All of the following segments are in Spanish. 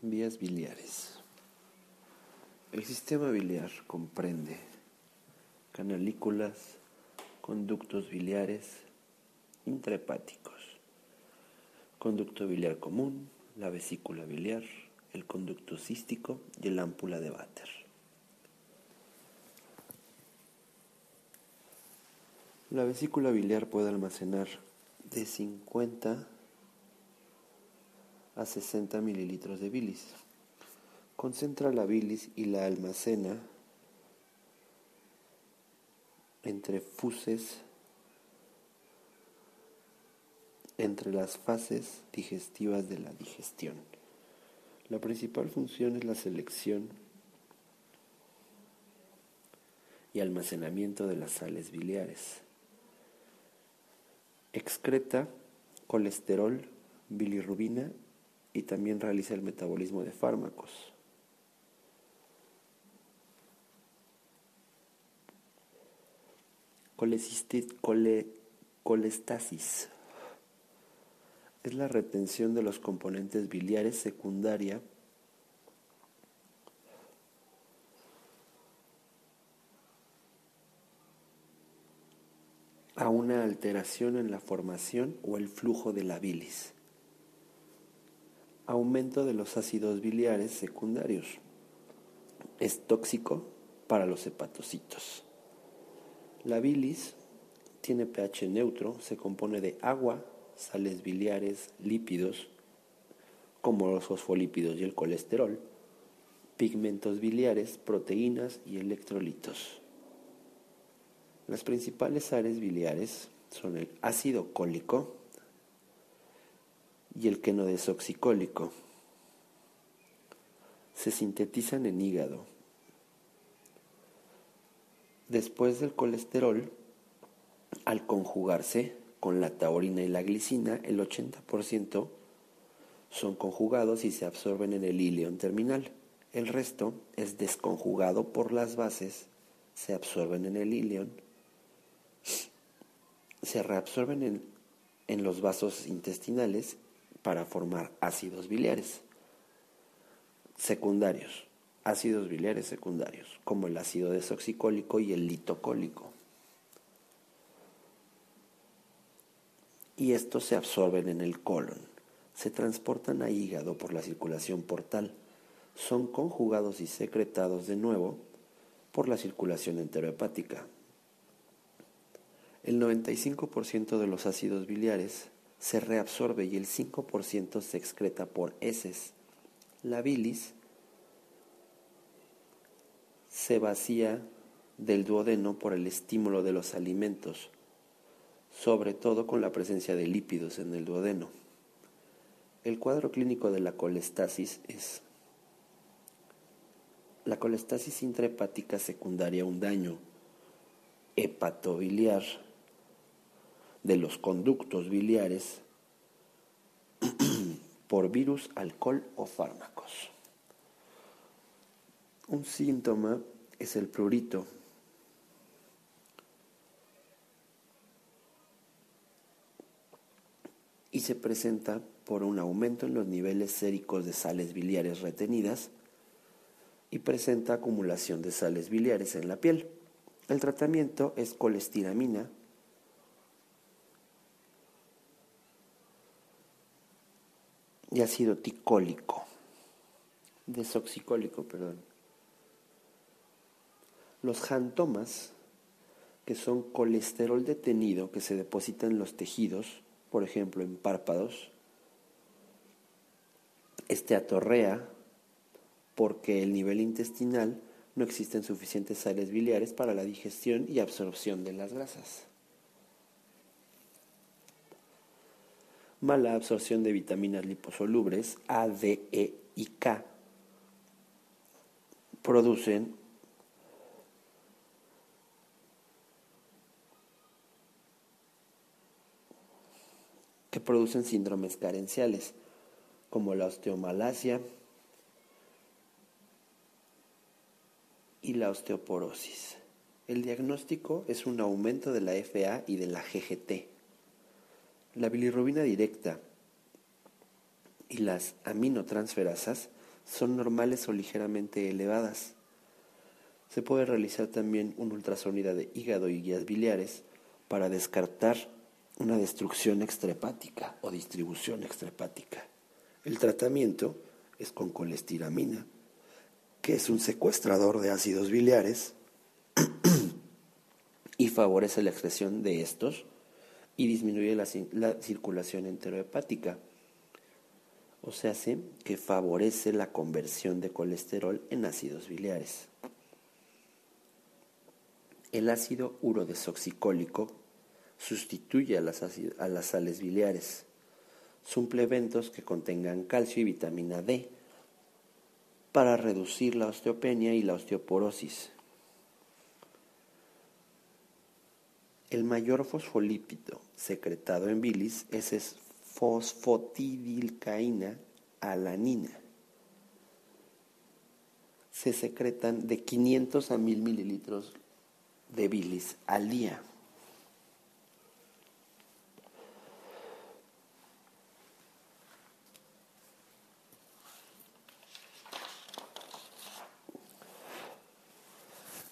Vías biliares. El sistema biliar comprende canalículas, conductos biliares intrahepáticos, conducto biliar común, la vesícula biliar, el conducto cístico y el ámpula de Vater. La vesícula biliar puede almacenar de 50 a 60 mililitros de bilis. Concentra la bilis y la almacena entre fuses entre las fases digestivas de la digestión. La principal función es la selección y almacenamiento de las sales biliares. Excreta colesterol, bilirrubina y también realiza el metabolismo de fármacos. colestasis es la retención de los componentes biliares secundaria a una alteración en la formación o el flujo de la bilis aumento de los ácidos biliares secundarios. Es tóxico para los hepatocitos. La bilis tiene pH neutro, se compone de agua, sales biliares, lípidos, como los fosfolípidos y el colesterol, pigmentos biliares, proteínas y electrolitos. Las principales sales biliares son el ácido cólico, y el quenodesoxicólico. Se sintetizan en hígado. Después del colesterol, al conjugarse con la taurina y la glicina, el 80% son conjugados y se absorben en el ileón terminal. El resto es desconjugado por las bases, se absorben en el ileón, se reabsorben en, en los vasos intestinales para formar ácidos biliares secundarios, ácidos biliares secundarios, como el ácido desoxicólico y el litocólico. Y estos se absorben en el colon, se transportan a hígado por la circulación portal, son conjugados y secretados de nuevo por la circulación enterohepática. El 95% de los ácidos biliares se reabsorbe y el 5% se excreta por heces. La bilis se vacía del duodeno por el estímulo de los alimentos, sobre todo con la presencia de lípidos en el duodeno. El cuadro clínico de la colestasis es la colestasis intrahepática secundaria un daño hepatobiliar de los conductos biliares por virus, alcohol o fármacos. Un síntoma es el prurito. Y se presenta por un aumento en los niveles séricos de sales biliares retenidas y presenta acumulación de sales biliares en la piel. El tratamiento es colestiramina y ácido ticólico, desoxicólico, perdón. Los jantomas, que son colesterol detenido que se deposita en los tejidos, por ejemplo en párpados, este atorrea porque el nivel intestinal no existen suficientes sales biliares para la digestión y absorción de las grasas. Mala absorción de vitaminas liposolubles A, D, E y K producen que producen síndromes carenciales como la osteomalacia y la osteoporosis. El diagnóstico es un aumento de la FA y de la GGT. La bilirrubina directa y las aminotransferasas son normales o ligeramente elevadas. Se puede realizar también un ultrasonido de hígado y guías biliares para descartar una destrucción extrahepática o distribución extrahepática. El tratamiento es con colestiramina, que es un secuestrador de ácidos biliares y favorece la excreción de estos y disminuye la, la circulación enterohepática. O sea, hace que favorece la conversión de colesterol en ácidos biliares. El ácido urodesoxicólico sustituye a las, a las sales biliares. Suplementos que contengan calcio y vitamina D para reducir la osteopenia y la osteoporosis. El mayor fosfolípido secretado en bilis es fosfatidilcaína alanina. Se secretan de 500 a 1000 mililitros de bilis al día.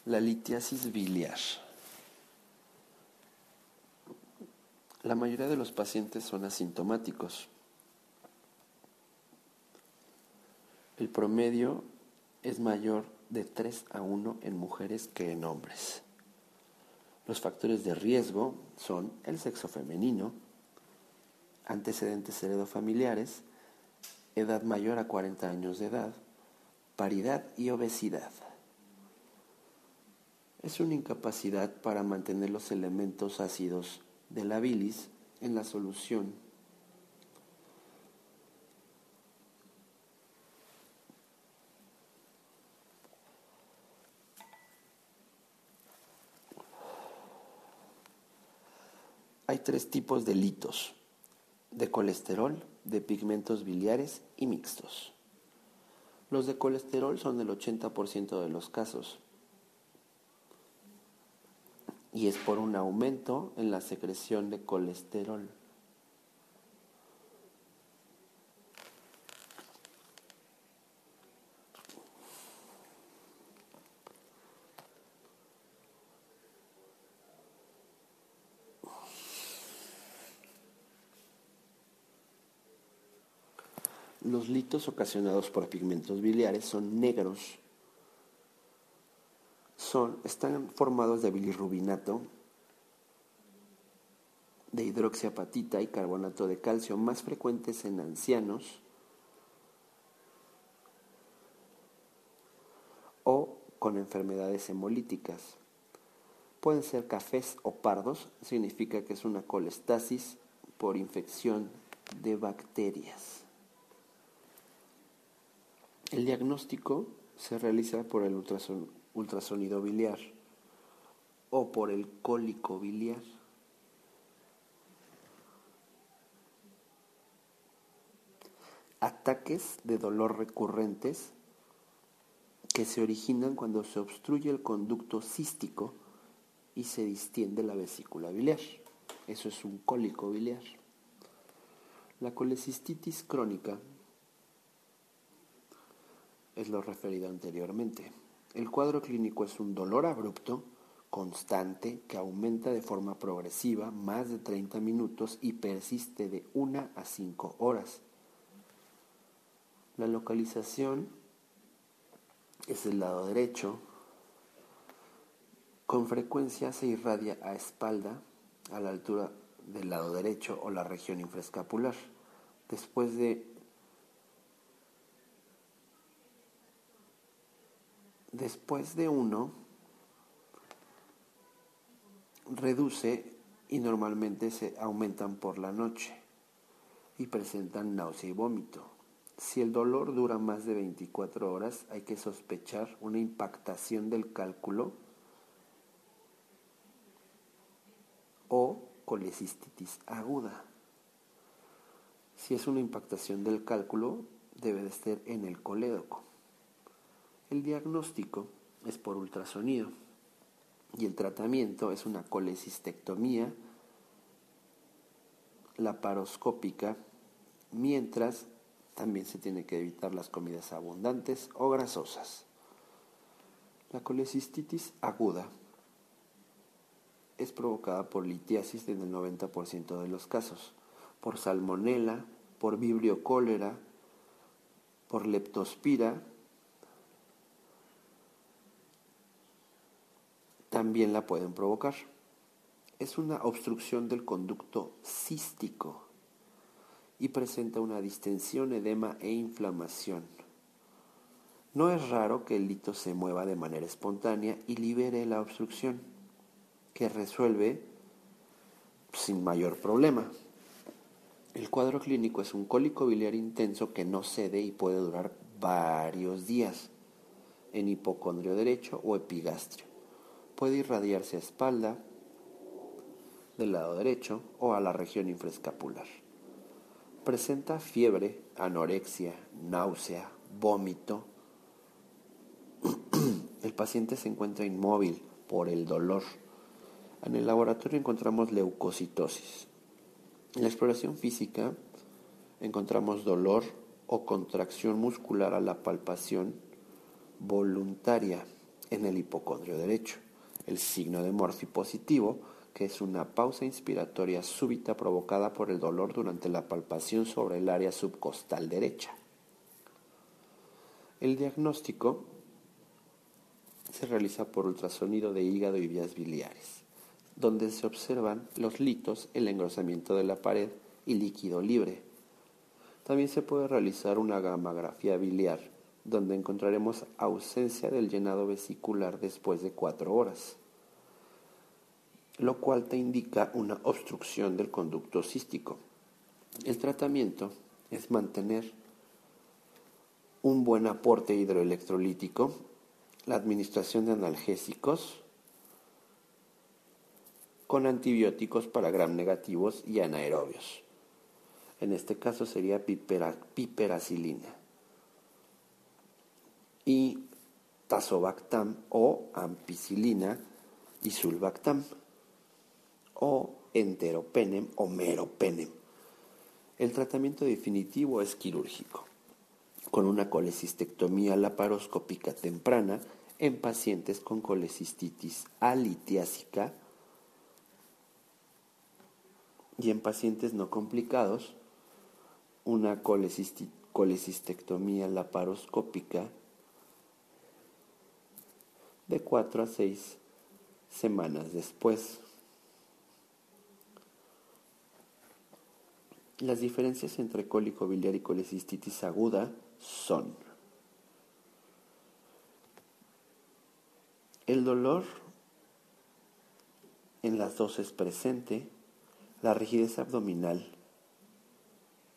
La litiasis biliar. La mayoría de los pacientes son asintomáticos. El promedio es mayor de 3 a 1 en mujeres que en hombres. Los factores de riesgo son el sexo femenino, antecedentes heredofamiliares, edad mayor a 40 años de edad, paridad y obesidad. Es una incapacidad para mantener los elementos ácidos de la bilis en la solución. Hay tres tipos de litos, de colesterol, de pigmentos biliares y mixtos. Los de colesterol son el 80% de los casos y es por un aumento en la secreción de colesterol. Los litos ocasionados por pigmentos biliares son negros están formados de bilirrubinato, de hidroxiapatita y carbonato de calcio, más frecuentes en ancianos o con enfermedades hemolíticas. Pueden ser cafés o pardos, significa que es una colestasis por infección de bacterias. El diagnóstico se realiza por el ultrasonido ultrasonido biliar o por el cólico biliar. Ataques de dolor recurrentes que se originan cuando se obstruye el conducto cístico y se distiende la vesícula biliar. Eso es un cólico biliar. La colecistitis crónica es lo referido anteriormente. El cuadro clínico es un dolor abrupto, constante, que aumenta de forma progresiva más de 30 minutos y persiste de 1 a 5 horas. La localización es el lado derecho. Con frecuencia se irradia a espalda, a la altura del lado derecho o la región infraescapular. Después de después de uno, reduce y normalmente se aumentan por la noche y presentan náusea y vómito. Si el dolor dura más de 24 horas, hay que sospechar una impactación del cálculo o colecistitis aguda. Si es una impactación del cálculo, debe de estar en el colédoco. El diagnóstico es por ultrasonido y el tratamiento es una colecistectomía laparoscópica mientras También se tiene que evitar las comidas abundantes o grasosas. La colecistitis aguda es provocada por litiasis en el 90% de los casos, por salmonela, por vibrio cólera, por leptospira, también la pueden provocar. Es una obstrucción del conducto cístico y presenta una distensión, edema e inflamación. No es raro que el lito se mueva de manera espontánea y libere la obstrucción, que resuelve sin mayor problema. El cuadro clínico es un cólico biliar intenso que no cede y puede durar varios días en hipocondrio derecho o epigastrio. Puede irradiarse a espalda, del lado derecho o a la región infraescapular. Presenta fiebre, anorexia, náusea, vómito. El paciente se encuentra inmóvil por el dolor. En el laboratorio encontramos leucocitosis, en la exploración física encontramos dolor o contracción muscular a la palpación voluntaria en el hipocondrio derecho. El signo de Morphy positivo, que es una pausa inspiratoria súbita provocada por el dolor durante la palpación sobre el área subcostal derecha. El diagnóstico se realiza por ultrasonido de hígado y vías biliares donde se observan los litos, el engrosamiento de la pared y líquido libre. También se puede realizar una gamografía biliar, donde encontraremos ausencia del llenado vesicular después de cuatro horas, lo cual te indica una obstrucción del conducto cístico. El tratamiento es mantener un buen aporte hidroelectrolítico, la administración de analgésicos, con antibióticos para gram negativos y anaerobios. En este caso sería piperacilina y tazobactam o ampicilina y sulbactam o enteropenem o meropenem. El tratamiento definitivo es quirúrgico, con una colecistectomía laparoscópica temprana en pacientes con colecistitis alitiásica y en pacientes no complicados una colecistectomía laparoscópica de 4 a 6 semanas después. Las diferencias entre cólico biliar y colecistitis aguda son el dolor en las dos es presente, la rigidez abdominal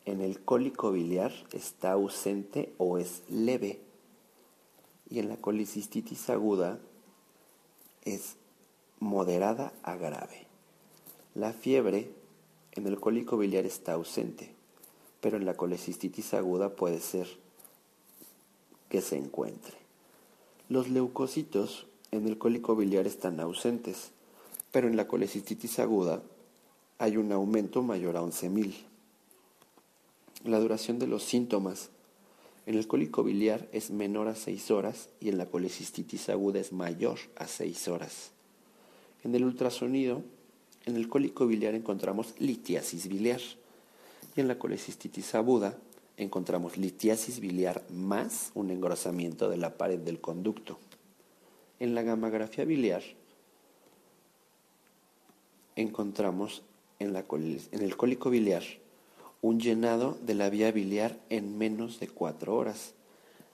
en el cólico biliar está ausente o es leve y en la colicistitis aguda es moderada a grave. La fiebre en el cólico biliar está ausente, pero en la colecistitis aguda puede ser que se encuentre. Los leucocitos en el cólico biliar están ausentes, pero en la colecistitis aguda hay un aumento mayor a 11.000. La duración de los síntomas en el cólico biliar es menor a 6 horas y en la colecistitis aguda es mayor a 6 horas. En el ultrasonido, en el cólico biliar encontramos litiasis biliar y en la colecistitis aguda encontramos litiasis biliar más un engrosamiento de la pared del conducto. En la gamografía biliar encontramos en, el cólico biliar un llenado de la vía biliar en menos de cuatro horas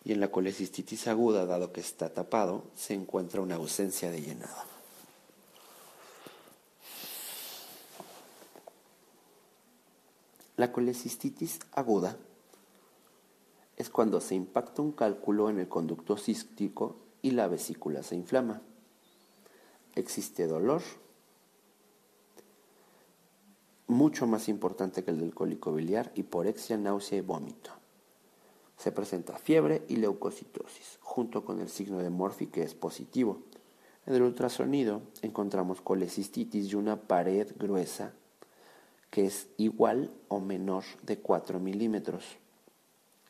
y en la colecistitis aguda, dado que está tapado, se encuentra una ausencia de llenado. La colecistitis aguda es cuando se impacta un cálculo en el conducto cístico y la vesícula se inflama. Existe dolor, mucho más importante que el del cólico biliar, hiporexia, náusea y vómito. Se presenta fiebre y leucocitosis, junto con el signo de Morphy que es positivo. En el ultrasonido encontramos colecistitis y una pared gruesa que es igual o menor de 4 milímetros.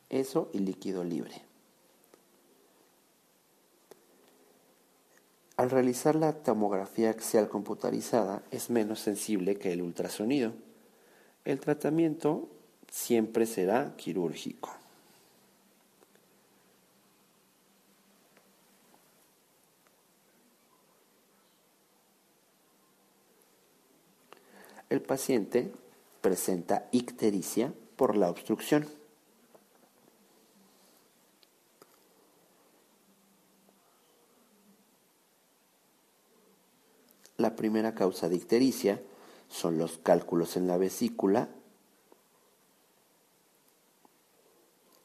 Eso y líquido libre. Al realizar la tomografía axial computarizada es menos sensible que el ultrasonido. El tratamiento siempre será quirúrgico. El paciente presenta ictericia por la obstrucción. La primera causa de ictericia son los cálculos en la vesícula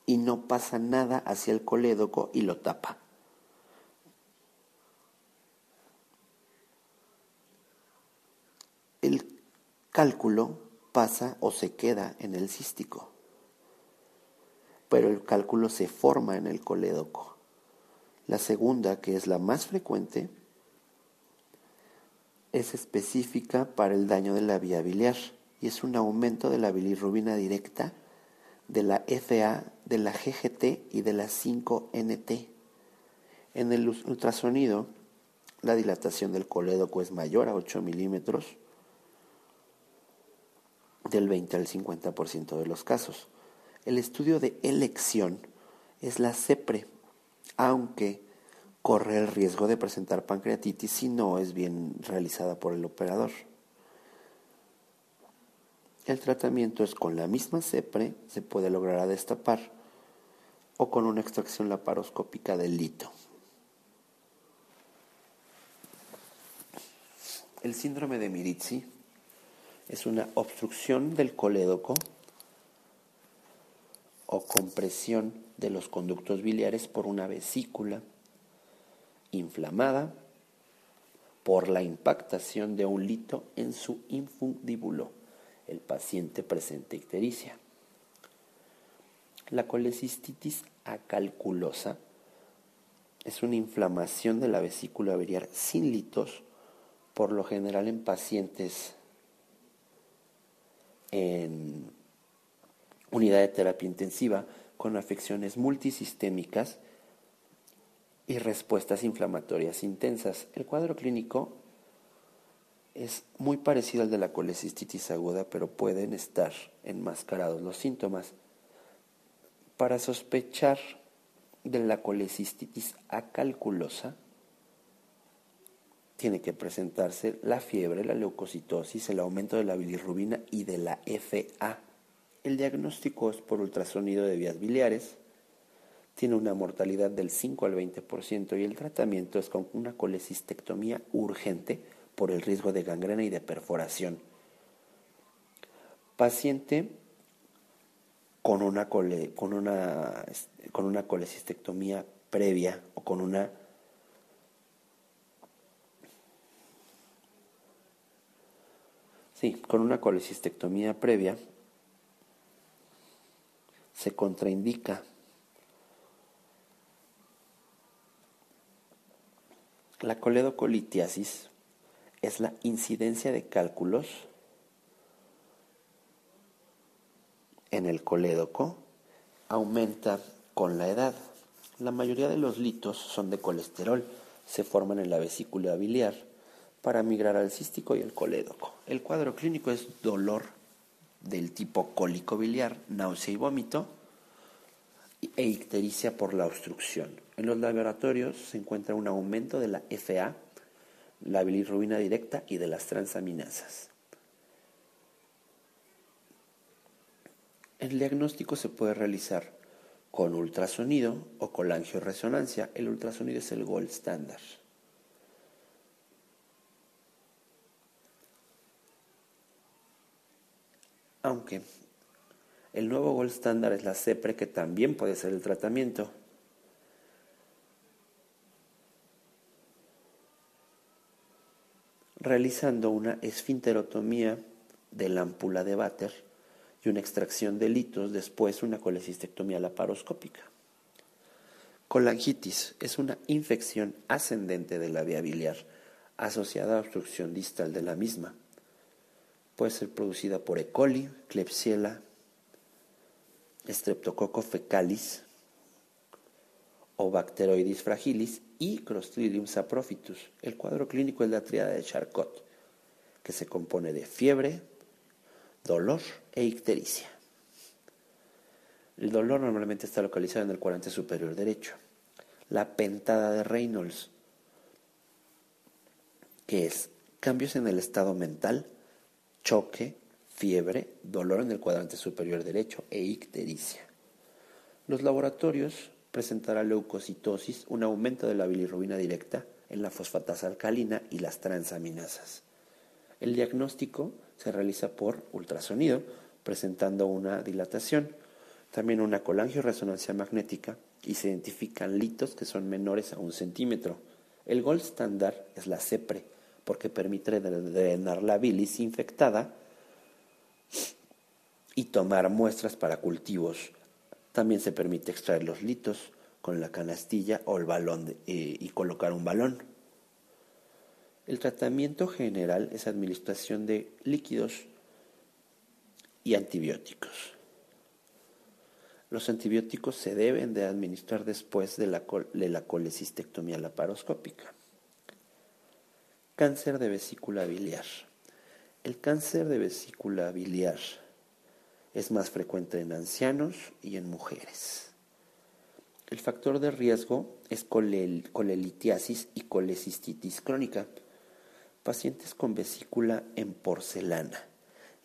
y no pasa nada hacia el colédoco y lo tapa. El cálculo pasa o se queda en el cístico, pero el cálculo se forma en el colédoco. La segunda, que es la más frecuente, es específica para el daño de la vía biliar y es un aumento de la bilirrubina directa, de la FA, de la GGT y de la 5NT. En el ultrasonido, la dilatación del colédoco es mayor a 8 milímetros, del 20 al 50% de los casos. El estudio de elección es la CEPRE, aunque corre el riesgo de presentar pancreatitis si no es bien realizada por el operador. El tratamiento es con la misma CEPRE, se puede lograr a destapar, o con una extracción laparoscópica del lito. El síndrome de Mirizzi es una obstrucción del colédoco o compresión de los conductos biliares por una vesícula inflamada por la impactación de un lito en su infundíbulo. El paciente presenta ictericia. La colecistitis acalculosa es una inflamación de la vesícula biliar sin litos, por lo general en pacientes en unidad de terapia intensiva con afecciones multisistémicas y respuestas inflamatorias intensas. El cuadro clínico es muy parecido al de la colecistitis aguda, pero pueden estar enmascarados los síntomas. Para sospechar de la colecistitis acalculosa, tiene que presentarse la fiebre, la leucocitosis, el aumento de la bilirrubina y de la FA. El diagnóstico es por ultrasonido de vías biliares, tiene una mortalidad del 5 al 20% y el tratamiento es con una colecistectomía urgente por el riesgo de gangrena y de perforación. Paciente con una, con una, con una colecistectomía previa o con una Sí, con una colecistectomía previa se contraindica La coledocolitiasis es la incidencia de cálculos en el colédoco, aumenta con la edad. La mayoría de los litos son de colesterol, se forman en la vesícula biliar para migrar al cístico y el colédoco. El cuadro clínico es dolor del tipo cólico biliar, náusea y vómito e ictericia por la obstrucción. En los laboratorios se encuentra un aumento de la FA, la bilirrubina directa y de las transaminasas. El diagnóstico se puede realizar con ultrasonido o con angioresonancia. El ultrasonido es el gold standard. Aunque el nuevo gold standard es la CEPRE, que también puede ser el tratamiento. Realizando una esfinterotomía de la ámpula de váter y una extracción de litos, después una colecistectomía laparoscópica. Colangitis es una infección ascendente de la vía biliar asociada a obstrucción distal de la misma. Puede ser producida por E. coli, Klebsiella Streptococcus fecalis o Bacteroides fragilis y Clostridium saprophytus. El cuadro clínico es la triada de Charcot, que se compone de fiebre, dolor e ictericia. El dolor normalmente está localizado en el cuadrante superior derecho. La pentada de Reynolds, que es cambios en el estado mental, choque, fiebre, dolor en el cuadrante superior derecho e ictericia. Los laboratorios presentarán leucocitosis, un aumento de la bilirrubina directa en la fosfatasa alcalina y las transaminasas. El diagnóstico se realiza por ultrasonido, presentando una dilatación, también una colangio-resonancia magnética y se identifican litos que son menores a un centímetro. El gol estándar es la CEPRE, porque permite drenar la bilis infectada y tomar muestras para cultivos. También se permite extraer los litos con la canastilla o el balón eh, y colocar un balón. El tratamiento general es administración de líquidos y antibióticos. Los antibióticos se deben de administrar después de la, de la colecistectomía laparoscópica. Cáncer de vesícula biliar. El cáncer de vesícula biliar es más frecuente en ancianos y en mujeres. El factor de riesgo es colelitiasis y colecistitis crónica, pacientes con vesícula en porcelana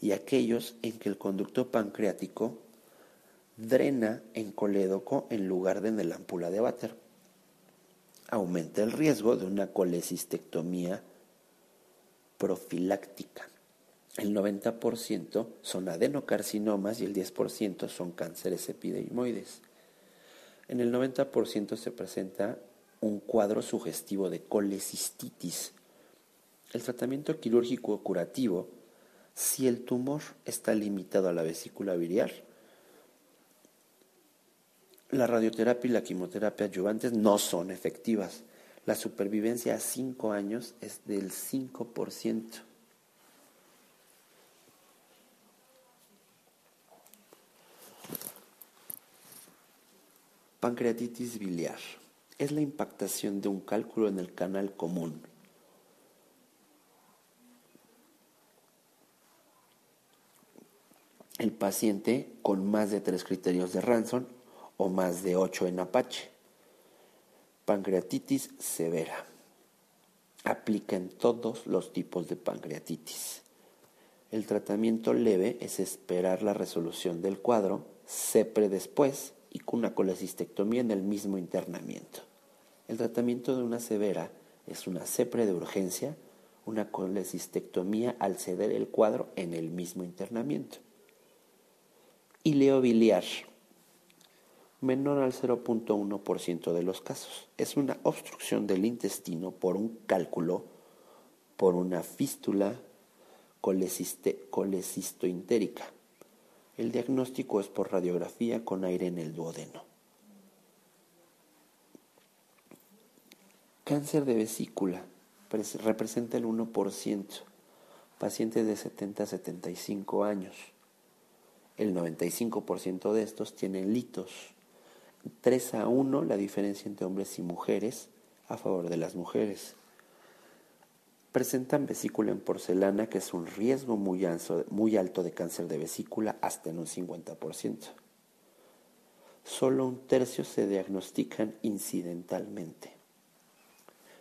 y aquellos en que el conducto pancreático drena en colédoco en lugar de en el ámpula de váter. Aumenta el riesgo de una colecistectomía profiláctica. El 90% son adenocarcinomas y el 10% son cánceres epidemioides. En el 90% se presenta un cuadro sugestivo de colecistitis. El tratamiento quirúrgico curativo, si el tumor está limitado a la vesícula biliar, la radioterapia y la quimioterapia adyuvantes no son efectivas. La supervivencia a 5 años es del 5%. Pancreatitis biliar. Es la impactación de un cálculo en el canal común. El paciente con más de tres criterios de Ranson o más de ocho en Apache. Pancreatitis severa. Aplica en todos los tipos de pancreatitis. El tratamiento leve es esperar la resolución del cuadro, sepre después y una colecistectomía en el mismo internamiento. El tratamiento de una severa es una sepre de urgencia, una colecistectomía al ceder el cuadro en el mismo internamiento. Ileobiliar menor al 0.1% de los casos. Es una obstrucción del intestino por un cálculo, por una fístula colecistointérica. El diagnóstico es por radiografía con aire en el duodeno. Cáncer de vesícula representa el 1%, pacientes de 70 a 75 años. El 95% de estos tienen litos 3 a 1 la diferencia entre hombres y mujeres a favor de las mujeres. Presentan vesícula en porcelana, que es un riesgo muy alto, de cáncer de vesícula, hasta en un 50%. Solo un tercio se diagnostican incidentalmente.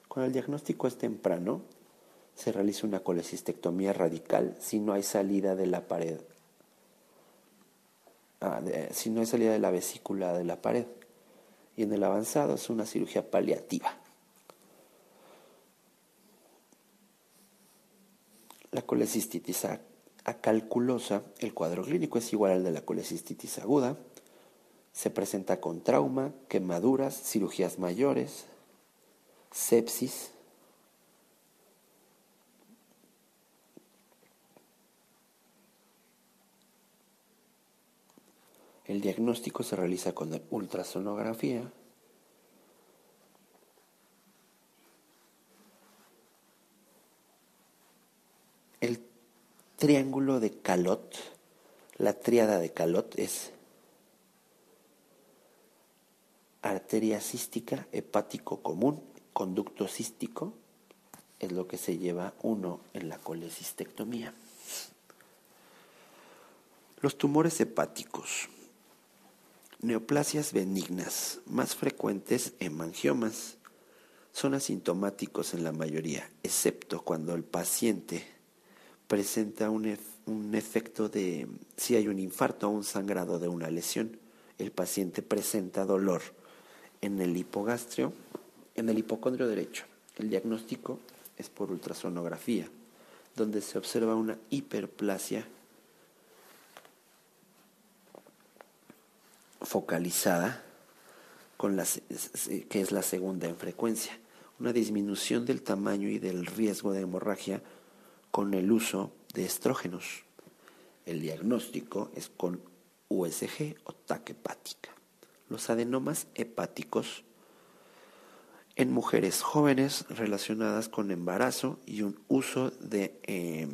Cuando el diagnóstico es temprano, se realiza una colecistectomía radical si no hay salida de la pared Ah, si no hay salida de la vesícula de la pared. Y en el avanzado es una cirugía paliativa. La colecistitis acalculosa, el cuadro clínico es igual al de la colecistitis aguda. Se presenta con trauma, quemaduras, cirugías mayores, sepsis, El diagnóstico se realiza con ultrasonografía. El triángulo de Calot, la tríada de Calot es arteria cística, hepático común, conducto cístico, es lo que se lleva uno en la colecistectomía. Los tumores hepáticos. Neoplasias benignas, más frecuentes en mangiomas, son asintomáticos en la mayoría, excepto cuando el paciente presenta un, un, efecto de, si hay un infarto o un sangrado de una lesión, el paciente presenta dolor en el hipogastrio, en el hipocondrio derecho. El diagnóstico es por ultrasonografía, donde se observa una hiperplasia focalizada, con que es la segunda en frecuencia, una disminución del tamaño y del riesgo de hemorragia con el uso de estrógenos. El diagnóstico es con USG o TAC hepática. Los adenomas hepáticos en mujeres jóvenes relacionadas con embarazo y un uso de em,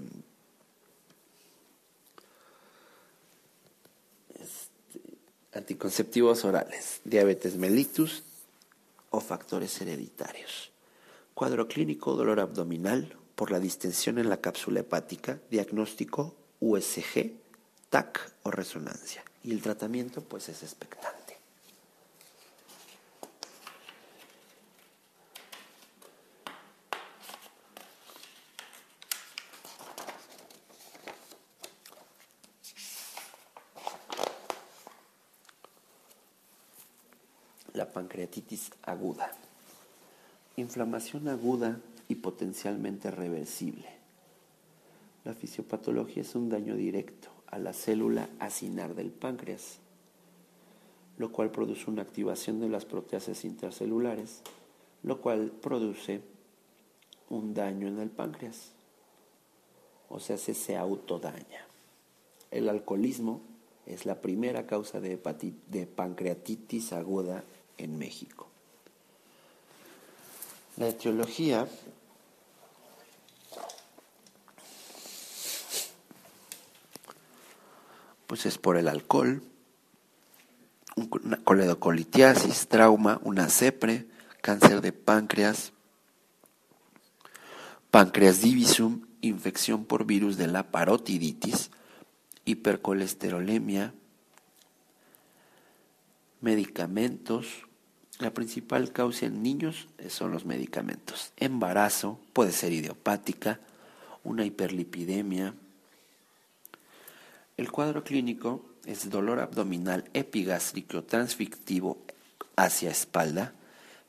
este, anticonceptivos orales, diabetes mellitus o factores hereditarios. Cuadro clínico, dolor abdominal por la distensión en la cápsula hepática, diagnóstico USG, TAC o resonancia. Y el tratamiento pues es expectante. pancreatitis aguda. Inflamación aguda y potencialmente reversible. La fisiopatología es un daño directo a la célula acinar del páncreas, lo cual produce una activación de las proteasas intercelulares, lo cual produce un daño en el páncreas, o sea, se, se autodaña. El alcoholismo es la primera causa de, de pancreatitis aguda en México. La etiología pues es por el alcohol, una coledocolitiasis, trauma, una cepre, cáncer de páncreas, páncreas divisum, infección por virus de la parotiditis, hipercolesterolemia, medicamentos, la principal causa en niños son los medicamentos. Embarazo, puede ser idiopática, una hiperlipidemia. El cuadro clínico es dolor abdominal epigástrico transfictivo hacia espalda,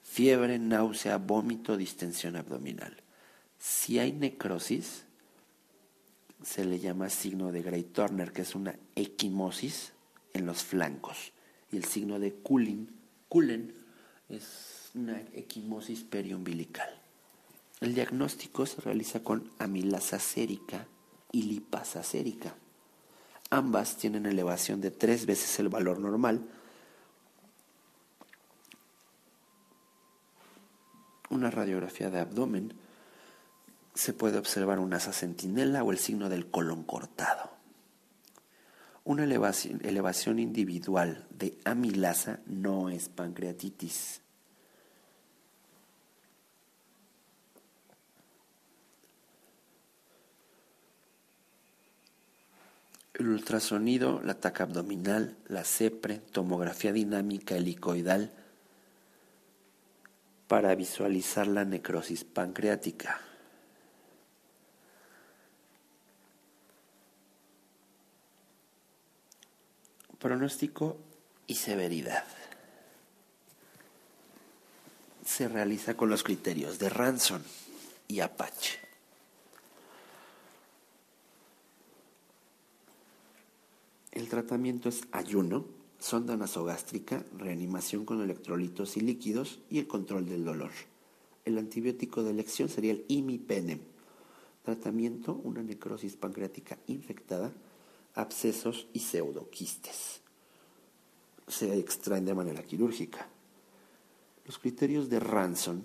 fiebre, náusea, vómito, distensión abdominal. Si hay necrosis, se le llama signo de Gray Turner, que es una equimosis en los flancos. Y el signo de Cullen es una equimosis periumbilical. El diagnóstico se realiza con amilasa sérica y lipasa sérica. Ambas tienen elevación de tres veces el valor normal. Una radiografía de abdomen se puede observar una asa centinela o el signo del colon cortado. Una elevación, individual de amilasa no es pancreatitis. El ultrasonido, la taca abdominal, la CEPRE, tomografía dinámica helicoidal para visualizar la necrosis pancreática. Pronóstico y severidad. Se realiza con los criterios de Ranson y Apache. El tratamiento es ayuno, sonda nasogástrica, reanimación con electrolitos y líquidos y el control del dolor. El antibiótico de elección sería el imipenem. Tratamiento, una necrosis pancreática infectada abscesos y pseudoquistes. Se extraen de manera quirúrgica. Los criterios de Ranson.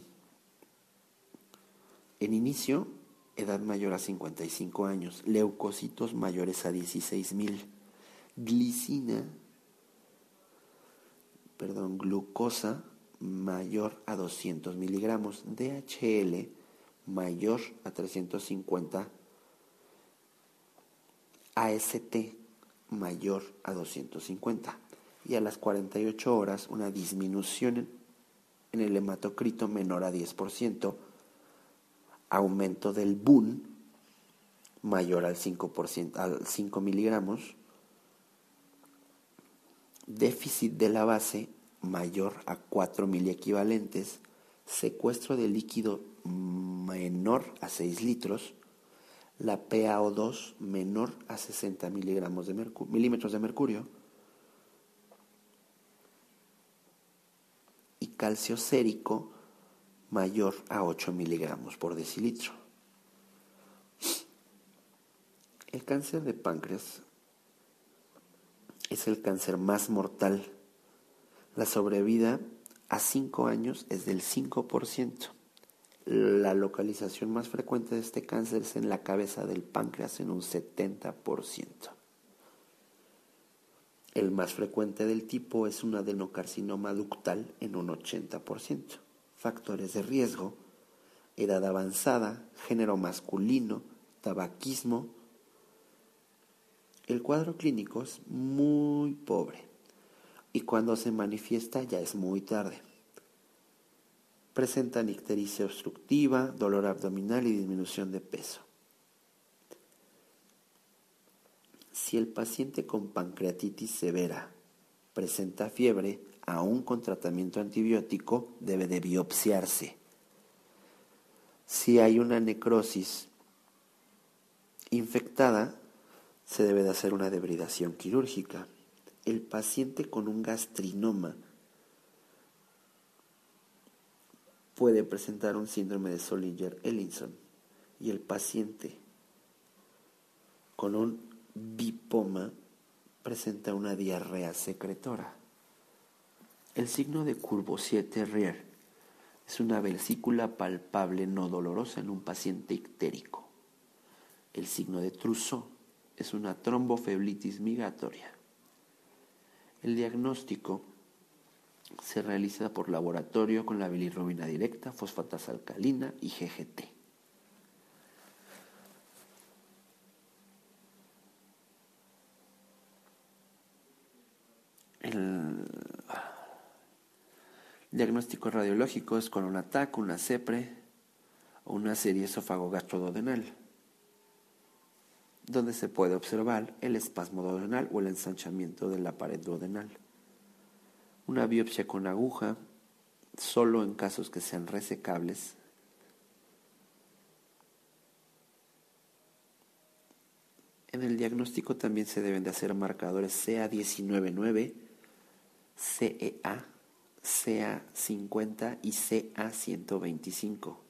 En inicio, edad mayor a 55 años, leucocitos mayores a 16.000, glicina perdón, glucosa mayor a 200 miligramos, DHL mayor a 350, AST mayor a 250 y a las 48 horas una disminución en el hematocrito menor a 10%, aumento del BUN mayor al 5%, al 5 miligramos, déficit de la base mayor a 4 miliequivalentes, secuestro de líquido menor a 6 litros, la PaO2 menor a 60 miligramos de milímetros de mercurio y calcio sérico mayor a 8 miligramos por decilitro. El cáncer de páncreas es el cáncer más mortal. La sobrevida a 5 años es del 5%. La localización más frecuente de este cáncer es en la cabeza del páncreas en un 70%. El más frecuente del tipo es un adenocarcinoma ductal en un 80%. Factores de riesgo, edad avanzada, género masculino, tabaquismo. El cuadro clínico es muy pobre y cuando se manifiesta ya es muy tarde. Presenta ictericia obstructiva, dolor abdominal y disminución de peso. Si el paciente con pancreatitis severa presenta fiebre, aún con tratamiento antibiótico, debe de biopsiarse. Si hay una necrosis infectada, se debe de hacer una debridación quirúrgica. El paciente con un gastrinoma puede presentar un síndrome de Solinger-Ellison y el paciente con un bipoma presenta una diarrea secretora. El signo de Courvoisier-Terrier es una vesícula palpable no dolorosa en un paciente ictérico. El signo de Trousseau es una trombofeblitis migratoria. El diagnóstico se realiza por laboratorio con la bilirrubina directa, fosfatasa alcalina y GGT. El diagnóstico radiológico es con un ataque, una CEPRE o una serie esófago-gastrododenal, donde se puede observar el espasmo duodenal o el ensanchamiento de la pared duodenal una biopsia con aguja, solo en casos que sean resecables. En el diagnóstico también se deben de hacer marcadores CA199, CEA, CA50 y CA125.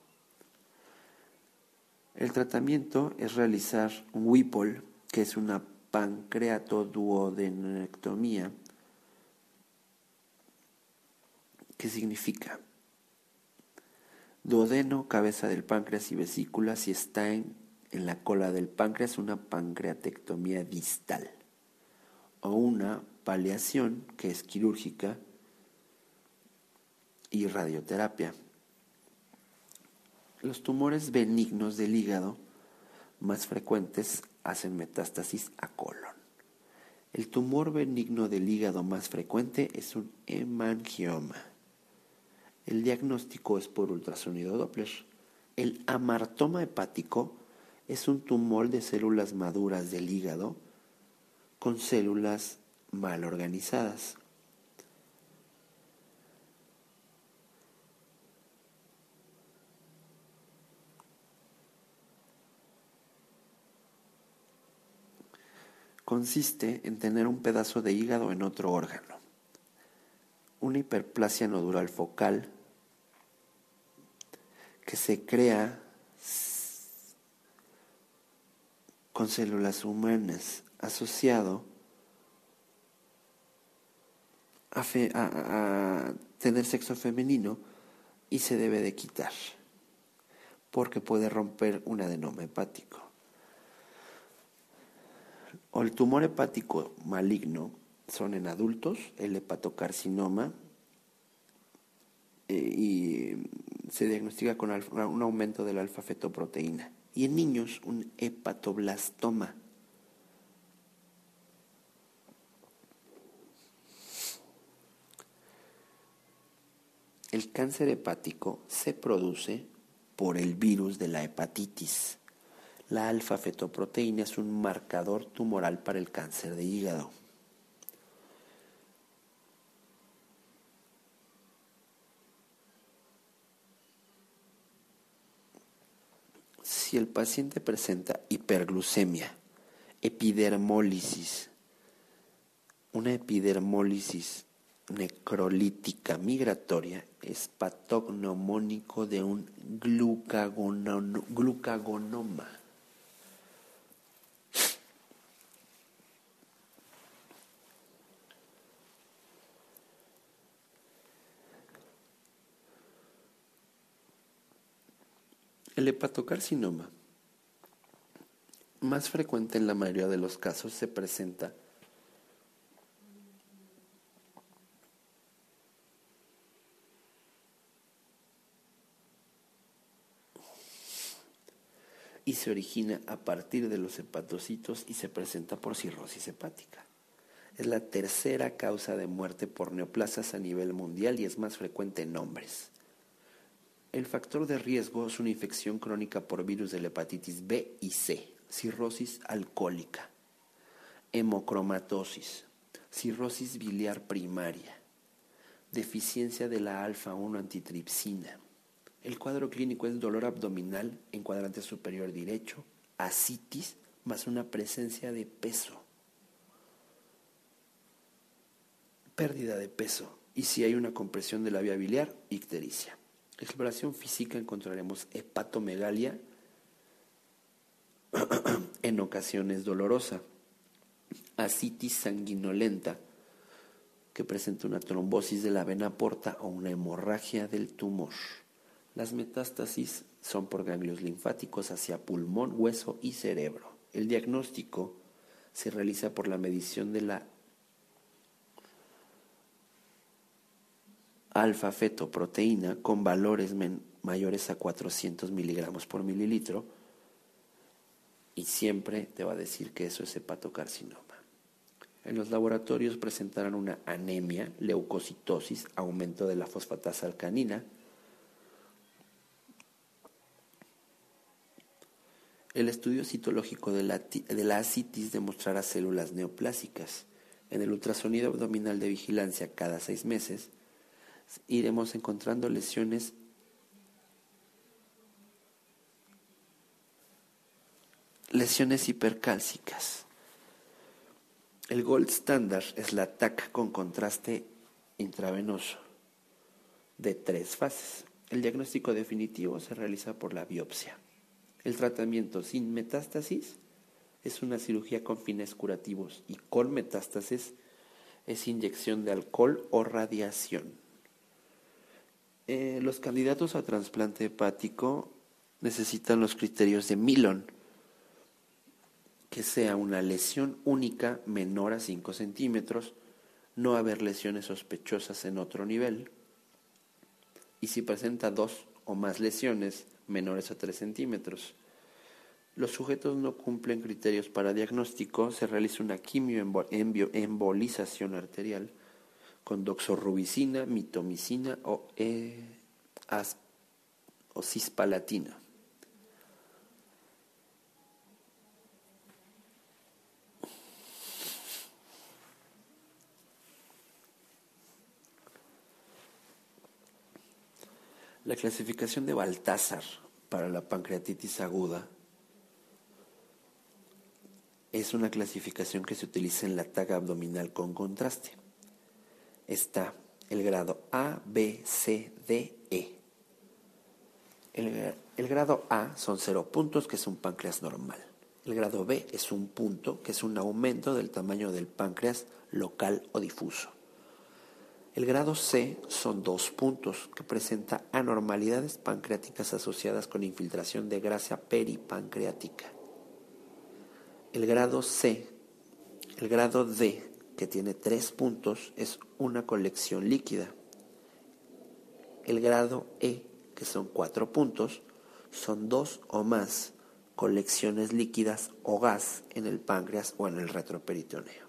El tratamiento es realizar un WIPOL, que es una pancreatoduodenectomía ¿Qué significa? Duodeno, cabeza del páncreas y vesícula, si está en, en la cola del páncreas, una pancreatectomía distal o una paliación, que es quirúrgica, y radioterapia. Los tumores benignos del hígado más frecuentes hacen metástasis a colon. El tumor benigno del hígado más frecuente es un hemangioma. El diagnóstico es por ultrasonido Doppler. El amartoma hepático es un tumor de células maduras del hígado con células mal organizadas. Consiste en tener un pedazo de hígado en otro órgano. Una hiperplasia nodular focal que se crea con células humanas asociado a, tener sexo femenino y se debe de quitar porque puede romper un adenoma hepático. O el tumor hepático maligno son en adultos, el hepatocarcinoma eh, y se diagnostica con un aumento de la alfa-fetoproteína. Y en niños, un hepatoblastoma. El cáncer hepático se produce por el virus de la hepatitis. La alfa-fetoproteína es un marcador tumoral para el cáncer de hígado. Si el paciente presenta hiperglucemia, epidermólisis, una epidermólisis necrolítica migratoria es patognomónico de un glucagonoma. El hepatocarcinoma, más frecuente en la mayoría de los casos, se presenta y se origina a partir de los hepatocitos y se presenta por cirrosis hepática. Es la tercera causa de muerte por neoplasias a nivel mundial y es más frecuente en hombres. El factor de riesgo es una infección crónica por virus de la hepatitis B y C, cirrosis alcohólica, hemocromatosis, cirrosis biliar primaria, deficiencia de la alfa-1 antitripsina. El cuadro clínico es dolor abdominal en cuadrante superior derecho, asitis, más una presencia de peso, pérdida de peso y si hay una compresión de la vía biliar, ictericia exploración física encontraremos hepatomegalia, en ocasiones dolorosa, asitis sanguinolenta, que presenta una trombosis de la vena porta o una hemorragia del tumor. Las metástasis son por ganglios linfáticos hacia pulmón, hueso y cerebro. El diagnóstico se realiza por la medición de la alfa-fetoproteína con valores mayores a 400 miligramos por mililitro y siempre te va a decir que eso es hepatocarcinoma. En los laboratorios presentarán una anemia, leucocitosis, aumento de la fosfatasa alcanina. El estudio citológico de la, de la asitis demostrará células neoplásicas. En el ultrasonido abdominal de vigilancia cada seis meses iremos encontrando lesiones lesiones hipercálcicas. El gold standard es la TAC con contraste intravenoso de tres fases. El diagnóstico definitivo se realiza por la biopsia. El tratamiento sin metástasis es una cirugía con fines curativos y con metástasis es inyección de alcohol o radiación. Eh, los candidatos a trasplante hepático necesitan los criterios de Milon, que sea una lesión única menor a 5 centímetros, no haber lesiones sospechosas en otro nivel, y si presenta dos o más lesiones menores a 3 centímetros. Los sujetos no cumplen criterios para diagnóstico, se realiza una quimioembolización arterial con doxorubicina, mitomicina o, e, o cispalatina. La clasificación de Baltázar para la pancreatitis aguda es una clasificación que se utiliza en la taga abdominal con contraste está el grado A, B, C, D, E. El, grado A son cero puntos, que es un páncreas normal. El grado B es un punto, que es un aumento del tamaño del páncreas local o difuso. El grado C son dos puntos, que presenta anormalidades pancreáticas asociadas con infiltración de grasa peripancreática. El grado C, el grado D que tiene tres puntos, es una colección líquida. El grado E, que son cuatro puntos, son dos o más colecciones líquidas o gas en el páncreas o en el retroperitoneo.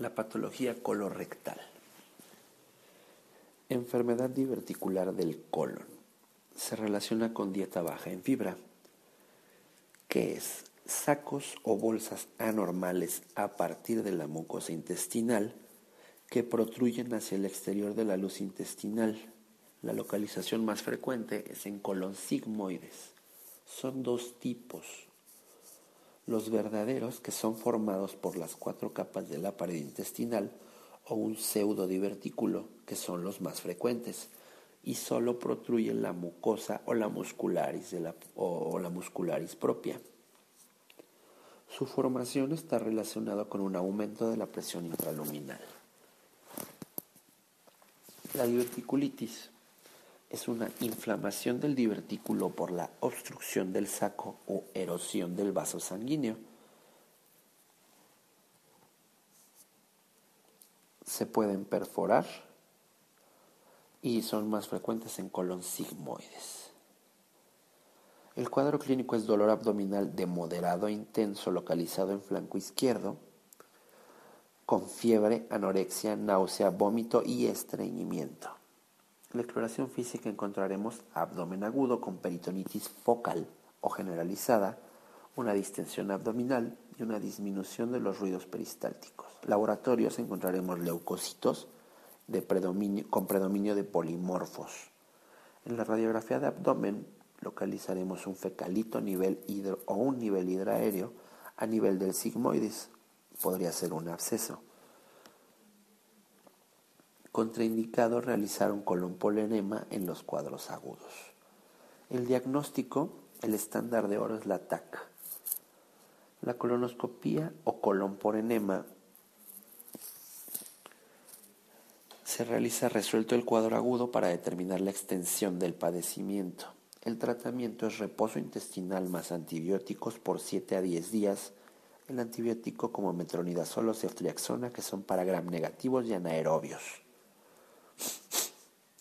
La colorectal. Enfermedad diverticular del colon. Se relaciona con dieta baja en fibra, que es sacos o bolsas anormales a partir de la mucosa intestinal que protruyen hacia el exterior de la luz intestinal. La localización más frecuente es en colon sigmoides. Son dos tipos, los verdaderos que son formados por las cuatro capas de la pared intestinal o un pseudodivertículo, que son los más frecuentes, y solo protruyen la mucosa o la muscularis, o la muscularis propia. Su formación está relacionada con un aumento de la presión intraluminal. La diverticulitis es una inflamación del divertículo por la obstrucción del saco o erosión del vaso sanguíneo. Se pueden perforar y son más frecuentes en colon sigmoides. El cuadro clínico es dolor abdominal de moderado a intenso localizado en flanco izquierdo, con fiebre, anorexia, náusea, vómito y estreñimiento. En la exploración física encontraremos abdomen agudo con peritonitis focal o generalizada, una distensión abdominal y una disminución de los ruidos peristálticos. Laboratorios encontraremos leucocitos con predominio de polimorfos. En la radiografía de abdomen localizaremos un fecalito nivel hidro, o un nivel hidraéreo a nivel del sigmoides. Podría ser un absceso contraindicado realizar un colon-polenema en los cuadros agudos. El diagnóstico, el estándar de oro es la TAC. La colonoscopía o colon enema se realiza resuelto el cuadro agudo para determinar la extensión del padecimiento. El tratamiento es reposo intestinal más antibióticos por 7 a 10 días. El antibiótico como metronidazol o ceftriaxona que son para gram negativos y anaerobios.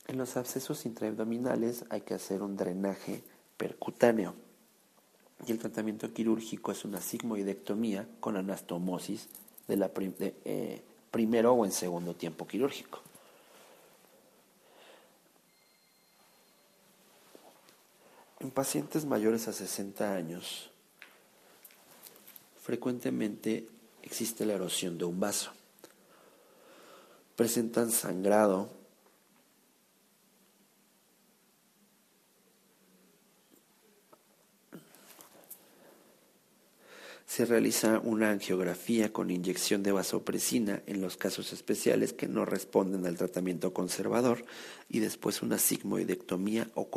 En los abscesos intraabdominales hay que hacer un drenaje percutáneo y el tratamiento quirúrgico es una sigmoidectomía con anastomosis de la eh, primero o en segundo tiempo quirúrgico. En pacientes mayores a 60 años, frecuentemente existe la erosión de un vaso. Presentan sangrado, se realiza una angiografía con inyección de vasopresina en los casos especiales que no responden al tratamiento conservador y después una sigmoidectomía o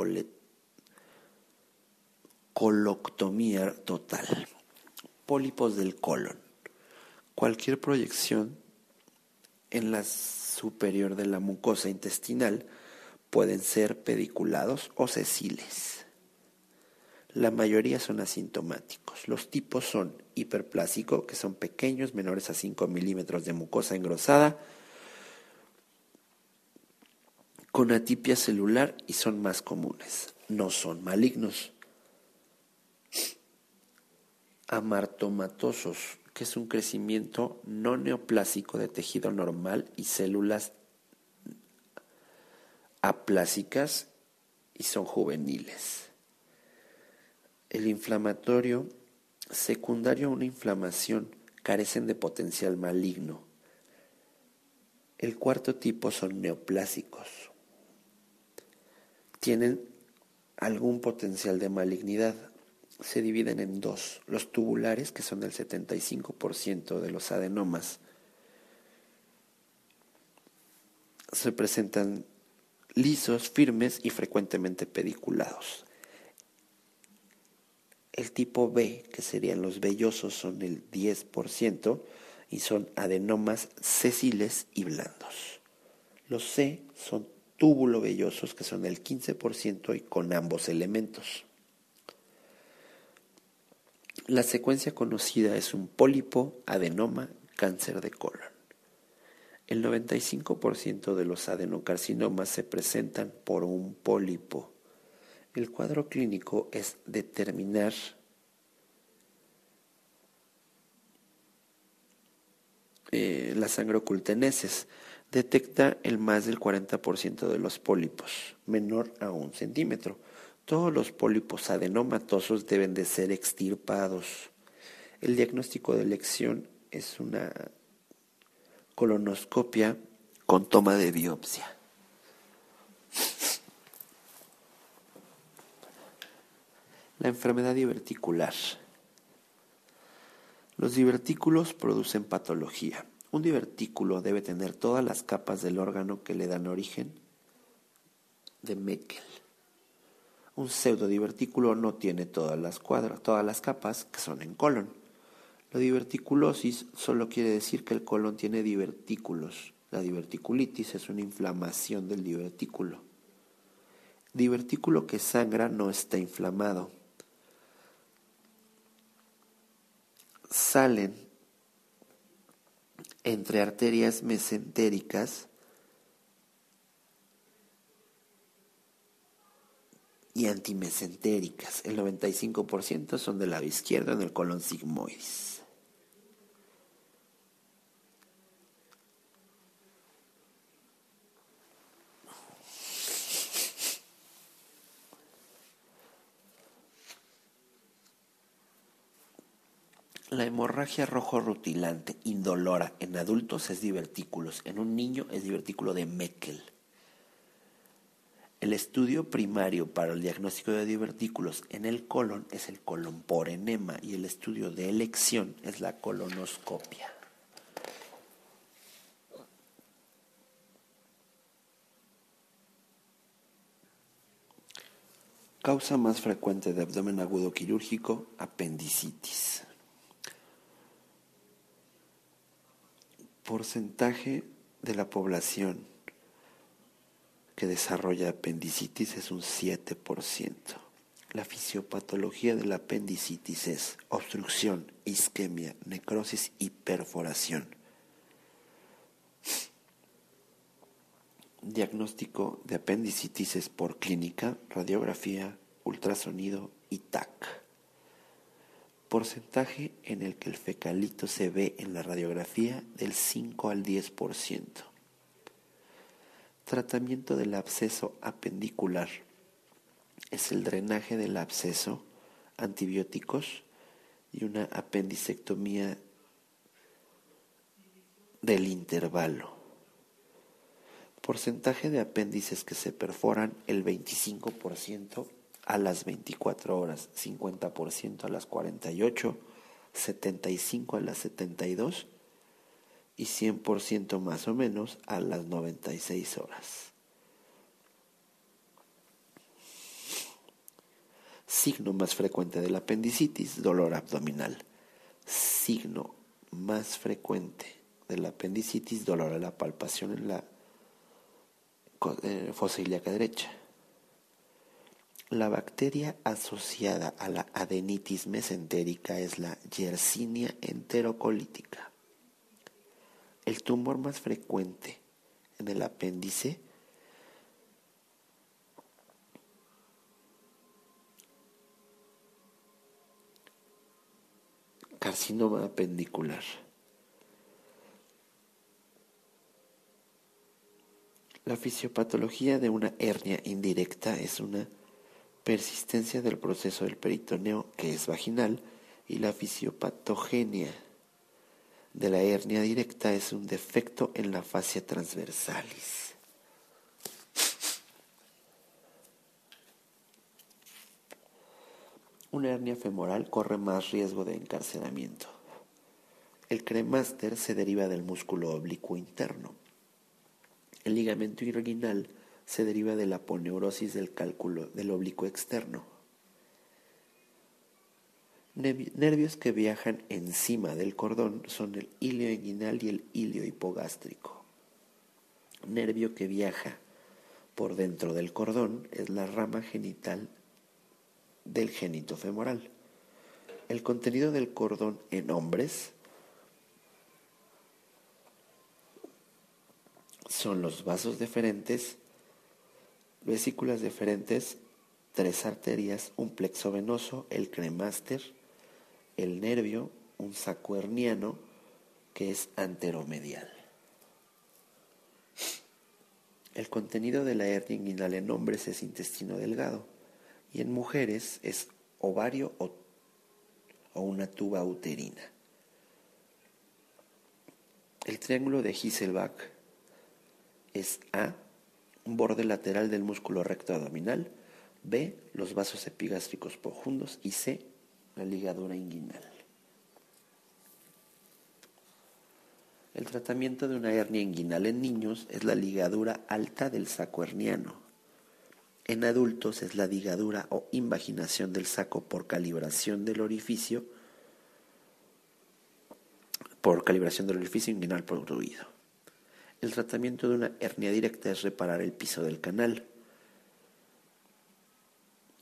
coloctomía total. Pólipos del colon. Cualquier proyección en la superior de la mucosa intestinal pueden ser pediculados o sesiles. La mayoría son asintomáticos. Los tipos son hiperplásico, que son pequeños, menores a 5 milímetros de mucosa engrosada, con atipia celular y son más comunes. No son malignos. Amartomatosos, que es un crecimiento no neoplásico de tejido normal y células aplásicas y son juveniles. El inflamatorio secundario a una inflamación carecen de potencial maligno. El cuarto tipo son neoplásicos. Tienen algún potencial de malignidad. Se dividen en dos. Los tubulares, que son el 75% de los adenomas, se presentan lisos, firmes y frecuentemente pediculados. El tipo B, que serían los vellosos, son el 10% y son adenomas sesiles y blandos. Los C son túbulo vellosos, que son el 15% y con ambos elementos. La secuencia conocida es un pólipo, adenoma, cáncer de colon. El 95% de los adenocarcinomas se presentan por un pólipo. El cuadro clínico es determinar eh, la sangre oculteneses. Detecta el más del 40% de los pólipos, menor a un centímetro. Todos los pólipos adenomatosos deben de ser extirpados. El diagnóstico de elección es una colonoscopia con toma de biopsia. La enfermedad diverticular. Los divertículos producen patología. Un divertículo debe tener todas las capas del órgano que le dan origen de Meckel. Un pseudodivertículo no tiene todas las cuadras, todas las capas que son en colon. La diverticulosis solo quiere decir que el colon tiene divertículos. La diverticulitis es una inflamación del divertículo. Divertículo que sangra no está inflamado. Salen entre arterias mesentéricas y antimesentéricas. El 95% son del lado izquierdo en el colon sigmoidis. La hemorragia rojo rutilante indolora en adultos es divertículos, en un niño es divertículo de Meckel. El estudio primario para el diagnóstico de divertículos en el colon es el colon por enema y el estudio de elección es la colonoscopia. Causa más frecuente de abdomen agudo quirúrgico, apendicitis. Porcentaje de la población que desarrolla apendicitis es un 7%. La fisiopatología de la apendicitis es obstrucción, isquemia, necrosis y perforación. Diagnóstico de apendicitis es por clínica, radiografía, ultrasonido y TAC. Porcentaje en el que el fecalito se ve en la radiografía del 5 al 10%. Tratamiento del absceso apendicular. Es el drenaje del absceso, antibióticos y una apendicectomía del intervalo. Porcentaje de apéndices que se perforan el 25% a las 24 horas, 50% a las 48, 75 a las 72 y 100% más o menos a las 96 horas. Signo más frecuente de la apendicitis, dolor abdominal. Signo más frecuente de la apendicitis, dolor a la palpación en la eh, fosa ilíaca derecha. La bacteria asociada a la adenitis mesentérica es la Yersinia enterocolítica. El tumor más frecuente en el apéndice carcinoma apendicular. La fisiopatología de una hernia indirecta es una persistencia del proceso del peritoneo que es vaginal y la fisiopatogenia de la hernia directa es un defecto en la fascia transversalis. Una hernia femoral corre más riesgo de encarcelamiento. El cremaster se deriva del músculo oblicuo interno. El ligamento inguinal se deriva de la aponeurosis del cálculo del oblicuo externo. Nervios que viajan encima del cordón son el hilio inguinal y el hilio hipogástrico. Nervio que viaja por dentro del cordón es la rama genital del génito femoral. El contenido del cordón en hombres son los vasos deferentes, vesículas deferentes, tres arterias, un plexo venoso, el cremaster, el nervio, un saco herniano que es anteromedial. El contenido de la hernia inguinal en hombres es intestino delgado y en mujeres es ovario o, una tuba uterina. El triángulo de Hisselbach es A, un borde lateral del músculo recto abdominal, B, los vasos epigástricos profundos y C, la ligadura inguinal. El tratamiento de una hernia inguinal en niños es la ligadura alta del saco herniano. En adultos es la ligadura o invaginación del saco por calibración del orificio por calibración del orificio inguinal ruido. El tratamiento de una hernia directa es reparar el piso del canal.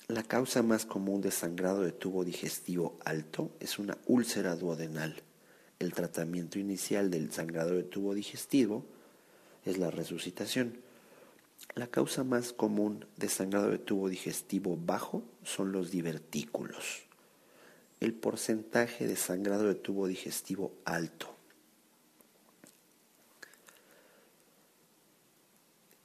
La causa más común de sangrado de tubo digestivo alto es una úlcera duodenal. El tratamiento inicial del sangrado de tubo digestivo es la resucitación. La causa más común de sangrado de tubo digestivo bajo son los divertículos. El porcentaje de sangrado de tubo digestivo alto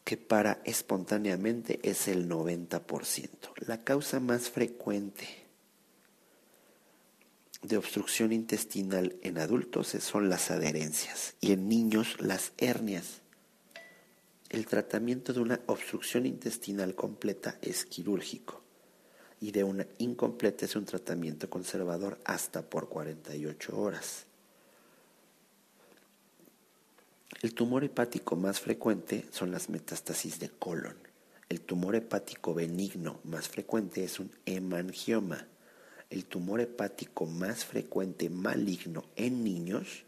que para espontáneamente es el 90%. La causa más frecuente de obstrucción intestinal en adultos son las adherencias y en niños las hernias. El tratamiento de una obstrucción intestinal completa es quirúrgico y de una incompleta es un tratamiento conservador hasta por 48 horas. El tumor hepático más frecuente son las metástasis de colon. El tumor hepático benigno más frecuente es un hemangioma. El tumor hepático más frecuente maligno en niños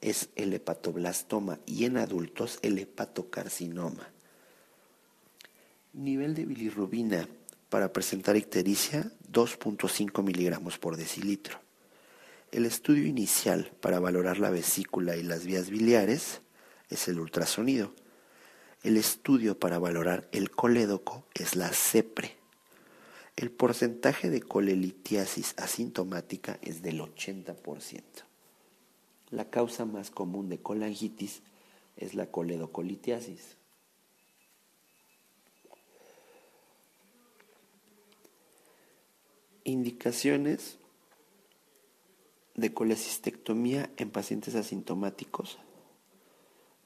es el hepatoblastoma y en adultos el hepatocarcinoma. Nivel de bilirrubina para presentar ictericia 2.5 miligramos por decilitro. El estudio inicial para valorar la vesícula y las vías biliares es el ultrasonido. El estudio para valorar el colédoco es la CEPRE. El porcentaje de colelitiasis asintomática es del 80%. La causa más común de colangitis es la coledocolitiasis. Indicaciones de colecistectomía en pacientes asintomáticos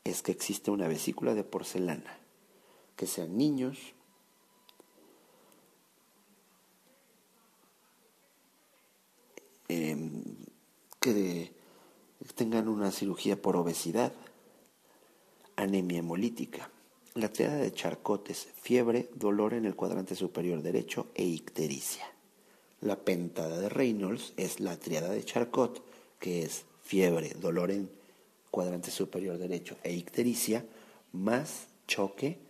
es que existe una vesícula de porcelana, que sean niños, em, que tengan una cirugía por obesidad, anemia hemolítica. La triada de Charcot es fiebre, dolor en el cuadrante superior derecho e ictericia. La pentada de Reynolds es la triada de Charcot, que es fiebre, dolor en cuadrante superior derecho e ictericia, más choque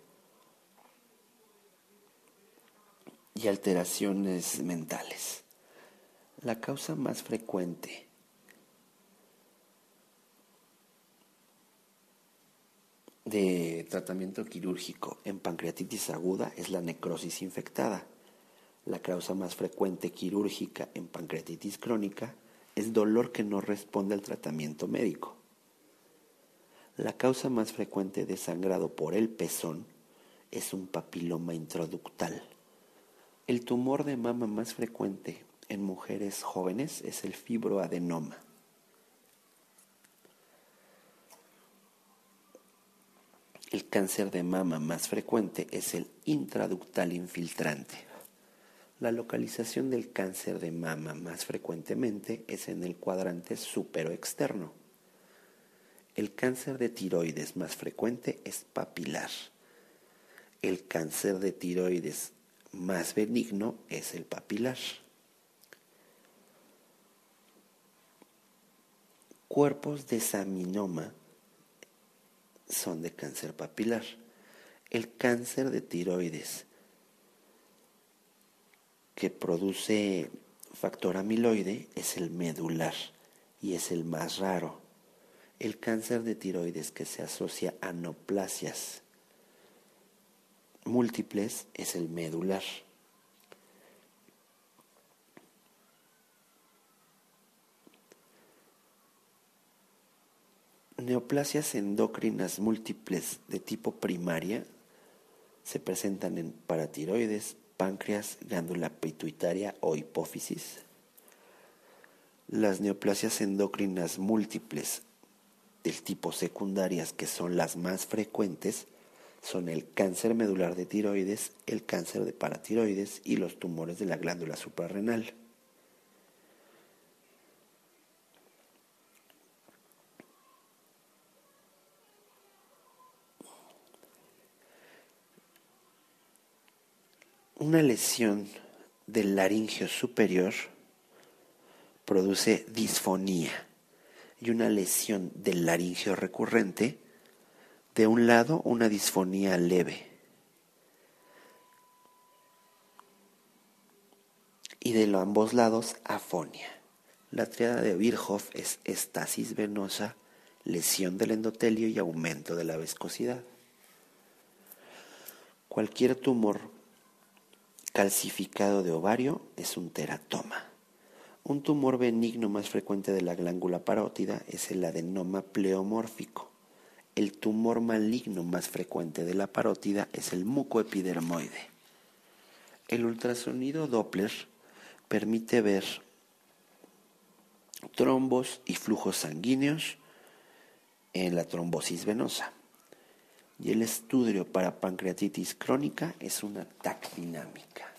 y alteraciones mentales. La causa más frecuente de tratamiento quirúrgico en pancreatitis aguda es la necrosis infectada. La causa más frecuente quirúrgica en pancreatitis crónica es dolor que no responde al tratamiento médico. La causa más frecuente de sangrado por el pezón es un papiloma introductal. El tumor de mama más frecuente en mujeres jóvenes es el fibroadenoma. El cáncer de mama más frecuente es el intraductal infiltrante. La localización del cáncer de mama más frecuentemente es en el cuadrante superoexterno. El cáncer de tiroides más frecuente es papilar. El cáncer de tiroides más benigno es el papilar. cuerpos de saminoma son de cáncer papilar. El cáncer de tiroides que produce factor amiloide es el medular y es el más raro. El cáncer de tiroides que se asocia a neoplasias múltiples es el medular. Neoplasias endocrinas múltiples de tipo primaria se presentan en paratiroides, páncreas, glándula pituitaria o hipófisis. Las neoplasias endocrinas múltiples del tipo secundarias, que son las más frecuentes, son el cáncer medular de tiroides, el cáncer de paratiroides y los tumores de la glándula suprarrenal. Una lesión del laringio superior produce disfonía y una lesión del laringio recurrente, de un lado una disfonía leve y de ambos lados afonia. La triada de Virchow es estasis venosa, lesión del endotelio y aumento de la viscosidad. Cualquier tumor calcificado de ovario es un teratoma. Un tumor benigno más frecuente de la glándula parótida es el adenoma pleomórfico. El tumor maligno más frecuente de la parótida es el mucoepidermoide. El ultrasonido Doppler permite ver trombos y flujos sanguíneos en la trombosis venosa. Y el estudio para pancreatitis crónica es una TAC dinámica.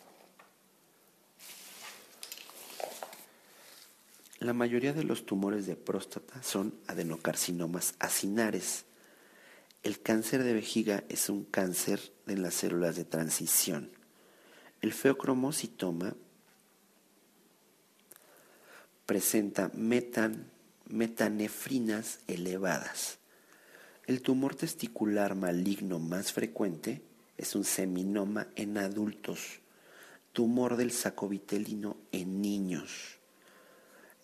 La mayoría de los tumores de próstata son adenocarcinomas acinares. El cáncer de vejiga es un cáncer de las células de transición. El feocromocitoma presenta metan, metanefrinas elevadas. El tumor testicular maligno más frecuente es un seminoma en adultos, tumor del saco vitelino en niños.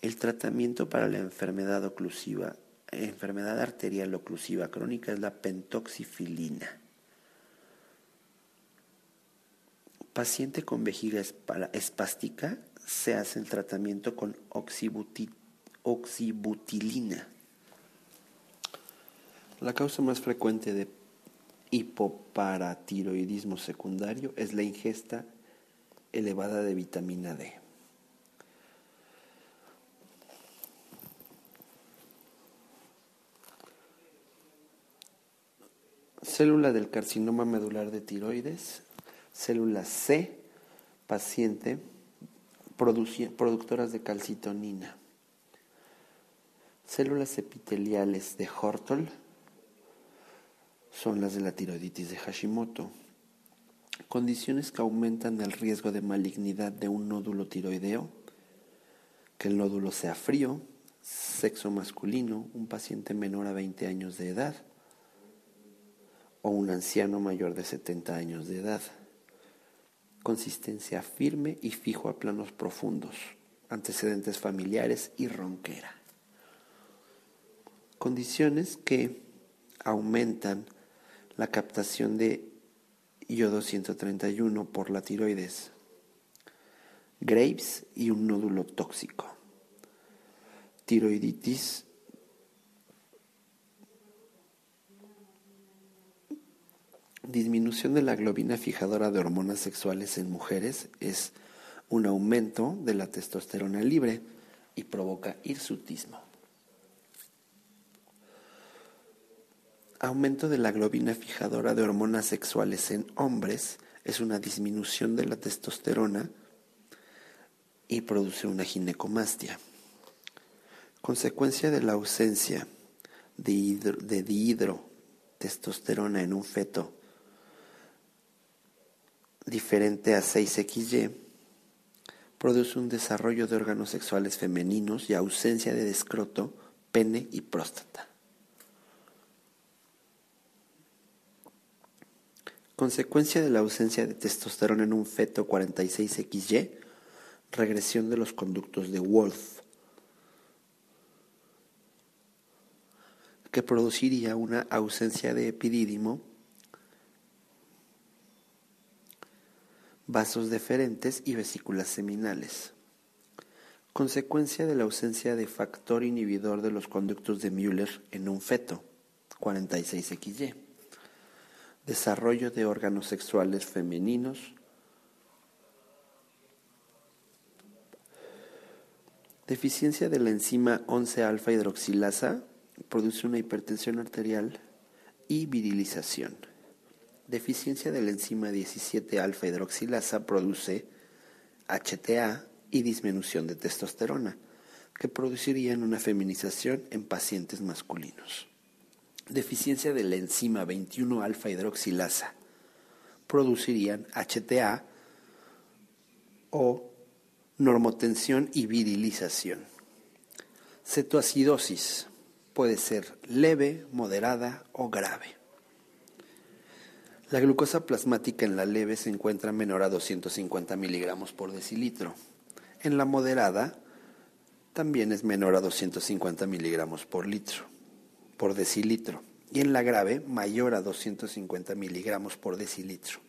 El tratamiento para la enfermedad oclusiva, enfermedad arterial oclusiva crónica es la pentoxifilina. Paciente con vejiga espástica se hace el tratamiento con oxibutilina. La causa más frecuente de hipoparatiroidismo secundario es la ingesta elevada de vitamina D. Célula del carcinoma medular de tiroides, célula C, paciente, productoras de calcitonina. Células epiteliales de Hortol, son las de la tiroiditis de Hashimoto. Condiciones que aumentan el riesgo de malignidad de un nódulo tiroideo, que el nódulo sea frío, sexo masculino, un paciente menor a 20 años de edad o un anciano mayor de 70 años de edad. Consistencia firme y fijo a planos profundos, antecedentes familiares y ronquera. Condiciones que aumentan la captación de yodo 131 por la tiroides, Graves y un nódulo tóxico, tiroiditis disminución de la globina fijadora de hormonas sexuales en mujeres es un aumento de la testosterona libre y provoca hirsutismo. Aumento de la globina fijadora de hormonas sexuales en hombres es una disminución de la testosterona y produce una ginecomastia. Consecuencia de la ausencia de, dihidrotestosterona en un feto diferente a 6XY produce un desarrollo de órganos sexuales femeninos y ausencia de descroto pene y próstata. Consecuencia de la ausencia de testosterona en un feto 46XY, regresión de los conductos de Wolf, que produciría una ausencia de epidídimo, vasos deferentes y vesículas seminales. Consecuencia de la ausencia de factor inhibidor de los conductos de Müller en un feto, 46XY. Desarrollo de órganos sexuales femeninos. Deficiencia de la enzima 11-alfa hidroxilasa produce una hipertensión arterial y virilización. Deficiencia de la enzima 17-alfa hidroxilasa produce HTA y disminución de testosterona, que producirían una feminización en pacientes masculinos. Deficiencia de la enzima 21-alfa hidroxilasa producirían HTA o normotensión y virilización. Cetoacidosis puede ser leve, moderada o grave. La glucosa plasmática en la leve se encuentra menor a 250 miligramos por decilitro. En la moderada también es menor a 250 miligramos por litro, por decilitro. Y en la grave mayor a 250 miligramos por decilitro.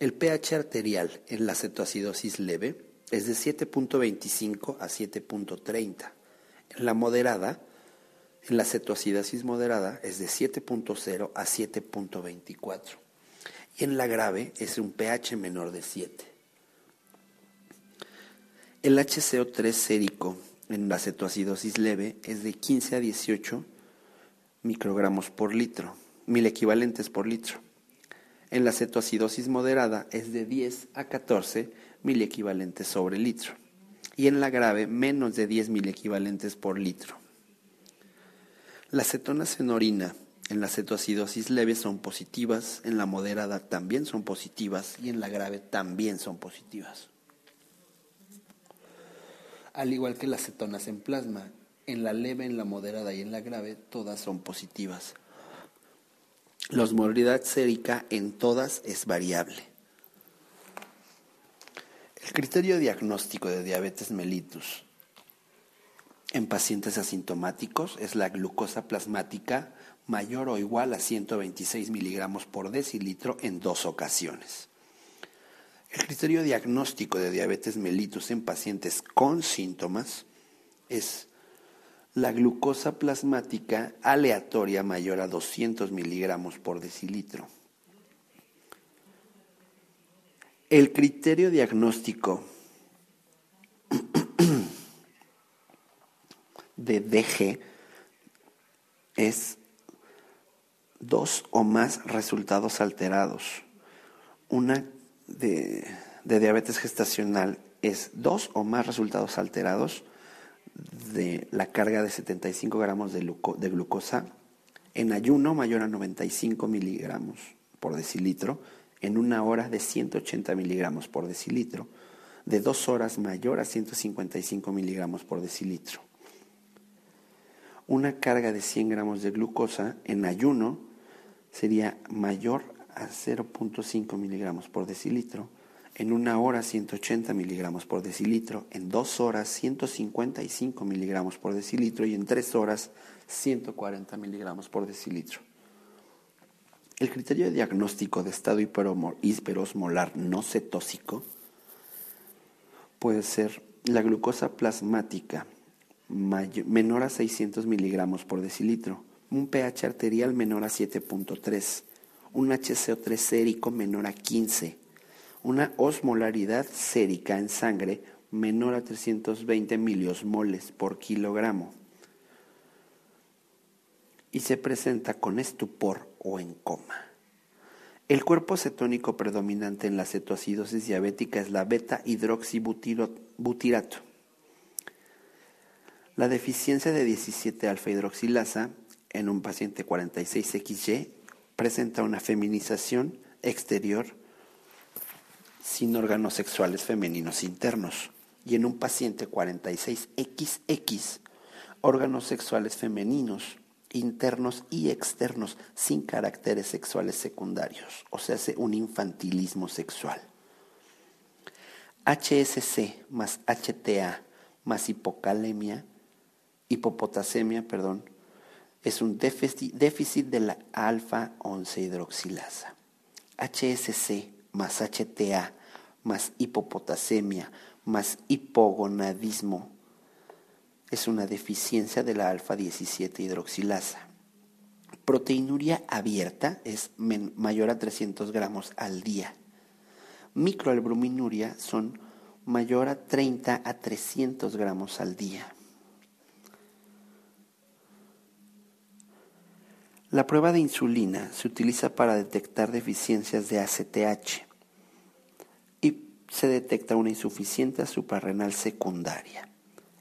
El pH arterial en la cetoacidosis leve es de 7.25 a 7.30. En la moderada, en la cetoacidosis moderada es de 7.0 a 7.24. Y en la grave es un pH menor de 7. El HCO3 sérico en la cetoacidosis leve es de 15 a 18 microgramos por litro, mil equivalentes por litro. En la cetoacidosis moderada es de 10 a 14 mil equivalentes sobre litro. Y en la grave, menos de 10 mil equivalentes por litro. Las cetonas en orina en la cetoacidosis leve son positivas, en la moderada también son positivas y en la grave también son positivas al igual que las cetonas en plasma. En la leve, en la moderada y en la grave, todas son positivas. La osmolaridad sérica en todas es variable. El criterio diagnóstico de diabetes mellitus en pacientes asintomáticos es la glucosa plasmática mayor o igual a 126 miligramos por decilitro en dos ocasiones. El criterio diagnóstico de diabetes mellitus en pacientes con síntomas es la glucosa plasmática aleatoria mayor a 200 miligramos por decilitro. El criterio diagnóstico de DG es dos o más resultados alterados, una de, diabetes gestacional es dos o más resultados alterados de la carga de 75 gramos de, glucosa en ayuno mayor a 95 miligramos por decilitro, en una hora de 180 miligramos por decilitro, de dos horas mayor a 155 miligramos por decilitro. Una carga de 100 gramos de glucosa en ayuno sería mayor a 0.5 miligramos por decilitro, en una hora 180 miligramos por decilitro, en dos horas 155 miligramos por decilitro y en tres horas 140 miligramos por decilitro. El criterio de diagnóstico de estado hiperosmolar no cetóxico puede ser la glucosa plasmática menor a 600 miligramos por decilitro, un pH arterial menor a 7.3, un HCO3 sérico menor a 15, una osmolaridad sérica en sangre menor a 320 miliosmoles por kilogramo y se presenta con estupor o en coma. El cuerpo cetónico predominante en la cetoacidosis diabética es la beta hidroxibutirato. La deficiencia de 17 alfa hidroxilasa en un paciente 46XY presenta una feminización exterior sin órganos sexuales femeninos internos. Y en un paciente 46XX, órganos sexuales femeninos, internos y externos, sin caracteres sexuales secundarios, o sea, hace un infantilismo sexual. HSC más HTA más hipocalemia, hipopotasemia, perdón, es un déficit, déficit de la alfa-11 hidroxilasa. HSC más HTA más hipopotasemia más hipogonadismo es una deficiencia de la alfa-17 hidroxilasa. Proteinuria abierta es mayor a 300 gramos al día. Microalbuminuria son mayor a 30 a 300 gramos al día. La prueba de insulina se utiliza para detectar deficiencias de ACTH y se detecta una insuficiencia suprarrenal secundaria.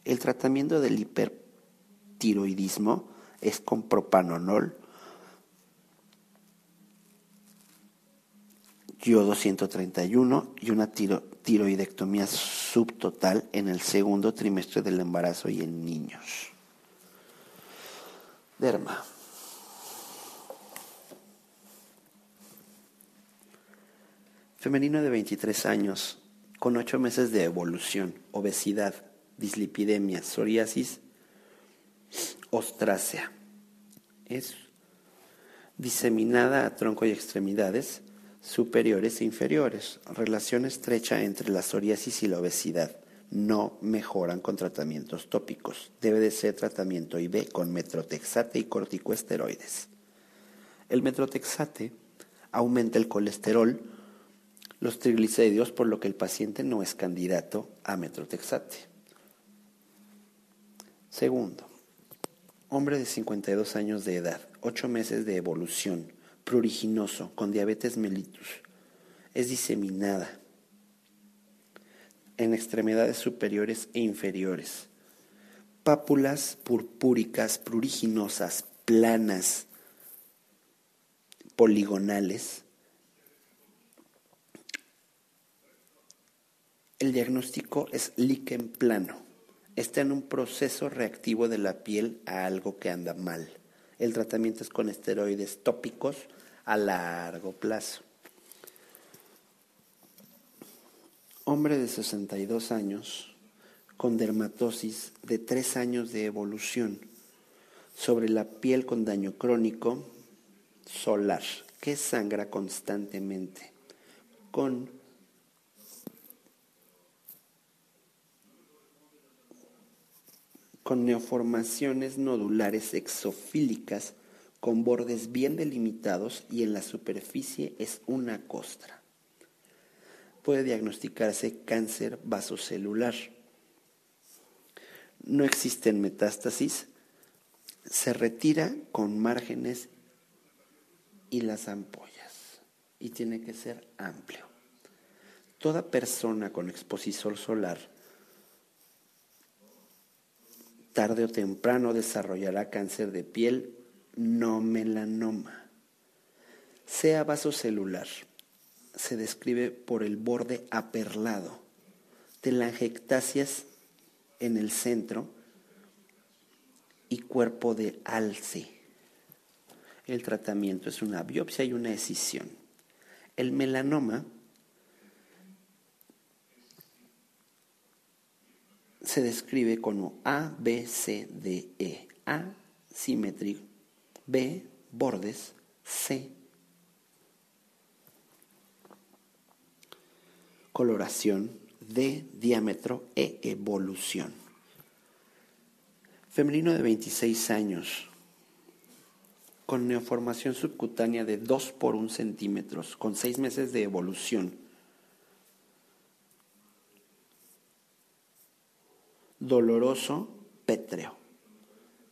El tratamiento del hipertiroidismo es con propanolol, yodo 131 y una tiroidectomía subtotal en el segundo trimestre del embarazo y en niños. Derma. Femenino de 23 años, con 8 meses de evolución, obesidad, dislipidemia, psoriasis, ostrácea. Es diseminada a tronco y extremidades superiores e inferiores. Relación estrecha entre la psoriasis y la obesidad. No mejoran con tratamientos tópicos. Debe de ser tratamiento IV con metrotexate y corticoesteroides. El metrotexate aumenta el colesterol, los triglicéridos, por lo que el paciente no es candidato a metrotexate. Segundo, hombre de 52 años de edad, 8 meses de evolución, pruriginoso, con diabetes mellitus. Es diseminada en extremidades superiores e inferiores. Pápulas purpúricas, pruriginosas, planas, poligonales, El diagnóstico es líquen plano. Está en un proceso reactivo de la piel a algo que anda mal. El tratamiento es con esteroides tópicos a largo plazo. Hombre de 62 años con dermatosis de 3 años de evolución sobre la piel con daño crónico solar que sangra constantemente con con neoformaciones nodulares exofílicas con bordes bien delimitados y en la superficie es una costra. Puede diagnosticarse cáncer vasocelular. No existen metástasis. Se retira con márgenes y las ampollas y tiene que ser amplio. Toda persona con exposición solar tarde o temprano desarrollará cáncer de piel, no melanoma. Sea vasocelular, se describe por el borde aperlado, telangiectasias en el centro y cuerpo de alce. El tratamiento es una biopsia y una escisión. El melanoma se describe como A, B, C, D, E. A, simétrico. B, bordes. C, coloración. D, diámetro. E, evolución. Femenino de 26 años, con neoformación subcutánea de 2 por 1 centímetros, con 6 meses de evolución doloroso pétreo.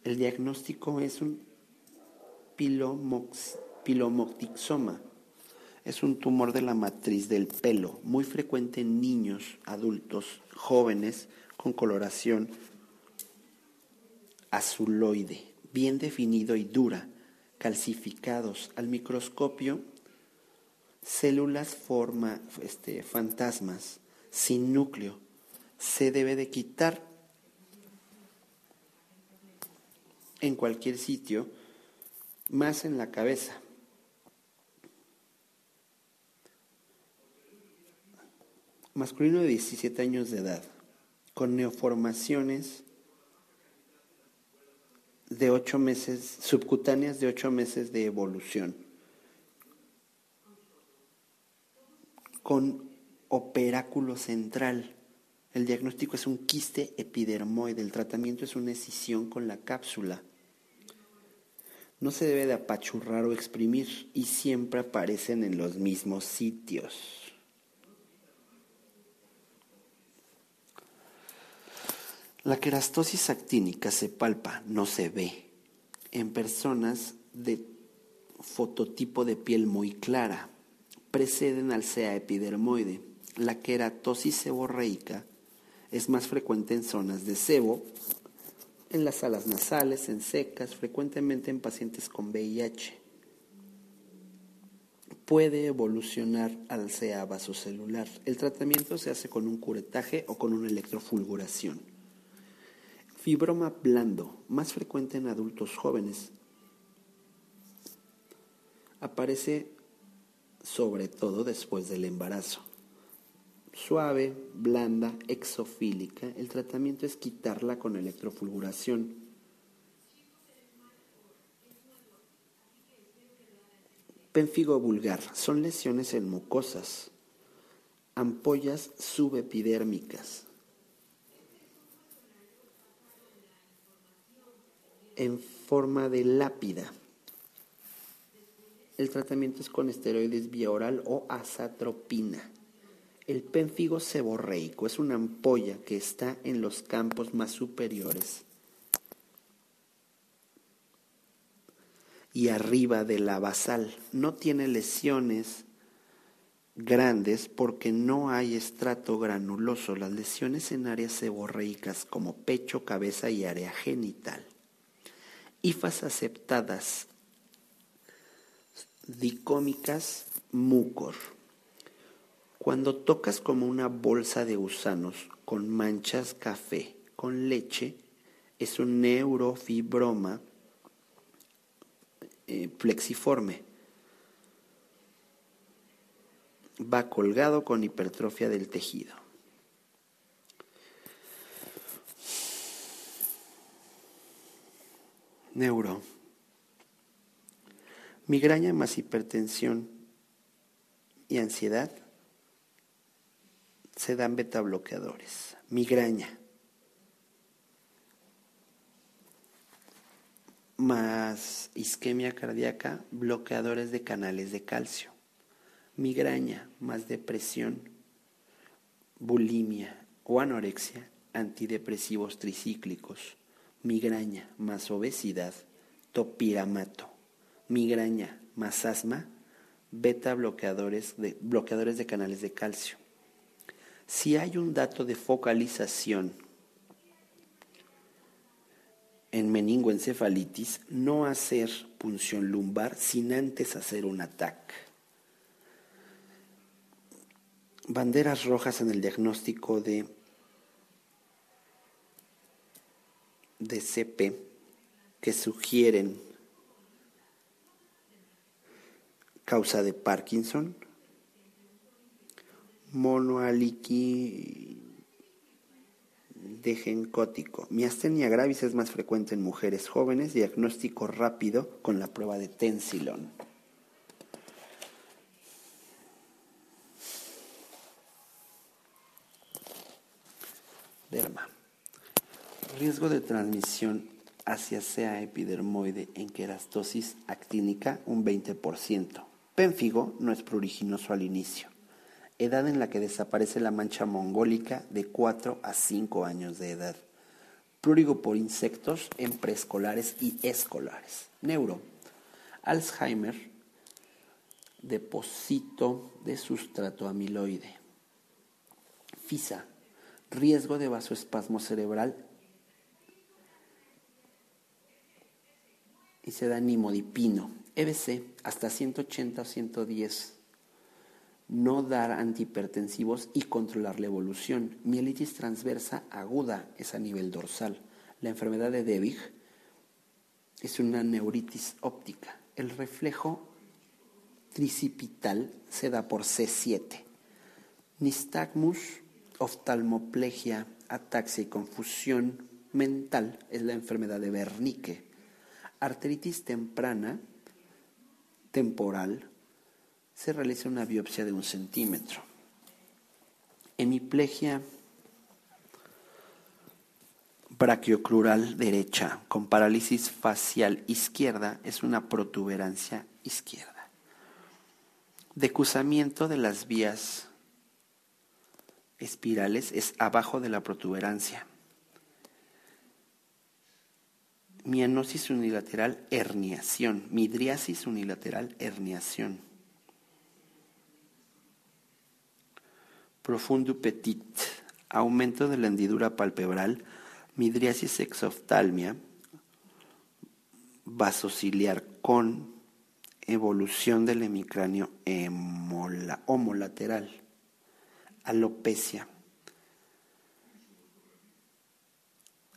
El diagnóstico es un pilomoctixoma. Es un tumor de la matriz del pelo, muy frecuente en niños, adultos, jóvenes, con coloración azuloide, bien definido y dura, calcificados al microscopio, células forma este, fantasmas, sin núcleo. Se debe de quitar en cualquier sitio, más en la cabeza. Masculino de 17 años de edad, con neoformaciones de 8 meses, subcutáneas de 8 meses de evolución, con operáculo central. El diagnóstico es un quiste epidermoide, el tratamiento es una escisión con la cápsula. No se debe de apachurrar o exprimir y siempre aparecen en los mismos sitios. La querastosis actínica se palpa, no se ve, en personas de fototipo de piel muy clara. Preceden al CEA epidermoide. La queratosis seborreica es más frecuente en zonas de sebo, en las alas nasales, en secas, frecuentemente en pacientes con VIH. Puede evolucionar al CEA vasocelular. El tratamiento se hace con un curetaje o con una electrofulguración. Fibroma blando, más frecuente en adultos jóvenes. Aparece sobre todo después del embarazo. Suave, blanda, exofílica. El tratamiento es quitarla con electrofulguración. Pénfigo vulgar. Son lesiones en mucosas. Ampollas subepidérmicas. en forma de lápida. El tratamiento es con esteroides vía oral o azatropina. El pénfigo seborreico es una ampolla que está en los campos más superiores y arriba de la basal. No tiene lesiones grandes porque no hay estrato granuloso. Las lesiones en áreas seborreicas como pecho, cabeza y área genital hifas aceptadas, dicómicas, mucor. Cuando tocas como una bolsa de gusanos con manchas café, con leche, es un neurofibroma eh, flexiforme. Va colgado con hipertrofia del tejido. Neuro. Migraña más hipertensión y ansiedad se dan beta bloqueadores. Migraña. Más isquemia cardíaca, bloqueadores de canales de calcio. Migraña más depresión, bulimia o anorexia, antidepresivos tricíclicos migraña más obesidad, topiramato, migraña más asma, beta bloqueadores de, bloqueadores de canales de calcio. Si hay un dato de focalización en meningoencefalitis, no hacer punción lumbar sin antes hacer un ataque. Banderas rojas en el diagnóstico de de CP que sugieren causa de Parkinson, monoaliqui degencótico. Miastenia gravis es más frecuente en mujeres jóvenes, diagnóstico rápido con la prueba de Tensilon. Derma. Riesgo de transmisión hacia sea epidermoide en querastosis actínica un 20%. Pénfigo no es pruriginoso al inicio. Edad en la que desaparece la mancha mongólica de 4 a 5 años de edad. Prurigo por insectos en preescolares y escolares. Neuro. Alzheimer. Depósito de sustrato amiloide. FISA. Riesgo de vasoespasmo cerebral y se da nimodipino. EBC hasta 180 o 110. No dar antihipertensivos y controlar la evolución. Mielitis transversa aguda es a nivel dorsal. La enfermedad de Debig es una neuritis óptica. El reflejo tricipital se da por C7. Nistagmus, oftalmoplegia, ataxia y confusión mental es la enfermedad de Wernicke. Artritis temprana, temporal, se realiza una biopsia de un centímetro. Hemiplegia brachiocrural derecha con parálisis facial izquierda es una protuberancia izquierda. Decusamiento de las vías espirales es abajo de la protuberancia. Mianosis unilateral, herniación. Midriasis unilateral, herniación. Profundo petit, aumento de la hendidura palpebral, midriasis exoftalmia, vasociliar con evolución del hemicráneo homolateral, alopecia,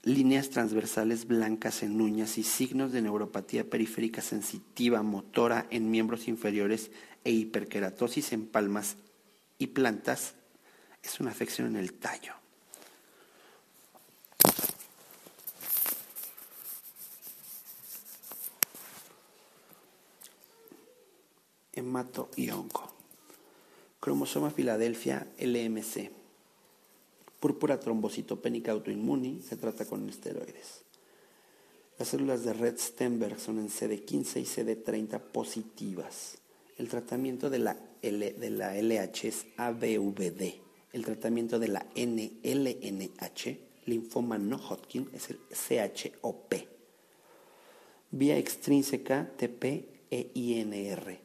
líneas transversales blancas en uñas y signos de neuropatía periférica sensitiva motora en miembros inferiores e hiperkeratosis en palmas y plantas es una afección en el tallo. Hemato y onco. Cromosoma Filadelfia LMC. Púrpura trombocitopénica autoinmune se trata con esteroides. Las células de Red Stenberg son en CD15 y CD30 positivas. El tratamiento de la, de la LH es ABVD. El tratamiento de la NLNH, linfoma no Hodgkin, es el CHOP. Vía extrínseca TP e INR.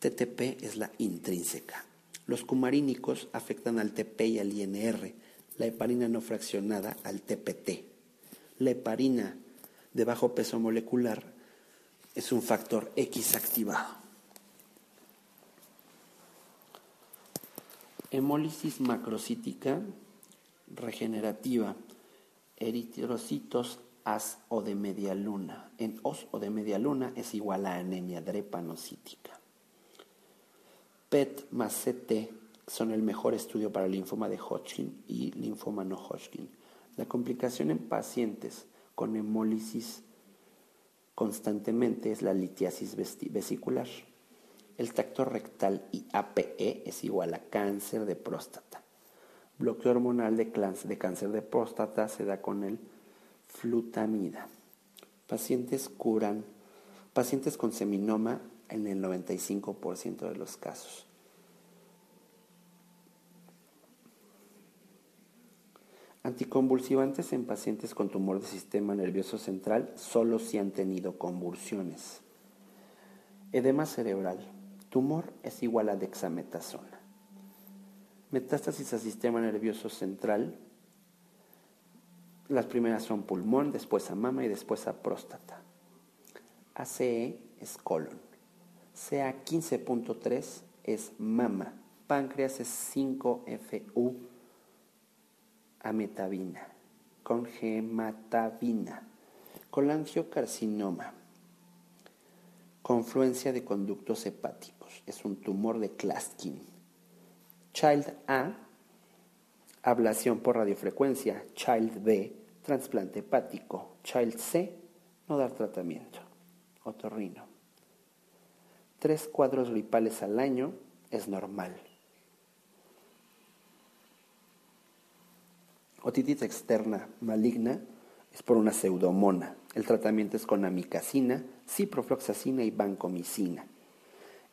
TTP es la intrínseca. Los cumarínicos afectan al TP y al INR, la heparina no fraccionada al TPT. La heparina de bajo peso molecular es un factor X activado. Hemólisis macrocítica regenerativa, eritrocitos as o de media luna. En os o de media luna es igual a anemia drepanocítica. PET más CT son el mejor estudio para linfoma de Hodgkin y linfoma no Hodgkin. La complicación en pacientes con hemólisis constantemente es la litiasis vesicular. El tacto rectal y APE es igual a cáncer de próstata. Bloqueo hormonal de, cáncer de próstata se da con el flutamida. Pacientes curan, pacientes con seminoma en el 95% de los casos. Anticonvulsivantes en pacientes con tumor de sistema nervioso central solo si han tenido convulsiones. Edema cerebral tumor es igual a dexametasona. Metástasis al sistema nervioso central. Las primeras son pulmón, después a mama y después a próstata. ACE es colon. CA 15.3 es mama. Páncreas es 5FU ametabina. Congematabina. Colangiocarcinoma. Confluencia de conductos hepáticos es un tumor de Klaskin. Child A, ablación por radiofrecuencia. Child B, trasplante hepático. Child C, no dar tratamiento. Otorrino. Tres cuadros gripales al año es normal. Otitis externa maligna es por una pseudomona. El tratamiento es con amicacina, ciprofloxacina y vancomicina.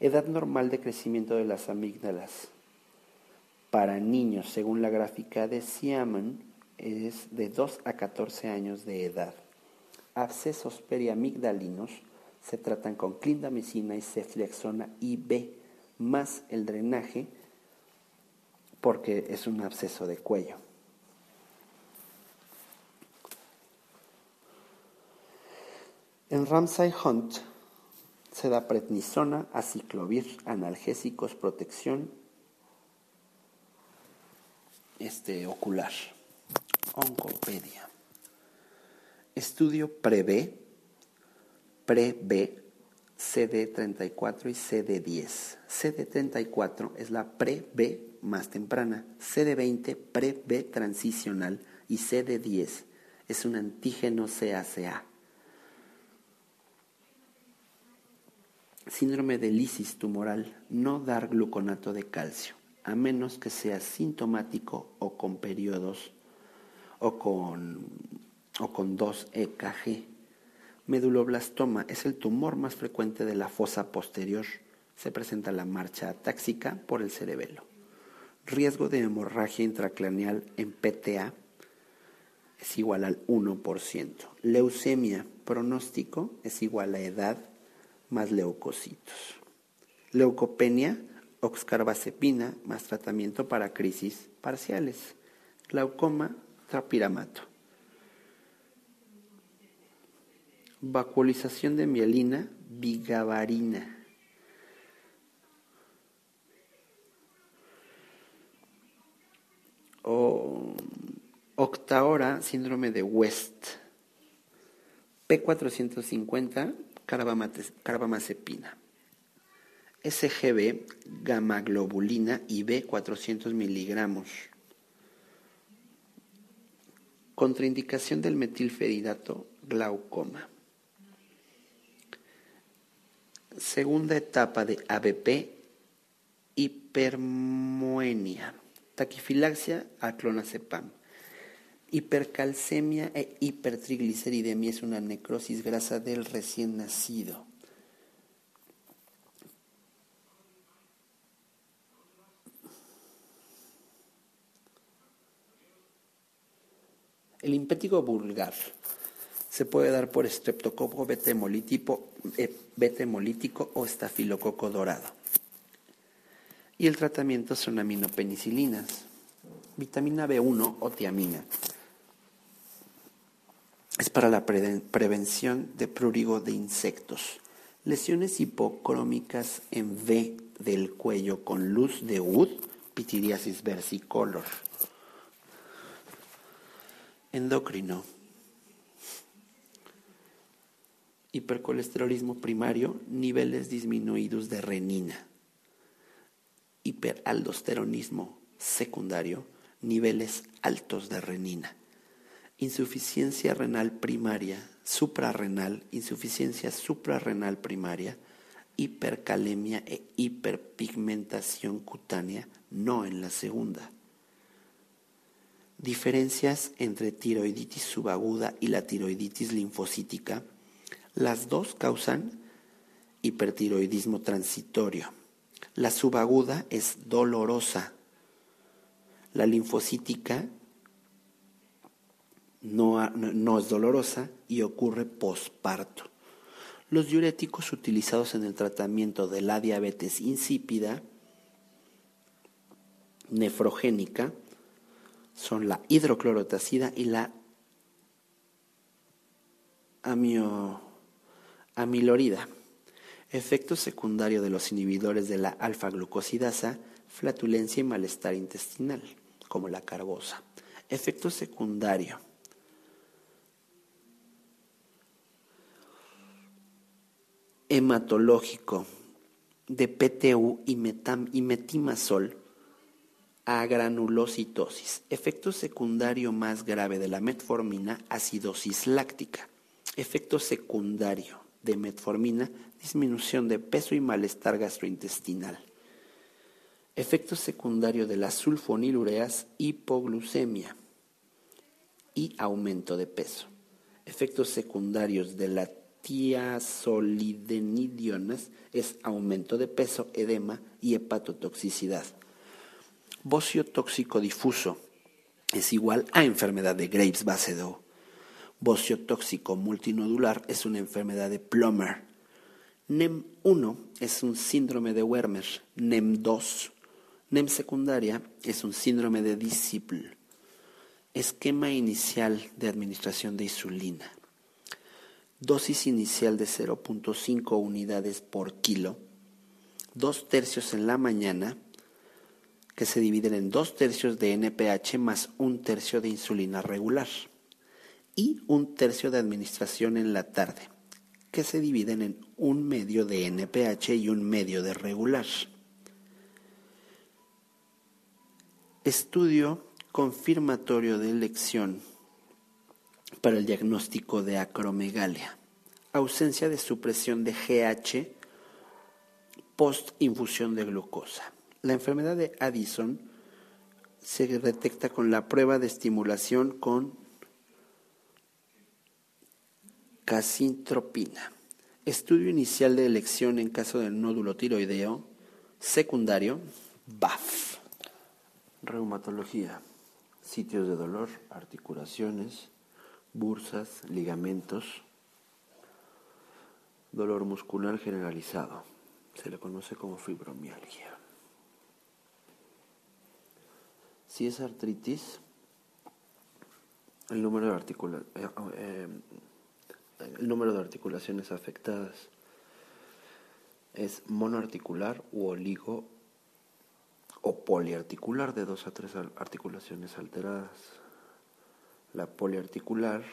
Edad normal de crecimiento de las amígdalas para niños, según la gráfica de Siamon, es de 2 a 14 años de edad. Abscesos periamigdalinos se tratan con clindamicina y ceftriaxona IB, más el drenaje, porque es un absceso de cuello. En Ramsay Hunt se da prednisona, aciclovir, analgésicos, protección este, ocular. Oncopedia. Estudio prevé pre-B, CD34 y CD10. CD34 es la pre-B más temprana, CD20 pre-B transicional y CD10 es un antígeno CACA. Síndrome de lisis tumoral, no dar gluconato de calcio, a menos que sea sintomático o con periodos o con, o con 2 EKG. Meduloblastoma es el tumor más frecuente de la fosa posterior. Se presenta la marcha atáxica por el cerebelo. Riesgo de hemorragia intracraneal en PTA es igual al 1%. Leucemia, pronóstico, es igual a edad más leucocitos. Leucopenia, oxcarbazepina más tratamiento para crisis parciales. Glaucoma, trapiramato. Vacuolización de mielina, bigavarina. O octaora, síndrome de West. P450, carbamazepina. SGB, gamaglobulina y B 400 miligramos. Contraindicación del metilferidato, glaucoma. Segunda etapa de ABP, hipermoenia. Taquifilaxia a clonazepam. Hipercalcemia e hipertrigliceridemia es una necrosis grasa del recién nacido. El impétigo vulgar se puede dar por estreptococo eh, betemolítico o estafilococo dorado. Y el tratamiento son aminopenicilinas, vitamina B1 o tiamina. Es para la prevención de prurigo de insectos. Lesiones hipocrómicas en V del cuello con luz de Wood, pitiriasis versicolor. Endocrino, hipercolesterolismo primario, niveles disminuidos de renina, hiperaldosteronismo secundario, niveles altos de renina, insuficiencia renal primaria, suprarrenal, insuficiencia suprarrenal primaria, hipercalemia e hiperpigmentación cutánea, no en la segunda. Diferencias entre tiroiditis subaguda y la tiroiditis linfocítica. Las dos causan hipertiroidismo transitorio. La subaguda es dolorosa. La linfocítica no, es dolorosa y ocurre posparto. Los diuréticos utilizados en el tratamiento de la diabetes insípida, nefrogénica, son la hidroclorotacida y la amilorida. Efecto secundario de los inhibidores de la alfa-glucosidasa, flatulencia y malestar intestinal, como la carbosa. Efecto secundario. Hematológico de PTU y, metimazol agranulocitosis. Efecto secundario más grave de la metformina, acidosis láctica. Efecto secundario de metformina, disminución de peso y malestar gastrointestinal. Efecto secundario de las sulfonilureas, hipoglucemia y aumento de peso. Efectos secundarios de la tiazolidinidionas es aumento de peso, edema y hepatotoxicidad. Bocio tóxico difuso es igual a enfermedad de Graves Basedow. Bocio tóxico multinodular es una enfermedad de Plummer. NEM1 es un síndrome de Wermer. NEM2, NEM secundaria es un síndrome de Disciple. Esquema inicial de administración de insulina. Dosis inicial de 0.5 unidades por kilo. Dos tercios en la mañana que se dividen en dos tercios de NPH más un tercio de insulina regular y un tercio de administración en la tarde. que se dividen en un medio de NPH y un medio de regular. Estudio confirmatorio de elección para el diagnóstico de acromegalia. Ausencia de supresión de GH post infusión de glucosa. La enfermedad de Addison se detecta con la prueba de estimulación con casintropina. Estudio inicial de elección en caso del nódulo tiroideo. Secundario, BAF. Reumatología. Sitios de dolor, articulaciones, bursas, ligamentos. Dolor muscular generalizado. Se le conoce como fibromialgia. Si es artritis, el número de articulaciones eh, eh, de articulaciones afectadas es monoarticular u oligo o poliarticular de dos a tres articulaciones alteradas. La poliarticular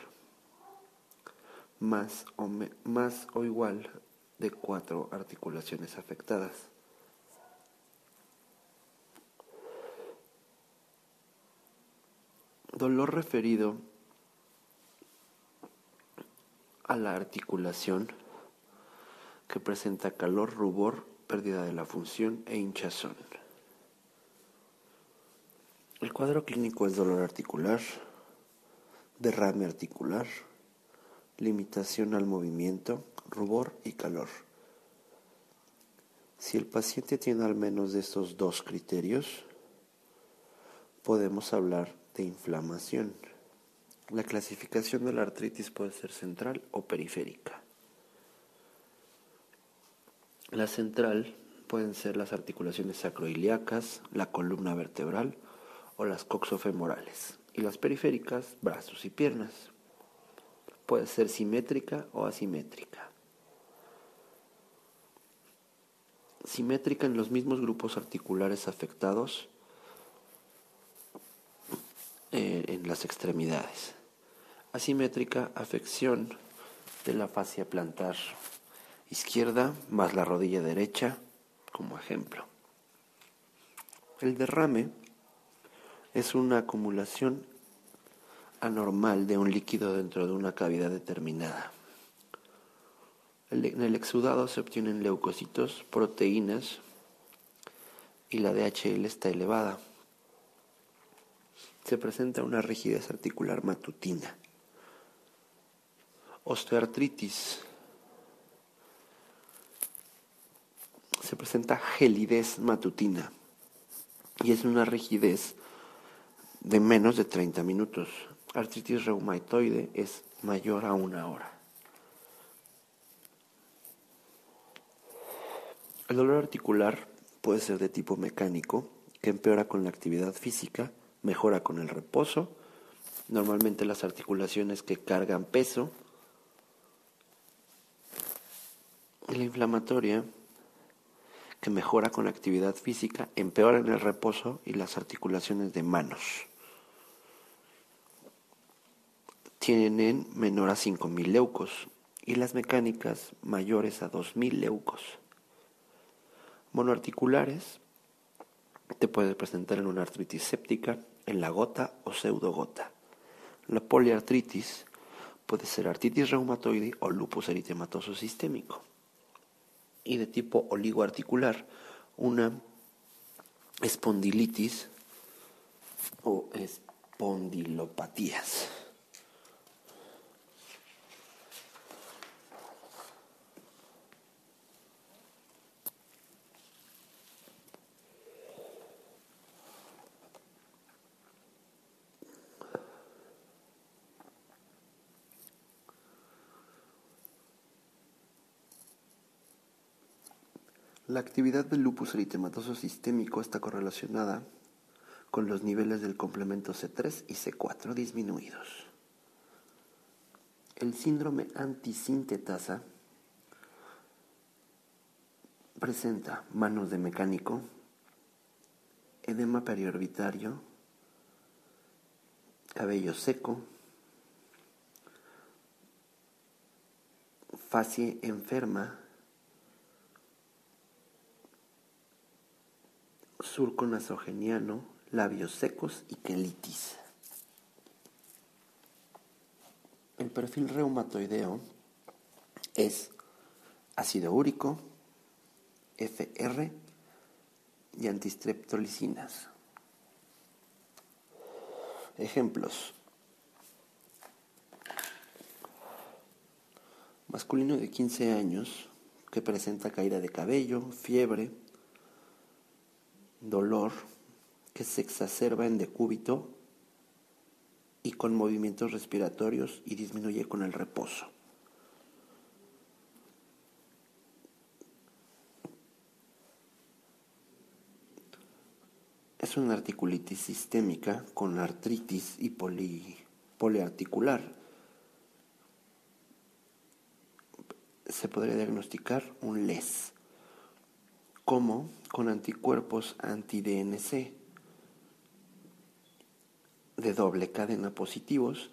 más o, más o igual de cuatro articulaciones afectadas. Dolor referido a la articulación que presenta calor, rubor, pérdida de la función e hinchazón. El cuadro clínico es dolor articular, derrame articular, limitación al movimiento, rubor y calor. Si el paciente tiene al menos de estos dos criterios, podemos hablar de inflamación. La clasificación de la artritis puede ser central o periférica. La central pueden ser las articulaciones sacroiliacas, la columna vertebral o las coxofemorales. Y las periféricas, brazos y piernas. Puede ser simétrica o asimétrica. Simétrica en los mismos grupos articulares afectados eh, en las extremidades asimétrica afección de la fascia plantar izquierda más la rodilla derecha como ejemplo. El derrame es una acumulación anormal de un líquido dentro de una cavidad determinada. En el exudado se obtienen leucocitos, proteínas y la DHL está elevada. Se presenta una rigidez articular matutina osteoartritis. Se presenta gelidez matutina y es una rigidez de menos de 30 minutos. Artritis reumatoide es mayor a una hora. El dolor articular puede ser de tipo mecánico, que empeora con la actividad física, mejora con el reposo. Normalmente las articulaciones que cargan peso la inflamatoria, que mejora con actividad física, empeora en el reposo y las articulaciones de manos. Tienen menor a 5.000 leucos y las mecánicas mayores a 2.000 leucos. Monoarticulares te puede presentar en una artritis séptica, en la gota o pseudogota. La poliartritis puede ser artritis reumatoide o lupus eritematoso sistémico y de tipo oligoarticular, una espondilitis o espondilopatías. La actividad del lupus eritematoso sistémico está correlacionada con los niveles del complemento C3 y C4 disminuidos. El síndrome antisintetasa presenta manos de mecánico, edema periorbitario, cabello seco, facie enferma, surco nasogeniano, labios secos y quelitis. El perfil reumatoideo es ácido úrico, FR y antistreptolicinas. Ejemplos. Masculino de 15 años que presenta caída de cabello, fiebre, dolor que se exacerba en decúbito y con movimientos respiratorios y disminuye con el reposo. Es una articulitis sistémica con artritis y poliarticular. Se podría diagnosticar un LES, como con anticuerpos anti-DNC de doble cadena positivos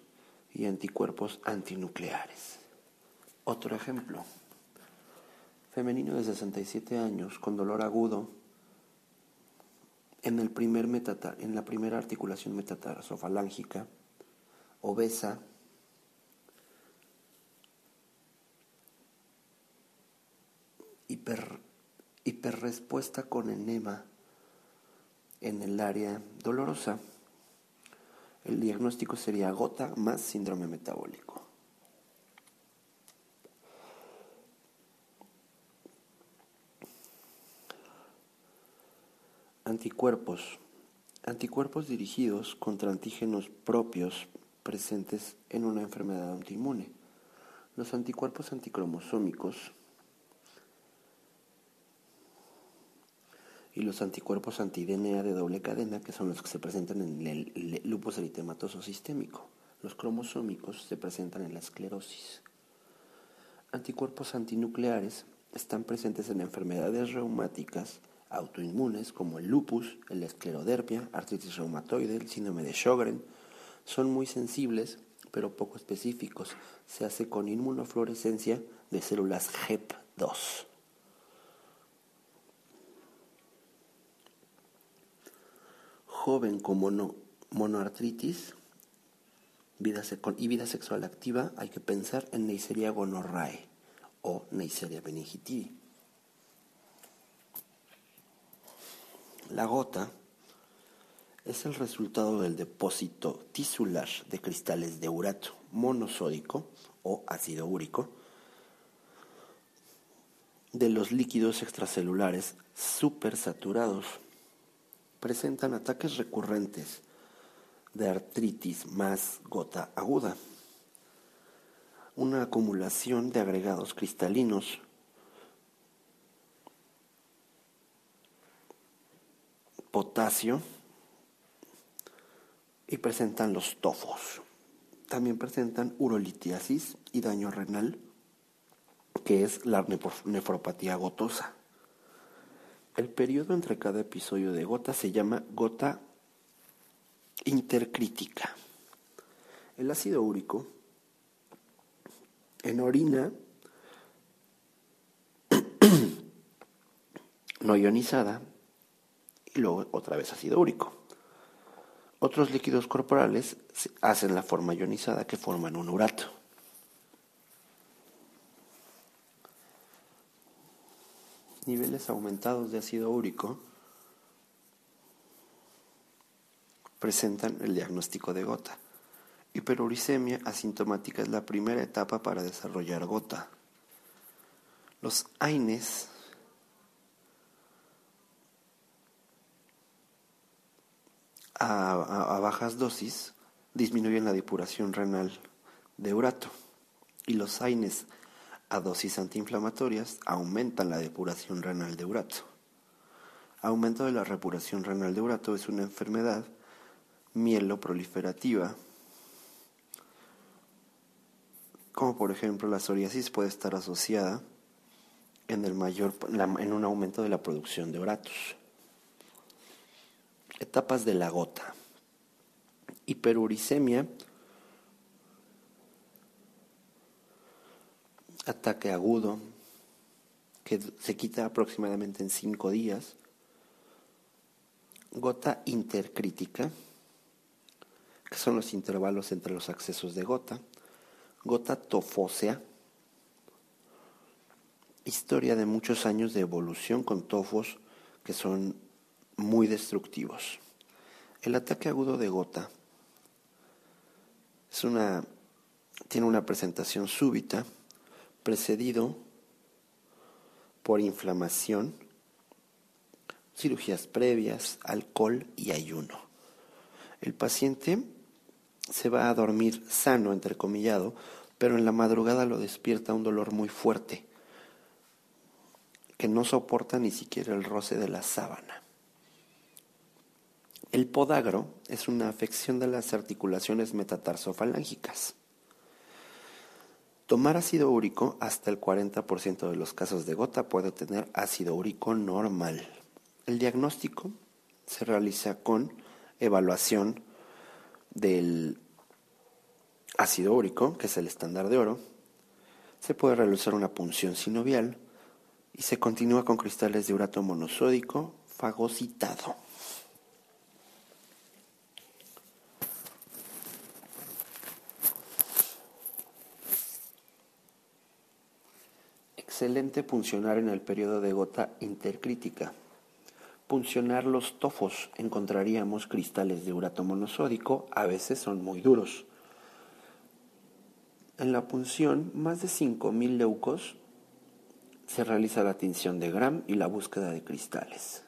y anticuerpos antinucleares. Otro ejemplo. Femenino de 67 años con dolor agudo en, el primer en la primera articulación metatarsofalángica, obesa, hiper, hiperrespuesta con enema en el área dolorosa. El diagnóstico sería gota más síndrome metabólico. Anticuerpos. Anticuerpos dirigidos contra antígenos propios presentes en una enfermedad autoinmune. Los anticuerpos anticromosómicos y los anticuerpos anti-DNA de doble cadena, que son los que se presentan en el lupus eritematoso sistémico. Los cromosómicos se presentan en la esclerosis. Anticuerpos antinucleares están presentes en enfermedades reumáticas autoinmunes como el lupus, el esclerodermia, artritis reumatoide, el síndrome de Sjögren, son muy sensibles pero poco específicos. Se hace con inmunofluorescencia de células HEP2. Joven con monoartritis vida y vida sexual activa, hay que pensar en Neisseria gonorrhoeae o Neisseria meningitidi. La gota es el resultado del depósito tisular de cristales de urato monosódico o ácido úrico de los líquidos extracelulares supersaturados. Presentan ataques recurrentes de artritis más gota aguda. Una acumulación de agregados cristalinos potasio y presentan los tofos. También presentan urolitiasis y daño renal, que es la nefropatía gotosa. El periodo entre cada episodio de gota se llama gota intercrítica. El ácido úrico en orina no ionizada y luego otra vez ácido úrico. Otros líquidos corporales hacen la forma ionizada que forman un urato. Niveles aumentados de ácido úrico presentan el diagnóstico de gota. Hiperuricemia asintomática es la primera etapa para desarrollar gota. Los AINES a, bajas dosis disminuyen la depuración renal de urato y los AINES a dosis antiinflamatorias aumentan la depuración renal de urato. Aumento de la repuración renal de urato es una enfermedad mieloproliferativa, como por ejemplo la psoriasis puede estar asociada en, en un aumento de la producción de uratos. Etapas de la gota. Hiperuricemia ataque agudo que se quita aproximadamente en 5 días, gota intercrítica, que son los intervalos entre los accesos de gota, gota tofósea, historia de muchos años de evolución con tofos que son muy destructivos. El ataque agudo de gota es una, tiene una presentación súbita, precedido por inflamación, cirugías previas, alcohol y ayuno. El paciente se va a dormir sano, entrecomillado, pero en la madrugada lo despierta un dolor muy fuerte, que no soporta ni siquiera el roce de la sábana. El podagro es una afección de las articulaciones metatarsofalángicas. Tomar ácido úrico, hasta el 40% de los casos de gota puede tener ácido úrico normal. El diagnóstico se realiza con evaluación del ácido úrico, que es el estándar de oro. Se puede realizar una punción sinovial y se continúa con cristales de urato monosódico fagocitado. Excelente puncionar en el periodo de gota intercrítica. Puncionar los tofos encontraríamos cristales de urato monosódico, a veces son muy duros. En la punción, más de 5.000 leucos se realiza la tinción de Gram y la búsqueda de cristales.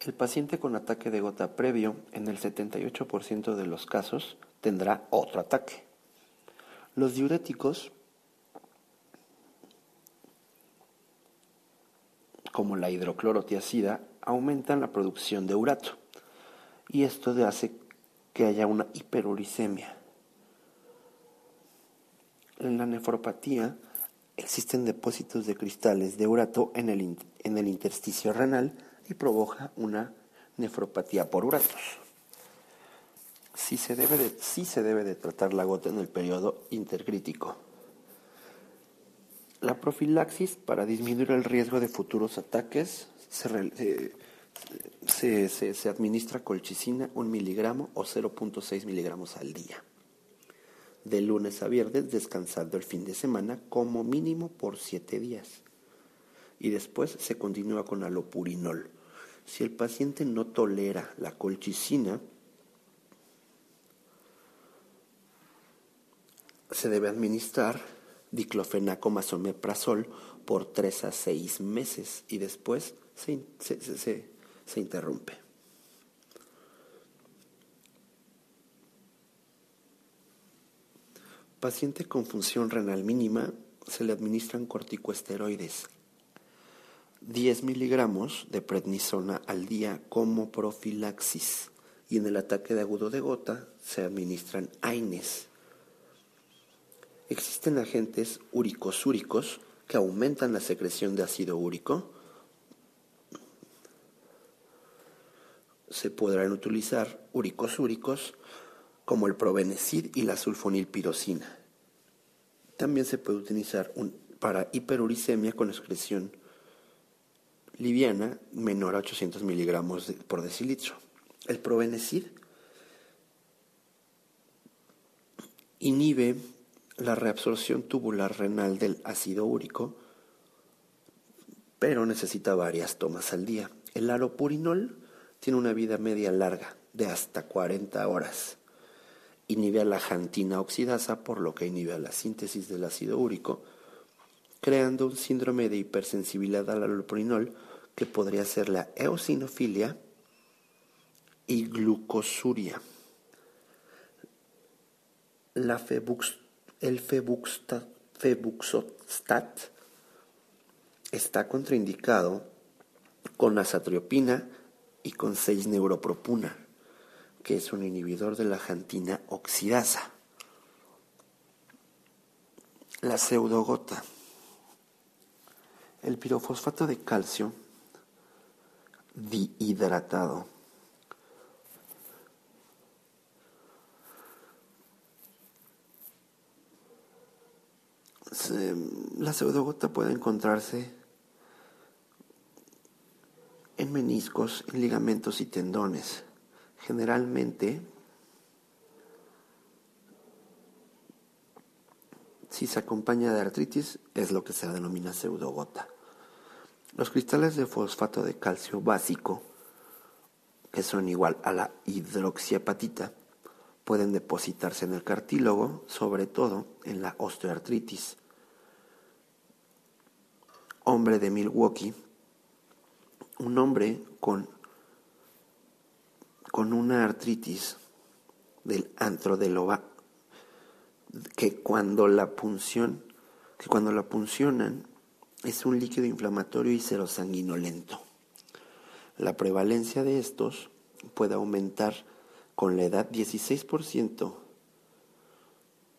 El paciente con ataque de gota previo, en el 78% de los casos, tendrá otro ataque. Los diuréticos, como la hidroclorotiacida, aumentan la producción de urato y esto hace que haya una hiperuricemia. En la nefropatía existen depósitos de cristales de urato en el, en el intersticio renal y provoca una nefropatía por uratos. Sí se, debe de, se debe de tratar la gota en el periodo intercrítico. La profilaxis para disminuir el riesgo de futuros ataques se, eh, se, se, administra colchicina un miligramo o 0.6 miligramos al día. De lunes a viernes, descansando el fin de semana como mínimo por 7 días. Y después se continúa con alopurinol. Si el paciente no tolera la colchicina, se debe administrar diclofenaco más omeprazol por 3 a 6 meses y después se, se, se interrumpe. Paciente con función renal mínima se le administran corticoesteroides. 10 miligramos de prednisona al día como profilaxis y en el ataque de agudo de gota se administran AINES. Existen agentes uricosúricos que aumentan la secreción de ácido úrico se podrán utilizar úricos como el provenecid y la sulfonilpirosina. También se puede utilizar para hiperuricemia con excreción liviana menor a 800 miligramos por decilitro. El provenecid inhibe la reabsorción tubular renal del ácido úrico, pero necesita varias tomas al día. El alopurinol tiene una vida media larga, de hasta 40 horas. Inhibe a la jantina oxidasa, por lo que inhibe a la síntesis del ácido úrico, creando un síndrome de hipersensibilidad al allopurinol que podría ser la eosinofilia y glucosuria. La el febuxostat está contraindicado con azatriopina y con 6 neuropropuna, que es un inhibidor de la jantina oxidasa. La pseudogota. El pirofosfato de calcio dihidratado. la pseudogota puede encontrarse en meniscos, en ligamentos y tendones. Generalmente, si se acompaña de artritis, es lo que se denomina pseudogota. Los cristales de fosfato de calcio básico, que son igual a la hidroxiapatita, pueden depositarse en el cartílago, sobre todo en la osteoartritis. Hombre de Milwaukee, un hombre con, con una artritis del antro de loba, que cuando la punción, que cuando la puncionan es un líquido inflamatorio y serosanguinolento. La prevalencia de estos puede aumentar con la edad 16%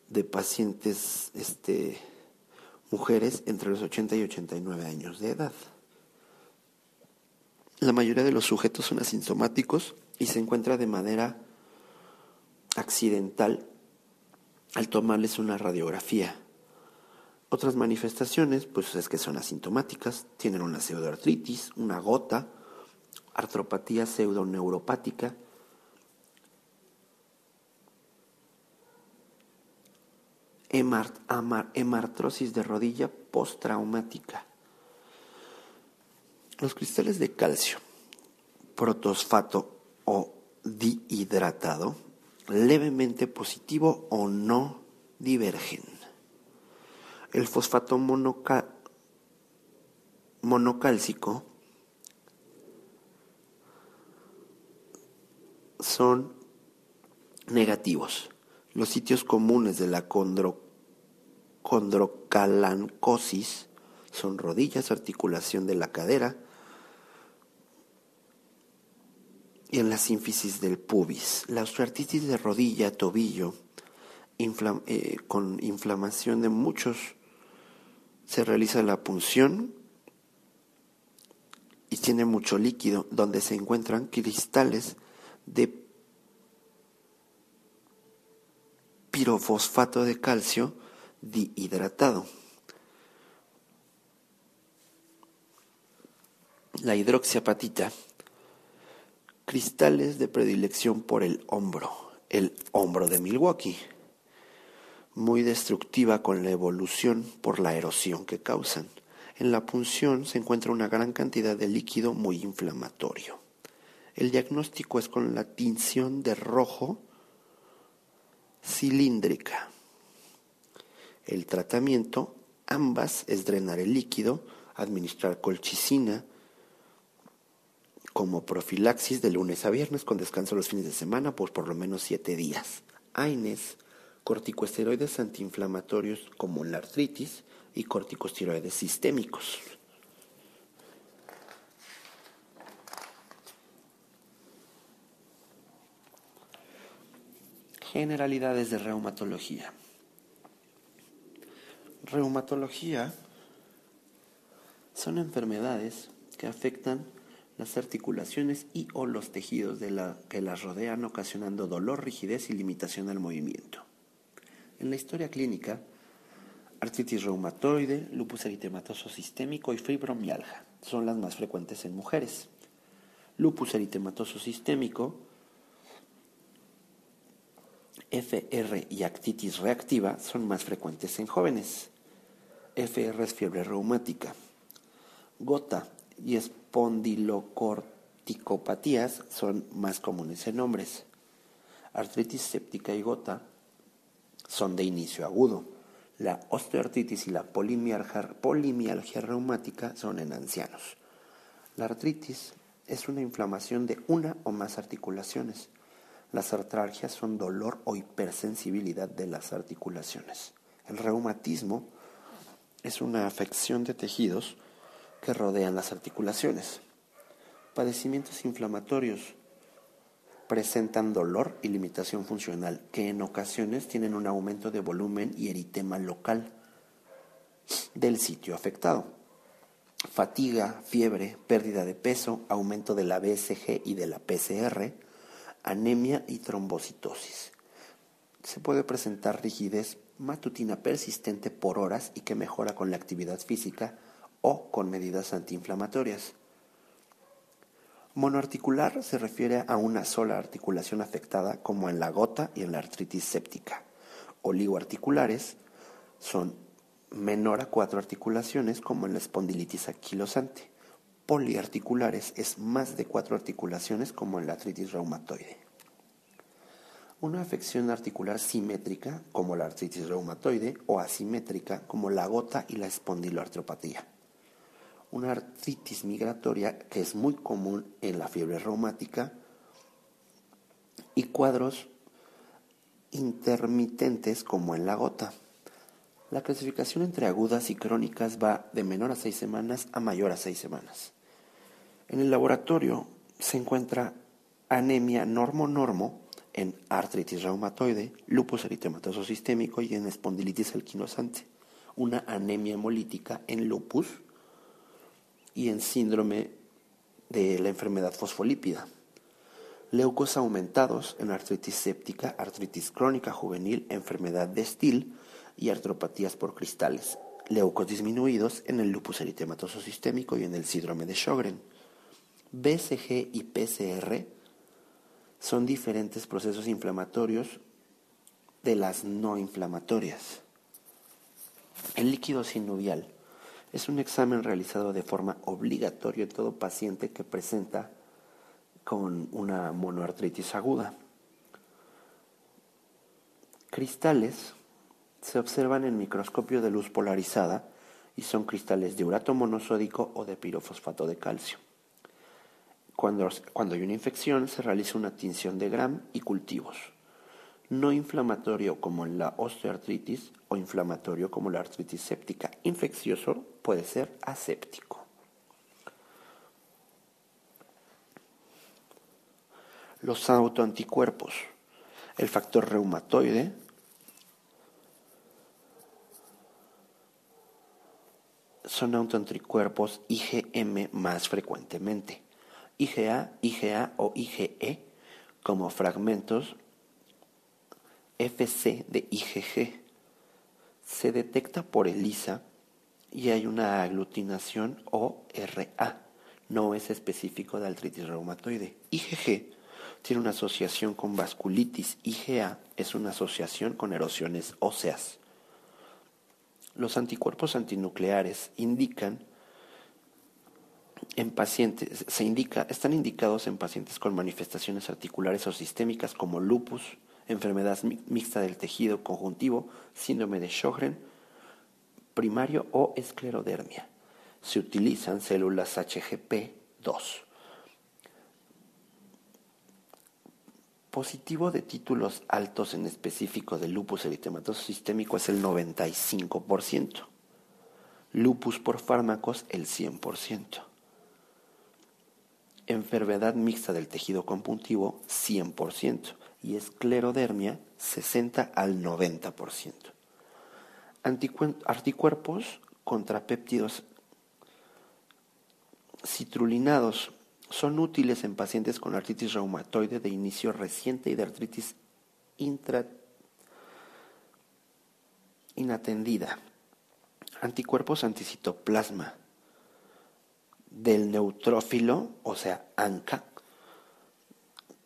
de pacientes este, mujeres entre los 80 y 89 años de edad. La mayoría de los sujetos son asintomáticos y se encuentra de manera accidental al tomarles una radiografía. Otras manifestaciones, pues es que son asintomáticas, tienen una pseudoartritis, una gota, artropatía pseudoneuropática, hemartrosis de rodilla postraumática. Los cristales de calcio, protosfato o dihidratado, levemente positivo o no divergen. El fosfato monocálcico son negativos. Los sitios comunes de la condrocalancosis son rodillas, articulación de la cadera y en la sínfisis del pubis. La osteoartritis de rodilla, tobillo, eh, con inflamación de muchos, se realiza la punción y tiene mucho líquido donde se encuentran cristales de pirofosfato de calcio dihidratado. La hidroxiapatita, cristales de predilección por el hombro, el hombro de Milwaukee, muy destructiva con la evolución por la erosión que causan. En la punción se encuentra una gran cantidad de líquido muy inflamatorio. El diagnóstico es con la tinción de rojo cilíndrica. El tratamiento, ambas, es drenar el líquido, administrar colchicina como profilaxis de lunes a viernes con descanso los fines de semana por por lo menos siete días. AINES, corticosteroides antiinflamatorios como la artritis y corticosteroides sistémicos. Generalidades de reumatología. Reumatología son enfermedades que afectan las articulaciones y o los tejidos de la, que las rodean ocasionando dolor, rigidez y limitación al movimiento. En la historia clínica, artritis reumatoide, lupus eritematoso sistémico y fibromialgia son las más frecuentes en mujeres. Lupus eritematoso sistémico FR y actitis reactiva son más frecuentes en jóvenes. FR es fiebre reumática. Gota y espondilocorticopatías son más comunes en hombres. Artritis séptica y gota son de inicio agudo. La osteoartritis y la polimialgia, polimialgia reumática son en ancianos. La artritis es una inflamación de una o más articulaciones las artralgias son dolor o hipersensibilidad de las articulaciones. El reumatismo es una afección de tejidos que rodean las articulaciones. Padecimientos inflamatorios presentan dolor y limitación funcional, que en ocasiones tienen un aumento de volumen y eritema local del sitio afectado. fatiga, fiebre, pérdida de peso, aumento de la BSG y de la PCR, anemia y trombocitosis. Se puede presentar rigidez matutina persistente por horas y que mejora con la actividad física o con medidas antiinflamatorias. Monoarticular se refiere a una sola articulación afectada como en la gota y en la artritis séptica. Oligoarticulares son menor a cuatro articulaciones como en la espondilitis anquilosante. Poliarticulares es más de cuatro articulaciones como en la artritis reumatoide. Una afección articular simétrica como la artritis reumatoide o asimétrica como la gota y la espondiloartropatía una artritis migratoria que es muy común en la fiebre reumática y cuadros intermitentes como en la gota. La clasificación entre agudas y crónicas va de menor a seis semanas a mayor a seis semanas. En el laboratorio se encuentra anemia normo-normo en artritis reumatoide, lupus eritematoso sistémico y en espondilitis alquinosante, una anemia hemolítica en lupus y en síndrome de la enfermedad fosfolípida. Leucos aumentados en artritis séptica, artritis crónica juvenil, enfermedad de Still y artropatías por cristales. Leucos disminuidos en el lupus eritematoso sistémico y en el síndrome de Sjögren. BCG y PCR son diferentes procesos inflamatorios de las no inflamatorias. El líquido sinovial es un examen realizado de forma obligatoria en todo paciente que presenta con una monoartritis aguda. Cristales se observan en microscopio de luz polarizada y son cristales de urato monosódico o de pirofosfato de calcio. Cuando, cuando hay una infección se realiza una tinción de Gram y cultivos no inflamatorio como la osteoartritis o inflamatorio como la artritis séptica. Infeccioso puede ser aséptico. Los autoanticuerpos. El factor reumatoide, son autoanticuerpos IgM más frecuentemente. IgA, IgA o IgE como fragmentos FC de IgG. Se detecta por ELISA y hay una aglutinación ORA. No es específico de artritis reumatoide. IgG tiene una asociación con vasculitis. IgA es una asociación con erosiones óseas. Los anticuerpos antinucleares indican en pacientes, se indica, están indicados en pacientes con manifestaciones articulares o sistémicas como lupus, enfermedad mixta del tejido conjuntivo, síndrome de Sjögren primario o esclerodermia. Se utilizan células HGP2. Positivo de títulos altos en específico de lupus eritematoso sistémico es el 95%. Lupus por fármacos el 100%. Enfermedad mixta del tejido conjuntivo 100% y esclerodermia 60 al 90%. Anticuerpos contra péptidos citrulinados son útiles en pacientes con artritis reumatoide de inicio reciente y de artritis inatendida. Anticuerpos anticitoplasma del neutrófilo, o sea, ANCA,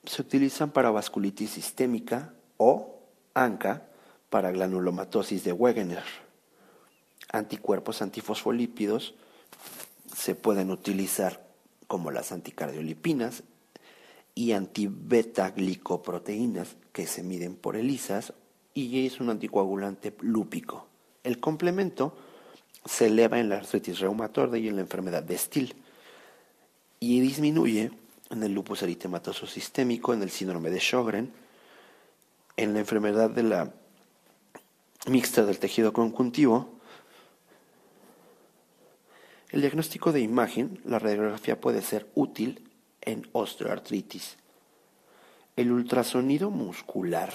se utilizan para vasculitis sistémica o ANCA para granulomatosis de Wegener. Anticuerpos antifosfolípidos se pueden utilizar como las anticardiolipinas y antibeta-glicoproteínas que se miden por ELISAS y es un anticoagulante lúpico. El complemento se eleva en la artritis reumatoide y en la enfermedad de Still y disminuye en el lupus eritematoso sistémico, en el síndrome de Sjögren, en la enfermedad de la mixta del tejido conjuntivo. El diagnóstico de imagen, la radiografía puede ser útil en osteoartritis. El ultrasonido muscular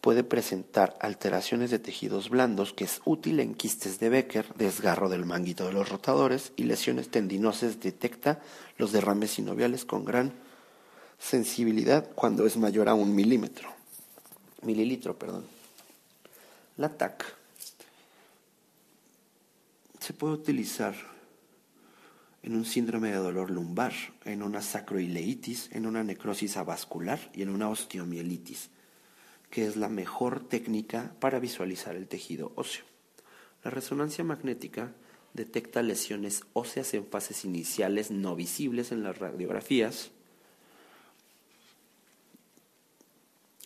puede presentar alteraciones de tejidos blandos, que es útil en quistes de Becker, desgarro del manguito de los rotadores y lesiones tendinosas. Detecta los derrames sinoviales con gran sensibilidad cuando es mayor a un milímetro. Mililitro, perdón. La TAC se puede utilizar en un síndrome de dolor lumbar, en una sacroileitis, en una necrosis avascular y en una osteomielitis que es la mejor técnica para visualizar el tejido óseo. La resonancia magnética detecta lesiones óseas en fases iniciales no visibles en las radiografías.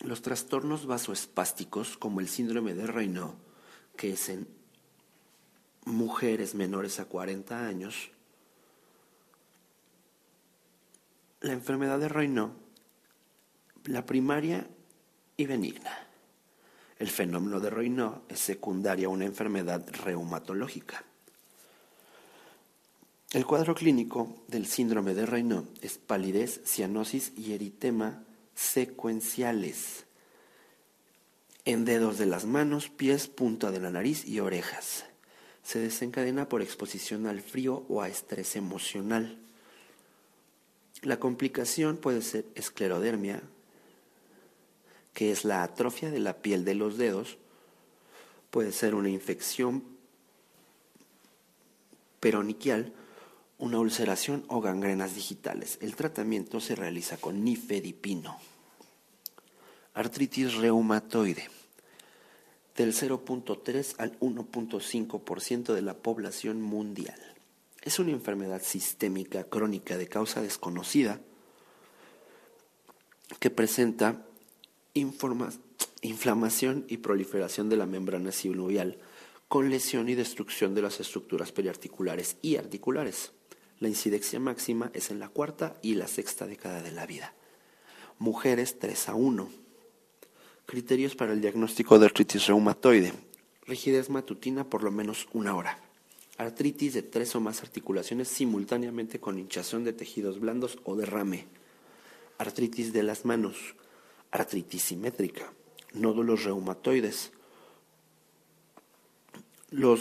Los trastornos vasoespásticos, como el síndrome de Raynaud, que es en mujeres menores a 40 años, la enfermedad de Raynaud, la primaria y benigna. El fenómeno de Raynaud es secundario a una enfermedad reumatológica. El cuadro clínico del síndrome de Raynaud es palidez, cianosis y eritema secuenciales en dedos de las manos, pies, punta de la nariz y orejas. Se desencadena por exposición al frío o a estrés emocional. La complicación puede ser esclerodermia, que es la atrofia de la piel de los dedos, puede ser una infección peroniquial, una ulceración o gangrenas digitales. El tratamiento se realiza con nifedipino. Artritis reumatoide. Del 0.3 al 1.5% de la población mundial. Es una enfermedad sistémica crónica de causa desconocida que presenta inflamación y proliferación de la membrana sinovial, con lesión y destrucción de las estructuras periarticulares y articulares. La incidencia máxima es en la cuarta y la sexta década de la vida. Mujeres 3 a 1. Criterios para el diagnóstico de artritis reumatoide. Rigidez matutina por lo menos una hora. Artritis de tres o más articulaciones simultáneamente con hinchazón de tejidos blandos o derrame. Artritis de las manos artritis simétrica, nódulos reumatoides. Los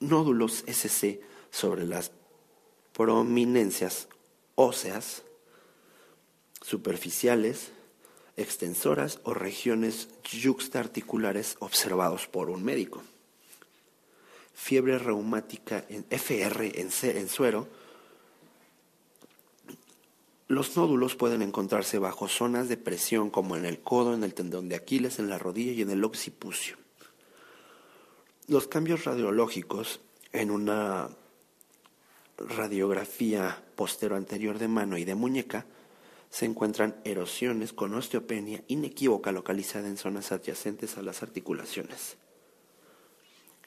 nódulos SC sobre las prominencias óseas superficiales, extensoras o regiones yuxtaarticulares observados por un médico. Fiebre reumática en FR en suero los nódulos pueden encontrarse bajo zonas de presión como en el codo, en el tendón de Aquiles, en la rodilla y en el occipucio. Los cambios radiológicos en una radiografía postero anterior de mano y de muñeca se encuentran erosiones con osteopenia inequívoca localizada en zonas adyacentes a las articulaciones.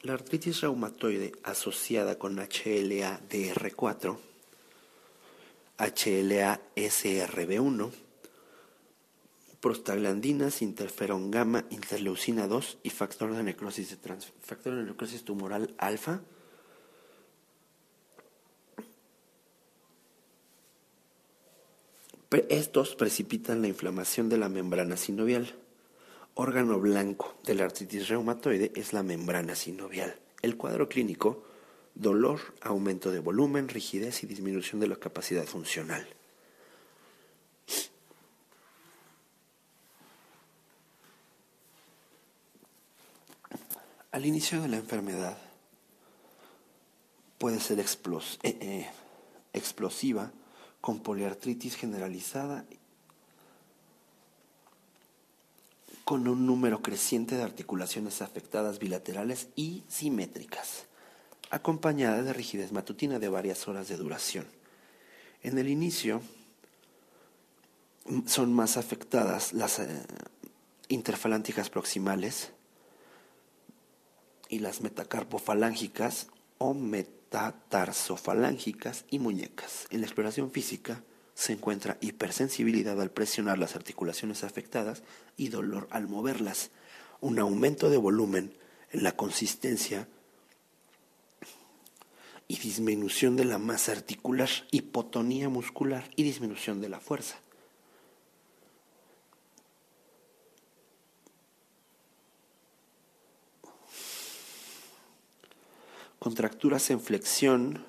La artritis reumatoide asociada con HLA-DR4 HLA-SRB1, prostaglandinas, interferón gamma, interleucina 2 y factor de necrosis, de factor de necrosis tumoral alfa. Estos precipitan la inflamación de la membrana sinovial. Órgano blanco de la artritis reumatoide es la membrana sinovial. El cuadro clínico dolor, aumento de volumen, rigidez y disminución de la capacidad funcional. Al inicio de la enfermedad puede ser eh, eh, explosiva con poliartritis generalizada con un número creciente de articulaciones afectadas bilaterales y simétricas acompañada de rigidez matutina de varias horas de duración. En el inicio son más afectadas las eh, interfalánticas proximales y las metacarpofalángicas o metatarsofalángicas y muñecas. En la exploración física se encuentra hipersensibilidad al presionar las articulaciones afectadas y dolor al moverlas, un aumento de volumen en la consistencia y disminución de la masa articular, hipotonía muscular y disminución de la fuerza. Contracturas en flexión,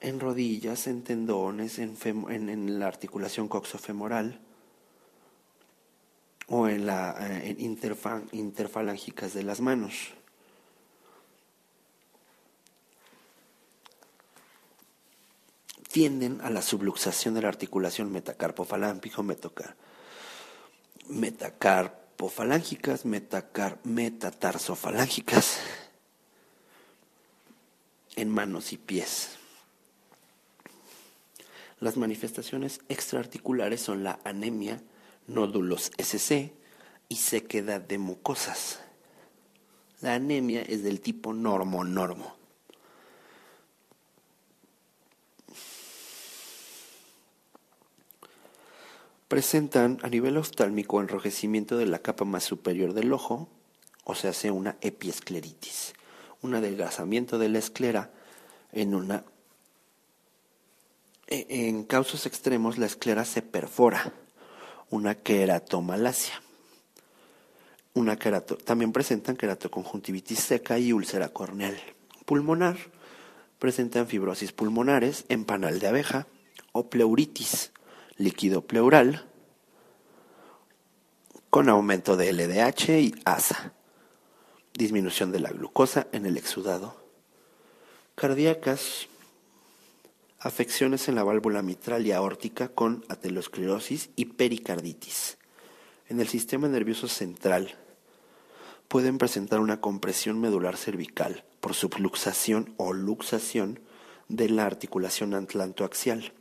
en rodillas, en tendones, en, en, en la articulación coxofemoral o en la eh, en interfalángicas de las manos. Tienden a la subluxación de la articulación metacarpofalángico, metacarpofalángicas, metacar, metatarsofalángicas en manos y pies. Las manifestaciones extraarticulares son la anemia, nódulos SC y sequedad de mucosas. La anemia es del tipo normo-normo. Presentan a nivel oftálmico enrojecimiento de la capa más superior del ojo, o se hace una epiescleritis, un adelgazamiento de la esclera en una e, en casos extremos la esclera se perfora, una queratomalacia. Una querato, también presentan queratoconjuntivitis seca y úlcera corneal. Pulmonar, presentan fibrosis pulmonares, empanal de abeja o pleuritis, líquido pleural, con aumento de LDH y ASA, disminución de la glucosa en el exudado. Cardíacas, afecciones en la válvula mitral y aórtica con atelosclerosis y pericarditis. En el sistema nervioso central pueden presentar una compresión medular cervical por subluxación o luxación de la articulación atlantoaxial.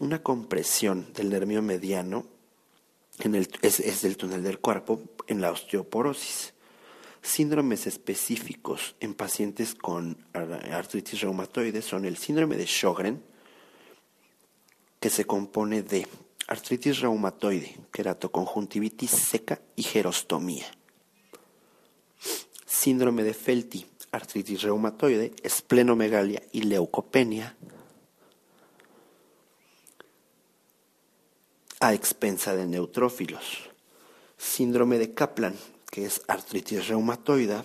Una compresión del nervio mediano en el, es, del túnel del cuerpo en la osteoporosis Síndromes específicos en pacientes con artritis reumatoide son el síndrome de Sjögren, que se compone de artritis reumatoide, queratoconjuntivitis seca y gerostomía. Síndrome de Felty, artritis reumatoide, esplenomegalia y leucopenia. A expensa de neutrófilos. Síndrome de Kaplan, que es artritis reumatoide,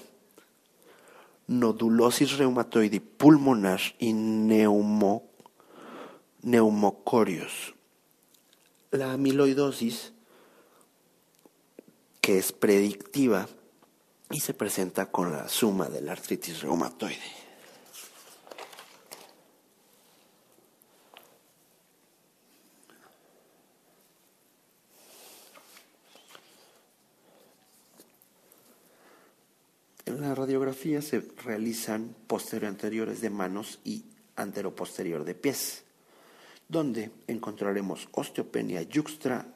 nodulosis reumatoide pulmonar y neumo, neumocorios. La amiloidosis, que es predictiva y se presenta con la suma de la artritis reumatoide. En la radiografía se realizan posterior anteriores de manos y anteroposterior de pies, donde encontraremos osteopenia yuxtra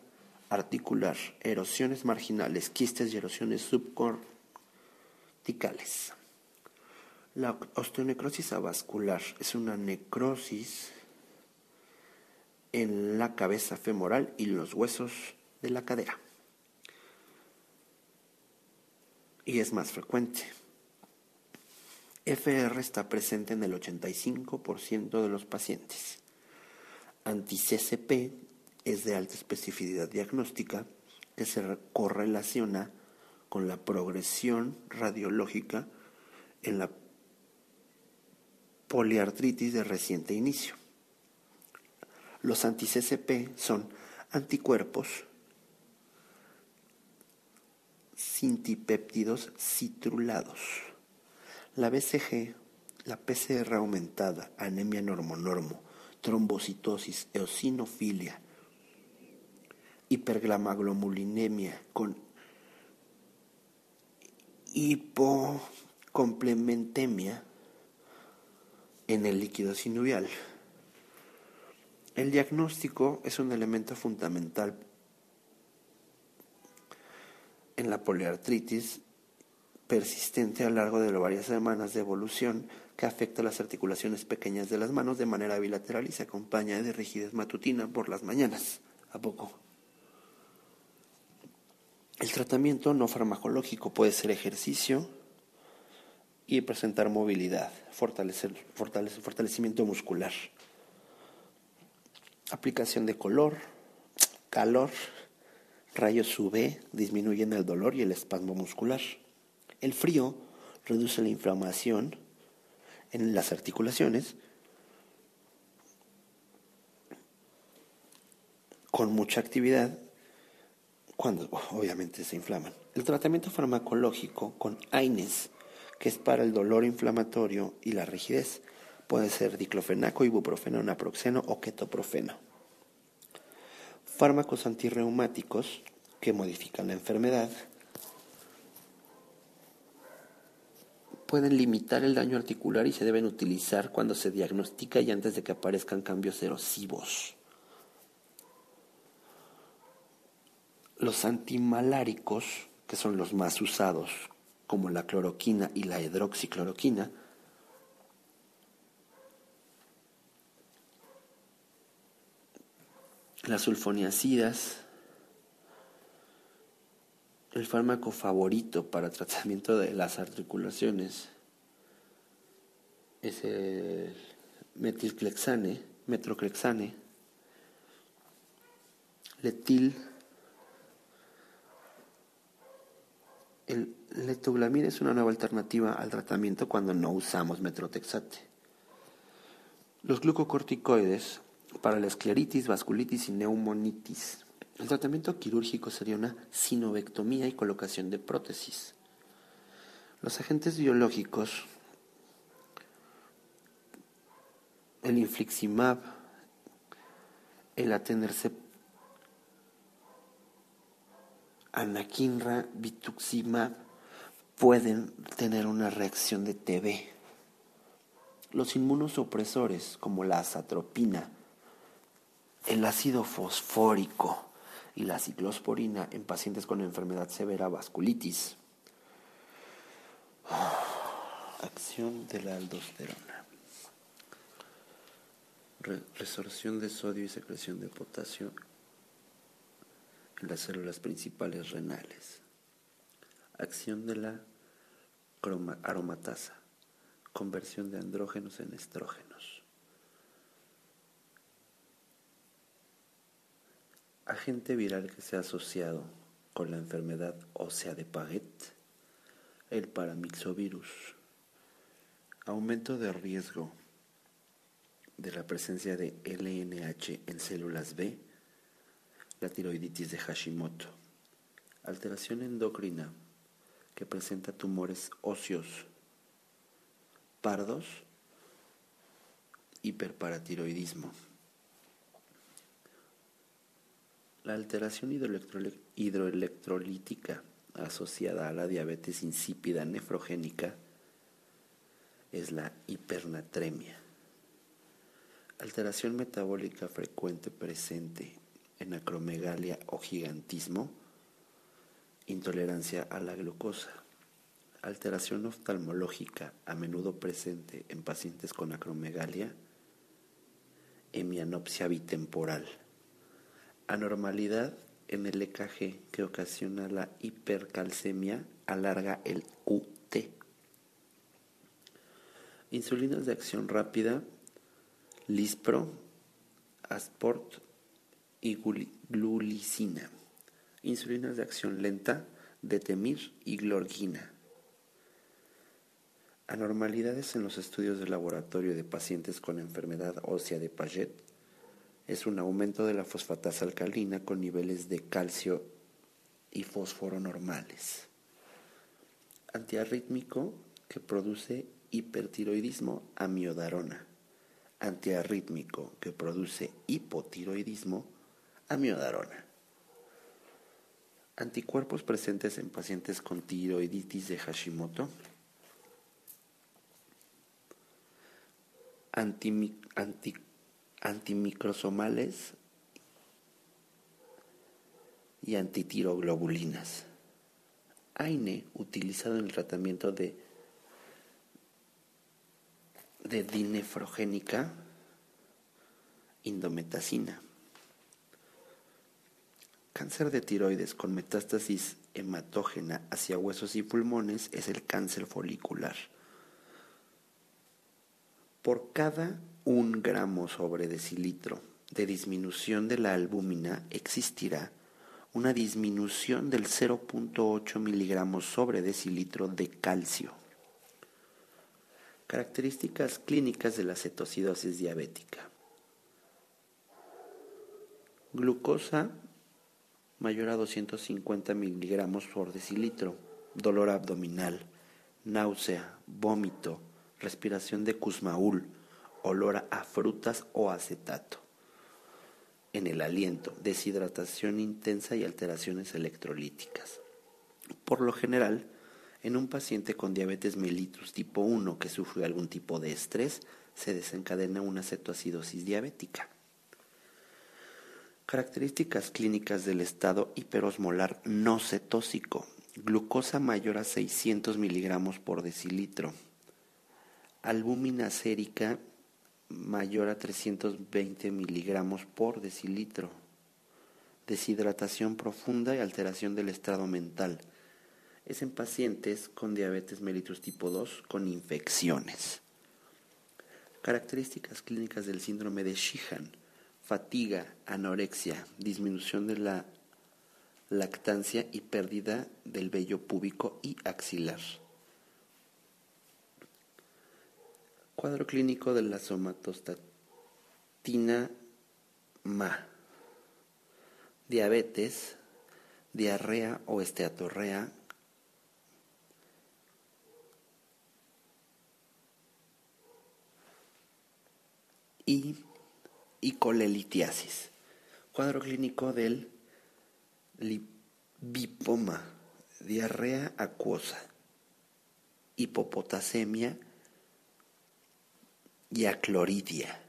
articular, erosiones marginales, quistes y erosiones subcorticales. La osteonecrosis avascular es una necrosis en la cabeza femoral y los huesos de la cadera. Y es más frecuente. FR está presente en el 85% de los pacientes. Anti-CCP es de alta especificidad diagnóstica que se correlaciona con la progresión radiológica en la poliartritis de reciente inicio. Los anti-CCP son anticuerpos cintipéptidos citrulados. La BCG, la PCR aumentada, anemia normonormo, trombocitosis, eosinofilia, hiperglamaglomulinemia con hipocomplementemia en el líquido sinovial. El diagnóstico es un elemento fundamental en la poliartritis persistente a lo largo de varias semanas de evolución que afecta las articulaciones pequeñas de las manos de manera bilateral y se acompaña de rigidez matutina por las mañanas. ¿A poco? El tratamiento no farmacológico puede ser ejercicio y presentar movilidad, fortalecer, fortalecimiento muscular, aplicación de color, calor, Rayos UV disminuyen el dolor y el espasmo muscular. El frío reduce la inflamación en las articulaciones con mucha actividad cuando obviamente se inflaman. El tratamiento farmacológico con AINES, que es para el dolor inflamatorio y la rigidez, puede ser diclofenaco, ibuprofeno, naproxeno o ketoprofeno. Fármacos antirreumáticos que modifican la enfermedad pueden limitar el daño articular y se deben utilizar cuando se diagnostica y antes de que aparezcan cambios erosivos. Los antimaláricos, que son los más usados, como la cloroquina y la hidroxicloroquina, las sulfoniacidas, el fármaco favorito para tratamiento de las articulaciones es el metilclexane, metroclexane, letil. El letoglamina es una nueva alternativa al tratamiento cuando no usamos metrotexate. Los glucocorticoides para la escleritis, vasculitis y neumonitis. El tratamiento quirúrgico sería una sinovectomía y colocación de prótesis. Los agentes biológicos, el infliximab, el atenerse anakinra, bituximab, pueden tener una reacción de TB. Los inmunosupresores, como la azatropina, el ácido fosfórico, y la ciclosporina en pacientes con enfermedad severa vasculitis. Acción de la aldosterona. resorción de sodio y secreción de potasio en las células principales renales. Acción de la aromatasa. Conversión de andrógenos en estrógenos. Agente viral que se ha asociado con la enfermedad ósea de Paget, el paramixovirus, aumento de riesgo de la presencia de LNH en células B, la tiroiditis de Hashimoto, alteración endocrina que presenta tumores óseos pardos, hiperparatiroidismo. La alteración hidroelectrolítica asociada a la diabetes insípida nefrogénica es la hipernatremia. Alteración metabólica frecuente presente en acromegalia o gigantismo, intolerancia a la glucosa. Alteración oftalmológica a menudo presente en pacientes con acromegalia, hemianopsia bitemporal anormalidad en el EKG que ocasiona la hipercalcemia alarga el QT. Insulinas de acción rápida, Lispro, Asport y glulicina. Insulinas de acción lenta, Detemir y Glorgina. Anormalidades en los estudios de laboratorio de pacientes con enfermedad ósea de Paget es un aumento de la fosfatasa alcalina con niveles de calcio y fósforo normales. Antiarrítmico que produce hipertiroidismo amiodarona. Antiarrítmico que produce hipotiroidismo amiodarona. Anticuerpos presentes en pacientes con tiroiditis de Hashimoto. Anti, anti antimicrosomales y antitiroglobulinas. AINE utilizado en el tratamiento de, de dinefrogénica indometacina. Cáncer de tiroides con metástasis hematógena hacia huesos y pulmones es el cáncer folicular. Por cada un gramo sobre decilitro de disminución de la albúmina existirá una disminución del 0.8 miligramos sobre decilitro de calcio. Características clínicas de la cetocidosis diabética. Glucosa mayor a 250 miligramos por decilitro, dolor abdominal, náusea, vómito, respiración de cusmaul, olor a frutas o acetato. En el aliento, deshidratación intensa y alteraciones electrolíticas. Por lo general, en un paciente con diabetes mellitus tipo 1 que sufre algún tipo de estrés, se desencadena una cetoacidosis diabética. Características clínicas del estado hiperosmolar no cetósico. Glucosa mayor a 600 miligramos por decilitro. Albúmina sérica mayor a 320 miligramos por decilitro. Deshidratación profunda y alteración del estado mental es en pacientes con diabetes mellitus tipo 2 con infecciones. Características clínicas del síndrome de Sheehan. Fatiga, anorexia, disminución de la lactancia y pérdida del vello púbico y axilar. Cuadro clínico de la somatostatina MA. Diabetes, diarrea o esteatorrea, y, y colelitiasis. Cuadro clínico del lipoma, diarrea acuosa, hipopotasemia y acloridia,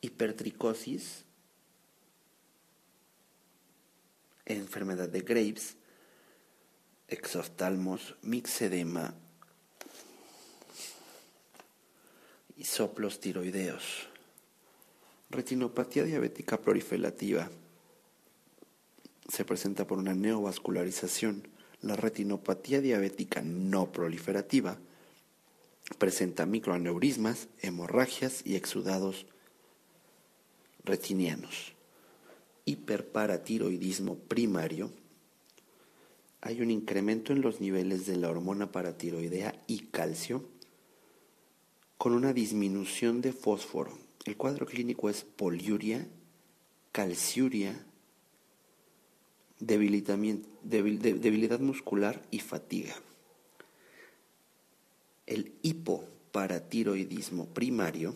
hipertricosis, enfermedad de Graves, exoftalmos, mixedema, y soplos tiroideos. Retinopatía diabética proliferativa se presenta por una neovascularización. La retinopatía diabética no proliferativa presenta microaneurismas, hemorragias y exudados retinianos. Hiperparatiroidismo primario. Hay un incremento en los niveles de la hormona paratiroidea y calcio con una disminución de fósforo. El cuadro clínico es poliuria, calciuria, debilidad muscular y fatiga. El hipoparatiroidismo primario,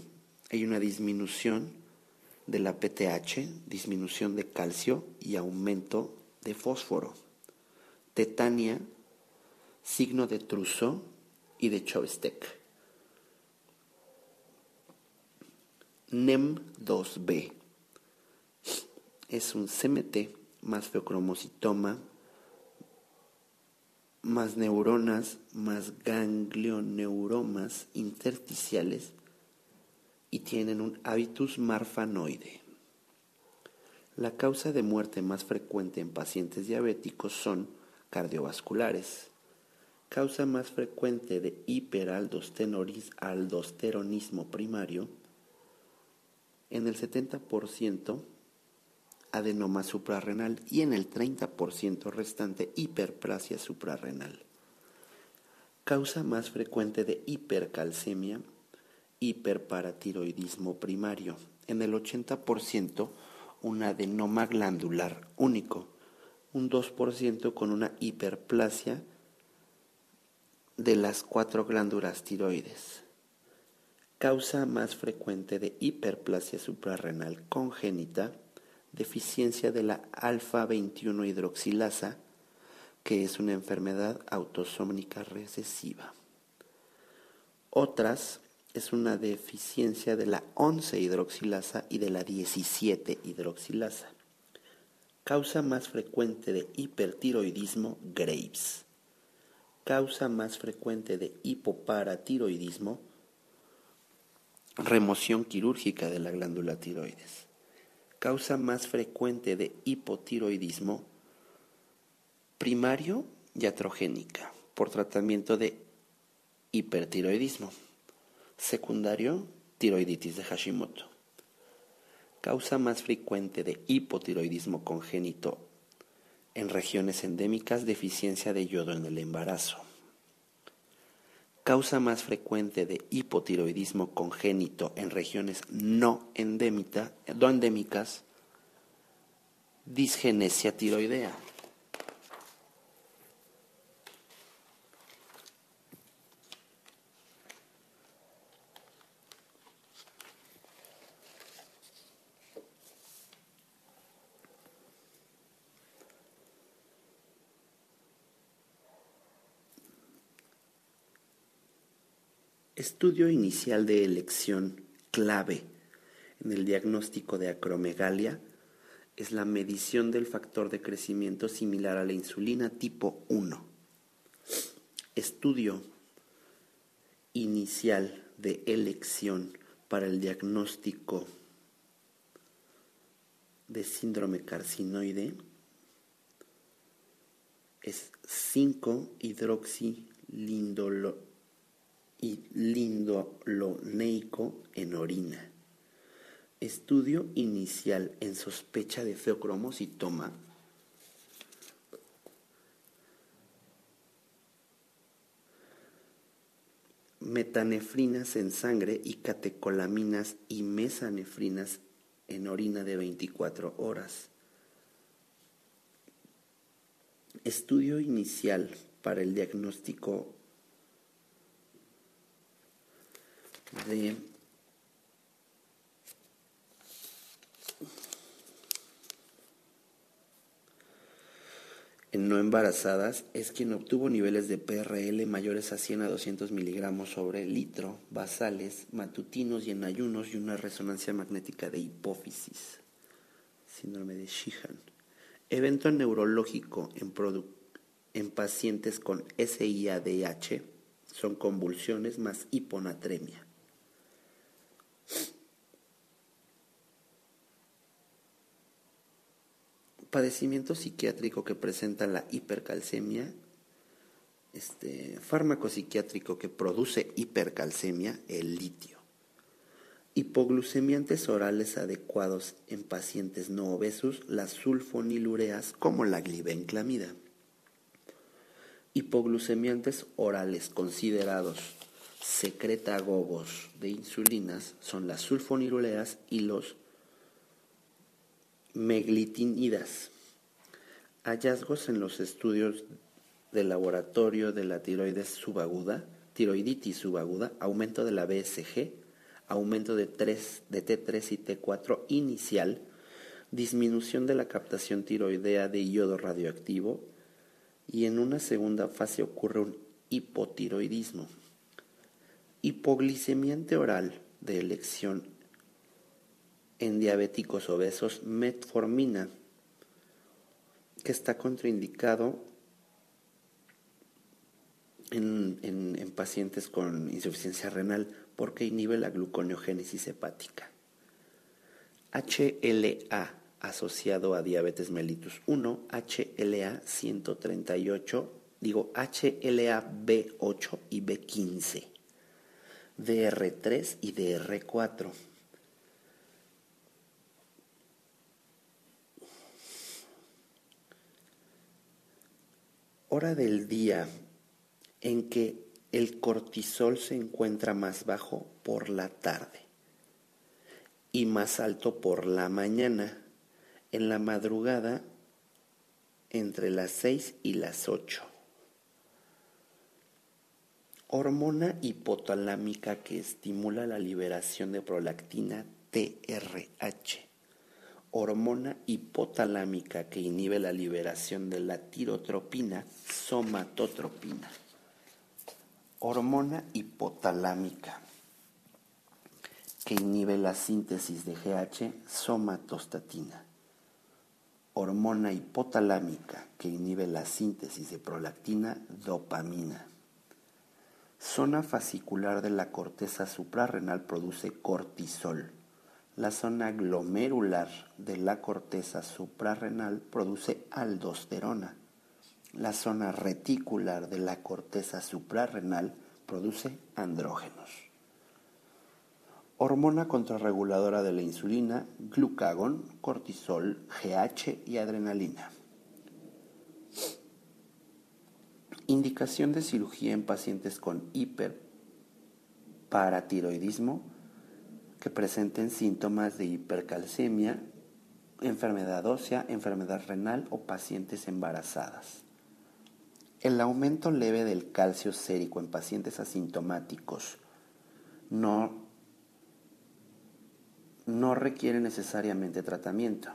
hay una disminución de la PTH, disminución de calcio y aumento de fósforo. Tetania, signo de Trousseau y de Chopstek. NEM2B. Es un CMT más feocromocitoma, más neuronas, más ganglioneuromas intersticiales y tienen un hábitus marfanoide. La causa de muerte más frecuente en pacientes diabéticos son cardiovasculares. Causa más frecuente de hiperaldosteronismo primario en el 70% adenoma suprarrenal y en el 30% restante hiperplasia suprarrenal. Causa más frecuente de hipercalcemia, hiperparatiroidismo primario. En el 80% un adenoma glandular único, un 2% con una hiperplasia de las cuatro glándulas tiroides Causa más frecuente de hiperplasia suprarrenal congénita, deficiencia de la alfa-21 hidroxilasa, que es una enfermedad autosómica recesiva. Otras es una deficiencia de la 11 hidroxilasa y de la 17 hidroxilasa. Causa más frecuente de hipertiroidismo Graves. Causa más frecuente de hipoparatiroidismo remoción quirúrgica de la glándula tiroides. Causa más frecuente de hipotiroidismo primario y atrogénica por tratamiento de hipertiroidismo. Secundario, tiroiditis de Hashimoto. Causa más frecuente de hipotiroidismo congénito en regiones endémicas, deficiencia de yodo en el embarazo causa más frecuente de hipotiroidismo congénito en regiones no, no endémicas, disgenesia tiroidea. Estudio inicial de elección clave en el diagnóstico de acromegalia es la medición del factor de crecimiento similar a la insulina tipo 1. Estudio inicial de elección para el diagnóstico de síndrome carcinoide es 5 hidroxilindolo y lindoloneico en orina. Estudio inicial en sospecha de feocromocitoma. Metanefrinas en sangre y catecolaminas y mesanefrinas en orina de 24 horas. Estudio inicial para el diagnóstico de en no embarazadas es quien obtuvo niveles de PRL mayores a 100 a 200 miligramos sobre litro, basales, matutinos y en ayunos y una resonancia magnética de hipófisis, síndrome de Sheehan. Evento neurológico en, en pacientes con SIADH son convulsiones más hiponatremia. Padecimiento psiquiátrico que presenta la hipercalcemia, este fármaco psiquiátrico que produce hipercalcemia, el litio. Hipoglucemiantes orales adecuados en pacientes no obesos, las sulfonilureas como la glibenclamida. Hipoglucemiantes orales considerados secretagogos de insulinas son las sulfonilureas y los meglitinidas. Hallazgos en los estudios de laboratorio de la tiroides subaguda, tiroiditis subaguda, aumento de la BSG, aumento de, 3, de T3 y T4 inicial, disminución de la captación tiroidea de yodo radioactivo y en una segunda fase ocurre un hipotiroidismo. Hipoglicemiante oral de elección en diabéticos obesos metformina, que está contraindicado en, en, pacientes con insuficiencia renal porque inhibe la gluconeogénesis hepática. HLA asociado a diabetes mellitus 1, HLA 138, digo HLA B8 y B15, DR3 y DR4. Hora del día en que el cortisol se encuentra más bajo por la tarde y más alto por la mañana. En la madrugada entre las 6 y las 8. Hormona hipotalámica que estimula la liberación de prolactina TRH hormona hipotalámica que inhibe la liberación de la tirotropina, somatotropina. Hormona hipotalámica que inhibe la síntesis de GH, somatostatina. Hormona hipotalámica que inhibe la síntesis de prolactina, dopamina. Zona fascicular de la corteza suprarrenal produce cortisol la zona glomerular de la corteza suprarrenal produce aldosterona. La zona reticular de la corteza suprarrenal produce andrógenos. Hormona contrarreguladora de la insulina, glucagón, cortisol, GH y adrenalina. Indicación de cirugía en pacientes con hiperparatiroidismo que presenten síntomas de hipercalcemia, enfermedad ósea, enfermedad renal o pacientes embarazadas. El aumento leve del calcio sérico en pacientes asintomáticos no, no requiere necesariamente tratamiento.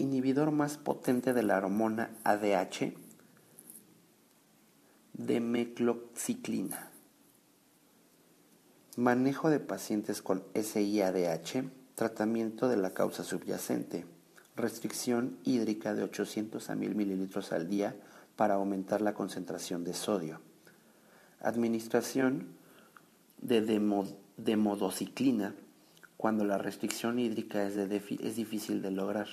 inhibidor más potente de la hormona ADH, demecloxiclina. Manejo de pacientes con SIADH, tratamiento de la causa subyacente, restricción hídrica de 800 a 1000 mililitros al día para aumentar la concentración de sodio, administración de demodociclina cuando la restricción hídrica es, es difícil de lograr.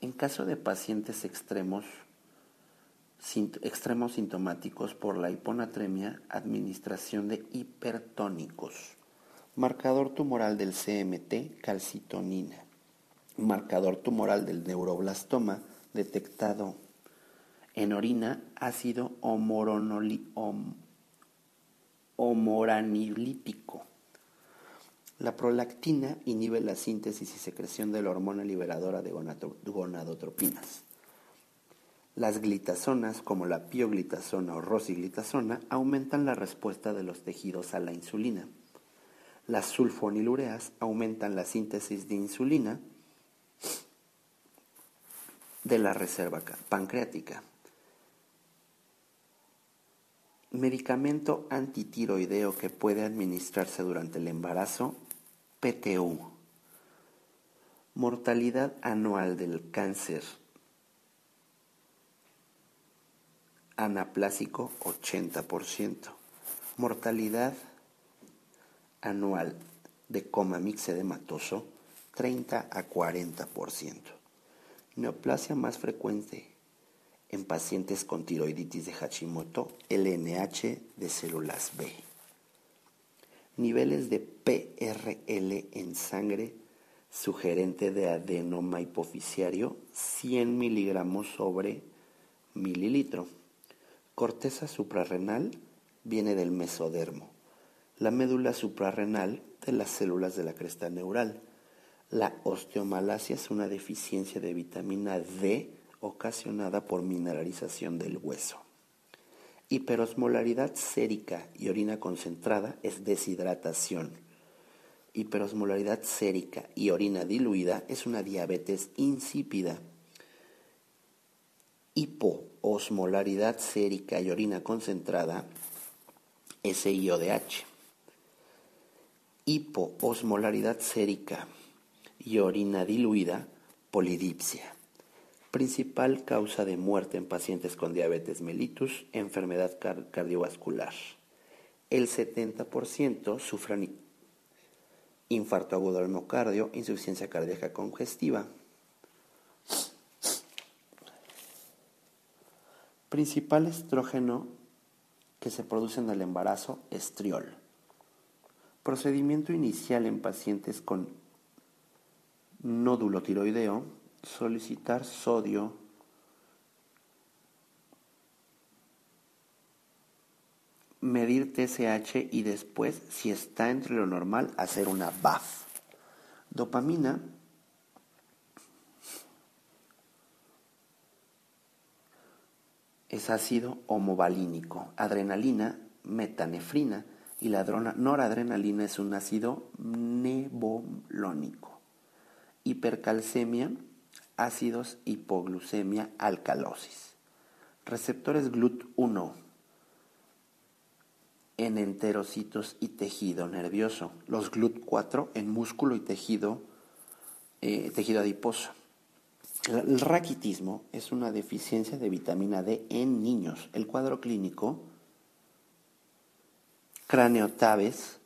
En caso de pacientes extremos, extremos sintomáticos por la hiponatremia, administración de hipertónicos. Marcador tumoral del CMT, calcitonina. Marcador tumoral del neuroblastoma detectado en orina, ácido homoranilítico. La prolactina inhibe la síntesis y secreción de la hormona liberadora de gonadotropinas. Las glitazonas, como la pioglitazona o rosiglitazona, aumentan la respuesta de los tejidos a la insulina. Las sulfonilureas aumentan la síntesis de insulina de la reserva pancreática. Medicamento antitiroideo que puede administrarse durante el embarazo PTU. Mortalidad anual del cáncer anaplásico 80%. Mortalidad anual de coma mixedematoso 30 a 40%. Neoplasia más frecuente en pacientes con tiroiditis de Hashimoto, LNH de células B niveles de PRL en sangre sugerente de adenoma hipoficiario 100 miligramos sobre mililitro. Corteza suprarrenal viene del mesodermo. La médula suprarrenal de las células de la cresta neural. La osteomalacia es una deficiencia de vitamina D ocasionada por mineralización del hueso. Hiperosmolaridad sérica y orina concentrada es deshidratación. Hiperosmolaridad sérica y orina diluida es una diabetes insípida. Hipoosmolaridad sérica y orina concentrada SIODH. Hipoosmolaridad sérica y orina diluida polidipsia. Principal causa de muerte en pacientes con diabetes mellitus, enfermedad cardiovascular. El 70% sufren infarto agudo del miocardio, insuficiencia cardíaca congestiva. Principal estrógeno que se produce en el embarazo, estriol. Procedimiento inicial en pacientes con nódulo tiroideo, solicitar sodio medir TSH y después, si está entre lo normal, hacer una BAF. Dopamina es ácido homovalínico, adrenalina, metanefrina y la noradrenalina es un ácido nebolónico. Hipercalcemia ácidos hipoglucemia alcalosis. Receptores GLUT1 en enterocitos y tejido nervioso. Los GLUT4 en músculo y tejido, eh, tejido adiposo. El raquitismo es una deficiencia de vitamina D en niños. El cuadro clínico, craneotabes,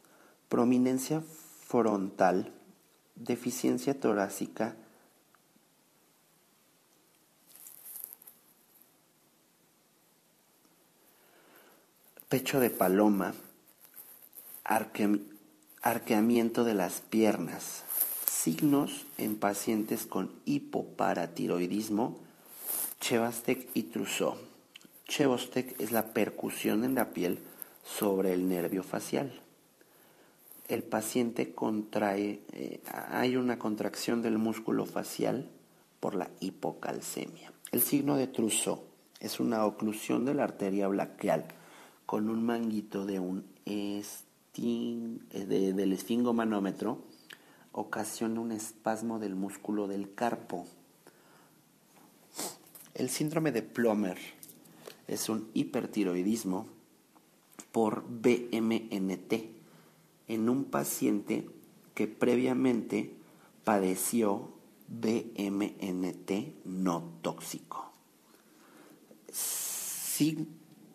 prominencia frontal, deficiencia torácica, pecho de paloma, arqueamiento de las piernas, signos en pacientes con hipoparatiroidismo, Chevastec y Trousseau. Chevostec es la percusión en la piel sobre el nervio facial. El paciente contrae, eh, hay una contracción del músculo facial por la hipocalcemia. El signo de Trousseau es una oclusión de la arteria braquial con un manguito de un esting, eh, del esfingomanómetro ocasiona un espasmo del músculo del carpo. El síndrome de Plummer es un hipertiroidismo por BMNT en un paciente que previamente padeció BMNT no tóxico.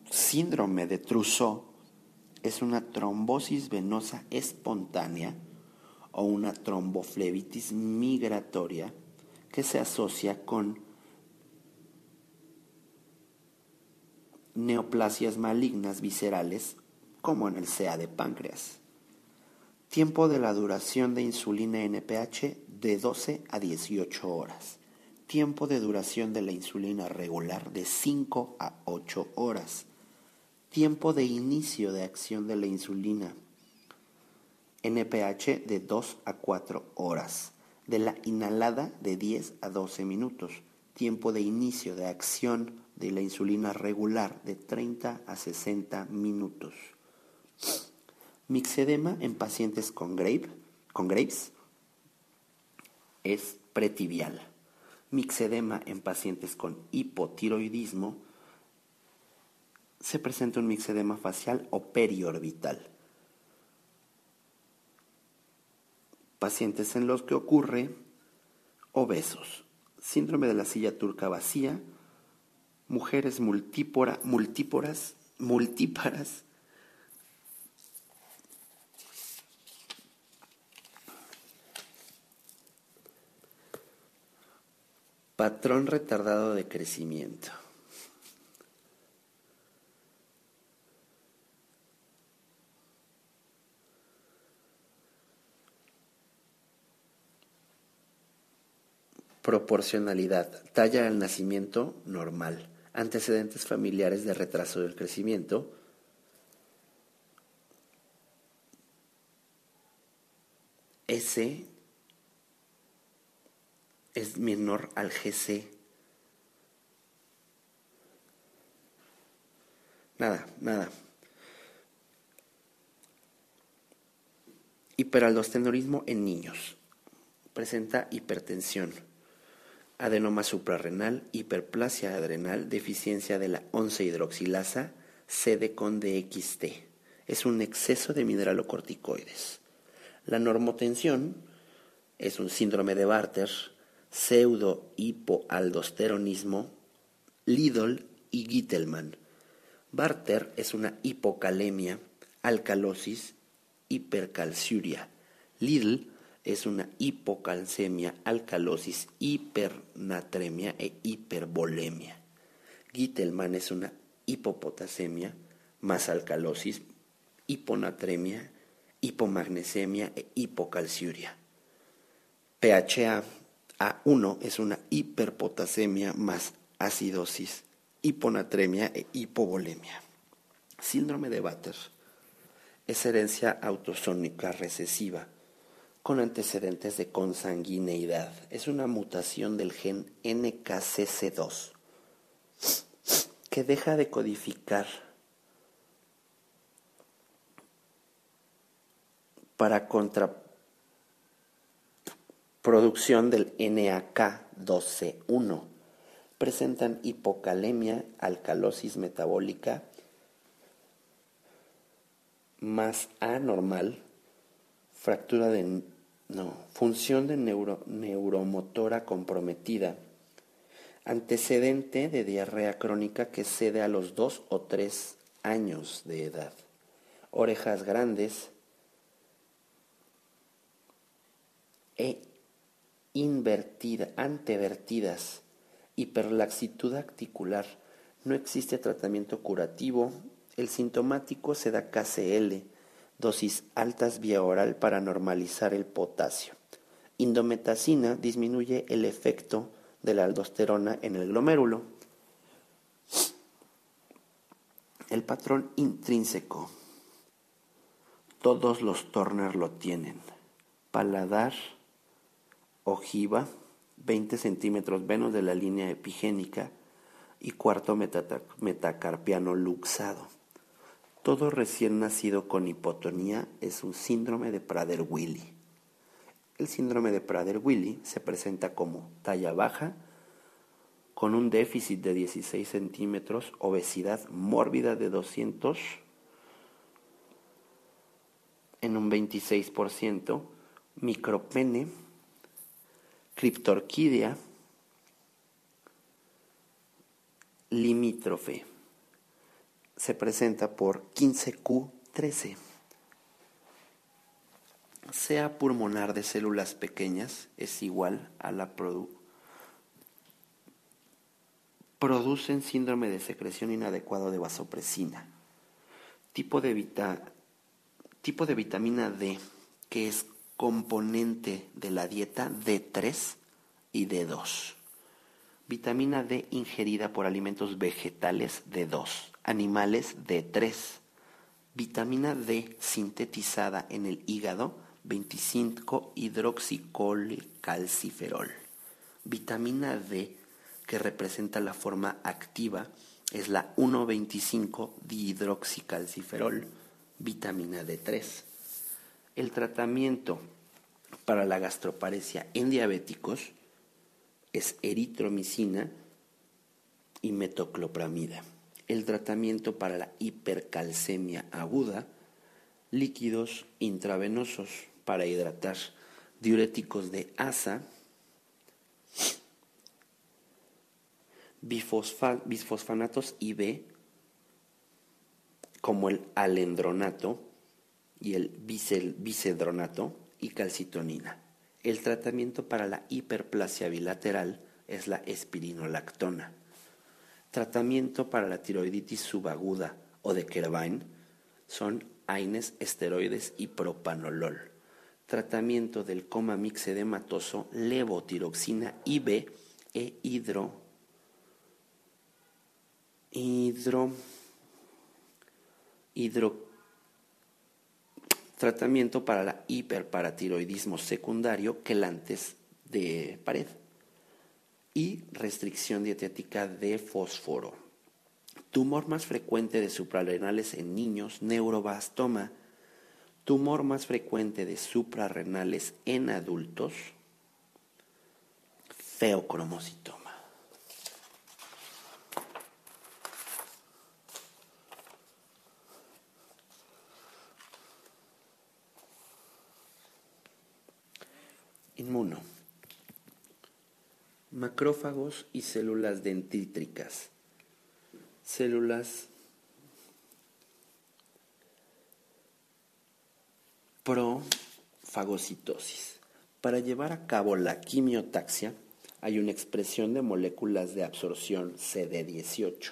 síndrome de Trousseau es una trombosis venosa espontánea o una tromboflebitis migratoria que se asocia con neoplasias malignas viscerales como en el CA de páncreas. Tiempo de la duración de insulina NPH de 12 a 18 horas. Tiempo de duración de la insulina regular de 5 a 8 horas. Tiempo de inicio de acción de la insulina NPH de 2 a 4 horas. De la inhalada de 10 a 12 minutos. Tiempo de inicio de acción de la insulina regular de 30 a 60 minutos. Mixedema en pacientes con, con Graves es pretibial. Mixedema en pacientes con hipotiroidismo se presenta un mixedema facial o periorbital. Pacientes en los que ocurre obesos, síndrome de la silla turca vacía, mujeres multípora, multíporas, multíparas, patrón retardado de crecimiento. Proporcionalidad. Talla al nacimiento normal antecedentes familiares de retraso del crecimiento, S es menor al GC. Nada, nada. Hiperaldostenorismo en niños. Presenta hipertensión adenoma suprarrenal, hiperplasia adrenal, deficiencia de la 11-hidroxilasa, CD con DXT. Es un exceso de mineralocorticoides. La normotensión es un síndrome de Barter, pseudo-hipoaldosteronismo, Lidl y Gittelman. Barter es una hipocalemia, alcalosis, hipercalciuria. Lidl es una hipocalcemia, alcalosis, hipernatremia e hiperbolemia. Gittelman es una hipopotasemia más alcalosis, hiponatremia, hipomagnesemia e hipocalciuria. PHA A1 es una hiperpotasemia más acidosis, hiponatremia e hipovolemia. Síndrome de Batter es herencia autosónica recesiva con antecedentes de consanguineidad. Es una mutación del gen NKCC2 que deja de codificar para contraproducción del NAK12C1. Presentan hipocalemia, alcalosis metabólica más anormal, fractura de no, función de neuromotora comprometida, antecedente de diarrea crónica que cede a los dos o tres años de edad, orejas grandes e invertida, antevertidas, hiperlaxitud articular, no existe tratamiento curativo, el sintomático se da KCL, dosis altas vía oral para normalizar el potasio. Indometacina disminuye el efecto de la aldosterona en el glomérulo. El patrón intrínseco. Todos los Turner lo tienen. Paladar, ojiva, 20 centímetros menos de la línea epigénica y cuarto metacarpiano luxado. Todo recién nacido con hipotonía es un síndrome de Prader-Willi. El síndrome de Prader-Willi se presenta como talla baja, con un déficit de 16 centímetros, obesidad mórbida de 200 en un 26%, micropene, criptorquidia, limítrofe. Se presenta por 15Q13. Sea pulmonar de células pequeñas es igual a la producción producen síndrome de secreción inadecuado de vasopresina. Tipo de, tipo de vitamina D, que es componente de la dieta D3 y D2. Vitamina D ingerida por alimentos vegetales D2, animales D3. Vitamina D sintetizada en el hígado 25 hidroxicalciferol. Vitamina D que representa la forma activa es la 1,25-dihidroxicalciferol, vitamina D3. El tratamiento para la gastroparesia en diabéticos es eritromicina y metoclopramida. El tratamiento para la hipercalcemia aguda, líquidos intravenosos para hidratar, diuréticos de asa, bisfosfanatos IB, como el alendronato y el bicedronato y calcitonina. El tratamiento para la hiperplasia bilateral es la espirinolactona. Tratamiento para la tiroiditis subaguda o de Kervine son AINES, esteroides y propanolol. Tratamiento del coma mixedematoso, levotiroxina IB e hidro hidro, hidro tratamiento para la hiperparatiroidismo secundario quelantes de pared y restricción dietética de fósforo. Tumor más frecuente de suprarrenales en niños, neurobastoma. Tumor más frecuente de suprarrenales en adultos, feocromocitoma. Inmuno. Macrófagos y células dentítricas. Células profagocitosis. Para llevar a cabo la quimiotaxia hay una expresión de moléculas de absorción CD18.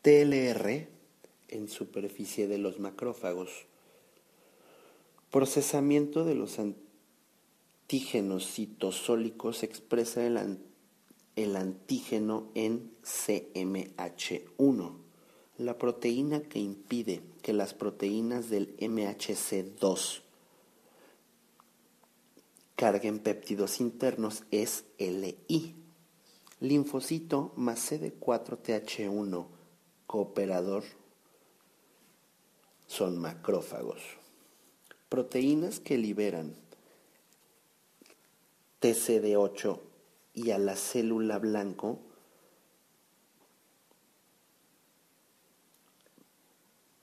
TLR en superficie de los macrófagos. Procesamiento de los antígenos citosólicos se expresa el, el antígeno en CMH1, la proteína que impide que las proteínas del MHC2 carguen péptidos internos es LI. Linfocito más CD4TH1 cooperador son macrófagos. Proteínas que liberan TCD8 y a la célula blanco,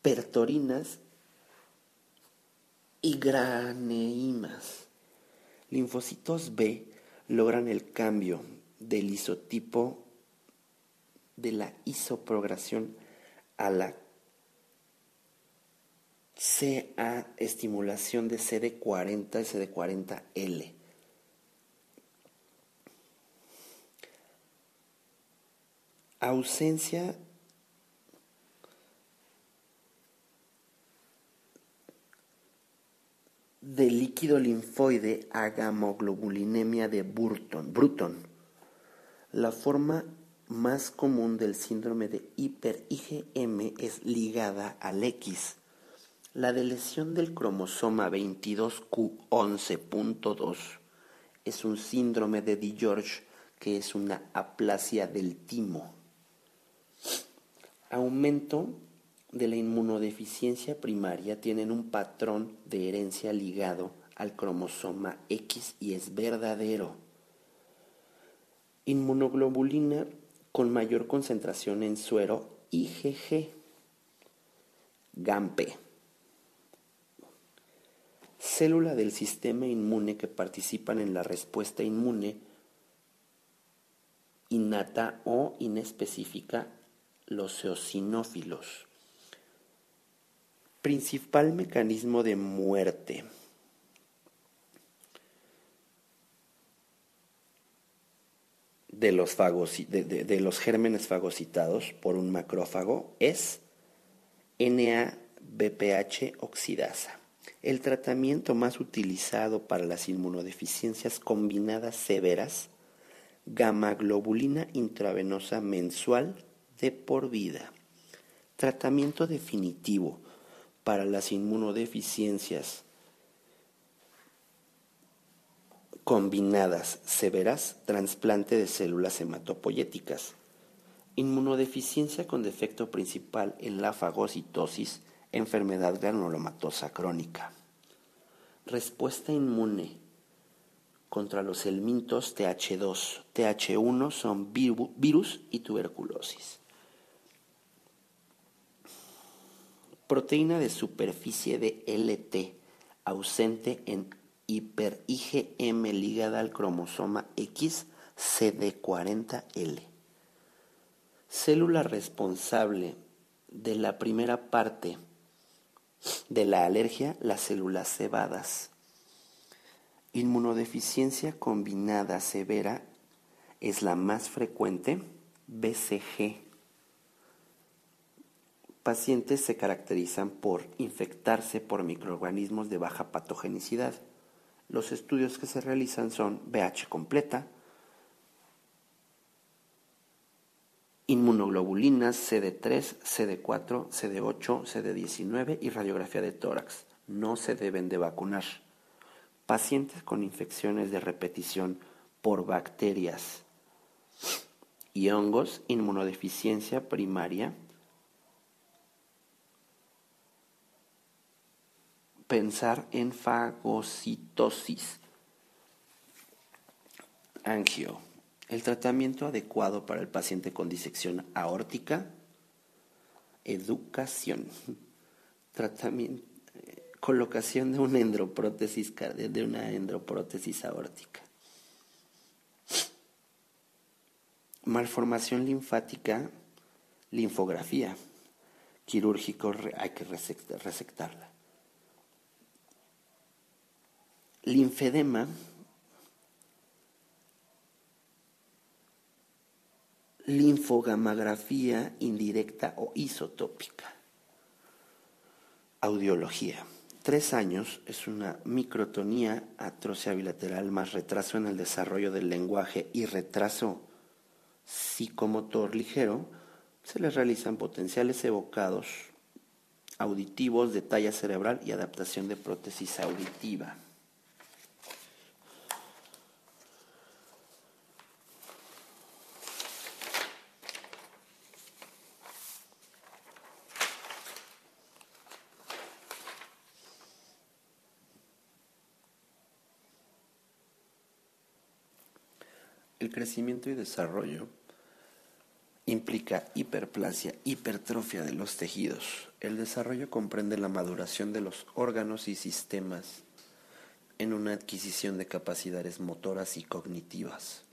pertorinas y graneimas. Linfocitos B logran el cambio del isotipo de la isoprogresión a la CA estimulación de CD40 y CD40L. Ausencia de líquido linfoide a gamoglobulinemia de Burton, Bruton. La forma más común del síndrome de hiper-IgM es ligada al X. La lesión del cromosoma 22q11.2 es un síndrome de DiGeorge que es una aplasia del timo. Aumento de la inmunodeficiencia primaria tienen un patrón de herencia ligado al cromosoma X y es verdadero. Inmunoglobulina con mayor concentración en suero IgG. GAMPE. Célula del sistema inmune que participan en la respuesta inmune innata o inespecífica, los eosinófilos. Principal mecanismo de muerte. de los, de, los gérmenes fagocitados por un macrófago es NABPH oxidasa. El tratamiento más utilizado para las inmunodeficiencias combinadas severas, gamma globulina intravenosa mensual de por vida. Tratamiento definitivo para las inmunodeficiencias combinadas severas, trasplante de células hematopoyéticas, inmunodeficiencia con defecto principal en la fagocitosis, enfermedad granulomatosa crónica, respuesta inmune contra los helmintos TH2, TH1 son virus y tuberculosis. Proteína de superficie de LT ausente en hiper-IgM ligada al cromosoma X CD40L. Célula responsable de la primera parte de la alergia, las células cebadas. Inmunodeficiencia combinada severa es la más frecuente, BCG. Pacientes se caracterizan por infectarse por microorganismos de baja patogenicidad los estudios que se realizan son BH completa, inmunoglobulinas CD3, CD4, CD8, CD19 y radiografía de tórax. No se deben de vacunar. Pacientes con infecciones de repetición por bacterias y hongos, inmunodeficiencia primaria, pensar en fagocitosis. Angio. El tratamiento adecuado para el paciente con disección aórtica. Educación. Tratamiento, colocación de una endoprótesis, de una endoprótesis aórtica. Malformación linfática, linfografía. Quirúrgico, hay que resectarla. Linfedema, linfogamografía indirecta o isotópica. Audiología. Tres años es una microtonía, atrocia bilateral más retraso en el desarrollo del lenguaje y retraso psicomotor ligero. Se les realizan potenciales evocados auditivos de talla cerebral y adaptación de prótesis auditiva. Crecimiento y desarrollo implica hiperplasia, hipertrofia de los tejidos. El desarrollo comprende la maduración de los órganos y sistemas en una adquisición de capacidades motoras y cognitivas.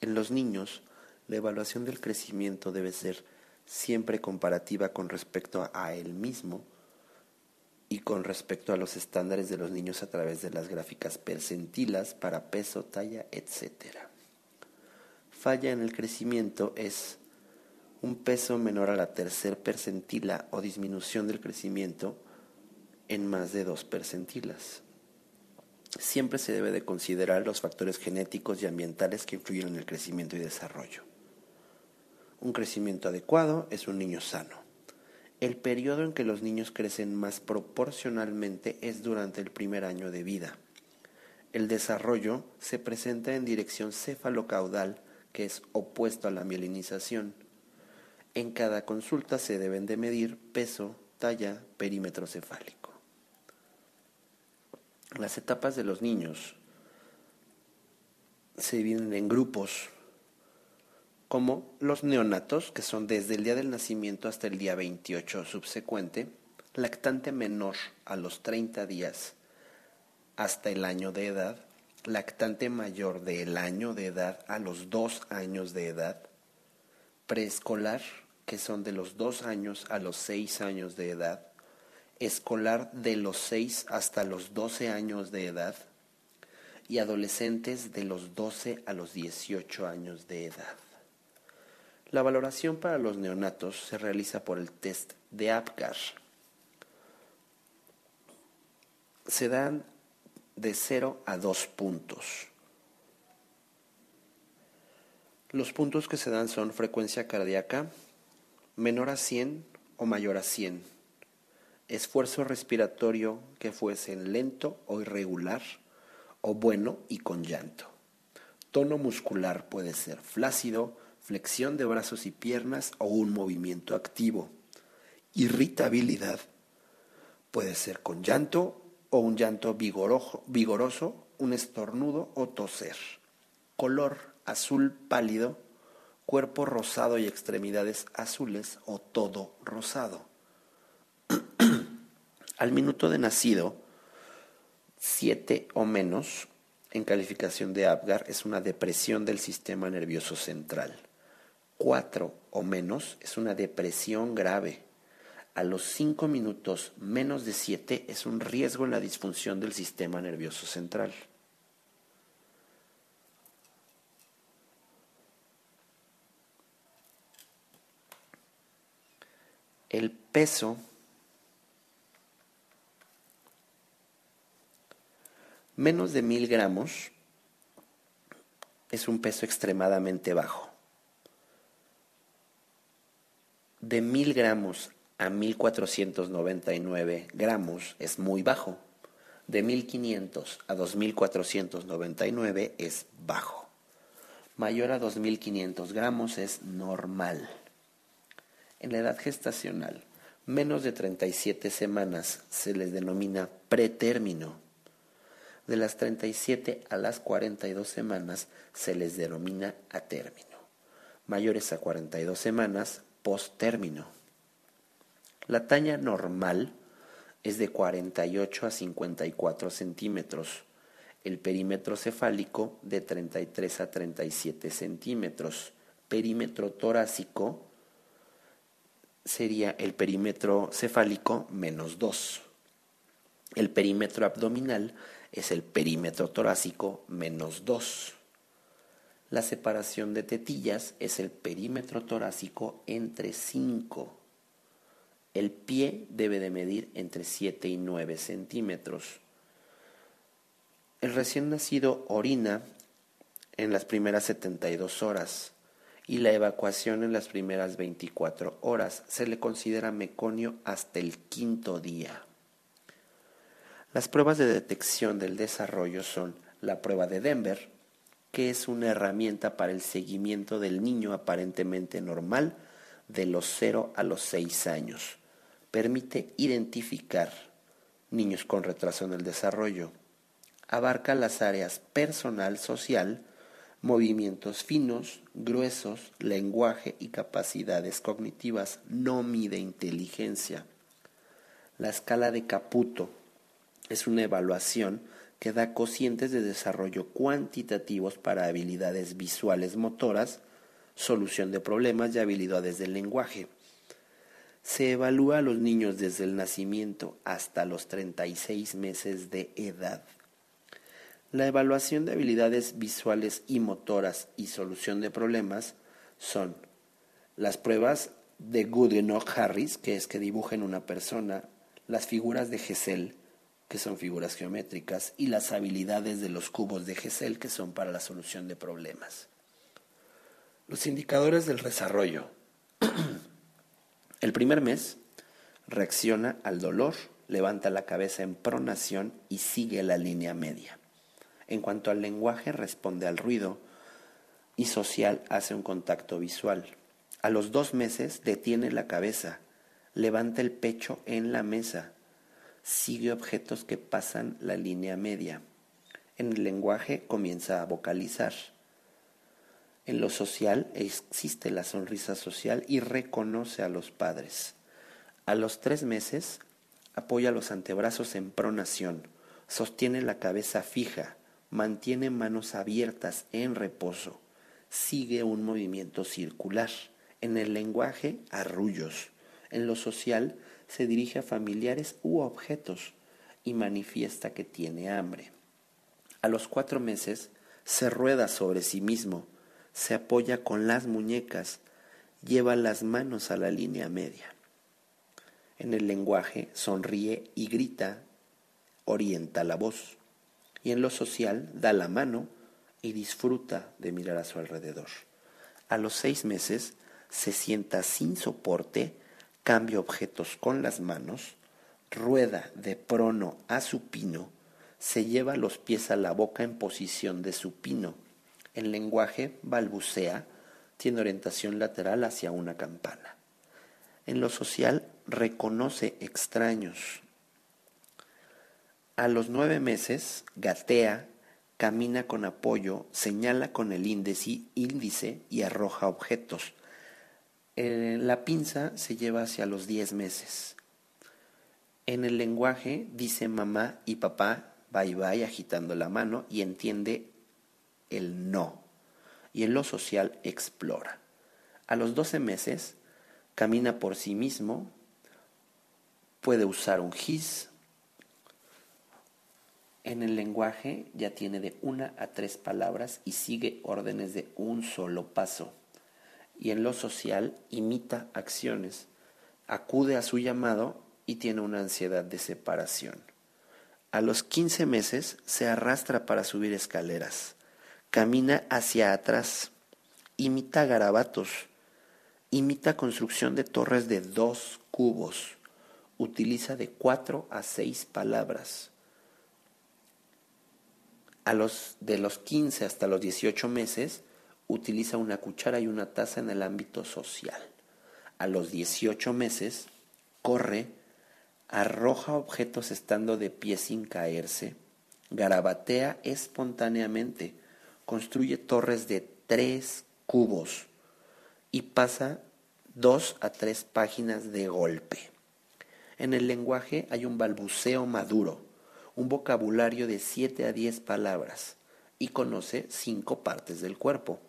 En los niños, la evaluación del crecimiento debe ser siempre comparativa con respecto a él mismo y con respecto a los estándares de los niños a través de las gráficas percentilas para peso, talla, etcétera falla en el crecimiento es un peso menor a la tercer percentila o disminución del crecimiento en más de dos percentilas. Siempre se debe de considerar los factores genéticos y ambientales que influyen en el crecimiento y desarrollo. un crecimiento adecuado es un niño sano. El periodo en que los niños crecen más proporcionalmente es durante el primer año de vida. El desarrollo se presenta en dirección cefalocaudal, que es opuesto a la mielinización. En cada consulta se deben de medir peso, talla, perímetro cefálico. Las etapas de los niños se dividen en grupos, como los neonatos, que son desde el día del nacimiento hasta el día 28 subsecuente, lactante menor a los 30 días hasta el año de edad, lactante mayor del año de edad a los 2 años de edad, preescolar, que son de los 2 años a los 6 años de edad, escolar de los 6 hasta los 12 años de edad y adolescentes de los 12 a los 18 años de edad. La valoración para los neonatos se realiza por el test de APGAR. Se dan de 0 a 2 puntos. Los puntos que se dan son frecuencia cardíaca menor a 100 o mayor a 100, esfuerzo respiratorio que fuese lento o irregular, o bueno y con llanto. Tono muscular puede ser flácido, flexión de brazos y piernas o un movimiento activo. Irritabilidad puede ser con llanto o un llanto vigoroso, un estornudo o toser. Color azul pálido, cuerpo rosado y extremidades azules o todo rosado. Al minuto de nacido, siete o menos en calificación de Apgar es una depresión del sistema nervioso central. Cuatro o menos es una depresión grave a los 5 minutos menos de 7 es un riesgo en la disfunción del sistema nervioso central. El peso menos de mil gramos es un peso extremadamente bajo. De mil gramos a 1499 gramos es muy bajo. De 1500 a 2499 es bajo. Mayor a 2500 gramos es normal. En la edad gestacional, menos de 37 semanas se les denomina pretérmino. De las 37 a las 42 semanas se les denomina a término. Mayores a 42 semanas, postérmino. La talla normal es de 48 a 54 centímetros, el perímetro cefálico de 33 a 37 centímetros, perímetro torácico sería el perímetro cefálico menos 2. El perímetro abdominal es el perímetro torácico menos 2. La separación de tetillas es el perímetro torácico entre 5. El pie debe de medir entre 7 y 9 centímetros. El recién nacido orina en las primeras 72 horas y la evacuación en las primeras 24 horas. Se le considera meconio hasta el quinto día. Las pruebas de detección del desarrollo son la prueba de Denver, que es una herramienta para el seguimiento del niño aparentemente normal de los 0 a los 6 años permite identificar niños con retraso en el desarrollo. Abarca las áreas personal, social, movimientos finos, gruesos, lenguaje y capacidades cognitivas. No mide inteligencia. La escala de Caputo es una evaluación que da cocientes de desarrollo cuantitativos para habilidades visuales motoras, solución de problemas y habilidades del lenguaje. Se evalúa a los niños desde el nacimiento hasta los 36 meses de edad. La evaluación de habilidades visuales y motoras y solución de problemas son las pruebas de Goodenough-Harris, que es que dibujen una persona, las figuras de Gesell, que son figuras geométricas, y las habilidades de los cubos de Gesell, que son para la solución de problemas. Los indicadores del desarrollo El primer mes reacciona al dolor, levanta la cabeza en pronación y sigue la línea media. En cuanto al lenguaje, responde al ruido y social hace un contacto visual. A los dos meses detiene la cabeza, levanta el pecho en la mesa, sigue objetos que pasan la línea media. En el lenguaje comienza a vocalizar. En lo social existe la sonrisa social y reconoce a los padres. A los tres meses apoya los antebrazos en pronación, sostiene la cabeza fija, mantiene manos abiertas en reposo, sigue un movimiento circular. En el lenguaje, arrullos. En lo social, se dirige a familiares u objetos y manifiesta que tiene hambre. A los cuatro meses, se rueda sobre sí mismo, se apoya con las muñecas, lleva las manos a la línea media. En el lenguaje sonríe y grita, orienta la voz. Y en lo social da la mano y disfruta de mirar a su alrededor. A los seis meses se sienta sin soporte, cambia objetos con las manos, rueda de prono a supino, se lleva los pies a la boca en posición de supino en lenguaje balbucea, tiene orientación lateral hacia una campana. En lo social reconoce extraños. A los nueve meses gatea, camina con apoyo, señala con el índice, índice y arroja objetos. Eh, la pinza se lleva hacia los diez meses. En el lenguaje dice mamá y papá, bye bye agitando la mano y entiende el no y en lo social explora. A los 12 meses camina por sí mismo, puede usar un gis. En el lenguaje ya tiene de una a tres palabras y sigue órdenes de un solo paso. Y en lo social imita acciones, acude a su llamado y tiene una ansiedad de separación. A los 15 meses se arrastra para subir escaleras camina hacia atrás, imita garabatos, imita construcción de torres de dos cubos, utiliza de cuatro a seis palabras. A los, de los 15 hasta los 18 meses, utiliza una cuchara y una taza en el ámbito social. A los 18 meses, corre, arroja objetos estando de pie sin caerse, garabatea espontáneamente, construye torres de tres cubos y pasa dos a tres páginas de golpe. En el lenguaje hay un balbuceo maduro, un vocabulario de siete a diez palabras y conoce cinco partes del cuerpo.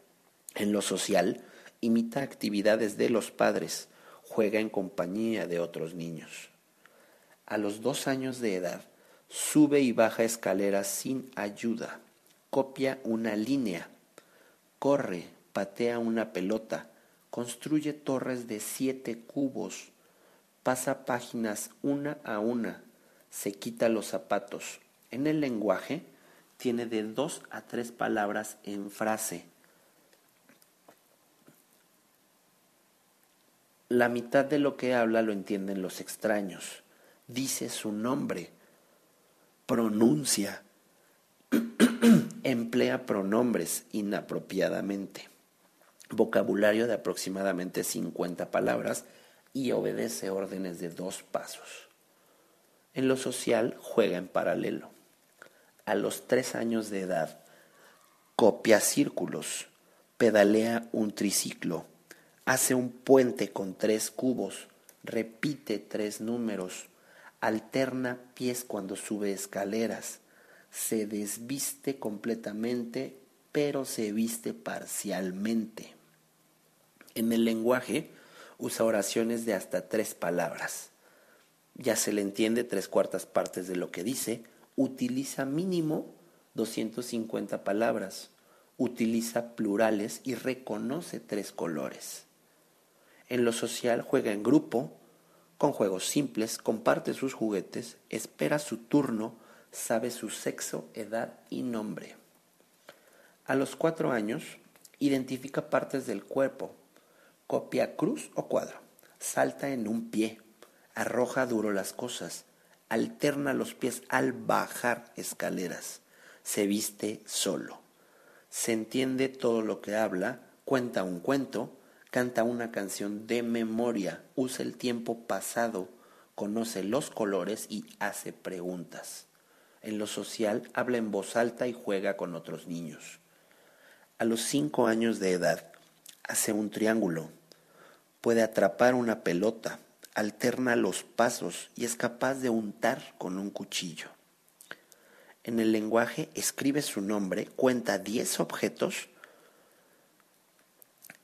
En lo social, imita actividades de los padres, juega en compañía de otros niños. A los dos años de edad, sube y baja escaleras sin ayuda copia una línea, corre, patea una pelota, construye torres de siete cubos, pasa páginas una a una, se quita los zapatos. En el lenguaje tiene de dos a tres palabras en frase. La mitad de lo que habla lo entienden los extraños. Dice su nombre, pronuncia, emplea pronombres inapropiadamente, vocabulario de aproximadamente 50 palabras y obedece órdenes de dos pasos. En lo social juega en paralelo. A los tres años de edad copia círculos, pedalea un triciclo, hace un puente con tres cubos, repite tres números, alterna pies cuando sube escaleras, se desviste completamente, pero se viste parcialmente. En el lenguaje usa oraciones de hasta tres palabras. Ya se le entiende tres cuartas partes de lo que dice. Utiliza mínimo 250 palabras. Utiliza plurales y reconoce tres colores. En lo social juega en grupo, con juegos simples, comparte sus juguetes, espera su turno, sabe su sexo, edad y nombre. A los cuatro años, identifica partes del cuerpo, Copia cruz o cuadro. Salta en un pie. Arroja duro las cosas. Alterna los pies al bajar escaleras. Se viste solo. Se entiende todo lo que habla. Cuenta un cuento. Canta una canción de memoria. Usa el tiempo pasado. Conoce los colores y hace preguntas. En lo social habla en voz alta y juega con otros niños. A los cinco años de edad hace un triángulo, puede atrapar una pelota, alterna los pasos y es capaz de untar con un cuchillo. En el lenguaje escribe su nombre, cuenta diez objetos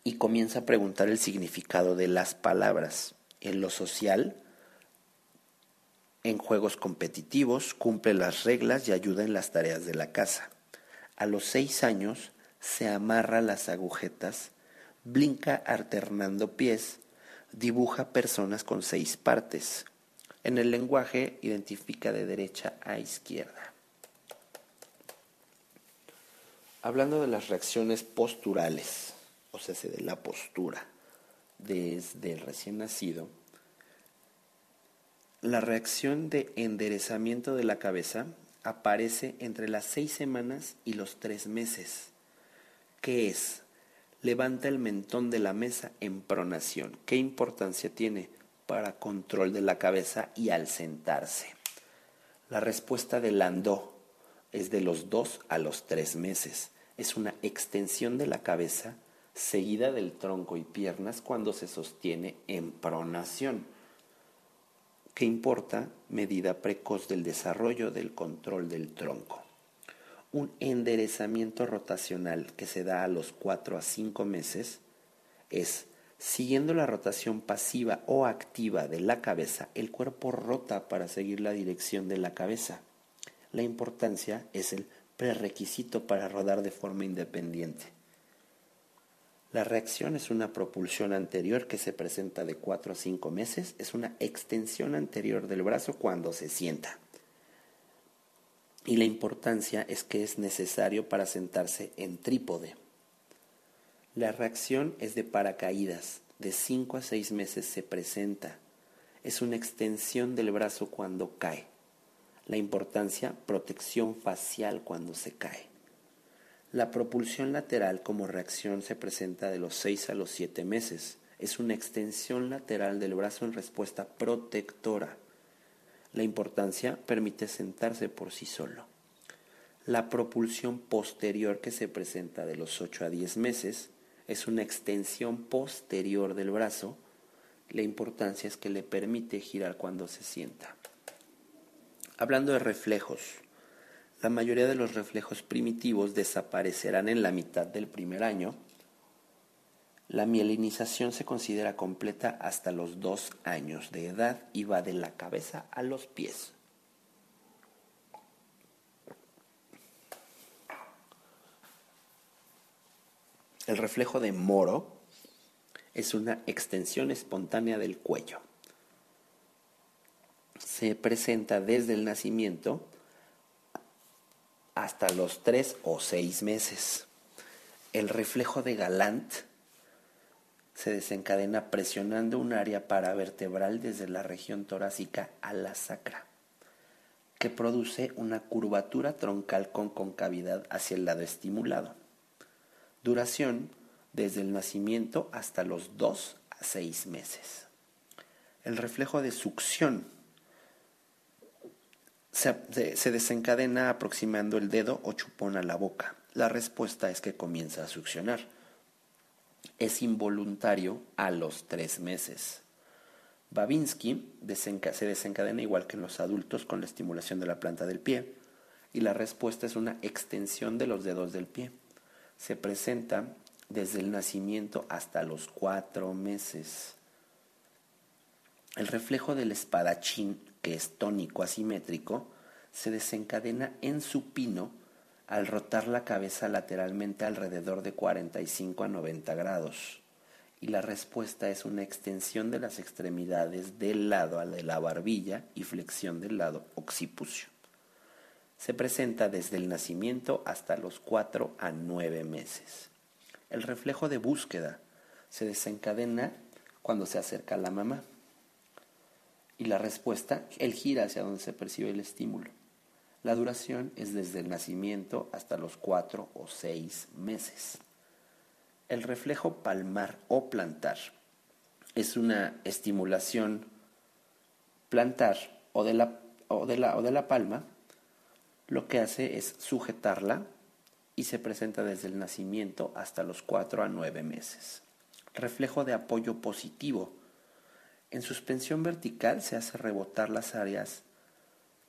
y comienza a preguntar el significado de las palabras. En lo social, en juegos competitivos, cumple las reglas y ayuda en las tareas de la casa. A los seis años se amarra las agujetas blinca alternando pies, dibuja personas con seis partes. En el lenguaje identifica de derecha a izquierda. Hablando de las reacciones posturales, o sea, de la postura desde el recién nacido, la reacción de enderezamiento de la cabeza aparece entre las seis semanas y los tres meses. ¿Qué es? levanta el mentón de la mesa en pronación. ¿Qué importancia tiene para control de la cabeza y al sentarse? La respuesta de Landau es de los dos a los tres meses. Es una extensión de la cabeza seguida del tronco y piernas cuando se sostiene en pronación. ¿Qué importa? Medida precoz del desarrollo del control del tronco un enderezamiento rotacional que se da a los 4 a 5 meses es, siguiendo la rotación pasiva o activa de la cabeza, el cuerpo rota para seguir la dirección de la cabeza. La importancia es el prerequisito para rodar de forma independiente. La reacción es una propulsión anterior que se presenta de 4 a 5 meses, es una extensión anterior del brazo cuando se sienta y la importancia es que es necesario para sentarse en trípode. La reacción es de paracaídas, de 5 a 6 meses se presenta. Es una extensión del brazo cuando cae. La importancia, protección facial cuando se cae. La propulsión lateral como reacción se presenta de los 6 a los 7 meses. Es una extensión lateral del brazo en respuesta protectora. La importancia permite sentarse por sí solo. La propulsión posterior que se presenta de los 8 a 10 meses es una extensión posterior del brazo. La importancia es que le permite girar cuando se sienta. Hablando de reflejos, la mayoría de los reflejos primitivos desaparecerán en la mitad del primer año la mielinización se considera completa hasta los dos años de edad y va de la cabeza a los pies. El reflejo de Moro es una extensión espontánea del cuello. Se presenta desde el nacimiento hasta los tres o seis meses. El reflejo de Galant se desencadena presionando un área paravertebral desde la región torácica a la sacra, que produce una curvatura troncal con concavidad hacia el lado estimulado. Duración desde el nacimiento hasta los 2 a 6 meses. El reflejo de succión se, se, desencadena aproximando el dedo o chupón a la boca. La respuesta es que comienza a succionar es involuntario a los tres meses. Babinski se desencadena igual que en los adultos con la estimulación de la planta del pie y la respuesta es una extensión de los dedos del pie. Se presenta desde el nacimiento hasta los cuatro meses. El reflejo del espadachín, que es tónico asimétrico, se desencadena en supino al rotar la cabeza lateralmente alrededor de 45 a 90 grados. Y la respuesta es una extensión de las extremidades del lado al de la barbilla y flexión del lado occipucio. Se presenta desde el nacimiento hasta los 4 a 9 meses. El reflejo de búsqueda se desencadena cuando se acerca a la mamá. Y la respuesta, él gira hacia donde se percibe el estímulo. La duración es desde el nacimiento hasta los cuatro o seis meses. El reflejo palmar o plantar es una estimulación plantar o de la, o de la, o de la palma. Lo que hace es sujetarla y se presenta desde el nacimiento hasta los cuatro a nueve meses. Reflejo de apoyo positivo. En suspensión vertical se hace rebotar las áreas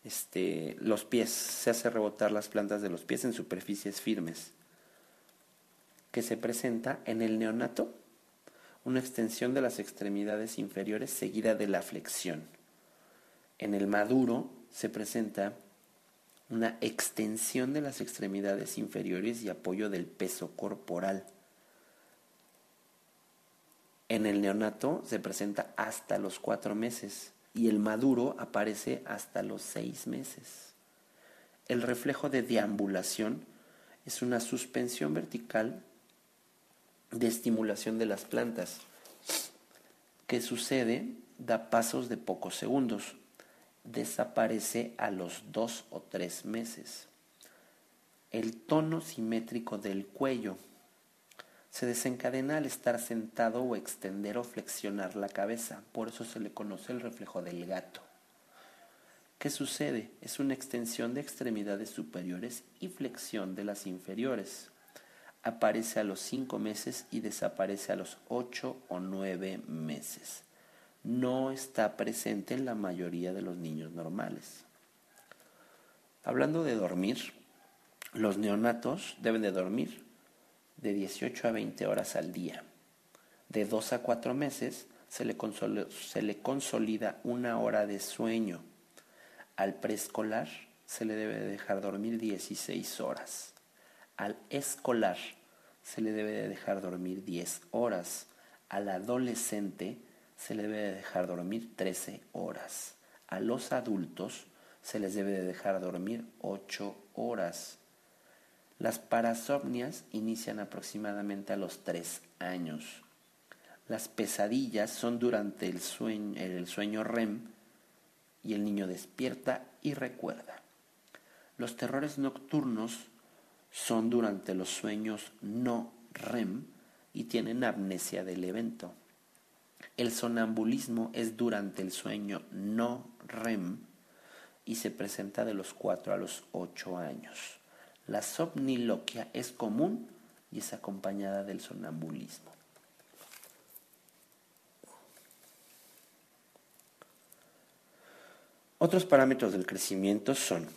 este, los pies, se hace rebotar las plantas de los pies en superficies firmes, que se presenta en el neonato, una extensión de las extremidades inferiores seguida de la flexión. En el maduro se presenta una extensión de las extremidades inferiores y apoyo del peso corporal. En el neonato se presenta hasta los cuatro meses y el maduro aparece hasta los seis meses. El reflejo de deambulación es una suspensión vertical de estimulación de las plantas que sucede, da pasos de pocos segundos, desaparece a los dos o tres meses. El tono simétrico del cuello se desencadena al estar sentado o extender o flexionar la cabeza. Por eso se le conoce el reflejo del gato. ¿Qué sucede? Es una extensión de extremidades superiores y flexión de las inferiores. Aparece a los cinco meses y desaparece a los ocho o nueve meses. No está presente en la mayoría de los niños normales. Hablando de dormir, los neonatos deben de dormir de 18 a 20 horas al día. De 2 a 4 meses se le, se le consolida una hora de sueño. Al preescolar se le debe dejar dormir 16 horas. Al escolar se le debe de dejar dormir 10 horas. Al adolescente se le debe de dejar dormir 13 horas. A los adultos se les debe de dejar dormir 8 horas. Las parasomnias inician aproximadamente a los tres años. Las pesadillas son durante el sueño, el sueño REM y el niño despierta y recuerda. Los terrores nocturnos son durante los sueños no REM y tienen amnesia del evento. El sonambulismo es durante el sueño no REM y se presenta de los 4 a los 8 años. La somniloquia es común y es acompañada del sonambulismo. Otros parámetros del crecimiento son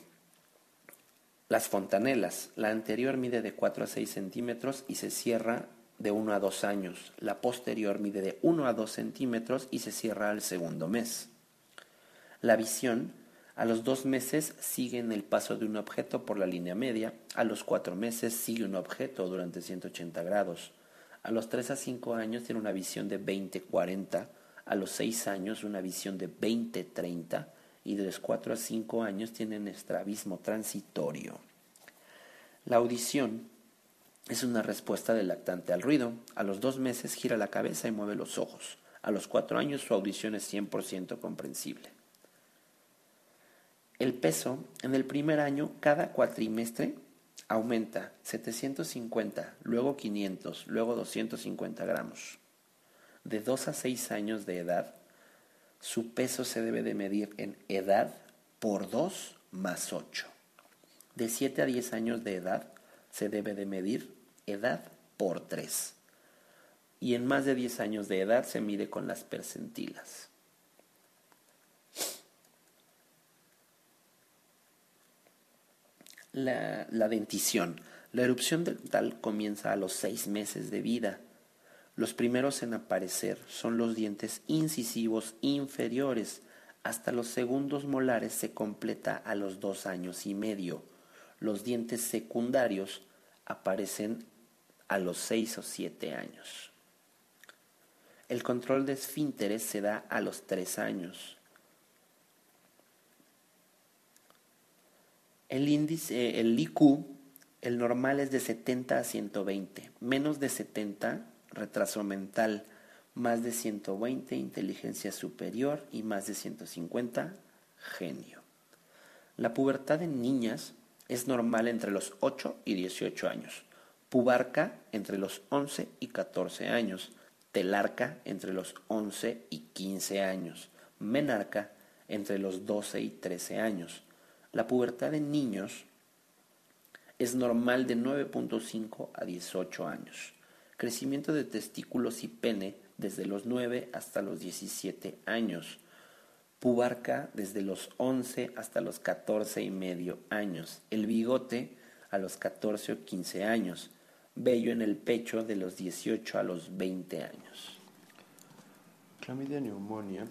las fontanelas. La anterior mide de 4 a 6 centímetros y se cierra de 1 a 2 años. La posterior mide de 1 a 2 centímetros y se cierra al segundo mes. La visión a los dos meses siguen el paso de un objeto por la línea media. A los cuatro meses sigue un objeto durante 180 grados. A los tres a cinco años tiene una visión de 20-40. A los seis años una visión de 20-30. Y de los cuatro a cinco años tienen estrabismo transitorio. La audición es una respuesta del lactante al ruido. A los dos meses gira la cabeza y mueve los ojos. A los cuatro años su audición es 100% comprensible. El peso en el primer año, cada cuatrimestre, aumenta 750, luego 500, luego 250 gramos. De 2 a 6 años de edad, su peso se debe de medir en edad por 2 más 8. De 7 a 10 años de edad, se debe de medir edad por 3. Y en más de 10 años de edad se mide con las percentilas. La, dentición. La erupción dental comienza a los seis meses de vida. Los primeros en aparecer son los dientes incisivos inferiores. Hasta los segundos molares se completa a los dos años y medio. Los dientes secundarios aparecen a los seis o siete años. El control de esfínteres se da a los tres años. El índice, el IQ, el normal es de 70 a 120. Menos de 70 retraso mental más de 120, inteligencia superior y más de 150, genio. La pubertad en niñas es normal entre los 8 y 18 años, pubarca entre los 11 y 14 años, telarca entre los 11 y 15 años, menarca entre los 12 y 13 años. La pubertad en niños es normal de 9.5 a 18 años. Crecimiento de testículos y pene desde los 9 hasta los 17 años. Pubarca desde los 11 hasta los 14 y medio años. El bigote a los 14 o 15 años. Vello en el pecho de los 18 a los 20 años. Clamidia neumonía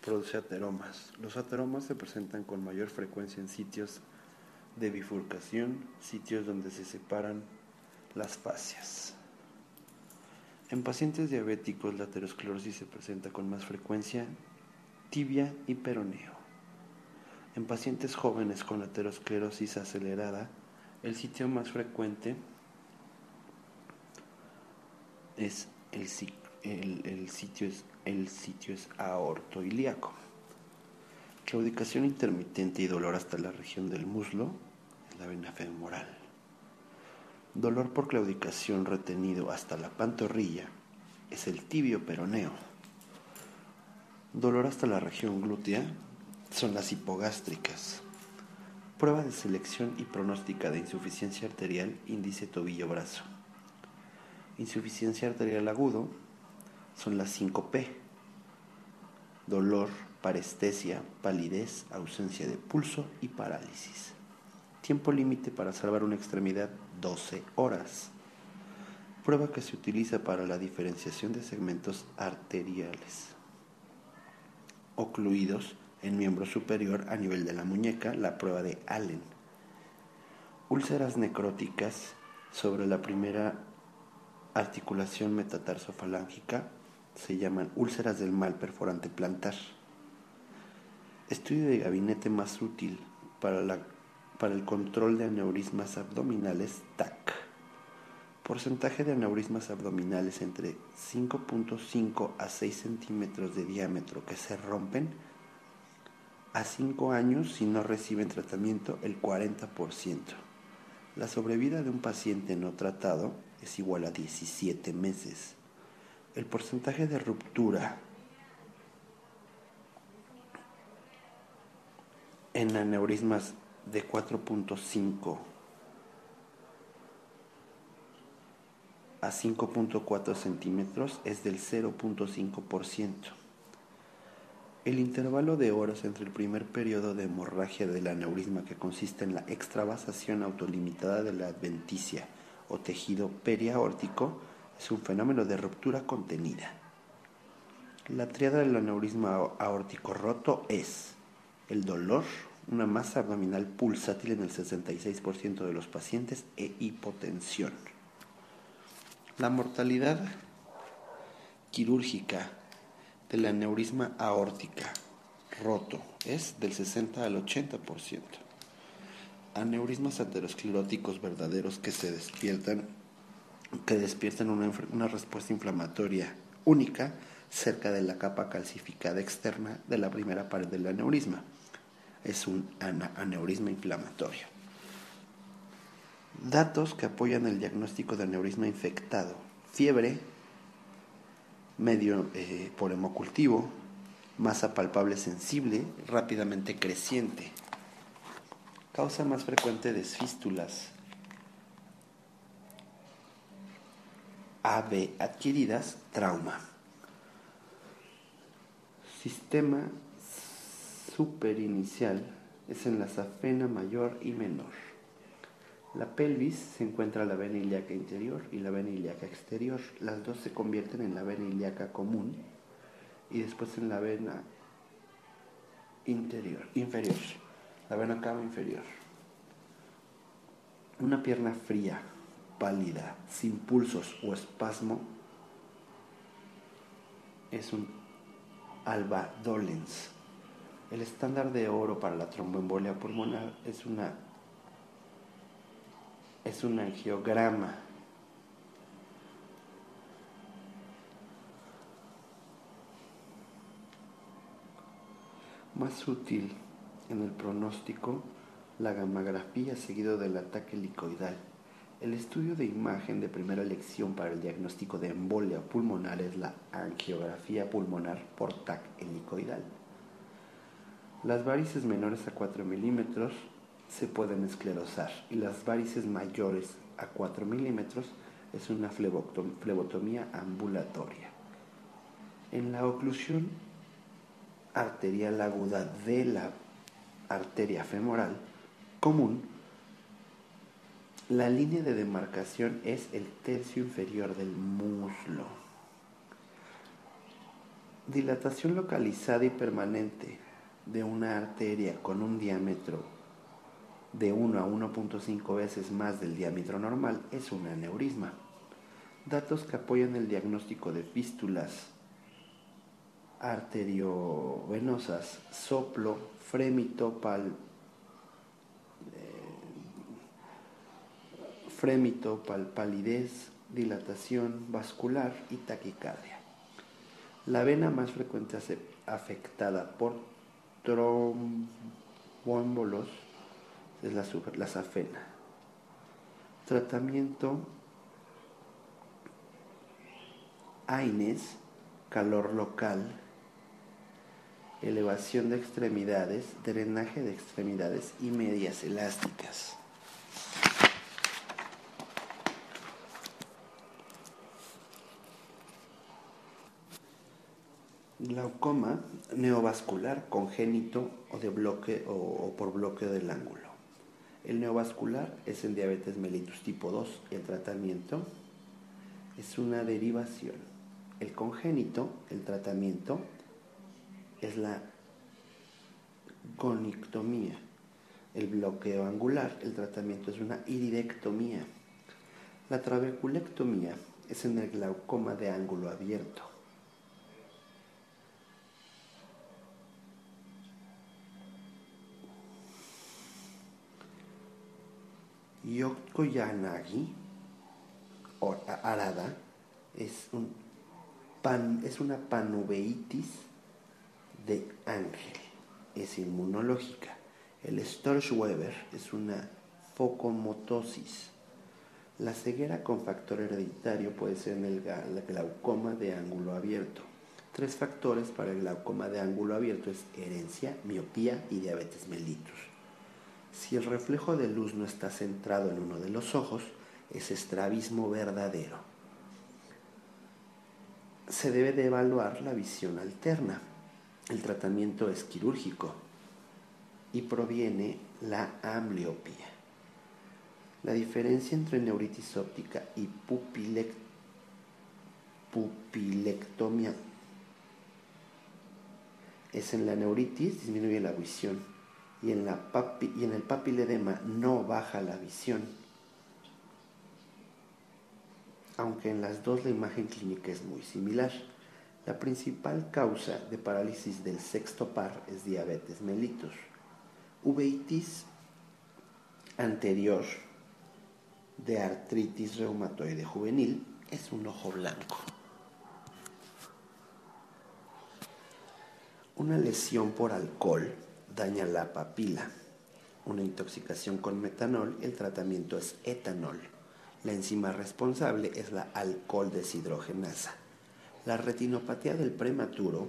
produce ateromas. Los ateromas se presentan con mayor frecuencia en sitios de bifurcación, sitios donde se separan las fascias. En pacientes diabéticos la aterosclerosis se presenta con más frecuencia tibia y peroneo. En pacientes jóvenes con aterosclerosis acelerada, el sitio más frecuente es el, sitio es el sitio es aortoilíaco. Claudicación intermitente y dolor hasta la región del muslo es la vena femoral. Dolor por claudicación retenido hasta la pantorrilla es el tibio peroneo. Dolor hasta la región glútea son las hipogástricas. Prueba de selección y pronóstica de insuficiencia arterial índice tobillo-brazo. Insuficiencia arterial agudo son las 5P. Dolor, parestesia, palidez, ausencia de pulso y parálisis. Tiempo límite para salvar una extremidad 12 horas. Prueba que se utiliza para la diferenciación de segmentos arteriales. Ocluidos en miembro superior a nivel de la muñeca, la prueba de Allen. Úlceras necróticas sobre la primera articulación metatarsofalángica se llaman úlceras del mal perforante plantar. Estudio de gabinete más útil para, la, para el control de aneurismas abdominales TAC. Porcentaje de aneurismas abdominales entre 5.5 a 6 centímetros de diámetro que se rompen a 5 años si no reciben tratamiento el 40%. La sobrevida de un paciente no tratado es igual a 17 meses. El porcentaje de ruptura en aneurismas de 4.5 a 5.4 centímetros es del 0.5%. El intervalo de horas entre el primer periodo de hemorragia del aneurisma que consiste en la extravasación autolimitada de la adventicia o tejido periaórtico es un fenómeno de ruptura contenida. La triada del aneurisma aórtico roto es el dolor, una masa abdominal pulsátil en el 66% de los pacientes e hipotensión. La mortalidad quirúrgica del aneurisma aórtica roto es del 60 al 80% aneurismas ateroscleróticos verdaderos que se despiertan, que despiertan una, respuesta inflamatoria única cerca de la capa calcificada externa de la primera pared del aneurisma. Es un aneurisma inflamatorio. Datos que apoyan el diagnóstico de aneurisma infectado. Fiebre, medio eh, por hemocultivo, masa palpable sensible, rápidamente creciente, Causa más frecuente de fístulas AB adquiridas, trauma. Sistema superinicial es en la safena mayor y menor. La pelvis se encuentra la vena ilíaca interior y la vena ilíaca exterior. Las dos se convierten en la vena ilíaca común y después en la vena interior, inferior la vena cava inferior. Una pierna fría, pálida, sin pulsos o espasmo, es un alba dolens. El estándar de oro para la tromboembolia pulmonar es una es un angiograma. Más útil en el pronóstico la gammagrafía seguido del ataque licoidal. El estudio de imagen de primera elección para el diagnóstico de embolia pulmonar es la angiografía pulmonar por TAC helicoidal. Las varices menores a 4 milímetros se pueden esclerosar y las varices mayores a 4 milímetros es una flebotomía ambulatoria. En la oclusión arterial aguda de la arteria femoral común, la línea de demarcación es el tercio inferior del muslo. Dilatación localizada y permanente de una arteria con un diámetro de 1 a 1.5 veces más del diámetro normal es un aneurisma. Datos que apoyan el diagnóstico de fístulas arteriovenosas, soplo, frémito, pal, frémito, palidez, dilatación vascular y taquicardia. La vena más frecuente afectada por trombóembolos es la, la safena. Tratamiento AINES, calor local, elevación de extremidades, drenaje de extremidades y medias elásticas. Glaucoma neovascular congénito o, de bloque, o, por bloqueo del ángulo. El neovascular es en diabetes mellitus tipo 2. El tratamiento es una derivación. El congénito, el tratamiento es la gonictomía. El bloqueo angular, el tratamiento es una iridectomía. La trabeculectomía es en el glaucoma de ángulo abierto. Yokko-Yanagi o arada es, un pan, es una panuveitis de ángel, es inmunológica. El Storch-Weber es una focomotosis. La ceguera con factor hereditario puede ser en el glaucoma de ángulo abierto. Tres factores para el glaucoma de ángulo abierto es herencia, miopía y diabetes mellitus. Si el reflejo de luz no está centrado en uno de los ojos, es estrabismo verdadero. Se debe de evaluar la visión alterna. El tratamiento es quirúrgico y proviene la ambliopía. La diferencia entre neuritis óptica y pupilectomía es en la neuritis disminuye la visión y en, la y en el papiledema no baja la visión. Aunque en las dos la imagen clínica es muy similar. La principal causa de parálisis del sexto par es diabetes mellitus. Uveitis anterior de artritis reumatoide juvenil es un ojo blanco. Una lesión por alcohol daña la papila. Una intoxicación con metanol, el tratamiento es etanol. La enzima responsable es la alcohol deshidrogenasa. La retinopatía del prematuro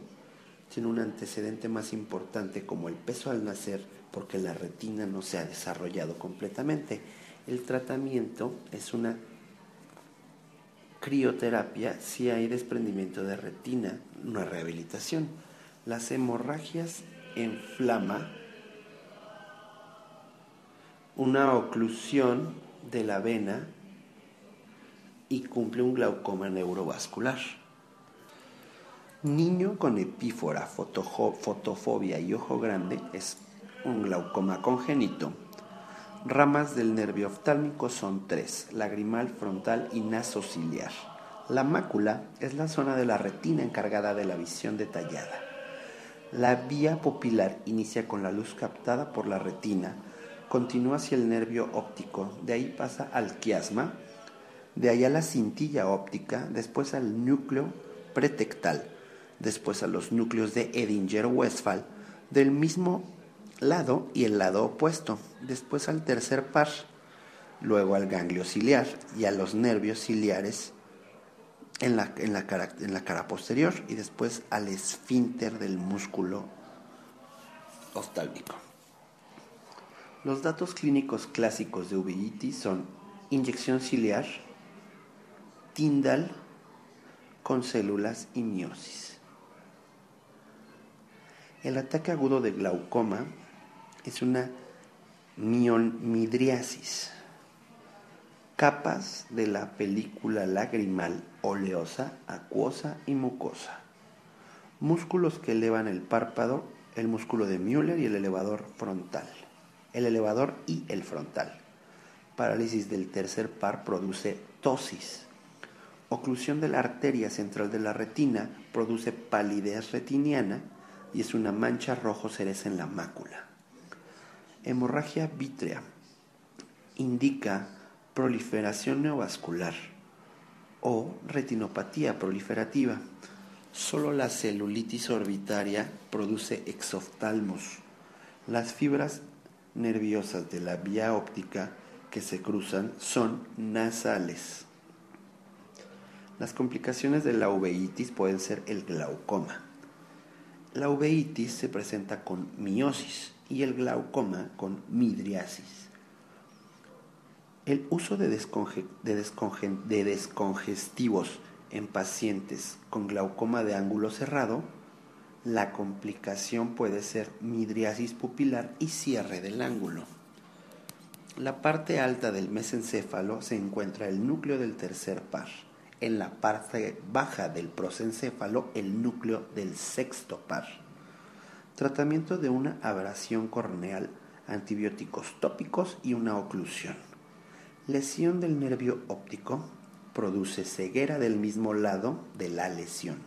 tiene un antecedente más importante como el peso al nacer porque la retina no se ha desarrollado completamente. El tratamiento es una crioterapia si hay desprendimiento de retina, una rehabilitación. Las hemorragias inflama una oclusión de la vena y cumple un glaucoma neurovascular. Niño con epífora, fotofobia y ojo grande es un glaucoma congénito. Ramas del nervio oftálmico son tres, lagrimal, frontal y nasociliar. La mácula es la zona de la retina encargada de la visión detallada. La vía pupilar inicia con la luz captada por la retina, continúa hacia el nervio óptico, de ahí pasa al quiasma, de ahí a la cintilla óptica, después al núcleo pretectal, después a los núcleos de Edinger-Westphal, del mismo lado y el lado opuesto, después al tercer par, luego al ganglio ciliar y a los nervios ciliares en la, en la, cara, en la cara posterior y después al esfínter del músculo oftálmico. Los datos clínicos clásicos de uveitis son inyección ciliar, Tyndall con células y miosis. El ataque agudo de glaucoma es una mionmidriasis, capas de la película lagrimal oleosa, acuosa y mucosa, músculos que elevan el párpado, el músculo de Müller y el elevador frontal, el elevador y el frontal. Parálisis del tercer par produce tosis, oclusión de la arteria central de la retina produce palidez retiniana y es una mancha rojo cereza en la mácula. Hemorragia vítrea. Indica proliferación neovascular o retinopatía proliferativa. Solo la celulitis orbitaria produce exoftalmos. Las fibras nerviosas de la vía óptica que se cruzan son nasales. Las complicaciones de la uveitis pueden ser el glaucoma. La uveitis se presenta con miosis y el glaucoma con midriasis. El uso de, de descongestivos en pacientes con glaucoma de ángulo cerrado, la complicación puede ser midriasis pupilar y cierre del ángulo. La parte alta del mesencéfalo se encuentra el núcleo del tercer par en la parte baja del prosencéfalo el núcleo del sexto par. Tratamiento de una abrasión corneal, antibióticos tópicos y una oclusión. Lesión del nervio óptico produce ceguera del mismo lado de la lesión.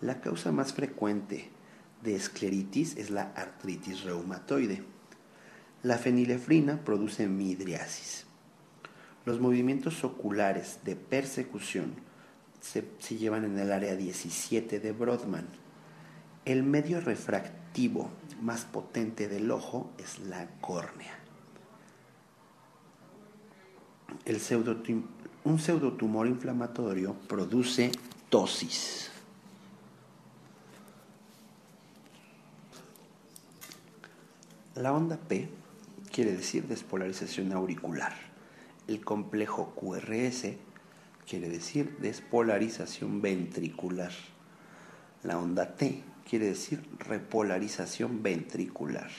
La causa más frecuente de escleritis es la artritis reumatoide. La fenilefrina produce midriasis. Los movimientos oculares de persecución se, llevan en el área 17 de Brodmann. El medio refractivo más potente del ojo es la córnea. Un pseudotumor inflamatorio produce tosis. La onda P quiere decir despolarización auricular. El complejo QRS quiere decir despolarización ventricular. La onda T quiere decir repolarización ventricular.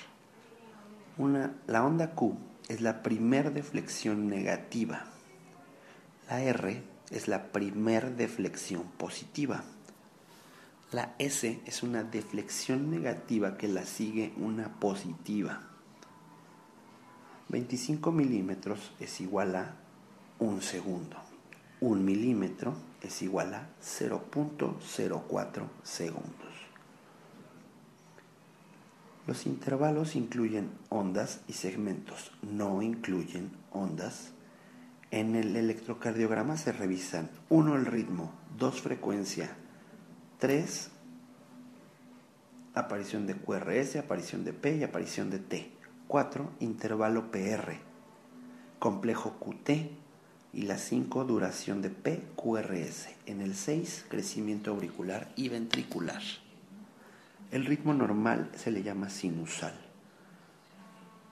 la onda Q es la primer deflexión negativa. La R es la primer deflexión positiva. La S es una deflexión negativa que la sigue una positiva. 25 milímetros es igual a un segundo. Un milímetro es igual a 0.04 segundos. Los intervalos incluyen ondas y segmentos, no incluyen ondas. En el electrocardiograma se revisan 1 el ritmo, 2 frecuencia, 3 aparición de QRS, aparición de P y aparición de T. 4 intervalo PR, complejo QT y la 5 duración de PQRS. En el 6 crecimiento auricular y ventricular. El ritmo normal se le llama sinusal.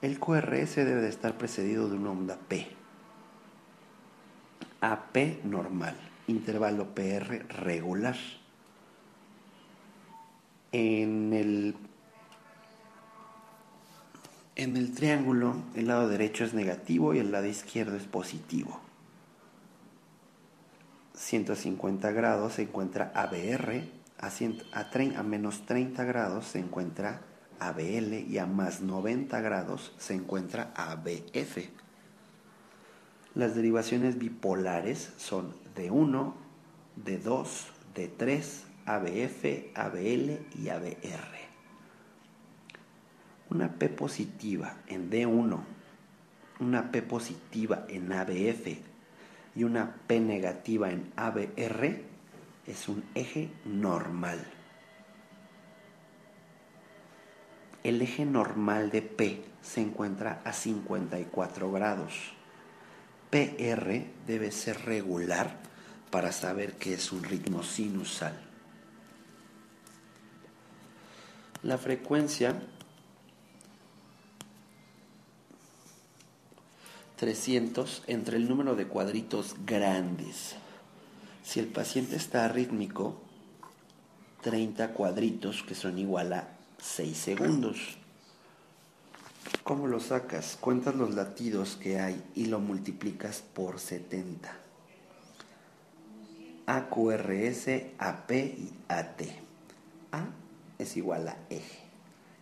El QRS debe de estar precedido de una onda P. AP normal, intervalo PR regular. En el en el triángulo, el lado derecho es negativo y el lado izquierdo es positivo. 150 grados se encuentra ABR, a, menos 30 grados se encuentra ABL y a más 90 grados se encuentra ABF. Las derivaciones bipolares son D1, D2, D3, ABF, ABL y ABR. Una P positiva en D1, una P positiva en ABF y una P negativa en ABR es un eje normal. El eje normal de P se encuentra a 54 grados. PR debe ser regular para saber que es un ritmo sinusal. La frecuencia 300 entre el número de cuadritos grandes. Si el paciente está arrítmico, 30 cuadritos que son igual a 6 segundos. ¿Cómo lo sacas? Cuentas los latidos que hay y lo multiplicas por 70. AQRS, AP y AT. A es igual a eje.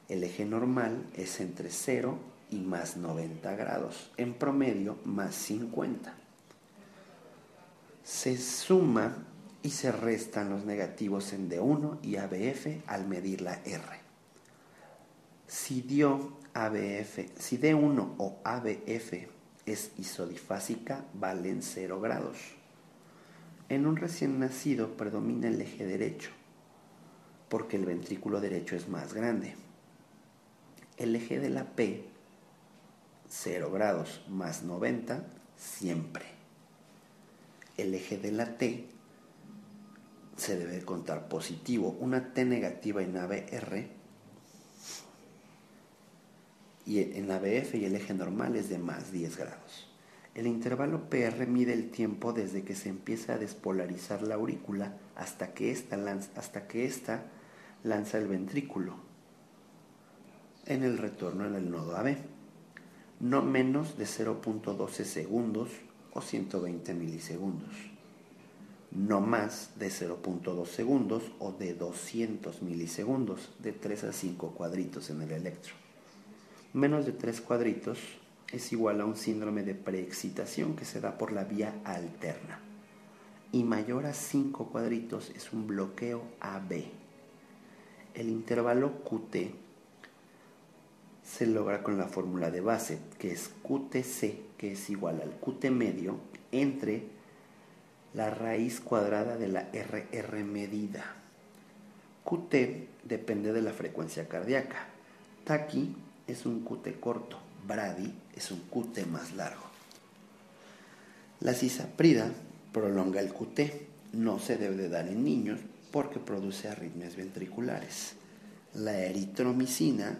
El eje normal es entre 0 y más 90 grados. En promedio, más 50. Se suma y se restan los negativos en D1 y ABF al medir la R. Si dio ABF, si D1 o ABF es isodifásica, valen 0 grados. En un recién nacido predomina el eje derecho, porque el ventrículo derecho es más grande. El eje de la P, 0 grados más 90, siempre. El eje de la T se debe contar positivo. Una T negativa en ABR y en ABF y el eje normal es de más 10 grados. El intervalo PR mide el tiempo desde que se empieza a despolarizar la aurícula hasta que lanza, que lanza el ventrículo en el retorno en el nodo AB. No menos de 0.12 segundos o 120 milisegundos. No más de 0.2 segundos o de 200 milisegundos, de 3 a 5 cuadritos en el electro. Menos de 3 cuadritos es igual a un síndrome de preexcitación que se da por la vía alterna. Y mayor a 5 cuadritos es un bloqueo AB. El intervalo QT se logra con la fórmula de base, que es QTC, que es igual al QT medio, entre la raíz cuadrada de la RR medida. QT depende de la frecuencia cardíaca. Taqui es un QT corto, Brady es un QT más largo. La cisaprida prolonga el QT. No se debe de dar en niños porque produce arritmias ventriculares. La eritromicina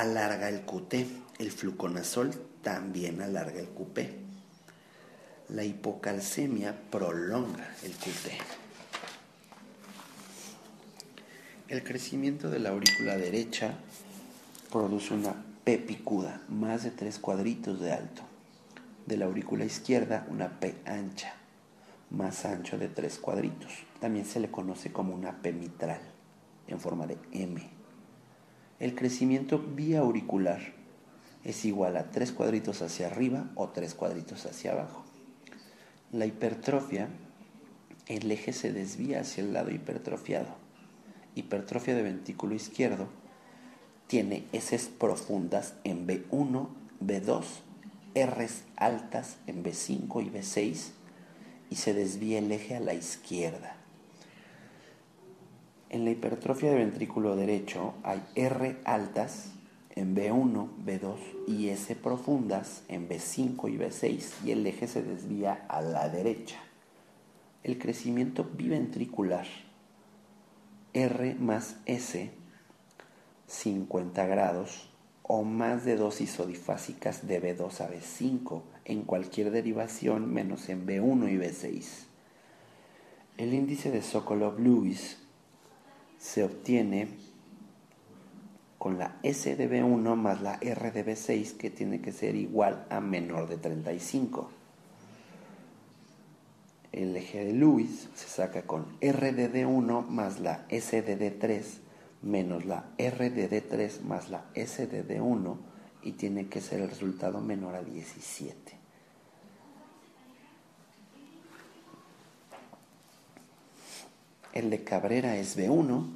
alarga el QT. El fluconazol también alarga el QP. La hipocalcemia prolonga el QT. El crecimiento de la aurícula derecha produce una P picuda, más de tres cuadritos de alto. De la aurícula izquierda, una P ancha, más ancho de tres cuadritos. También se le conoce como una P mitral, en forma de M. El crecimiento biauricular es igual a tres cuadritos hacia arriba o tres cuadritos hacia abajo. La hipertrofia, el eje se desvía hacia el lado hipertrofiado. Hipertrofia de ventrículo izquierdo tiene S profundas en B1, B2, Rs altas en B5 y B6 y se desvía el eje a la izquierda. En la hipertrofia de ventrículo derecho hay R altas en B1, B2 y S profundas en B5 y B6 y el eje se desvía a la derecha. El crecimiento biventricular R más S 50 grados o más de dos isodifásicas de B2 a B5 en cualquier derivación menos en B1 y B6. El índice de Sokolov-Lewis se obtiene con la S de B1 más la R de B6 que tiene que ser igual a menor de 35. El eje de Lewis se saca con R de D1 más la S de D3 menos la R de D3 más la S de D1 y tiene que ser el resultado menor a 17. El de Cabrera es B1,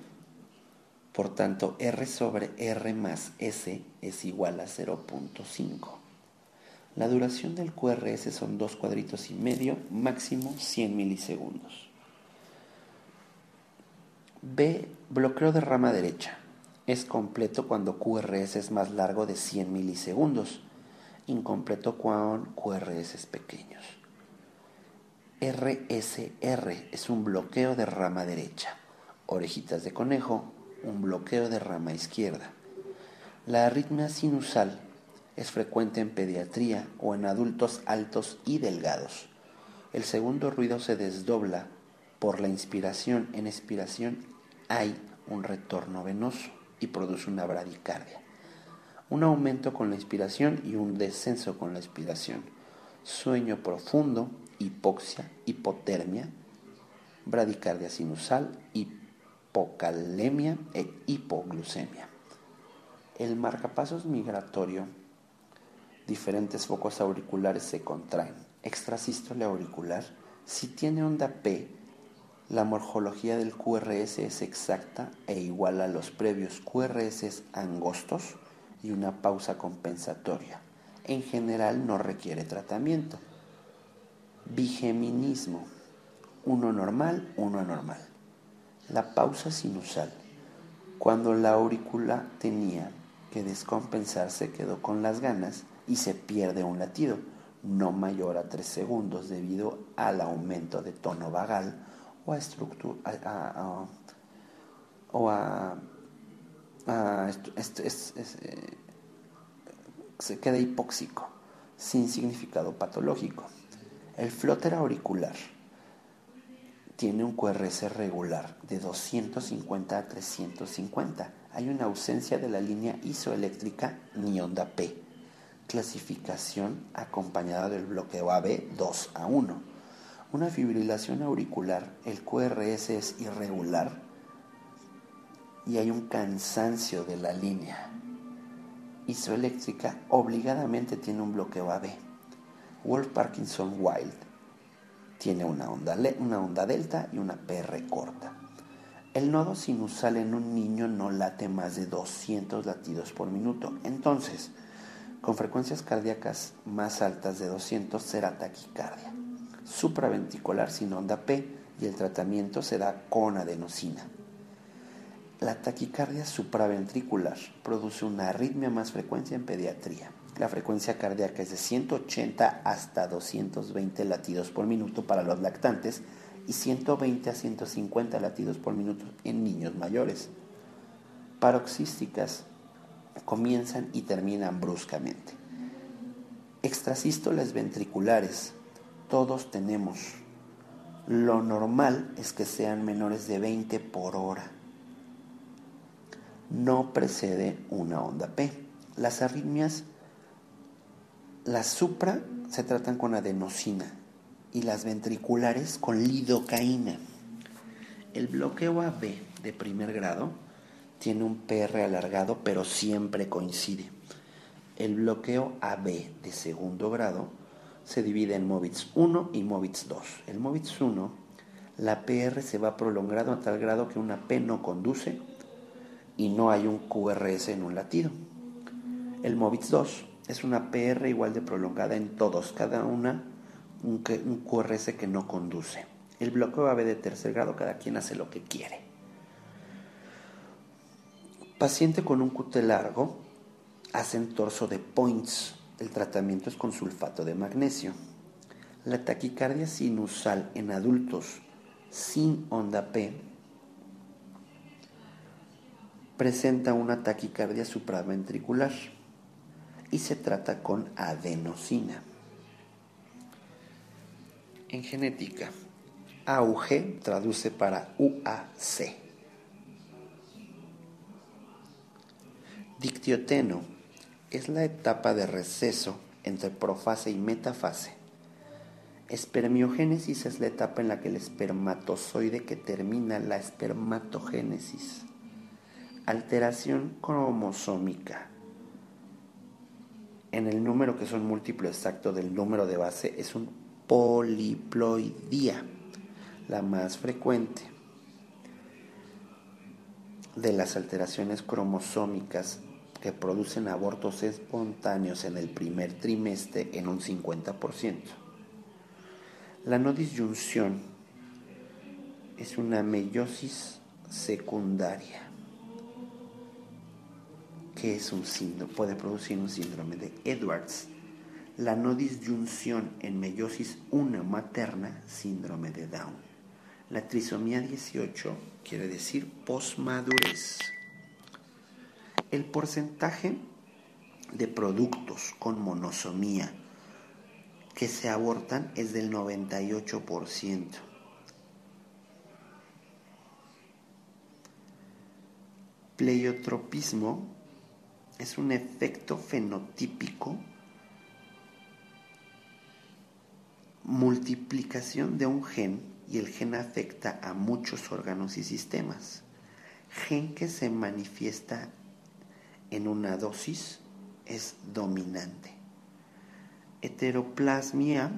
por tanto R sobre R más S es igual a 0.5. La duración del QRS son dos cuadritos y medio, máximo 100 milisegundos. B. Bloqueo de rama derecha. Es completo cuando QRS es más largo de 100 milisegundos. Incompleto con QRS pequeños. RSR es un bloqueo de rama derecha. Orejitas de conejo, un bloqueo de rama izquierda. La arritmia sinusal es frecuente en pediatría o en adultos altos y delgados. El segundo ruido se desdobla por la inspiración. En expiración hay un retorno venoso y produce una bradicardia. Un aumento con la inspiración y un descenso con la expiración. Sueño profundo, hipoxia, hipotermia, bradicardia sinusal, hipocalemia e hipoglucemia. El marcapasos migratorio, diferentes focos auriculares se contraen. Extrasístole auricular, si tiene onda P, la morfología del QRS es exacta e igual a los previos QRS angostos y una pausa compensatoria. En general no requiere tratamiento. Bigeminismo. Uno normal, uno anormal. La pausa sinusal. Cuando la aurícula tenía que descompensarse quedó con las ganas y se pierde un latido, no mayor a 3 segundos debido al aumento de tono vagal o a estructura o a, eh, se queda hipóxico sin significado patológico. El flóter auricular tiene un QRS regular de 250 a 350. Hay una ausencia de la línea isoeléctrica ni onda P. Clasificación acompañada del bloqueo AB 2 a 1 una fibrilación auricular, el QRS es irregular y hay un cansancio de la línea isoeléctrica, obligadamente tiene un bloqueo AB. Wolf Parkinson Wild tiene una onda, una onda delta y una PR corta. El nodo sinusal en un niño no late más de 200 latidos por minuto. Entonces, con frecuencias cardíacas más altas de 200 será taquicardia supraventricular sin onda P y el tratamiento se da con adenosina. La taquicardia supraventricular produce una arritmia más frecuencia en pediatría. La frecuencia cardíaca es de 180 hasta 220 latidos por minuto para los lactantes y 120 a 150 latidos por minuto en niños mayores. Paroxísticas comienzan y terminan bruscamente. Extrasístoles ventriculares todos tenemos. Lo normal es que sean menores de 20 por hora. No precede una onda P. Las arritmias, las supra se tratan con adenosina y las ventriculares con lidocaína. El bloqueo AB de primer grado tiene un PR alargado pero siempre coincide. El bloqueo AB de segundo grado se divide en MOVITS 1 y MOVITS 2. El MOVITS 1, la PR se va prolongando a tal grado que una P no conduce y no hay un QRS en un latido. El MOVITS 2 es una PR igual de prolongada en todos, cada una un, QRS que no conduce. El bloqueo AB de tercer grado, cada quien hace lo que quiere. Paciente con un QT largo hacen torso de points el tratamiento es con sulfato de magnesio. La taquicardia sinusal en adultos sin onda P presenta una taquicardia supraventricular y se trata con adenosina. En genética, AUG traduce para UAC. Dictioteno es la etapa de receso entre profase y metafase. Espermiogénesis es la etapa en la que el espermatozoide que termina la espermatogénesis. Alteración cromosómica. En el número que son múltiplo exacto del número de base es un poliploidía, la más frecuente de las alteraciones cromosómicas que producen abortos espontáneos en el primer trimestre en un 50%. La no disyunción es una meiosis secundaria, que es un síndrome, puede producir un síndrome de Edwards. La no disyunción en meiosis 1 materna, síndrome de Down. La trisomía 18 quiere decir posmadurez. El porcentaje de productos con monosomía que se abortan es del 98%. Pleiotropismo es un efecto fenotípico, multiplicación de un gen y el gen afecta a muchos órganos y sistemas. Gen que se manifiesta en una dosis es dominante. Heteroplasmia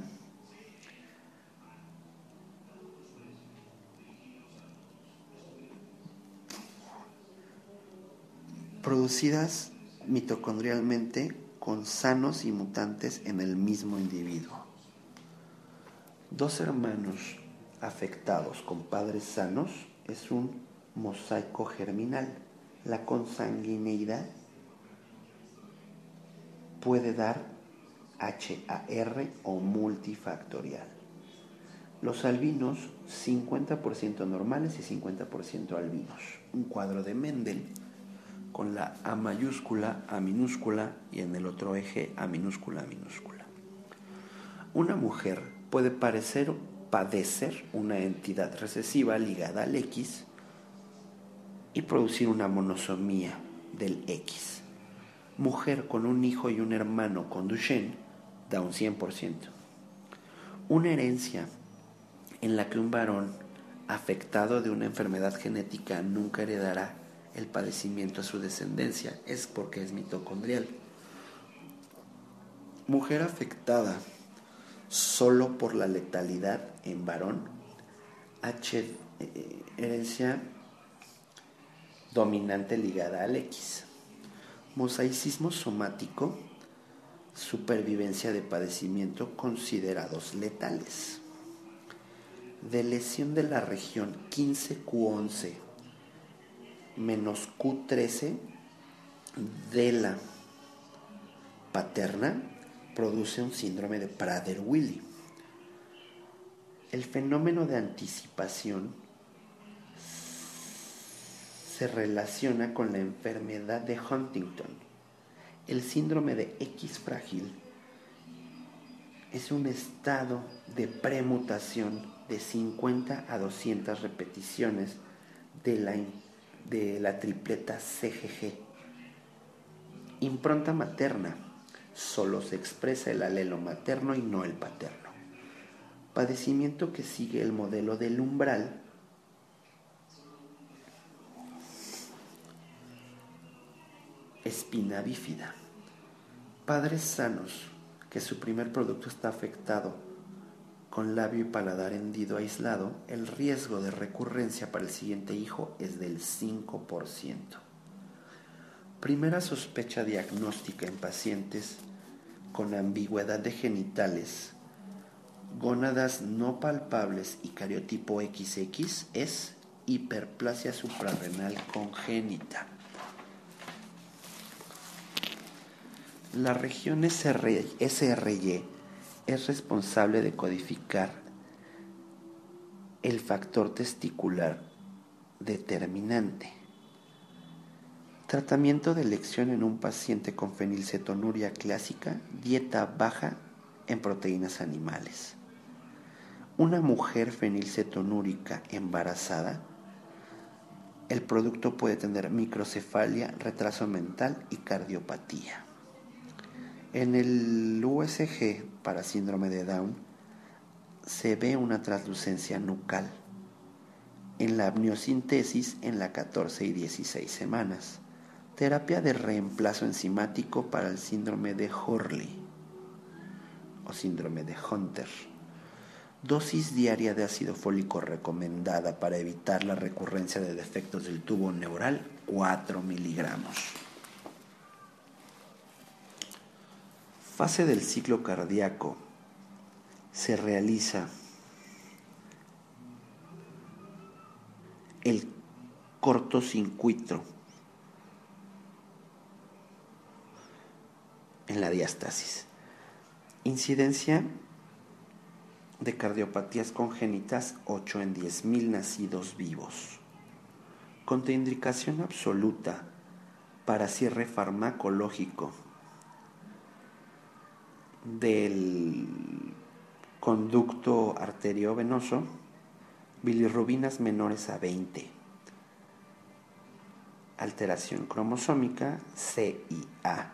producidas mitocondrialmente con sanos y mutantes en el mismo individuo. Dos hermanos afectados con padres sanos es un mosaico germinal. La consanguineidad puede dar HAR o multifactorial. Los albinos 50% normales y 50% albinos. Un cuadro de Mendel con la A mayúscula, A minúscula y en el otro eje A minúscula, A minúscula. Una mujer puede parecer padecer una entidad recesiva ligada al X y producir una monosomía del X mujer con un hijo y un hermano con Duchenne da un 100%. Una herencia en la que un varón afectado de una enfermedad genética nunca heredará el padecimiento a su descendencia es porque es mitocondrial. Mujer afectada solo por la letalidad en varón, H, eh, herencia dominante ligada al X. Mosaicismo somático, supervivencia de padecimiento considerados letales. De lesión de la región 15Q11 menos Q13 de la paterna produce un síndrome de Prader-Willi. El fenómeno de anticipación se relaciona con la enfermedad de Huntington. El síndrome de X frágil es un estado de premutación de 50 a 200 repeticiones de la, de la tripleta CGG. Impronta materna. Solo se expresa el alelo materno y no el paterno. Padecimiento que sigue el modelo del umbral espina bífida. Padres sanos, que su primer producto está afectado con labio y paladar hendido aislado, el riesgo de recurrencia para el siguiente hijo es del 5%. Primera sospecha diagnóstica en pacientes con ambigüedad de genitales, gónadas no palpables y cariotipo XX es hiperplasia suprarrenal congénita. La región SRY es responsable de codificar el factor testicular determinante. Tratamiento de elección en un paciente con fenilcetonuria clásica, dieta baja en proteínas animales. Una mujer fenilcetonúrica embarazada, el producto puede tener microcefalia, retraso mental y cardiopatía. En el USG para síndrome de Down se ve una translucencia nucal. En la amniocentesis en la 14 y 16 semanas. Terapia de reemplazo enzimático para el síndrome de Horley o síndrome de Hunter. Dosis diaria de ácido fólico recomendada para evitar la recurrencia de defectos del tubo neural 4 miligramos. Fase del ciclo cardíaco se realiza el cortocircuito en la diástasis. Incidencia de cardiopatías congénitas 8 en 10.000 nacidos vivos. Contraindicación absoluta para cierre farmacológico del conducto arteriovenoso, bilirrubinas menores a 20, alteración cromosómica CIA,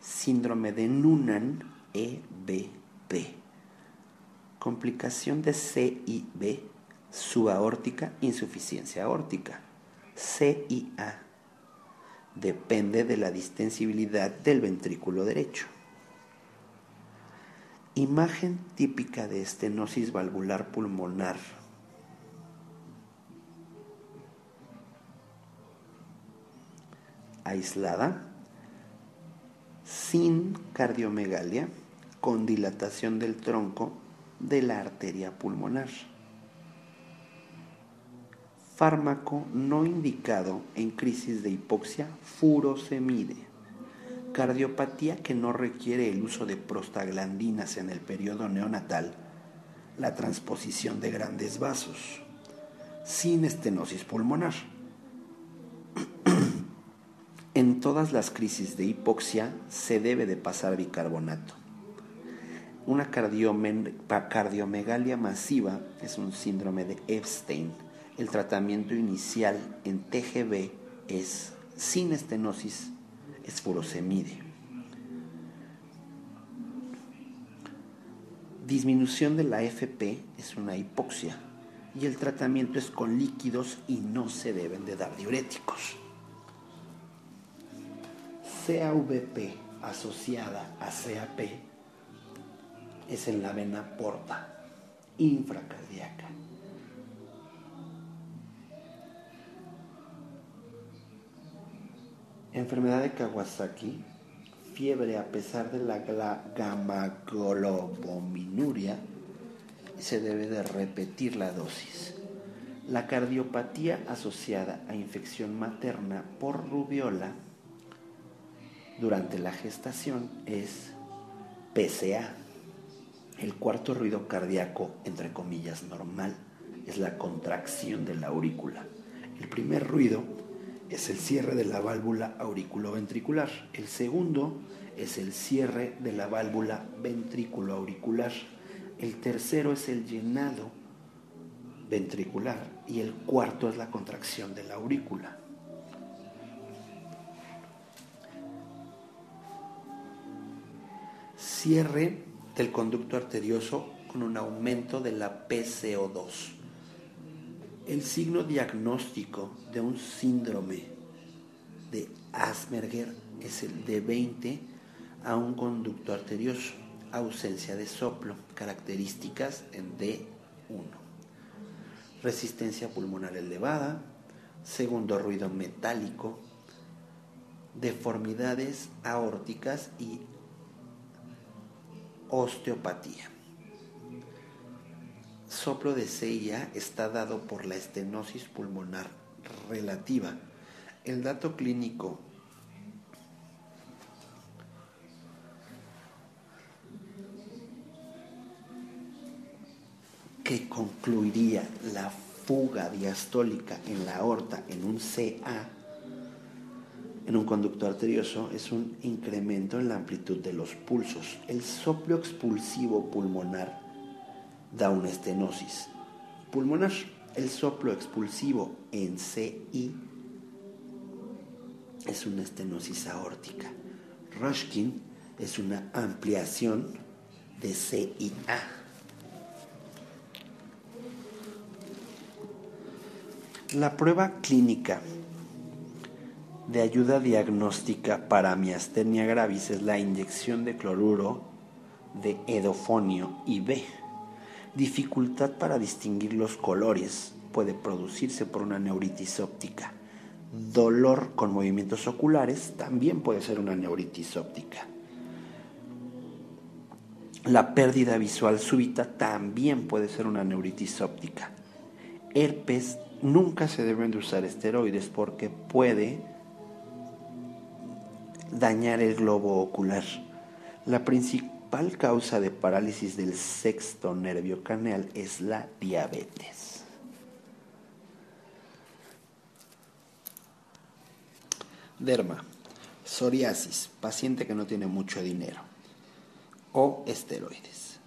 síndrome de Noonan EBP, complicación de CIB, subaórtica, insuficiencia aórtica, CIA, depende de la distensibilidad del ventrículo derecho. Imagen típica de estenosis valvular pulmonar. Aislada, sin cardiomegalia, con dilatación del tronco de la arteria pulmonar. Fármaco no indicado en crisis de hipoxia furosemide cardiopatía que no requiere el uso de prostaglandinas en el periodo neonatal, la transposición de grandes vasos, sin estenosis pulmonar. en todas las crisis de hipoxia se debe de pasar bicarbonato. Una cardiomegalia masiva es un síndrome de Epstein. El tratamiento inicial en TGB es sin estenosis es furosemide. Disminución de la FP es una hipoxia y el tratamiento es con líquidos y no se deben de dar diuréticos. CAVP asociada a CAP es en la vena porta infracardíaca. Enfermedad de Kawasaki, fiebre a pesar de la gamma-globuminuria, se debe de repetir la dosis. La cardiopatía asociada a infección materna por rubiola durante la gestación es PCA. El cuarto ruido cardíaco, entre comillas, normal, es la contracción de la aurícula. El primer ruido es el cierre de la válvula auriculoventricular. El segundo es el cierre de la válvula ventrículo-auricular. El tercero es el llenado ventricular y el cuarto es la contracción de la aurícula. Cierre del conducto arterioso con un aumento de la PCO2. El signo diagnóstico de un síndrome de Asperger es el de 20 a un conducto arterioso, ausencia de soplo, características en D1, resistencia pulmonar elevada, segundo ruido metálico, deformidades aórticas y osteopatía soplo de CIA está dado por la estenosis pulmonar relativa. El dato clínico que concluiría la fuga diastólica en la aorta en un CA, en un conducto arterioso, es un incremento en la amplitud de los pulsos. El soplo expulsivo pulmonar da una estenosis pulmonar. El soplo expulsivo en CI es una estenosis aórtica. Rushkin es una ampliación de CIA. La prueba clínica de ayuda diagnóstica para miastenia gravis es la inyección de cloruro de edofonio B Dificultad para distinguir los colores puede producirse por una neuritis óptica. Dolor con movimientos oculares también puede ser una neuritis óptica. La pérdida visual súbita también puede ser una neuritis óptica. Herpes Nunca se deben de usar esteroides porque puede dañar el globo ocular. La principal causa de parálisis del sexto nervio craneal es la diabetes. Derma, psoriasis, paciente que no tiene mucho dinero, o esteroides.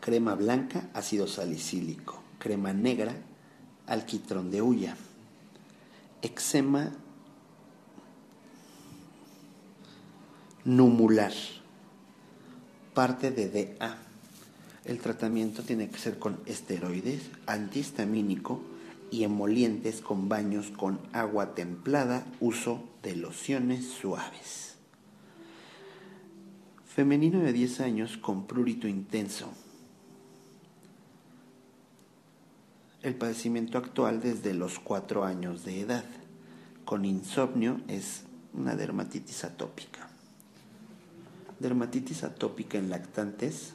Crema blanca, ácido salicílico. Crema negra, alquitrón de hulla. Eczema numular, parte de DA. El tratamiento tiene que ser con esteroides, antihistamínico y emolientes con baños con agua templada, uso de lociones suaves. Femenino de 10 años con prurito intenso. El padecimiento actual desde los 4 años de edad. Con insomnio es una dermatitis atópica. Dermatitis atópica en lactantes,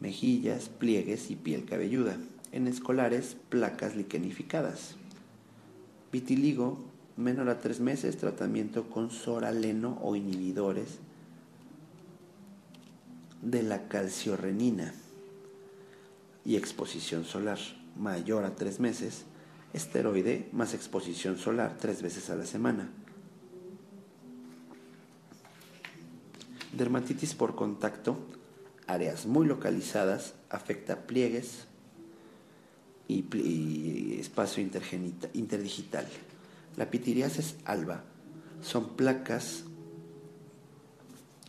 mejillas, pliegues y piel cabelluda. En escolares, placas liquenificadas. Vitiligo, menor a tres meses, tratamiento con soraleno o inhibidores de la calciorrenina y exposición solar. Mayor a tres meses, esteroide más exposición solar tres veces a la semana. Dermatitis por contacto, áreas muy localizadas, afecta pliegues y, espacio interdigital. La pitiriasis alba son placas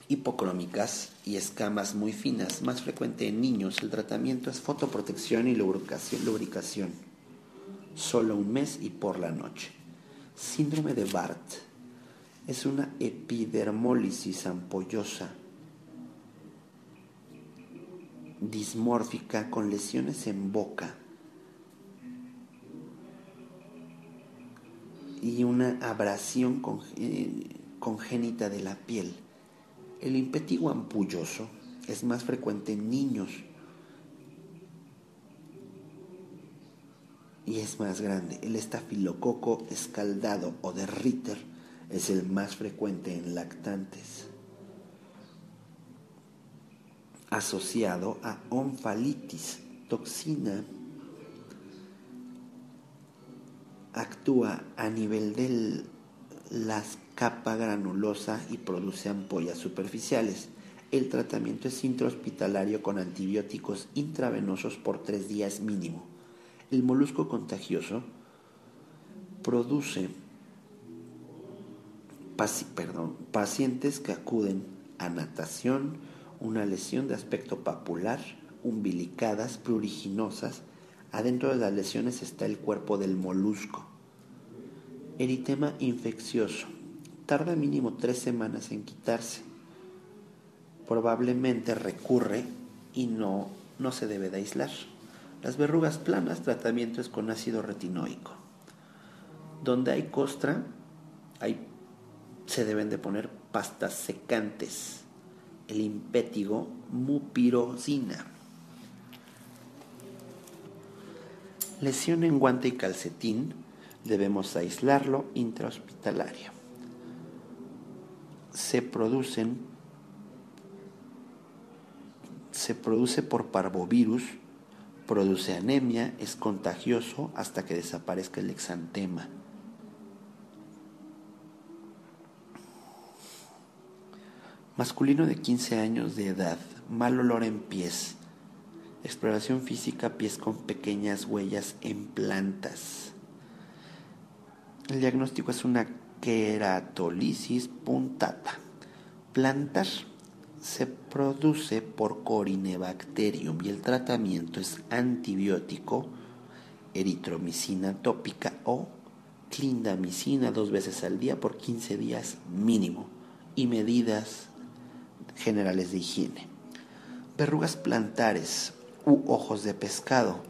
hipocrómicas y escamas muy finas, más frecuente en niños. El tratamiento es fotoprotección y lubricación. Solo un mes y por la noche. Síndrome de Bart es una epidermólisis ampollosa, dismórfica con lesiones en boca y una abrasión eh, congénita de la piel. El impétigo ampulloso es más frecuente en niños y es más grande. El estafilococo escaldado o de Ritter es el más frecuente en lactantes, asociado a onfalitis, toxina, actúa a nivel de la capa granulosa y produce ampollas superficiales. El tratamiento es intrahospitalario con antibióticos intravenosos por tres días mínimo. El molusco contagioso produce perdón, pacientes que acuden a natación, una lesión de aspecto papular, umbilicadas, pruriginosas. Adentro de las lesiones está el cuerpo del molusco. Eritema infeccioso. Tarda mínimo tres semanas en quitarse. Probablemente recurre y no, no se debe de aislar. Las verrugas planas, tratamiento es con ácido retinoico. Donde hay costra, hay se deben de poner pastas secantes. El impétigo mupirocina. Lesión en guante y calcetín, debemos aislarlo intrahospitalario. Se producen se produce por parvovirus, produce anemia, es contagioso hasta que desaparezca el exantema. Masculino de 15 años de edad, mal olor en pies, exploración física, pies con pequeñas huellas en plantas. El diagnóstico es una queratolisis puntata. Plantas se produce por Corinebacterium y el tratamiento es antibiótico, eritromicina tópica o clindamicina dos veces al día por 15 días mínimo y medidas generales de higiene. Verrugas plantares u ojos de pescado.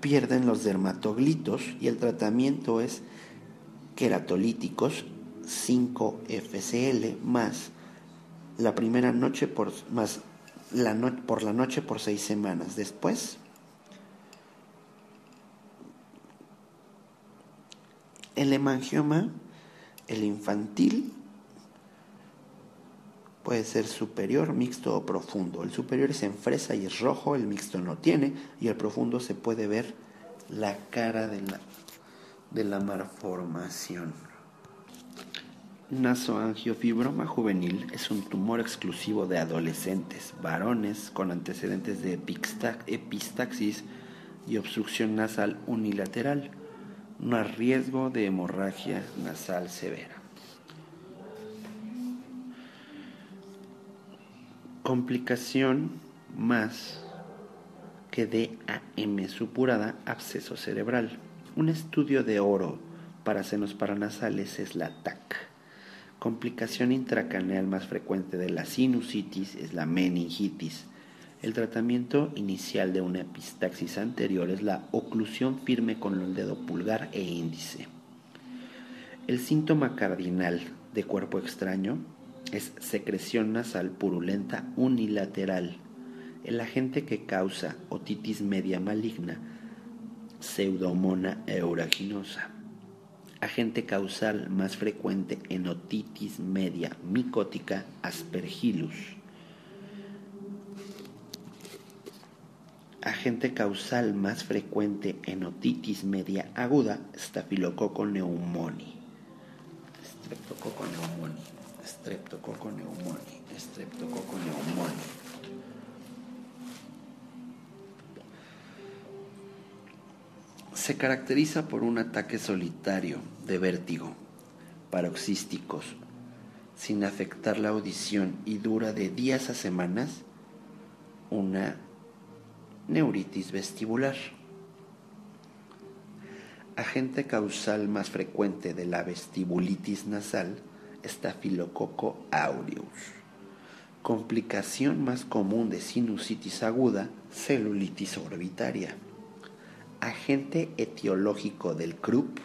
Pierden los dermatoglitos y el tratamiento es queratolíticos 5FCL más la primera noche por, más la no, por la noche por seis semanas. Después, el hemangioma, el infantil, puede ser superior, mixto o profundo. El superior es en fresa y es rojo, el mixto no tiene, y el profundo se puede ver la cara de la, de la malformación. Nasoangiofibroma juvenil es un tumor exclusivo de adolescentes, varones con antecedentes de epistaxis y obstrucción nasal unilateral, no hay riesgo de hemorragia nasal severa. Complicación más que DAM supurada, absceso cerebral. Un estudio de oro para senos paranasales es la TAC Complicación intracaneal más frecuente de la sinusitis es la meningitis. El tratamiento inicial de una epistaxis anterior es la oclusión firme con el dedo pulgar e índice. El síntoma cardinal de cuerpo extraño es secreción nasal purulenta unilateral. El agente que causa otitis media maligna, pseudomona euraginosa agente causal más frecuente en otitis media micótica aspergillus. Agente causal más frecuente en otitis media aguda, Staphylococcus pneumoniae. Streptococcus pneumoniae, Streptococcus pneumoniae, Streptococcus pneumoniae. Se caracteriza por un ataque solitario de vértigo, paroxísticos, sin afectar la audición y dura de días a semanas una neuritis vestibular. Agente causal más frecuente de la vestibulitis nasal, Staphylococcus aureus. Complicación más común de sinusitis aguda, celulitis orbitaria. Agente etiológico del CRUP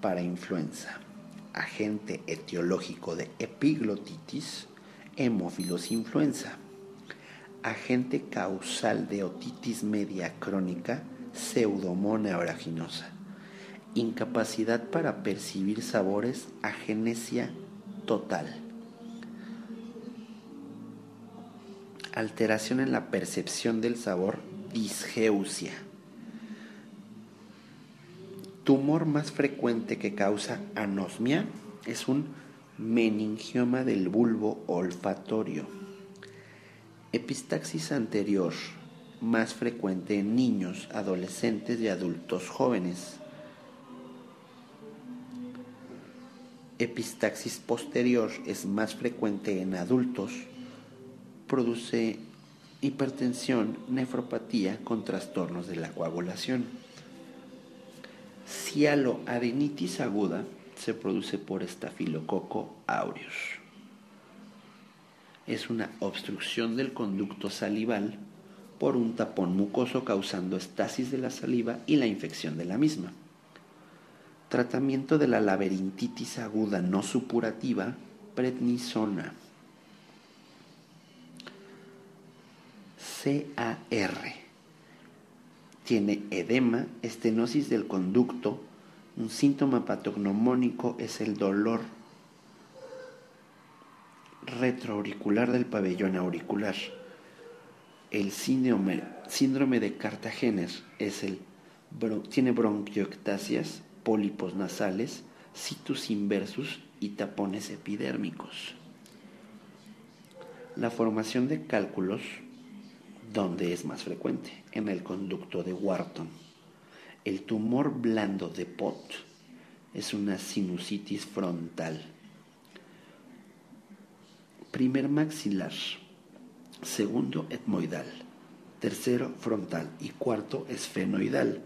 para influenza, agente etiológico de epiglotitis, hemófilos influenza, agente causal de otitis media crónica, pseudomonas aeruginosa, incapacidad para percibir sabores, agenesia total. Alteración en la percepción del sabor, disgeusia tumor más frecuente que causa anosmia es un meningioma del bulbo olfatorio. Epistaxis anterior más frecuente en niños, adolescentes y adultos jóvenes. Epistaxis posterior es más frecuente en adultos. Produce hipertensión, nefropatía con trastornos de la coagulación cialoadenitis aguda se produce por estafilococo aureus. Es una obstrucción del conducto salival por un tapón mucoso causando estasis de la saliva y la infección de la misma. Tratamiento de la laberintitis aguda no supurativa, prednisona. CAR tiene edema, estenosis del conducto, un síntoma patognomónico es el dolor retroauricular del pabellón auricular. El síndrome, de Cartagener es el, tiene bronquioctasias, pólipos nasales, situs inversus y tapones epidérmicos. La formación de cálculos donde es más frecuente, en el conducto de Wharton. El tumor blando de Pott es una sinusitis frontal. Primer maxilar, segundo etmoidal, tercero frontal y cuarto esfenoidal.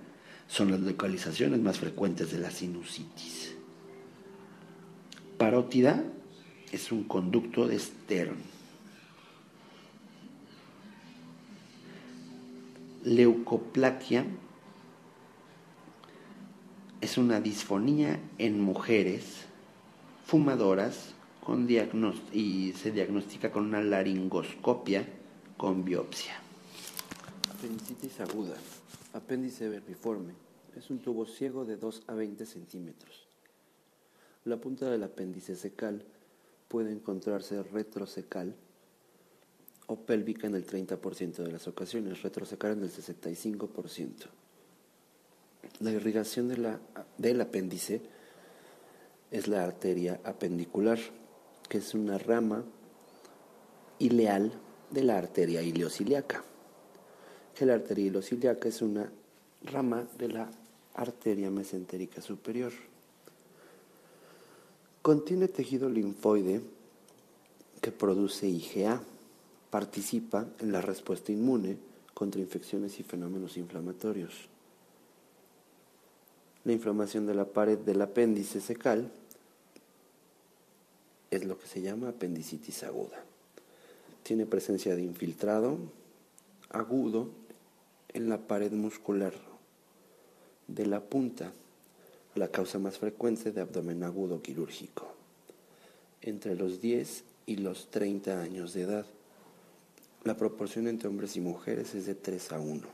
Son las localizaciones más frecuentes de la sinusitis. Parótida es un conducto de Stern Leucoplaquia es una disfonía en mujeres fumadoras con y se diagnostica con una laringoscopia con biopsia. Apendicitis aguda, apéndice vermiforme, es un tubo ciego de 2 a 20 centímetros. La punta del apéndice secal puede encontrarse retrosecal o pélvica en el 30% de las ocasiones, retrosecal en el 65%. La irrigación del apéndice es la arteria apendicular, que es una rama ileal de la arteria ileociliaca. Que la arteria ileociliaca es una rama de la arteria mesentérica superior. Contiene tejido linfoide que produce IgA. Participa en la respuesta inmune contra infecciones y fenómenos inflamatorios. La inflamación de la pared del apéndice secal es lo que se llama apendicitis aguda. Tiene presencia de infiltrado agudo en la pared muscular de la punta la causa más frecuente de abdomen agudo quirúrgico, entre los 10 y los 30 años de edad. La proporción entre hombres y mujeres es de 3 a 1.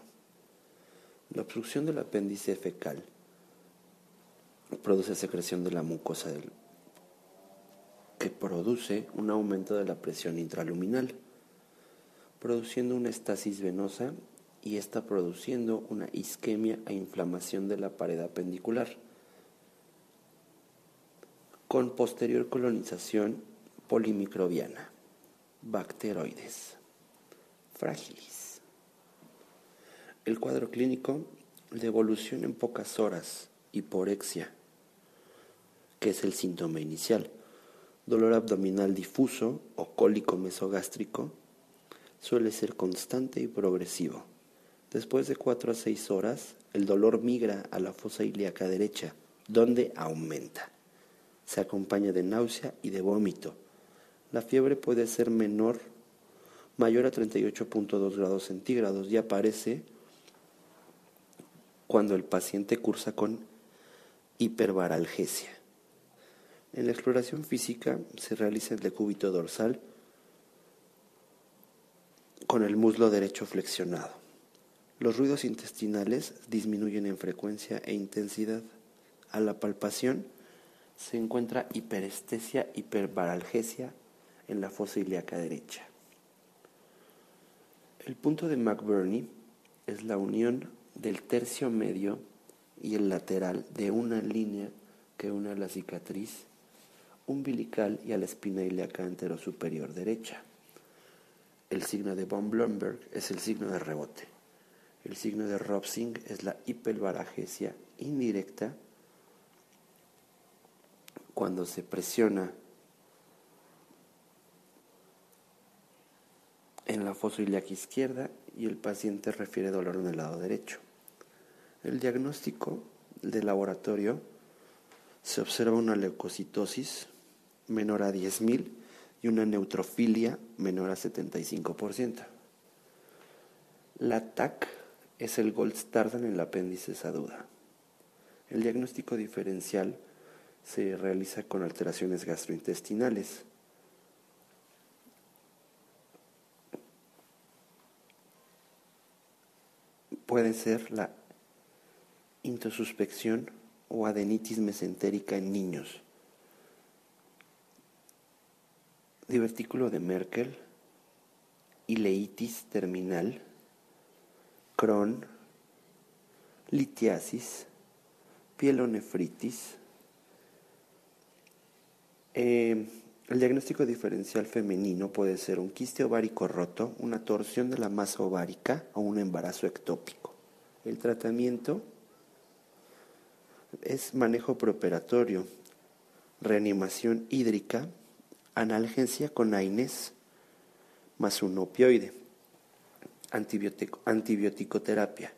La obstrucción del apéndice fecal produce secreción de la mucosa del, que produce un aumento de la presión intraluminal, produciendo una estasis venosa y está produciendo una isquemia e inflamación de la pared apendicular con posterior colonización polimicrobiana, bacteroides, frágiles. El cuadro clínico de evolución en pocas horas, hiporexia, que es el síntoma inicial, dolor abdominal difuso o cólico mesogástrico, suele ser constante y progresivo. Después de 4 a 6 horas, el dolor migra a la fosa ilíaca derecha, donde aumenta se acompaña de náusea y de vómito. La fiebre puede ser menor, mayor a 38.2 grados centígrados y aparece cuando el paciente cursa con hiperbaralgesia. En la exploración física se realiza el decúbito dorsal con el muslo derecho flexionado. Los ruidos intestinales disminuyen en frecuencia e intensidad. A la palpación, se encuentra hiperestesia, hiperbaralgesia en la fosa ilíaca derecha. El punto de McBurney es la unión del tercio medio y el lateral de una línea que une a la cicatriz umbilical y a la espina ilíaca superior derecha. El signo de von Blomberg es el signo de rebote. El signo de Robsing es la hiperbaralgesia indirecta cuando se presiona en la fosa ilíaca izquierda y el paciente refiere dolor en el lado derecho. El diagnóstico de laboratorio se observa una leucocitosis menor a 10.000 y una neutrofilia menor a 75%. La TAC es el gold standard en el apéndice aguda. El diagnóstico diferencial se realiza con alteraciones gastrointestinales. Puede ser la intosuspección o adenitis mesentérica en niños. Divertículo de Merkel, ileitis terminal, Crohn, litiasis, pielonefritis, eh, el diagnóstico diferencial femenino puede ser un quiste ovárico roto, una torsión de la masa ovárica o un embarazo ectópico. El tratamiento es manejo preoperatorio, reanimación hídrica, analgesia con AINES más un opioide, antibiótico-terapia,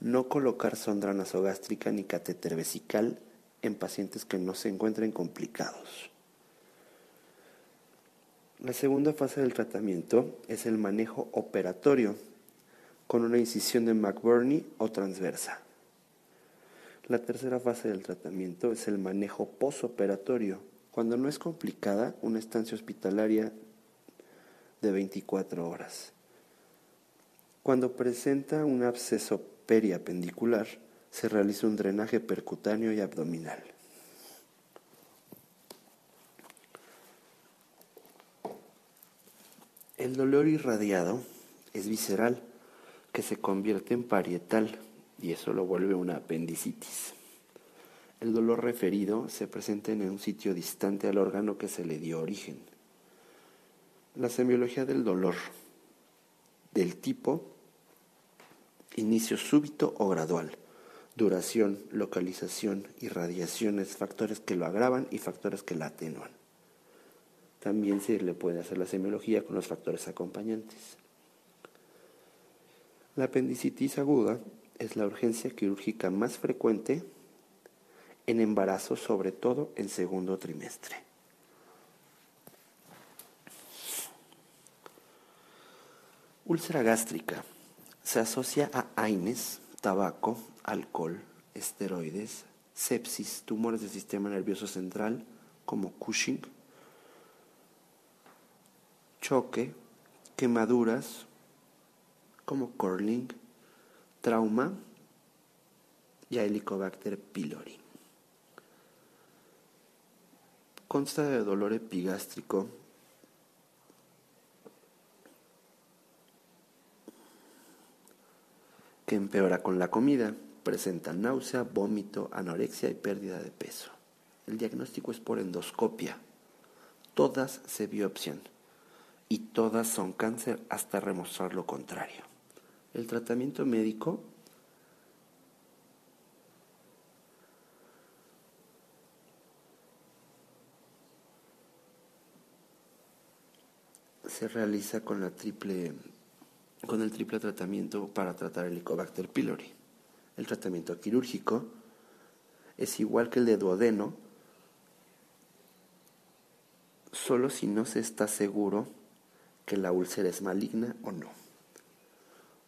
no colocar sonda nasogástrica ni catéter vesical en pacientes que no se encuentren complicados. La segunda fase del tratamiento es el manejo operatorio con una incisión de McBurney o transversa. La tercera fase del tratamiento es el manejo posoperatorio, cuando no es complicada, una estancia hospitalaria de 24 horas. Cuando presenta un absceso periapendicular, se realiza un drenaje percutáneo y abdominal. El dolor irradiado es visceral, que se convierte en parietal y eso lo vuelve una apendicitis. El dolor referido se presenta en un sitio distante al órgano que se le dio origen. La semiología del dolor, del tipo, inicio súbito o gradual, duración, localización, irradiaciones, factores que lo agravan y factores que la atenúan. También se le puede hacer la semiología con los factores acompañantes. La apendicitis aguda es la urgencia quirúrgica más frecuente en embarazo, sobre todo en segundo trimestre. Úlcera gástrica se asocia a AINES, tabaco, alcohol, esteroides, sepsis, tumores del sistema nervioso central como Cushing, choque, quemaduras como Curling, trauma y Helicobacter pylori. Consta de dolor epigástrico que empeora con la comida. Presenta náusea, vómito, anorexia y pérdida de peso. El diagnóstico es por endoscopia. Todas se biopsian y todas son cáncer hasta remostrar lo contrario. El tratamiento médico se realiza con la triple con el triple tratamiento para tratar el Helicobacter pylori. El tratamiento quirúrgico es igual que el de duodeno, solo si no se está seguro que la úlcera es maligna o no.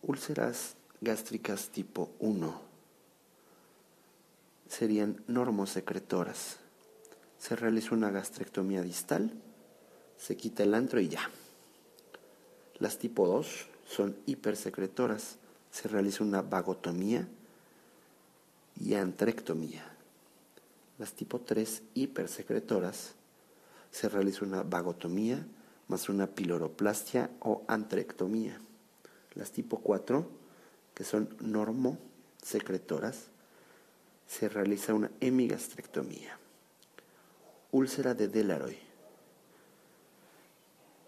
Úlceras gástricas tipo 1 serían normosecretoras. Se realiza una gastrectomía distal, se quita el antro y ya. Las tipo 2 son hipersecretoras. Se realiza una vagotomía y antrectomía. Las tipo 3 hipersecretoras se realiza una vagotomía más una piloroplastia o antrectomía. Las tipo 4, que son normosecretoras, se realiza una hemigastrectomía. Úlcera de Delaroy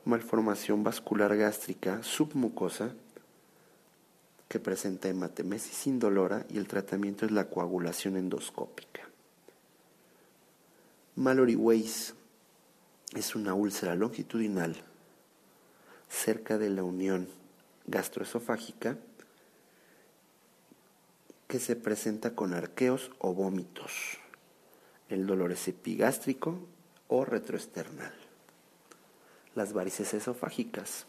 malformación vascular gástrica submucosa que presenta hematemesis indolora y el tratamiento es la coagulación endoscópica. Mallory Weiss es una úlcera longitudinal cerca de la unión gastroesofágica que se presenta con arqueos o vómitos. El dolor es epigástrico o retroesternal las varices esofágicas.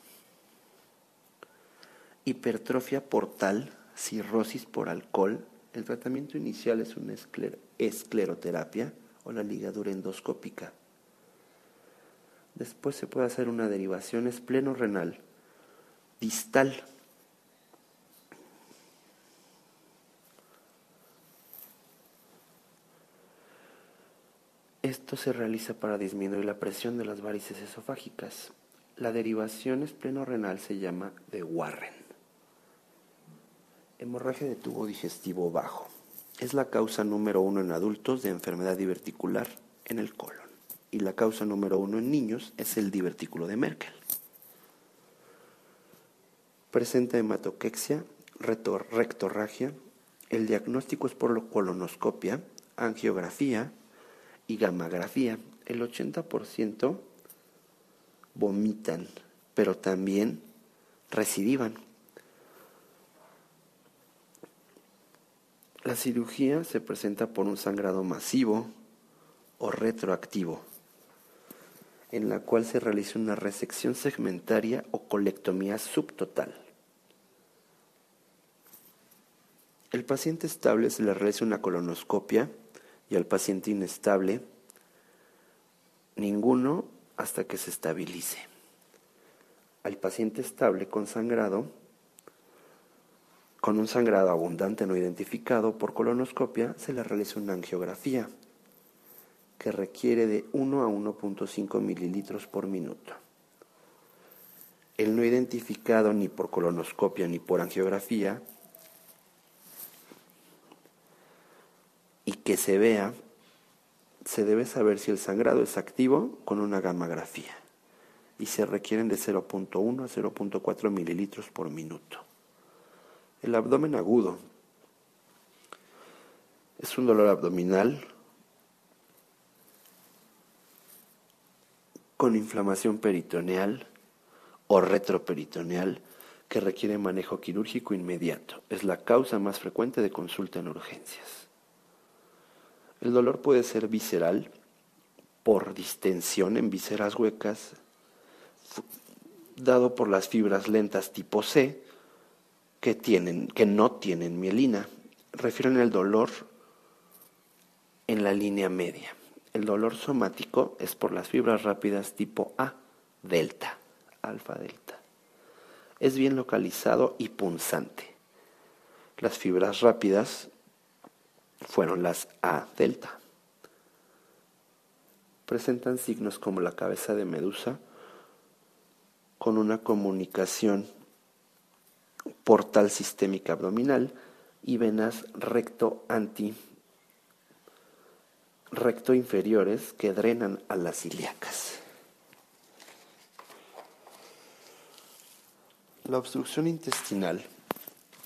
Hipertrofia portal, cirrosis por alcohol. El tratamiento inicial es una escleroterapia o la ligadura endoscópica. Después se puede hacer una derivación espleno-renal distal. Esto se realiza para disminuir la presión de las varices esofágicas. La derivación espleno-renal se llama de Warren. Hemorragia de tubo digestivo bajo. Es la causa número uno en adultos de enfermedad diverticular en el colon. Y la causa número uno en niños es el divertículo de Merkel. Presenta hematoquexia, rectorragia. El diagnóstico es por colonoscopia, angiografía, y gammagrafía. El 80% vomitan, pero también recidivan. La cirugía se presenta por un sangrado masivo o retroactivo, en la cual se realiza una resección segmentaria o colectomía subtotal. El paciente estable se le realiza una colonoscopia y al paciente inestable, ninguno hasta que se estabilice. Al paciente estable con sangrado, con un sangrado abundante no identificado por colonoscopia, se le realiza una angiografía que requiere de 1 a 1.5 mililitros por minuto. el no identificado ni por colonoscopia ni por angiografía y que se vea, se debe saber si el sangrado es activo con una gammagrafía y se requieren de 0.1 a 0.4 mililitros por minuto. El abdomen agudo es un dolor abdominal con inflamación peritoneal o retroperitoneal que requiere manejo quirúrgico inmediato. Es la causa más frecuente de consulta en urgencias. El dolor puede ser visceral por distensión en vísceras huecas, dado por las fibras lentas tipo C que, tienen, que no tienen mielina. Refieren el dolor en la línea media. El dolor somático es por las fibras rápidas tipo A, delta, alfa delta. Es bien localizado y punzante. Las fibras rápidas fueron las A delta. Presentan signos como la cabeza de medusa con una comunicación portal sistémica abdominal y venas recto anti recto inferiores que drenan a las ilíacas. La obstrucción intestinal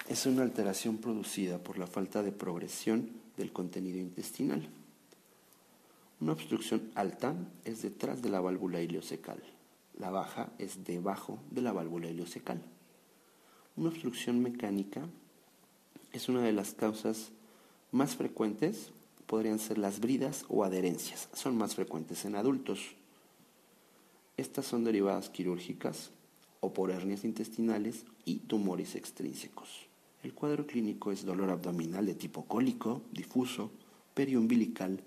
es una alteración producida por la falta de progresión del contenido intestinal. Una obstrucción alta es detrás de la válvula ileocecal. La baja es debajo de la válvula ileocecal. Una obstrucción mecánica es una de las causas más frecuentes podrían ser las bridas o adherencias. Son más frecuentes en adultos. Estas son derivadas quirúrgicas o por hernias intestinales y tumores extrínsecos. El cuadro clínico es dolor abdominal de tipo cólico, difuso, periumbilical,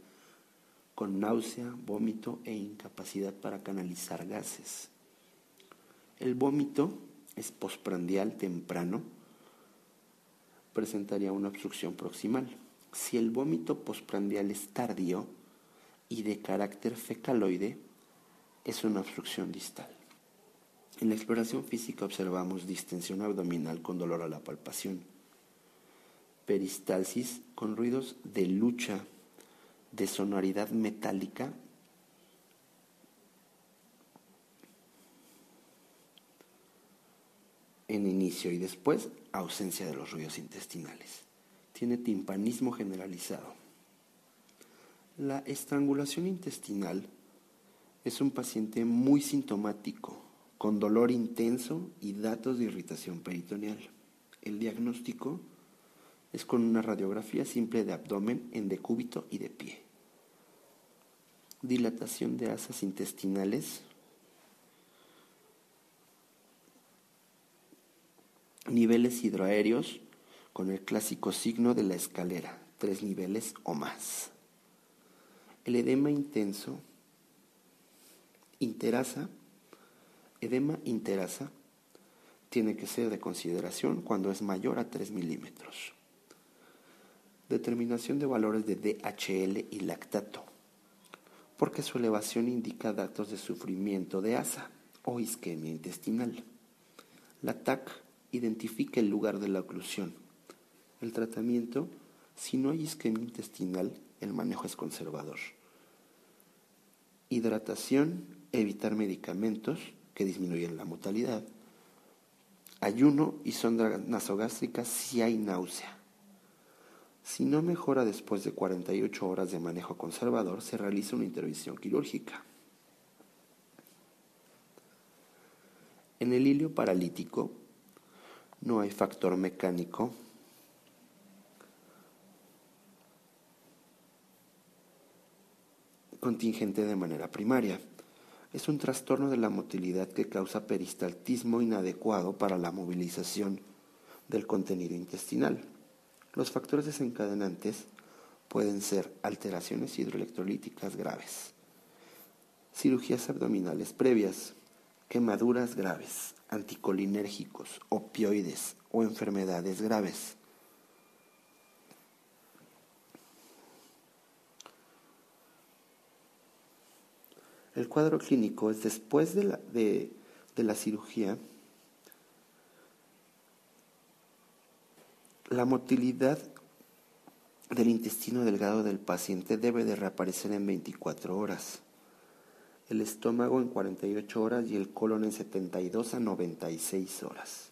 con náusea, vómito e incapacidad para canalizar gases. El vómito es postprandial temprano, presentaría una obstrucción proximal. Si el vómito postprandial es tardío y de carácter fecaloide, es una obstrucción distal. En la exploración física observamos distensión abdominal con dolor a la palpación, peristalsis con ruidos de lucha, de sonoridad metálica en inicio y después ausencia de los ruidos intestinales tiene timpanismo generalizado. La estrangulación intestinal es un paciente muy sintomático, con dolor intenso y datos de irritación peritoneal. El diagnóstico es con una radiografía simple de abdomen en decúbito y de pie. Dilatación de asas intestinales. Niveles hidroaéreos con el clásico signo de la escalera, tres niveles o más. El edema intenso, interasa, edema interasa, tiene que ser de consideración cuando es mayor a 3 milímetros. Determinación de valores de DHL y lactato, porque su elevación indica datos de sufrimiento de asa o isquemia intestinal. La TAC identifica el lugar de la oclusión el tratamiento, si no hay isquemia intestinal, el manejo es conservador. Hidratación, evitar medicamentos que disminuyen la mortalidad. Ayuno y sonda nasogástrica si hay náusea. Si no mejora después de 48 horas de manejo conservador, se realiza una intervención quirúrgica. En el hilio paralítico no hay factor mecánico contingente de manera primaria. Es un trastorno de la motilidad que causa peristaltismo inadecuado para la movilización del contenido intestinal. Los factores desencadenantes pueden ser alteraciones hidroelectrolíticas graves, cirugías abdominales previas, quemaduras graves, anticolinérgicos, opioides o enfermedades graves. El cuadro clínico es después de la, de, la cirugía. La motilidad del intestino delgado del paciente debe de reaparecer en 24 horas, el estómago en 48 horas y el colon en 72 a 96 horas.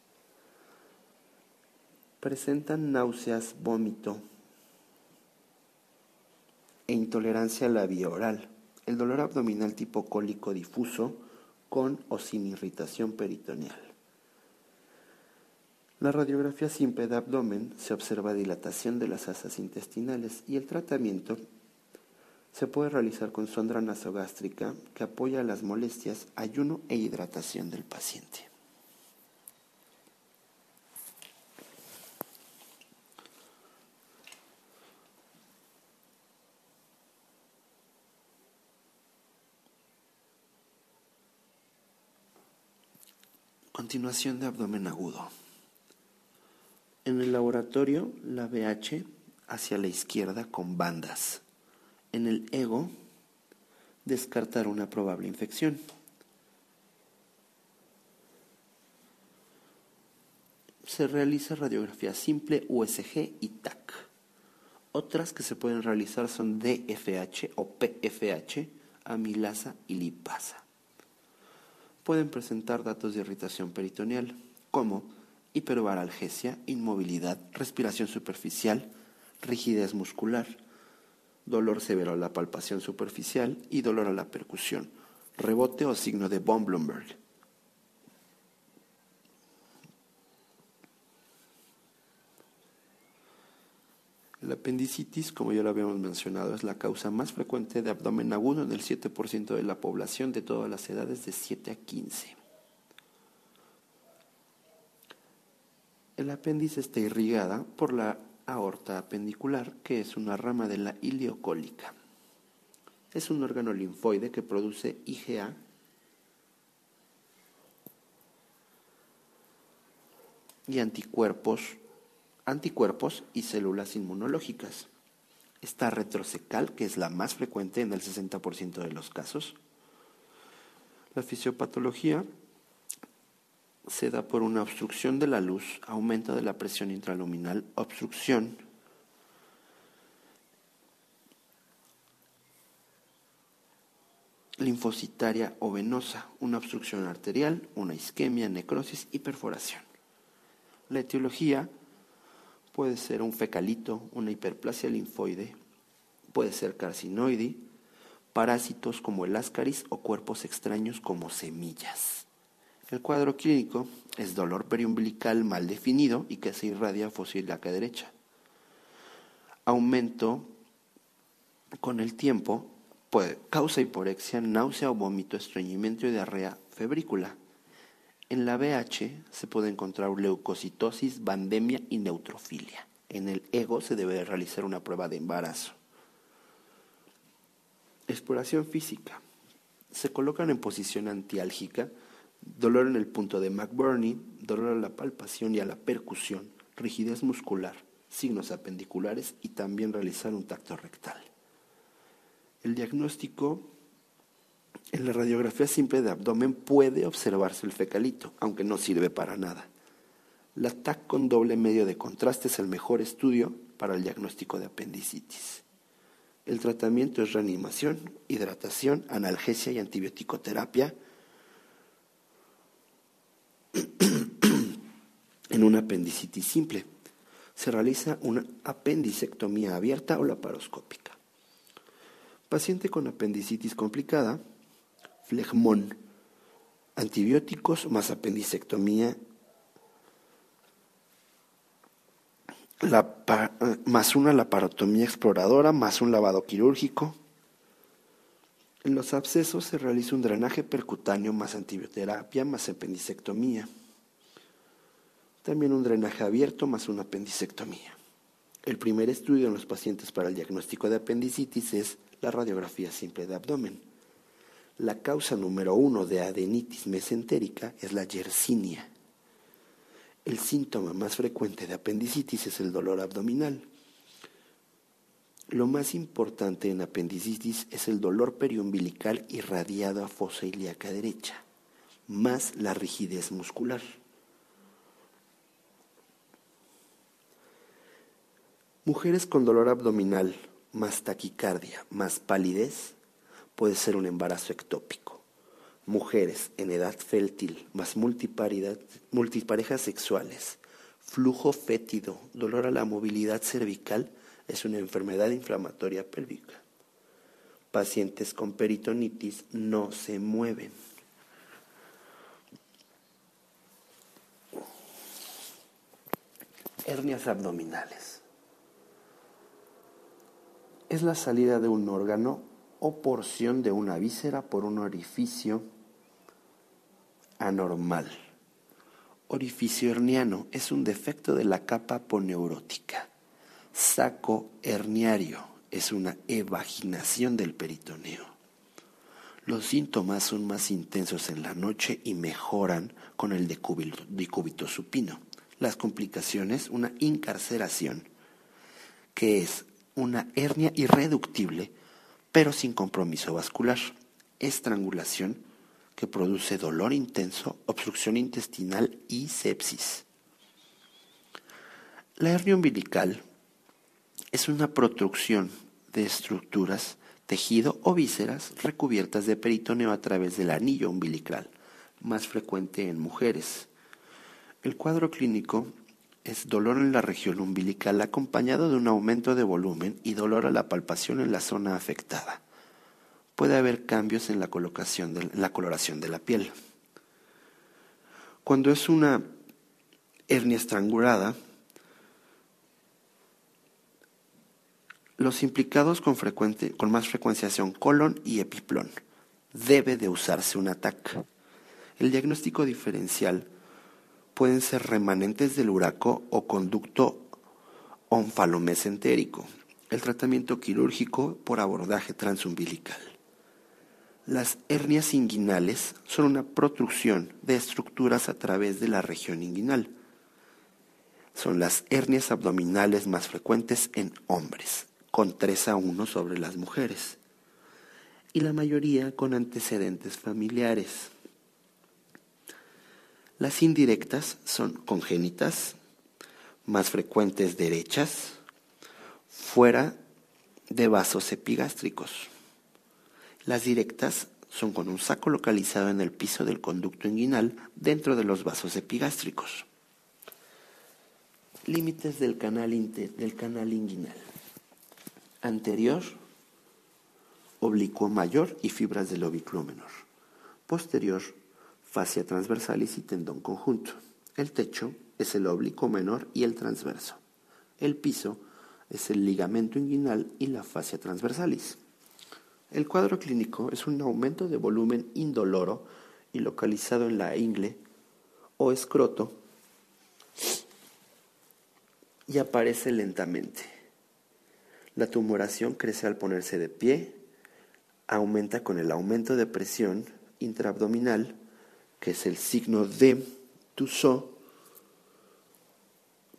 Presentan náuseas, vómito e intolerancia a la vía oral. El dolor abdominal tipo cólico difuso con o sin irritación peritoneal. La radiografía simple de abdomen se observa dilatación de las asas intestinales y el tratamiento se puede realizar con sonda nasogástrica que apoya las molestias, ayuno e hidratación del paciente. Continuación de abdomen agudo. En el laboratorio, la BH hacia la izquierda con bandas. En el ego, descartar una probable infección. Se realiza radiografía simple, USG y TAC. Otras que se pueden realizar son DFH o PFH, amilasa y lipasa pueden presentar datos de irritación peritoneal, como hiperbaralgesia, inmovilidad, respiración superficial, rigidez muscular, dolor severo a la palpación superficial y dolor a la percusión, rebote o signo de von Blumberg. La apendicitis, como ya lo habíamos mencionado, es la causa más frecuente de abdomen agudo en el 7% de la población de todas las edades de 7 a 15. El apéndice está irrigada por la aorta apendicular, que es una rama de la ileocólica. Es un órgano linfoide que produce IgA y anticuerpos anticuerpos y células inmunológicas. Está retrocecal, que es la más frecuente en el 60% de los casos. La fisiopatología se da por una obstrucción de la luz, aumento de la presión intraluminal, obstrucción linfocitaria o venosa, una obstrucción arterial, una isquemia, necrosis y perforación. La etiología puede ser un fecalito, una hiperplasia linfoide, puede ser carcinoide, parásitos como el ascaris o cuerpos extraños como semillas. El cuadro clínico es dolor periumbilical mal definido y que se irradia fosiliaca derecha. Aumento con el tiempo, puede, causa hiporexia, náusea o vómito, estreñimiento y diarrea febrícula. En la BH se puede encontrar leucocitosis, bandemia y neutrofilia. En el ego se debe realizar una prueba de embarazo. Exploración física. Se colocan en posición antiálgica, dolor en el punto de McBurney, dolor a la palpación y a la percusión, rigidez muscular, signos apendiculares y también realizar un tacto rectal. El diagnóstico en la radiografía simple de abdomen puede observarse el fecalito, aunque no sirve para nada. La TAC con doble medio de contraste es el mejor estudio para el diagnóstico de apendicitis. El tratamiento es reanimación, hidratación, analgesia y antibiótico-terapia en una apendicitis simple. Se realiza una apendicectomía abierta o laparoscópica. Paciente con apendicitis complicada flegmón, antibióticos más apendicectomía, más una laparotomía exploradora, más un lavado quirúrgico. En los abscesos se realiza un drenaje percutáneo más antibioterapia más apendicectomía. También un drenaje abierto más una apendicectomía. El primer estudio en los pacientes para el diagnóstico de apendicitis es la radiografía simple de abdomen. La causa número uno de adenitis mesentérica es la yersinia. El síntoma más frecuente de apendicitis es el dolor abdominal. Lo más importante en apendicitis es el dolor periumbilical irradiado a fosa ilíaca derecha, más la rigidez muscular. Mujeres con dolor abdominal, más taquicardia, más palidez, puede ser un embarazo ectópico. Mujeres en edad fértil, más multiparejas sexuales, flujo fétido, dolor a la movilidad cervical, es una enfermedad inflamatoria pélvica. Pacientes con peritonitis no se mueven. Hernias abdominales. Es la salida de un órgano o porción de una víscera por un orificio anormal. Orificio herniano es un defecto de la capa poneurótica. Saco herniario es una evaginación del peritoneo. Los síntomas son más intensos en la noche y mejoran con el decúbito supino. Las complicaciones, una incarceración, que es una hernia irreductible, pero sin compromiso vascular. Estrangulación, que produce dolor intenso, obstrucción intestinal y sepsis. La hernia umbilical es una protrucción de estructuras, tejido o vísceras recubiertas de peritoneo a través del anillo umbilical, más frecuente en mujeres. El cuadro clínico es dolor en la región umbilical acompañado de un aumento de volumen y dolor a la palpación en la zona afectada. Puede haber cambios en la, colocación la coloración de la piel. Cuando es una hernia estrangulada, Los implicados con, con más frecuencia son colon y epiplón. Debe de usarse un ATAC. El diagnóstico diferencial pueden ser remanentes del uraco o conducto onfalomesentérico. El tratamiento quirúrgico por abordaje transumbilical. Las hernias inguinales son una protrusión de estructuras a través de la región inguinal. Son las hernias abdominales más frecuentes en hombres con 3 a 1 sobre las mujeres y la mayoría con antecedentes familiares. Las indirectas son congénitas, más frecuentes derechas, fuera de vasos epigástricos. Las directas son con un saco localizado en el piso del conducto inguinal dentro de los vasos epigástricos. Límites del canal, del canal inguinal anterior, oblicuo mayor y fibras del oblicuo menor. Posterior, fascia transversalis y tendón conjunto. El techo es el oblicuo menor y el transverso. El piso es el ligamento inguinal y la fascia transversalis. El cuadro clínico es un aumento de volumen indoloro y localizado en la ingle o escroto y aparece lentamente. La tumoración crece al ponerse de pie, aumenta con el aumento de presión intraabdominal, que es el signo de Tussaud,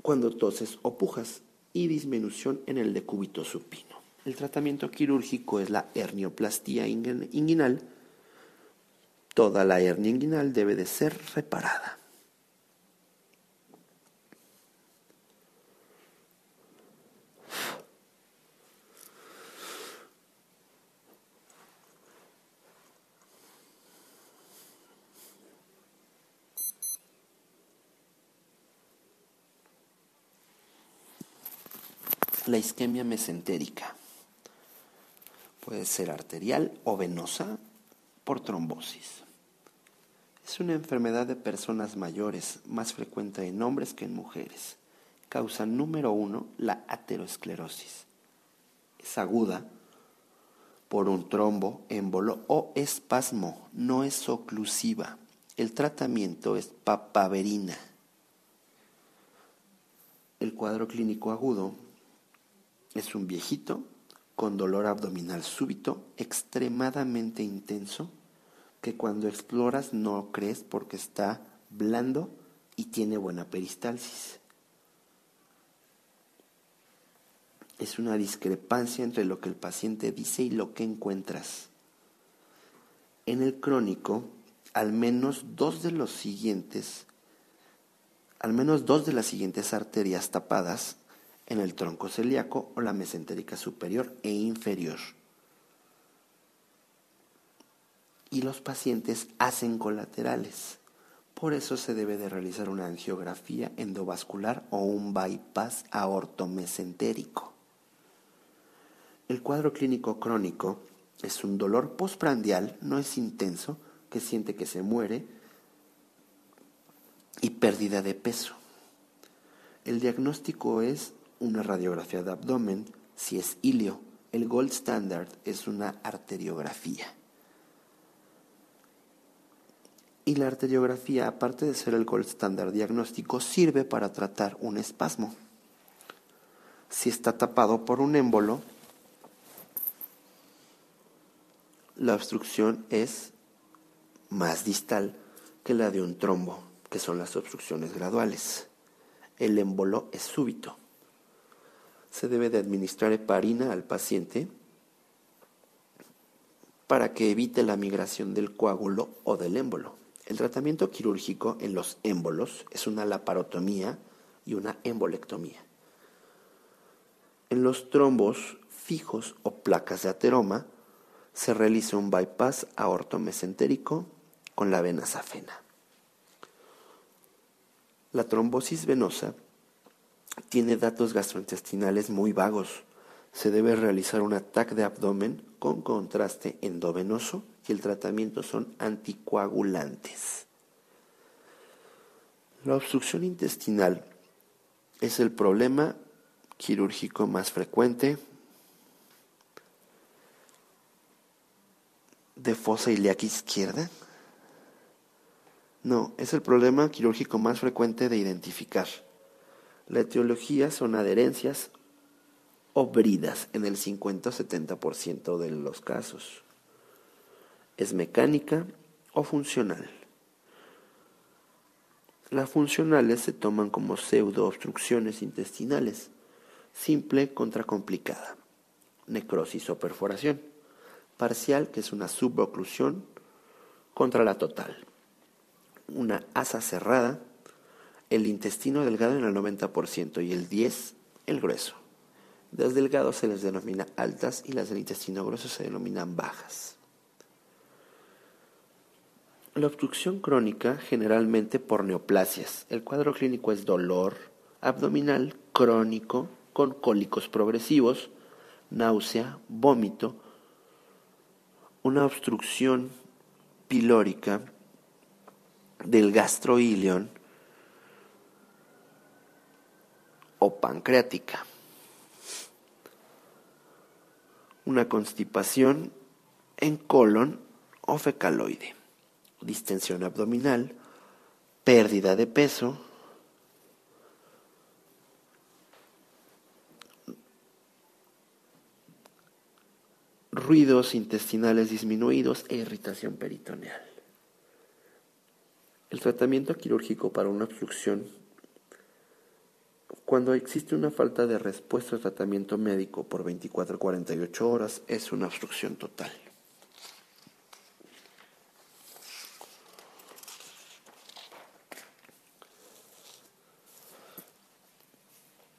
cuando toses o pujas, y disminución en el decúbito supino. El tratamiento quirúrgico es la hernioplastía inguinal. Toda la hernia inguinal debe de ser reparada. La isquemia mesentérica puede ser arterial o venosa por trombosis. Es una enfermedad de personas mayores, más frecuente en hombres que en mujeres. Causa número uno la aterosclerosis. Es aguda por un trombo, émbolo o espasmo. No es oclusiva. El tratamiento es papaverina. El cuadro clínico agudo es un viejito con dolor abdominal súbito, extremadamente intenso, que cuando exploras no crees porque está blando y tiene buena peristalsis. Es una discrepancia entre lo que el paciente dice y lo que encuentras. En el crónico, al menos dos de los siguientes, al menos dos de las siguientes arterias tapadas en el tronco celíaco o la mesentérica superior e inferior. Y los pacientes hacen colaterales. Por eso se debe de realizar una angiografía endovascular o un bypass aortomesentérico. El cuadro clínico crónico es un dolor postprandial, no es intenso, que siente que se muere y pérdida de peso. El diagnóstico es una radiografía de abdomen, si es ilio. El gold standard es una arteriografía. Y la arteriografía, aparte de ser el gold standard diagnóstico, sirve para tratar un espasmo. Si está tapado por un émbolo, la obstrucción es más distal que la de un trombo, que son las obstrucciones graduales. El émbolo es súbito. Se debe de administrar heparina al paciente para que evite la migración del coágulo o del émbolo. El tratamiento quirúrgico en los émbolos es una laparotomía y una embolectomía. En los trombos fijos o placas de ateroma, se realiza un bypass aortomesentérico con la vena safena. La trombosis venosa tiene datos gastrointestinales muy vagos. Se debe realizar un ataque de abdomen con contraste endovenoso y el tratamiento son anticoagulantes. La obstrucción intestinal es el problema quirúrgico más frecuente de fosa ilíaca izquierda? No, es el problema quirúrgico más frecuente de identificar. La etiología son adherencias o bridas en el 50 o 70% de los casos. Es mecánica o funcional. Las funcionales se toman como pseudo-obstrucciones intestinales, simple contra complicada, necrosis o perforación parcial, que es una suboclusión, contra la total. Una asa cerrada, el intestino delgado en el 90% y el 10% el grueso. Las delgados se les denomina altas y las del intestino grueso se denominan bajas. La obstrucción crónica generalmente por neoplasias. El cuadro clínico es dolor abdominal crónico con cólicos progresivos, náusea, vómito, una obstrucción pilórica del gastroilion o pancreática. Una constipación en colon o fecaloide. Distensión abdominal, pérdida de peso, ruidos intestinales disminuidos e irritación peritoneal. El tratamiento quirúrgico para una obstrucción, cuando existe una falta de respuesta al tratamiento médico por 24 48 horas, es una obstrucción total.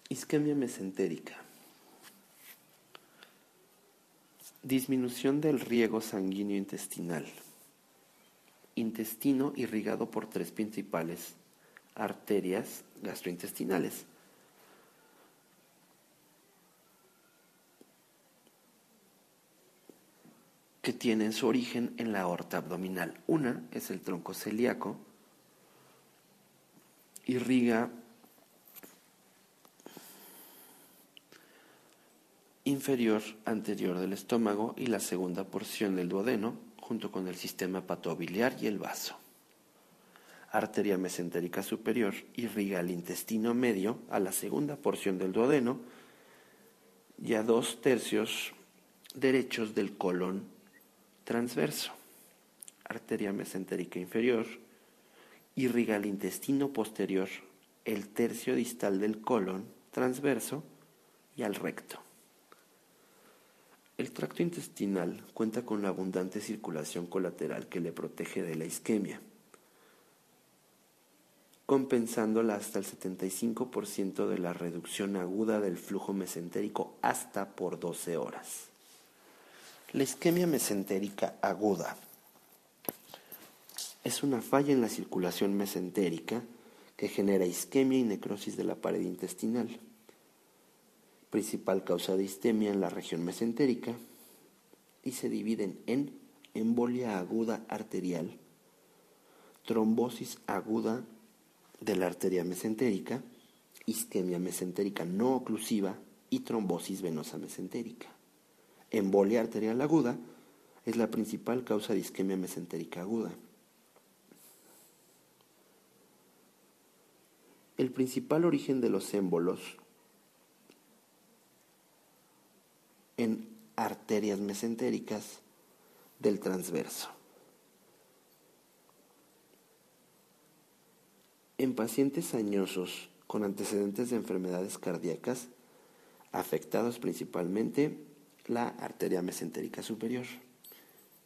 Isquemia mesentérica. Disminución del riego sanguíneo intestinal. Intestino irrigado por tres principales arterias gastrointestinales. Que tienen su origen en la aorta abdominal. Una es el tronco celíaco, irriga inferior anterior del estómago y la segunda porción del duodeno, junto con el sistema hepatobiliar y el vaso. Arteria mesentérica superior irriga el intestino medio a la segunda porción del duodeno y a dos tercios derechos del colon transverso. Arteria mesentérica inferior irriga el intestino posterior, el tercio distal del colon transverso y al recto. El tracto intestinal cuenta con la abundante circulación colateral que le protege de la isquemia. compensándola hasta el 75% de la reducción aguda del flujo mesentérico hasta por 12 horas. La isquemia mesentérica aguda es una falla en la circulación mesentérica que genera isquemia y necrosis de la pared intestinal. Principal causa de isquemia en la región mesentérica y se dividen en embolia aguda arterial, trombosis aguda de la arteria mesentérica, isquemia mesentérica no oclusiva y trombosis venosa mesentérica. Embolia arterial aguda es la principal causa de isquemia mesentérica aguda. El principal origen de los émbolos en arterias mesentéricas del transverso. En pacientes añosos con antecedentes de enfermedades cardíacas, afectados principalmente la arteria mesentérica superior.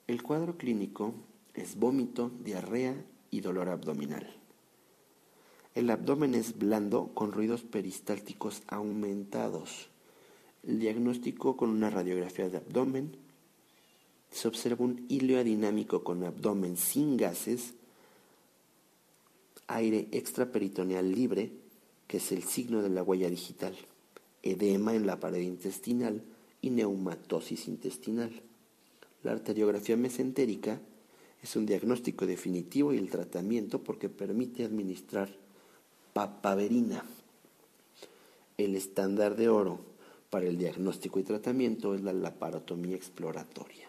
El cuadro clínico es vómito, diarrea y dolor abdominal. El abdomen es blando con ruidos peristálticos aumentados. El diagnóstico con una radiografía de abdomen. Se observa un hilo adinámico con abdomen sin gases, aire extraperitoneal libre, que es el signo de la huella digital, edema en la pared intestinal y neumatosis intestinal. La arteriografía mesentérica es un diagnóstico definitivo y el tratamiento porque permite administrar papaverina. El estándar de oro para el diagnóstico y tratamiento es la laparotomía exploratoria.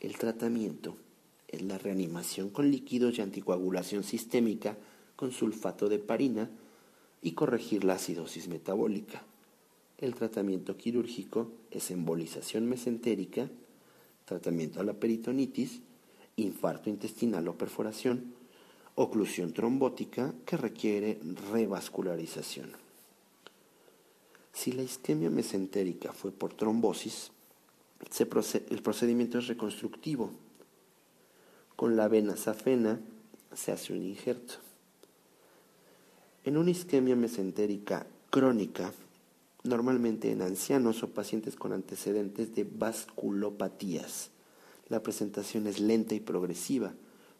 El tratamiento es la reanimación con líquidos y anticoagulación sistémica con sulfato de parina y corregir la acidosis metabólica. El tratamiento quirúrgico es embolización mesentérica, tratamiento a la peritonitis, infarto intestinal o perforación, oclusión trombótica que requiere revascularización. Si la isquemia mesentérica fue por trombosis, el procedimiento es reconstructivo. Con la vena safena se hace un injerto. En una isquemia mesentérica crónica, normalmente en ancianos o pacientes con antecedentes de vasculopatías, la presentación es lenta y progresiva,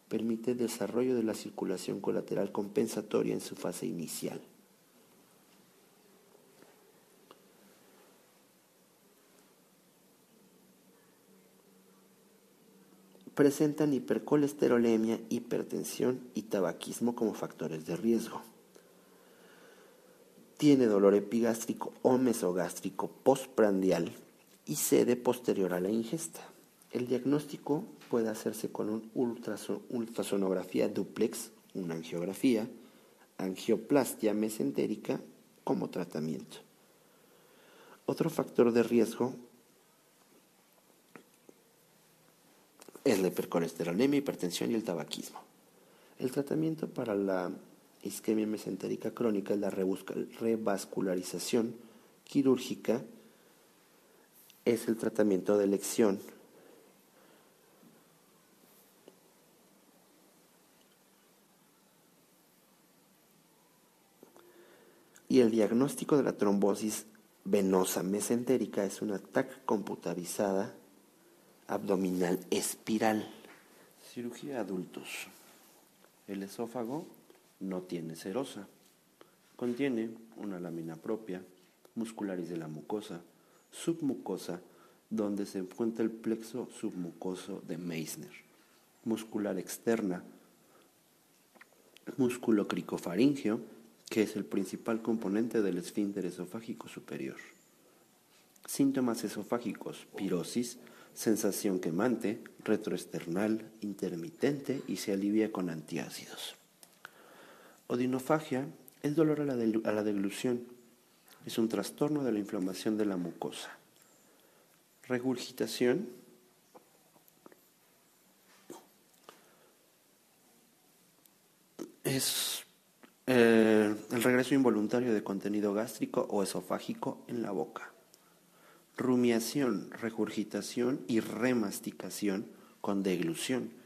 permite el desarrollo de la circulación colateral compensatoria en su fase inicial. Presentan hipercolesterolemia, hipertensión y tabaquismo como factores de riesgo. Tiene dolor epigástrico o mesogástrico postprandial y sede posterior a la ingesta. El diagnóstico puede hacerse con un ultrasonografía duplex, una angiografía, angioplastia mesentérica como tratamiento. Otro factor de riesgo es la hipercolesterolemia, hipertensión y el tabaquismo. El tratamiento para la isquemia mesentérica crónica es la revascularización quirúrgica, es el tratamiento de elección y el diagnóstico de la trombosis venosa mesentérica es una TAC computarizada abdominal espiral. Cirugía adultos. El esófago no tiene serosa. Contiene una lámina propia, muscularis de la mucosa, submucosa, donde se encuentra el plexo submucoso de Meissner, muscular externa, músculo cricofaringeo, que es el principal componente del esfínter esofágico superior. Síntomas esofágicos, pirosis, sensación quemante, retroesternal, intermitente y se alivia con antiácidos. Odinofagia es dolor a la, a la deglución. Es un trastorno de la inflamación de la mucosa. Regurgitación es eh, el regreso involuntario de contenido gástrico o esofágico en la boca. Rumiación, regurgitación y remasticación con deglución.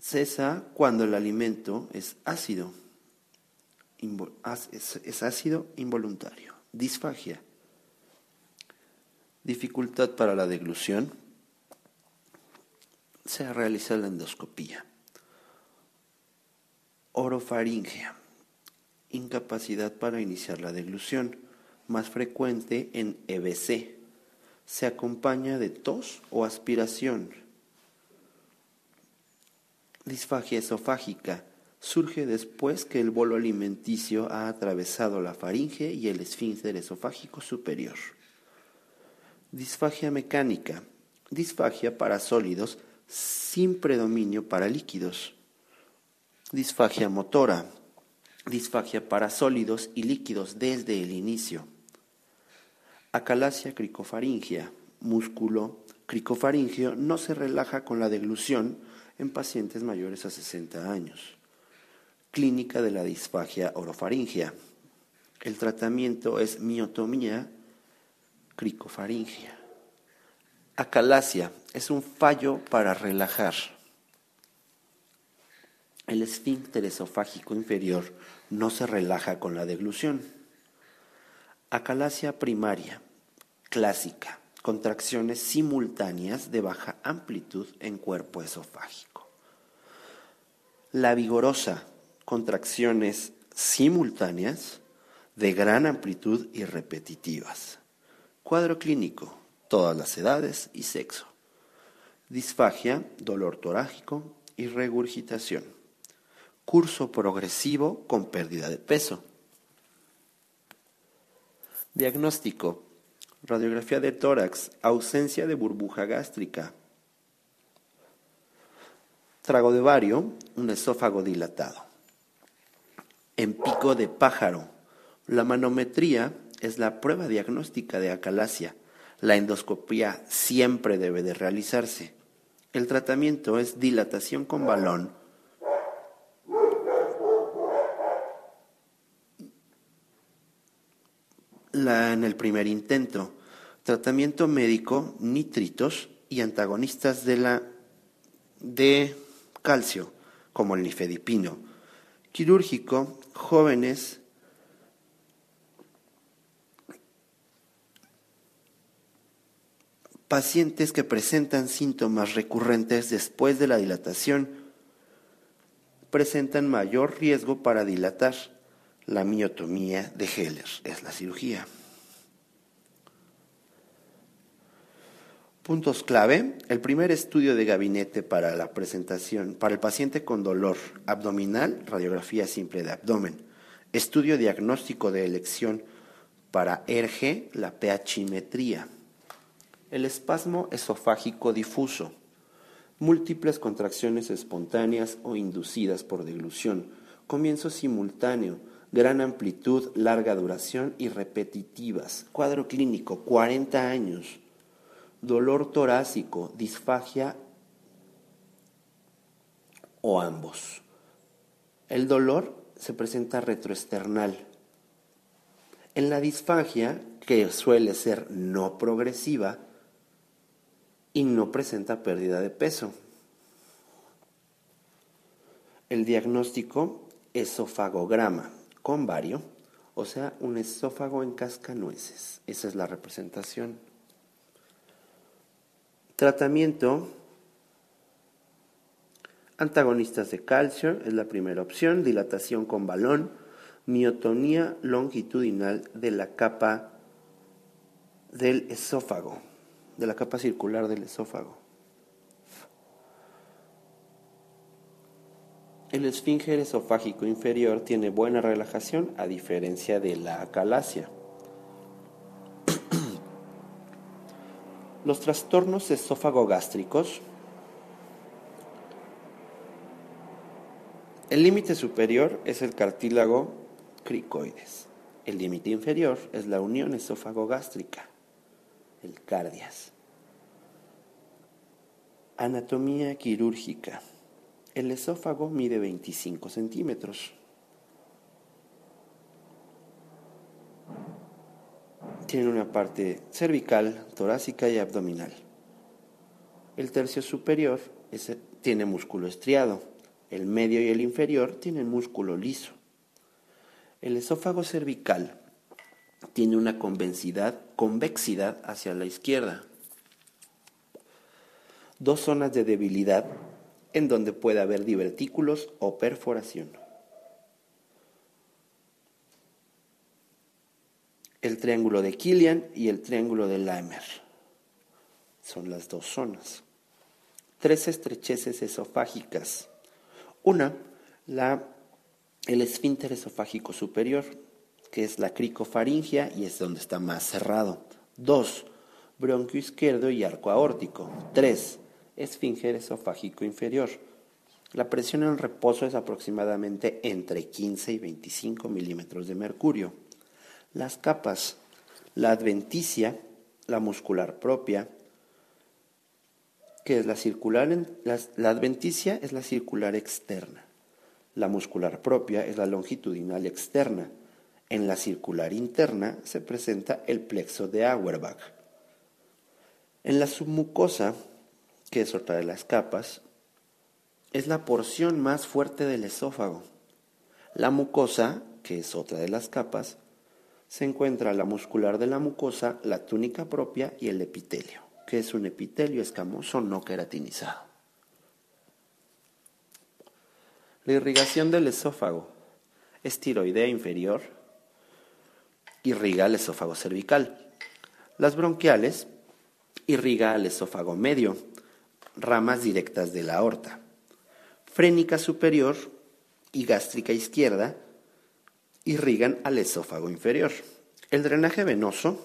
Cesa cuando el alimento es ácido, es ácido involuntario. Disfagia. Dificultad para la deglución. Se realiza la endoscopía. Orofaringea. Incapacidad para iniciar la deglución, más frecuente en EBC. Se acompaña de tos o aspiración. Disfagia esofágica surge después que el bolo alimenticio ha atravesado la faringe y el esfínter esofágico superior. Disfagia mecánica. Disfagia para sólidos sin predominio para líquidos. Disfagia motora. Disfagia para sólidos y líquidos desde el inicio. Acalasia cricofaringia. Músculo cricofaringio no se relaja con la deglución en pacientes mayores a 60 años. Clínica de la disfagia orofaringia. El tratamiento es miotomía cricofaringia. Acalasia es un fallo para relajar. El esfínter esofágico inferior no se relaja con la deglución. Acalasia primaria, clásica, contracciones simultáneas de baja amplitud en cuerpo esofágico. La vigorosa, contracciones simultáneas de gran amplitud y repetitivas. Cuadro clínico, todas las edades y sexo. Disfagia, dolor torácico y regurgitación. Curso progresivo con pérdida de peso. Diagnóstico. Radiografía de tórax, ausencia de burbuja gástrica. Trago de vario, un esófago dilatado en pico de pájaro. La manometría es la prueba diagnóstica de acalasia. La endoscopía siempre debe de realizarse. El tratamiento es dilatación con balón. La, en el primer intento, tratamiento médico, nitritos y antagonistas de la de calcio, como el nifedipino. Quirúrgico, jóvenes pacientes que presentan síntomas recurrentes después de la dilatación presentan mayor riesgo para dilatar. La miotomía de Heller es la cirugía. Puntos clave. El primer estudio de gabinete para la presentación, para el paciente con dolor abdominal, radiografía simple de abdomen. Estudio diagnóstico de elección para ERG, la pHimetría. El espasmo esofágico difuso. Múltiples contracciones espontáneas o inducidas por deglución. Comienzo simultáneo. Gran amplitud, larga duración y repetitivas. Cuadro clínico, 40 años dolor torácico, disfagia o ambos. El dolor se presenta retroesternal. En la disfagia, que suele ser no progresiva y no presenta pérdida de peso. El diagnóstico esofagograma con vario, o sea, un esófago en cascanueces. Esa es la representación. Tratamiento, antagonistas de calcio es la primera opción, dilatación con balón, miotonía longitudinal de la capa del esófago, de la capa circular del esófago. El esfínter esofágico inferior tiene buena relajación a diferencia de la acalasia. Los trastornos esófago-gástricos. El límite superior es el cartílago cricoides. El límite inferior es la unión esófago-gástrica, el cardias. Anatomía quirúrgica. El esófago mide 25 centímetros. Tiene una parte cervical, torácica y abdominal. El tercio superior tiene músculo estriado, el medio y el inferior tienen músculo liso. El esófago cervical tiene una convexidad, convexidad hacia la izquierda. Dos zonas de debilidad en donde puede haber divertículos o perforación. El triángulo de Killian y el triángulo de Lamer son las dos zonas. Tres estrecheces esofágicas. Una, la, el esfínter esofágico superior, que es la cricofaringia y es donde está más cerrado. Dos, bronquio izquierdo y arco aórtico. Tres, esfínter esofágico inferior. La presión en reposo es aproximadamente entre 15 y 25 milímetros de mercurio. Las capas, la adventicia, la muscular propia, que es la circular, la, la adventicia es la circular externa. La muscular propia es la longitudinal externa. En la circular interna se presenta el plexo de Auerbach. En la submucosa, que es otra de las capas, es la porción más fuerte del esófago. La mucosa, que es otra de las capas, se encuentra la muscular de la mucosa, la túnica propia y el epitelio, que es un epitelio escamoso no queratinizado. La irrigación del esófago es tiroidea inferior, irriga el esófago cervical. Las bronquiales irriga al esófago medio, ramas directas de la aorta. Frénica superior y gástrica izquierda irrigan al esófago inferior. El drenaje venoso,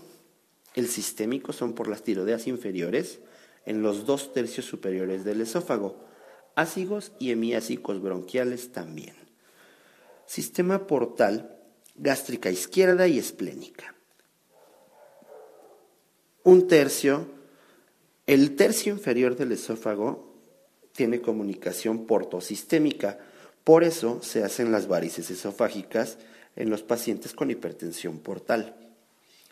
el sistémico son por las tiroideas inferiores en los dos tercios superiores del esófago, ácigos y hemiásicos bronquiales también. Sistema portal, gástrica izquierda y esplénica. Un tercio, el tercio inferior del esófago tiene comunicación portosistémica, por eso se hacen las varices esofágicas en los pacientes con hipertensión portal.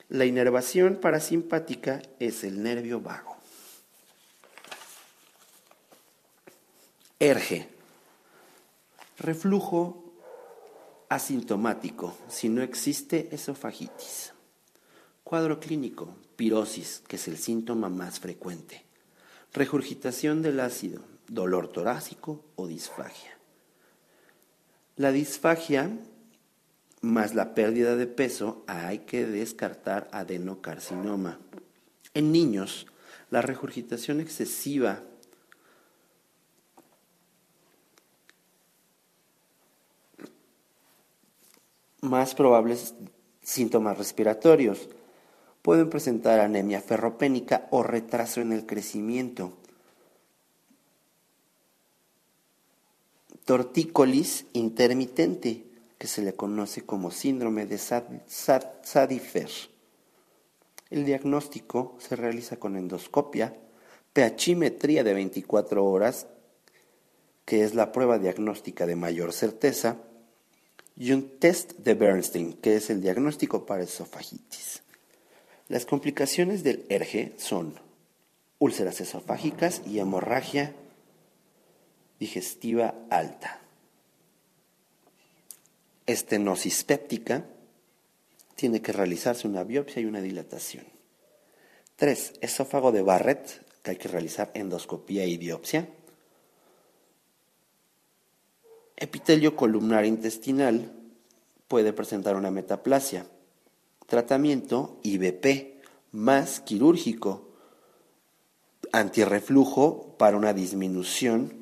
La inervación parasimpática es el nervio vago. Erge. Reflujo asintomático si no existe esofagitis. Cuadro clínico, pirosis, que es el síntoma más frecuente. Regurgitación del ácido, dolor torácico o disfagia. La disfagia más la pérdida de peso, hay que descartar adenocarcinoma. En niños, la regurgitación excesiva más probables síntomas respiratorios. Pueden presentar anemia ferropénica o retraso en el crecimiento. Tortícolis intermitente que se le conoce como síndrome de Sadifer. El diagnóstico se realiza con endoscopia, pHimetría de 24 horas, que es la prueba diagnóstica de mayor certeza, y un test de Bernstein, que es el diagnóstico para esofagitis. Las complicaciones del ERGE son úlceras esofágicas y hemorragia digestiva alta estenosis péptica, tiene que realizarse una biopsia y una dilatación. Tres, esófago de Barrett, que hay que realizar endoscopía y biopsia. Epitelio columnar intestinal puede presentar una metaplasia. Tratamiento IBP más quirúrgico, antirreflujo para una disminución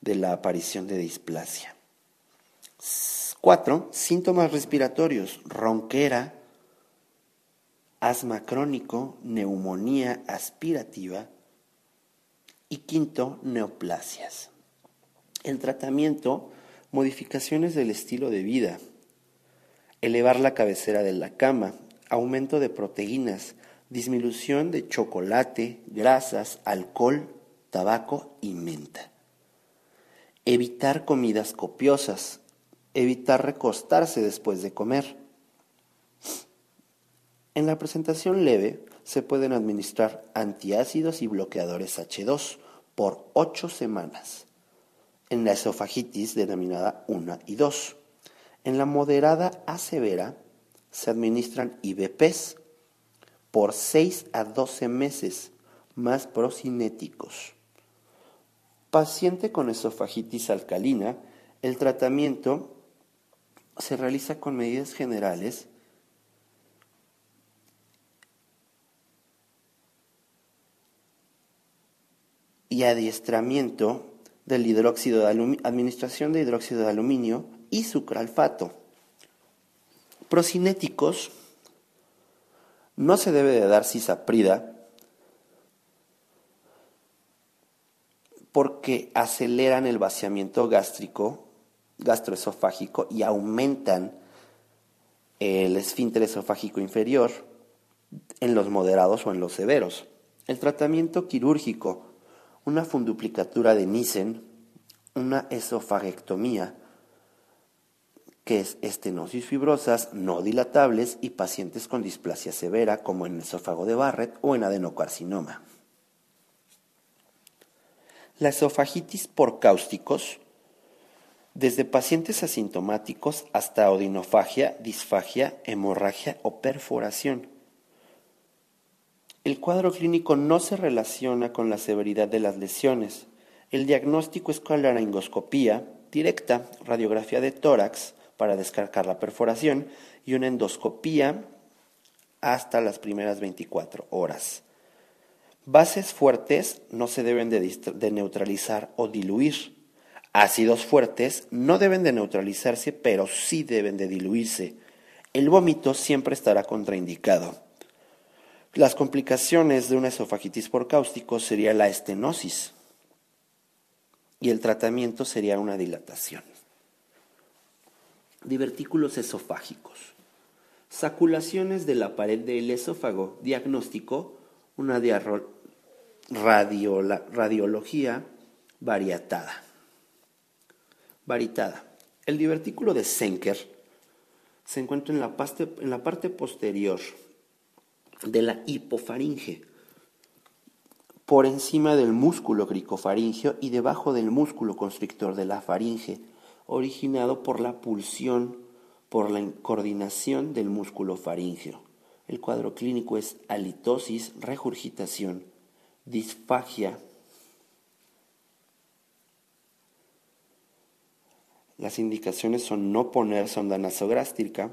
de la aparición de displasia. Cuatro, síntomas respiratorios, ronquera, asma crónico, neumonía aspirativa. Y quinto, neoplasias. El tratamiento, modificaciones del estilo de vida, elevar la cabecera de la cama, aumento de proteínas, disminución de chocolate, grasas, alcohol, tabaco y menta. Evitar comidas copiosas, evitar recostarse después de comer. En la presentación leve se pueden administrar antiácidos y bloqueadores H2 por 8 semanas. en la esofagitis denominada 1 y 2. En la moderada a severa se administran IBPs por 6 a 12 meses más procinéticos. Paciente con esofagitis alcalina, el tratamiento se realiza con medidas generales y adiestramiento del hidróxido de aluminio, administración de hidróxido de aluminio y sucralfato. Procinéticos, no se debe de dar cisaprida porque aceleran el vaciamiento gástrico, gastroesofágico y aumentan el esfínter esofágico inferior en los moderados o en los severos. El tratamiento quirúrgico una funduplicatura de Nissen, una esofagectomía, que es estenosis fibrosas no dilatables y pacientes con displasia severa como en esófago de Barrett o en adenocarcinoma. La esofagitis por cáusticos, desde pacientes asintomáticos hasta odinofagia, disfagia, hemorragia o perforación. El cuadro clínico no se relaciona con la severidad de las lesiones. El diagnóstico es con la laringoscopía directa, radiografía de tórax para descargar la perforación y una endoscopía hasta las primeras 24 horas. Bases fuertes no se deben de, de, neutralizar o diluir. Ácidos fuertes no deben de neutralizarse, pero sí deben de diluirse. El vómito siempre estará contraindicado. Las complicaciones de una esofagitis por cáustico sería la estenosis y el tratamiento sería una dilatación. Divertículos esofágicos. Saculaciones de la pared del esófago. Diagnóstico, una radiología variatada. Varitada. El divertículo de Senker se encuentra en la, en la parte posterior de la hipofaringe, por encima del músculo cricofaringeo y debajo del músculo constrictor de la faringe, originado por la pulsión por la coordinación del músculo faríngeo. El cuadro clínico es halitosis, regurgitación, disfagia. Las indicaciones son no poner sonda nasogástrica,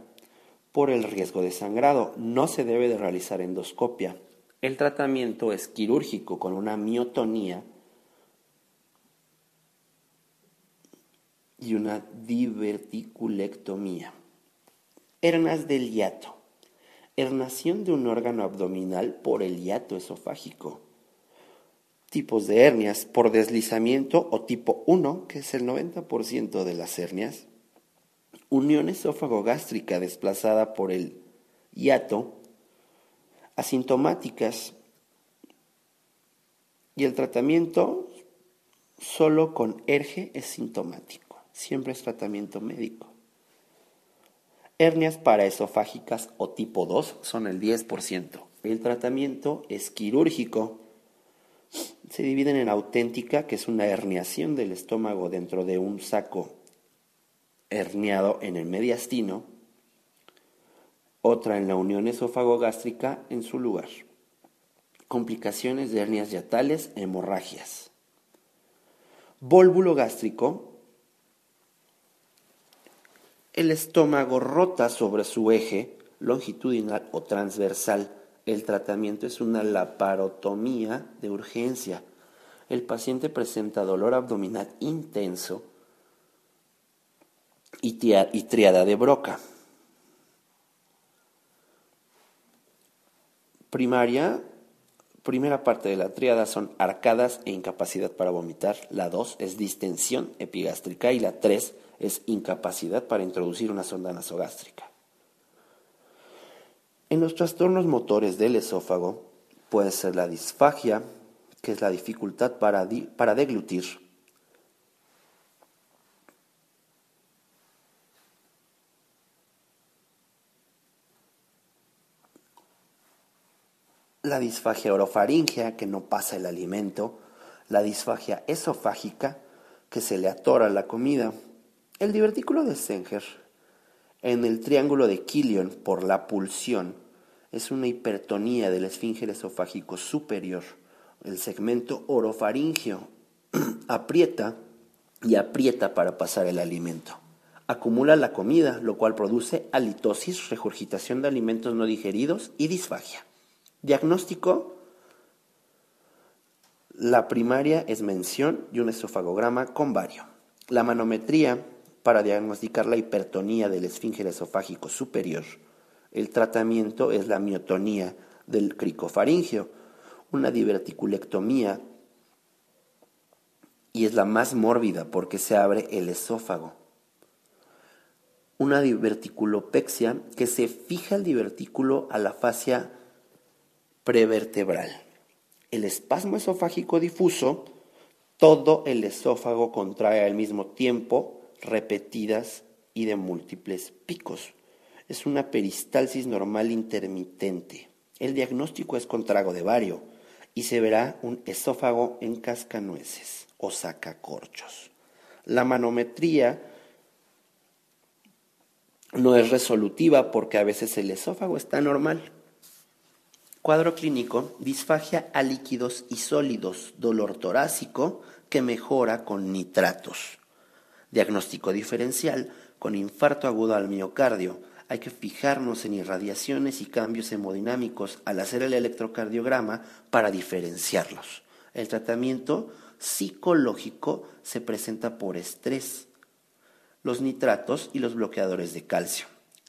por el riesgo de sangrado. No se debe de realizar endoscopia. El tratamiento es quirúrgico con una miotonía y una diverticulectomía. Hernas del hiato. Hernación de un órgano abdominal por el hiato esofágico. Tipos de hernias por deslizamiento o tipo 1, que es el 90% de las hernias unión esófago-gástrica desplazada por el hiato, asintomáticas y el tratamiento solo con erge es sintomático, siempre es tratamiento médico. Hernias paraesofágicas o tipo 2 son el 10%. El tratamiento es quirúrgico. Se dividen en auténtica, que es una herniación del estómago dentro de un saco herniado en el mediastino, otra en la unión esófago-gástrica en su lugar. Complicaciones de hernias yatales, hemorragias. Vólvulo gástrico. El estómago rota sobre su eje longitudinal o transversal. El tratamiento es una laparotomía de urgencia. El paciente presenta dolor abdominal intenso y, triada de Broca. Primaria, primera parte de la triada son arcadas e incapacidad para vomitar. La dos es distensión epigástrica y la tres es incapacidad para introducir una sonda nasogástrica. En los trastornos motores del esófago puede ser la disfagia, que es la dificultad para, para deglutir, la disfagia orofaringea, que no pasa el alimento, la disfagia esofágica, que se le atora la comida. El divertículo de Senger en el triángulo de Killian por la pulsión es una hipertonía del esfínter esofágico superior. El segmento orofaringio aprieta y aprieta para pasar el alimento. Acumula la comida, lo cual produce halitosis, regurgitación de alimentos no digeridos y disfagia. Diagnóstico. La primaria es mención y un esofagograma con vario. La manometría para diagnosticar la hipertonía del esfínter esofágico superior. El tratamiento es la miotonía del cricofaringio, una diverticulectomía y es la más mórbida porque se abre el esófago. Una diverticulopexia que se fija el divertículo a la fascia prevertebral. El espasmo esofágico difuso, todo el esófago contrae al mismo tiempo, repetidas y de múltiples picos. Es una peristalsis normal intermitente. El diagnóstico es con trago de vario y se verá un esófago en cascanueces o sacacorchos. La manometría no es resolutiva porque a veces el esófago está normal. Cuadro clínico, disfagia a líquidos y sólidos, dolor torácico que mejora con nitratos. Diagnóstico diferencial con infarto agudo al miocardio. Hay que fijarnos en irradiaciones y cambios hemodinámicos al hacer el electrocardiograma para diferenciarlos. El tratamiento psicológico se presenta por estrés, los nitratos y los bloqueadores de calcio.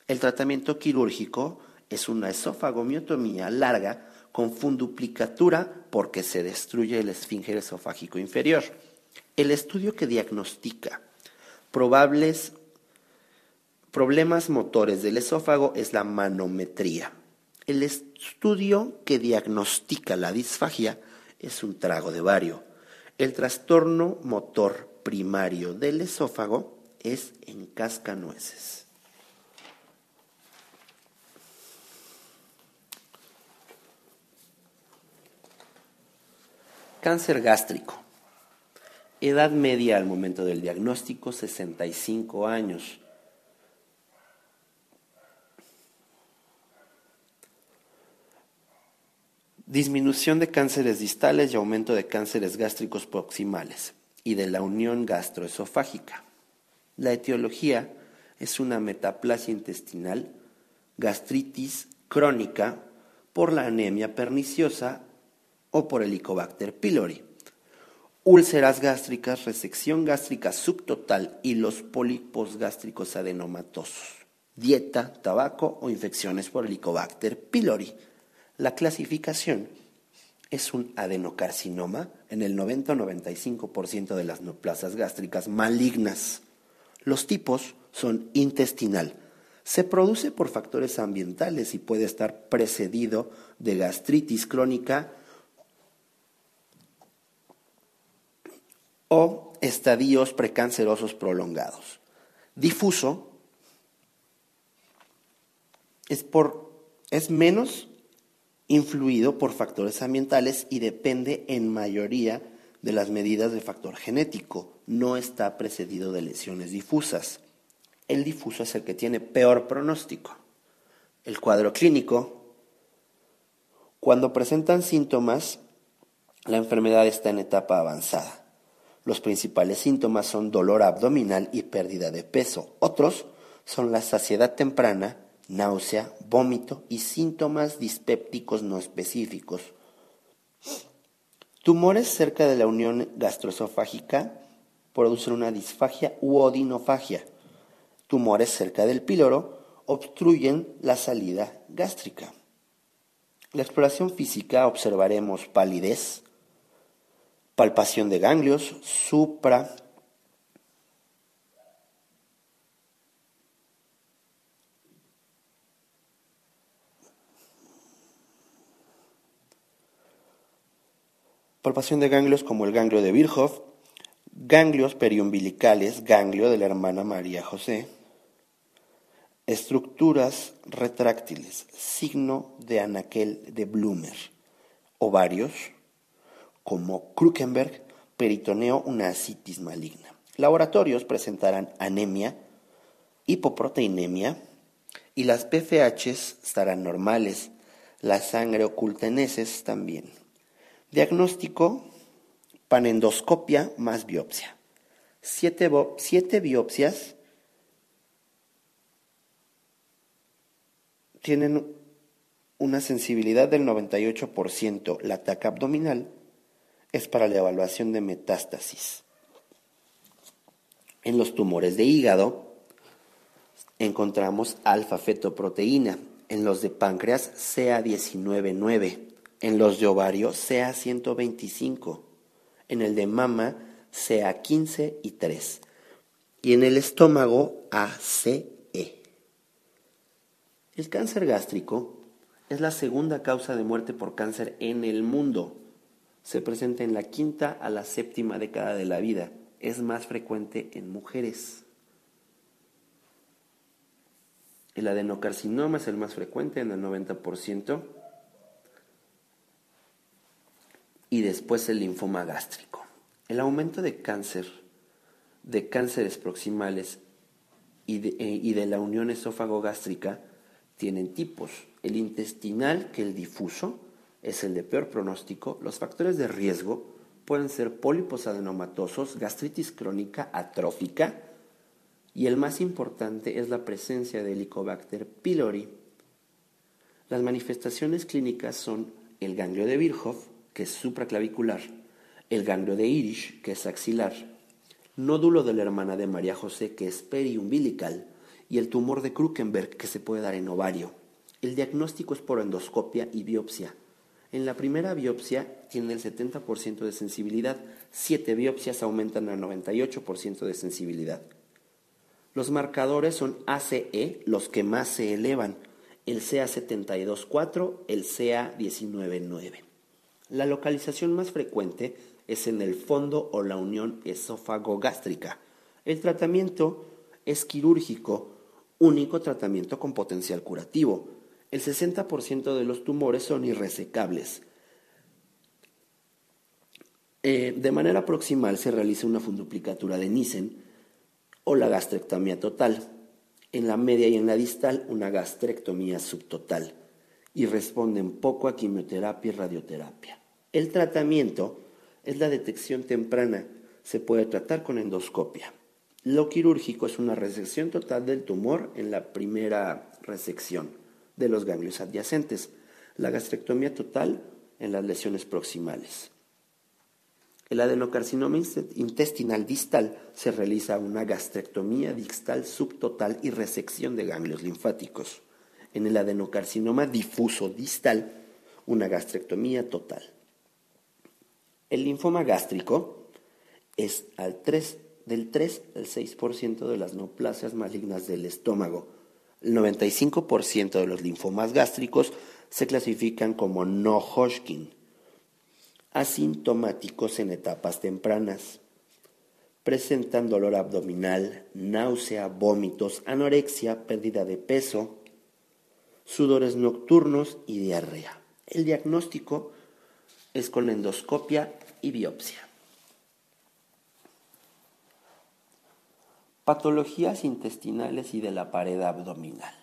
El tratamiento quirúrgico es una esofagomiotomía larga con funduplicatura porque se destruye el esfínter esofágico inferior. El estudio que diagnostica probables problemas motores del esófago es la manometría. El estudio que diagnostica la disfagia es un trago de vario. El trastorno motor primario del esófago es en cascanueces. Cáncer gástrico. Edad media al momento del diagnóstico, 65 años. Disminución de cánceres distales y aumento de cánceres gástricos proximales y de la unión gastroesofágica. La etiología es una metaplasia intestinal, gastritis crónica por la anemia perniciosa o por el Helicobacter pylori, úlceras gástricas, resección gástrica subtotal y los pólipos gástricos adenomatosos, dieta, tabaco o infecciones por Helicobacter pylori. La clasificación es un adenocarcinoma en el 90 o 95% de las neoplasias gástricas malignas. Los tipos son intestinal. Se produce por factores ambientales y puede estar precedido de gastritis crónica o estadios precancerosos prolongados. Difuso es, por, es menos influido por factores ambientales y depende en mayoría de las medidas de factor genético. No está precedido de lesiones difusas. El difuso es el que tiene peor pronóstico. El cuadro clínico, cuando presentan síntomas, la enfermedad está en etapa avanzada. Los principales síntomas son dolor abdominal y pérdida de peso. Otros son la saciedad temprana, náusea, vómito y síntomas dispépticos no específicos. Tumores cerca de la unión gastroesofágica producen una disfagia u odinofagia. Tumores cerca del píloro obstruyen la salida gástrica. La exploración física observaremos palidez, palpación de ganglios, supra palpación de ganglios como el ganglio de Virchow, ganglios periumbilicales, ganglio de la hermana María José, estructuras retráctiles, signo de anaquel de Blumer, ovarios, como Krukenberg, peritoneo, una asitis maligna. laboratorios presentarán anemia, hipoproteinemia y las PFHs estarán normales, la sangre oculta en heces también. Diagnóstico, panendoscopia más biopsia. Siete, siete biopsias tienen una sensibilidad del 98%. La TAC abdominal es para la evaluación de metástasis. En los tumores de hígado encontramos alfa-fetoproteína, en los de páncreas CA199, en los de ovario CA125, en el de mama CA15 y 3, y en el estómago ACE. El cáncer gástrico es la segunda causa de muerte por cáncer en el mundo. Se presenta en la quinta a la séptima década de la vida. Es más frecuente en mujeres. El adenocarcinoma es el más frecuente en el 90%. Y después el linfoma gástrico. El aumento de cáncer, de cánceres proximales y de, eh, y de la unión esófago-gástrica tienen tipos. El intestinal, que el difuso, es el de peor pronóstico. Los factores de riesgo pueden ser pólipos adenomatosos, gastritis crónica atrófica y el más importante es la presencia de Helicobacter pylori. Las manifestaciones clínicas son el ganglio de Virchow, que es supraclavicular, el ganglio de Irish, que es axilar, nódulo de la hermana de María José, que es periumbilical, y el tumor de Krukenberg que se puede dar en ovario. El diagnóstico es por endoscopia y biopsia. En la primera biopsia tiene el 70% de sensibilidad, siete biopsias aumentan al 98% de sensibilidad. Los marcadores son ACE, los que más se elevan, el CA724, el CA199. La localización más frecuente es en el fondo o la unión esófago-gástrica. El tratamiento es quirúrgico único tratamiento con potencial curativo. El 60% de los tumores son irresecables. Eh, de manera proximal se realiza una funduplicatura de Nissen o la gastrectomía total. En la media y en la distal, una gastrectomía subtotal. Y responden poco a quimioterapia y radioterapia. El tratamiento es la detección temprana. Se puede tratar con endoscopia. Lo quirúrgico es una resección total del tumor en la primera resección de los ganglios adyacentes, la gastrectomía total en las lesiones proximales. El adenocarcinoma intestinal distal se realiza una gastrectomía distal subtotal y resección de ganglios linfáticos. En el adenocarcinoma difuso distal, una gastrectomía total. El linfoma gástrico es al 3 del 3 al 6% de las neoplasias malignas del estómago. El 95% de los linfomas gástricos se clasifican como no Hodgkin, asintomáticos en etapas tempranas. Presentan dolor abdominal, náusea, vómitos, anorexia, pérdida de peso, sudores nocturnos y diarrea. El diagnóstico es con endoscopia y biopsia. Patologías intestinales y de la pared abdominal.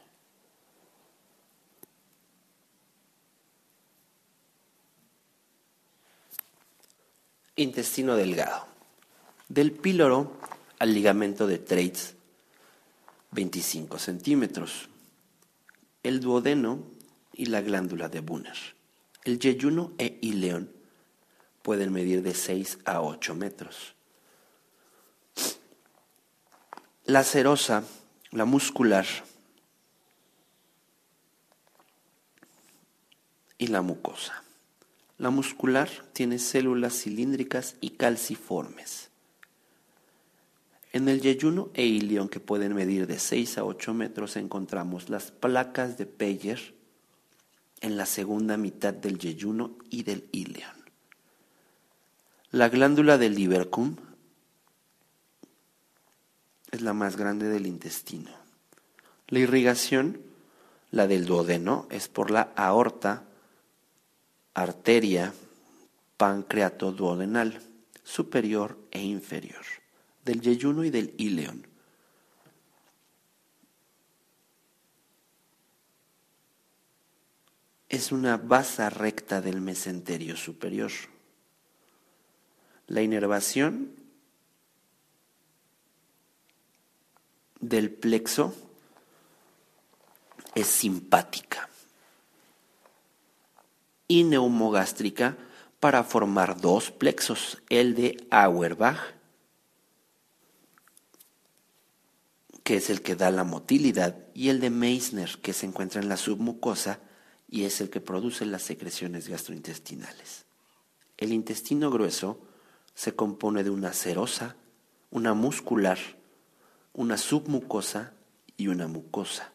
Intestino delgado. Del píloro al ligamento de Treitz, 25 centímetros. El duodeno y la glándula de Bunner. El yeyuno e ileón pueden medir de 6 a 8 metros. La serosa, la muscular y la mucosa. La muscular tiene células cilíndricas y calciformes. En el yeyuno e ilion, que pueden medir de 6 a 8 metros, encontramos las placas de Peyer en la segunda mitad del yeyuno y del ilion. La glándula del libercum es la más grande del intestino. La irrigación, la del duodeno, es por la aorta, arteria, pancreato duodenal, superior e inferior. del yeyuno y del ileón. Es una basa recta del mesenterio superior. La inervación del plexo es simpática y neumogástrica para formar dos plexos, el de Auerbach, que es el que da la motilidad, y el de Meissner, que se encuentra en la submucosa y es el que produce las secreciones gastrointestinales. El intestino grueso se compone de una serosa, una muscular, una submucosa y una mucosa.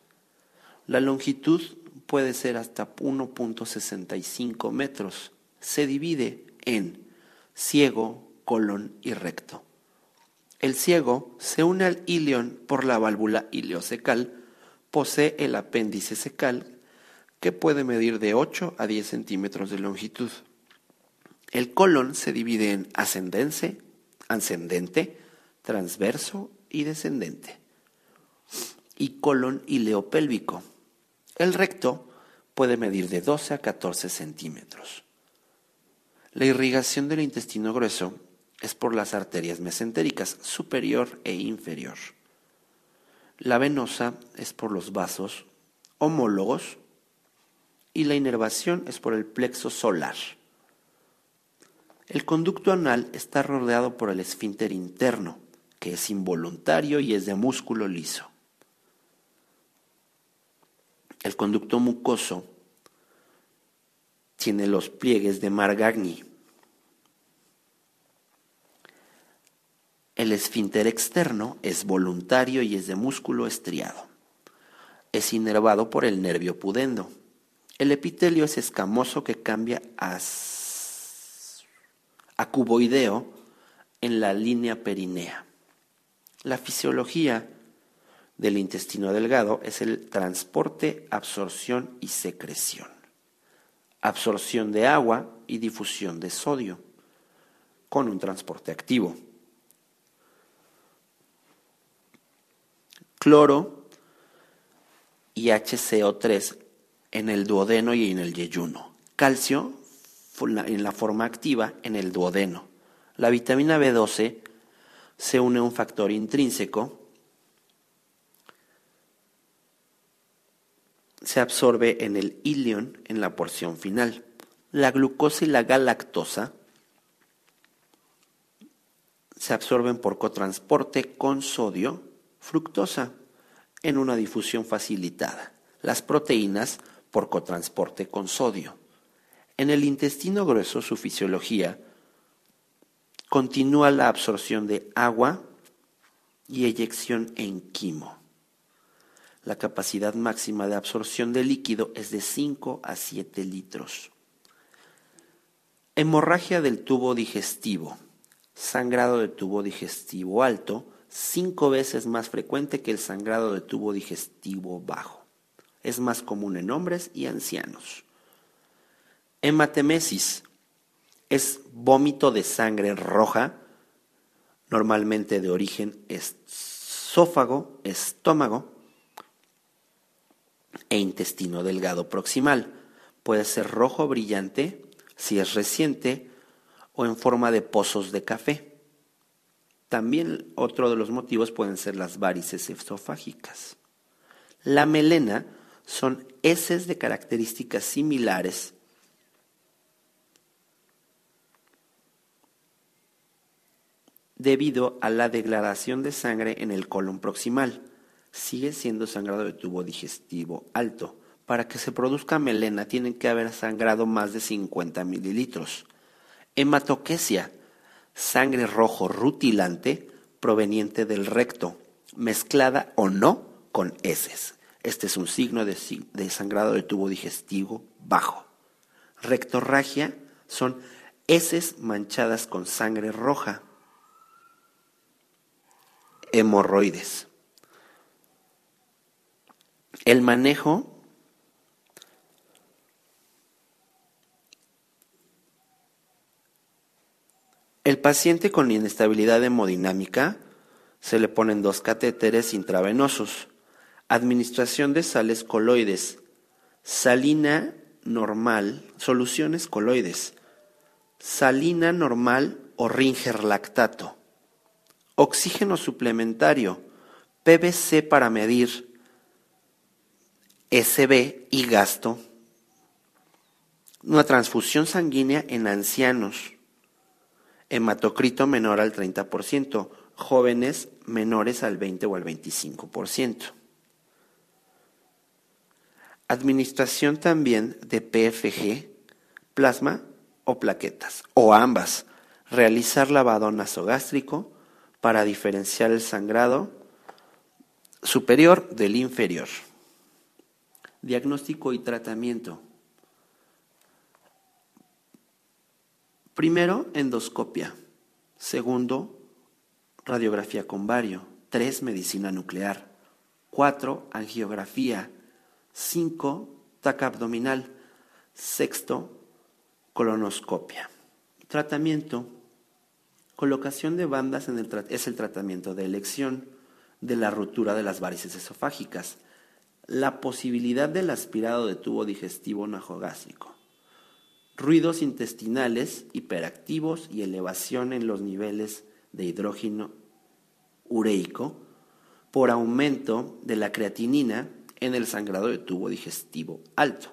La longitud puede ser hasta 1.65 metros. Se divide en ciego, colon y recto. El ciego se une al ilion por la válvula ileocecal, posee el apéndice cecal que puede medir de 8 a 10 centímetros de longitud. El colon se divide en ascendente, ascendente, transverso y descendente. Y colon ileopélvico. El recto puede medir de 12 a 14 centímetros. La irrigación del intestino grueso es por las arterias mesentéricas superior e inferior. La venosa es por los vasos homólogos y la inervación es por el plexo solar. El conducto anal está rodeado por el esfínter interno, que es involuntario y es de músculo liso. El conducto mucoso tiene los pliegues de Margagni. El esfínter externo es voluntario y es de músculo estriado. Es inervado por el nervio pudendo. El epitelio es escamoso que cambia a, cuboideo en la línea perinea. La fisiología del intestino delgado es el transporte, absorción y secreción. Absorción de agua y difusión de sodio con un transporte activo. Cloro y HCO3 en el duodeno y en el yeyuno. Calcio en la forma activa en el duodeno. La vitamina B12 se une un factor intrínseco, se absorbe en el ilion en la porción final. La glucosa y la galactosa se absorben por cotransporte con sodio, fructosa, en una difusión facilitada. Las proteínas por cotransporte con sodio. En el intestino grueso, su fisiología continúa la absorción de agua y eyección en quimo. La capacidad máxima de absorción de líquido es de 5 a 7 litros. Hemorragia del tubo digestivo. Sangrado de tubo digestivo alto, cinco veces más frecuente que el sangrado de tubo digestivo bajo. Es más común en hombres y ancianos. Hematemesis es vómito de sangre roja, normalmente de origen esófago, estómago e intestino delgado proximal. Puede ser rojo brillante si es reciente o en forma de pozos de café. También otro de los motivos pueden ser las varices esofágicas. La melena son heces de características similares debido a la degradación de sangre en el colon proximal. Sigue siendo sangrado de tubo digestivo alto. Para que se produzca melena tienen que haber sangrado más de 50 mililitros. Hematoquesia, sangre rojo rutilante proveniente del recto, mezclada o no con heces. Este es un signo de, sangrado de tubo digestivo bajo. Rectorragia son heces manchadas con sangre roja. Hemorroides. El manejo El paciente con inestabilidad hemodinámica Se le ponen dos catéteres intravenosos. Administración de sales coloides. Salina normal, soluciones coloides. Salina normal o Ringer lactato. Oxígeno suplementario. PVC para medir SB y gasto. Una transfusión sanguínea en ancianos. Hematocrito menor al 30%. Jóvenes menores al 20 o al 25%. Administración también de PFG, plasma o plaquetas, o ambas. Realizar lavado nasogástrico para diferenciar el sangrado superior del inferior. Diagnóstico y tratamiento. Primero, endoscopia. Segundo, radiografía con vario. Tres, medicina nuclear. Cuatro, angiografía. Cinco, taca abdominal. Sexto, colonoscopia. Tratamiento. Colocación de bandas en el es el tratamiento de elección de la ruptura de las varices esofágicas la posibilidad del aspirado de tubo digestivo nasogástrico, ruidos intestinales hiperactivos y elevación en los niveles de hidrógeno ureico por aumento de la creatinina en el sangrado de tubo digestivo alto.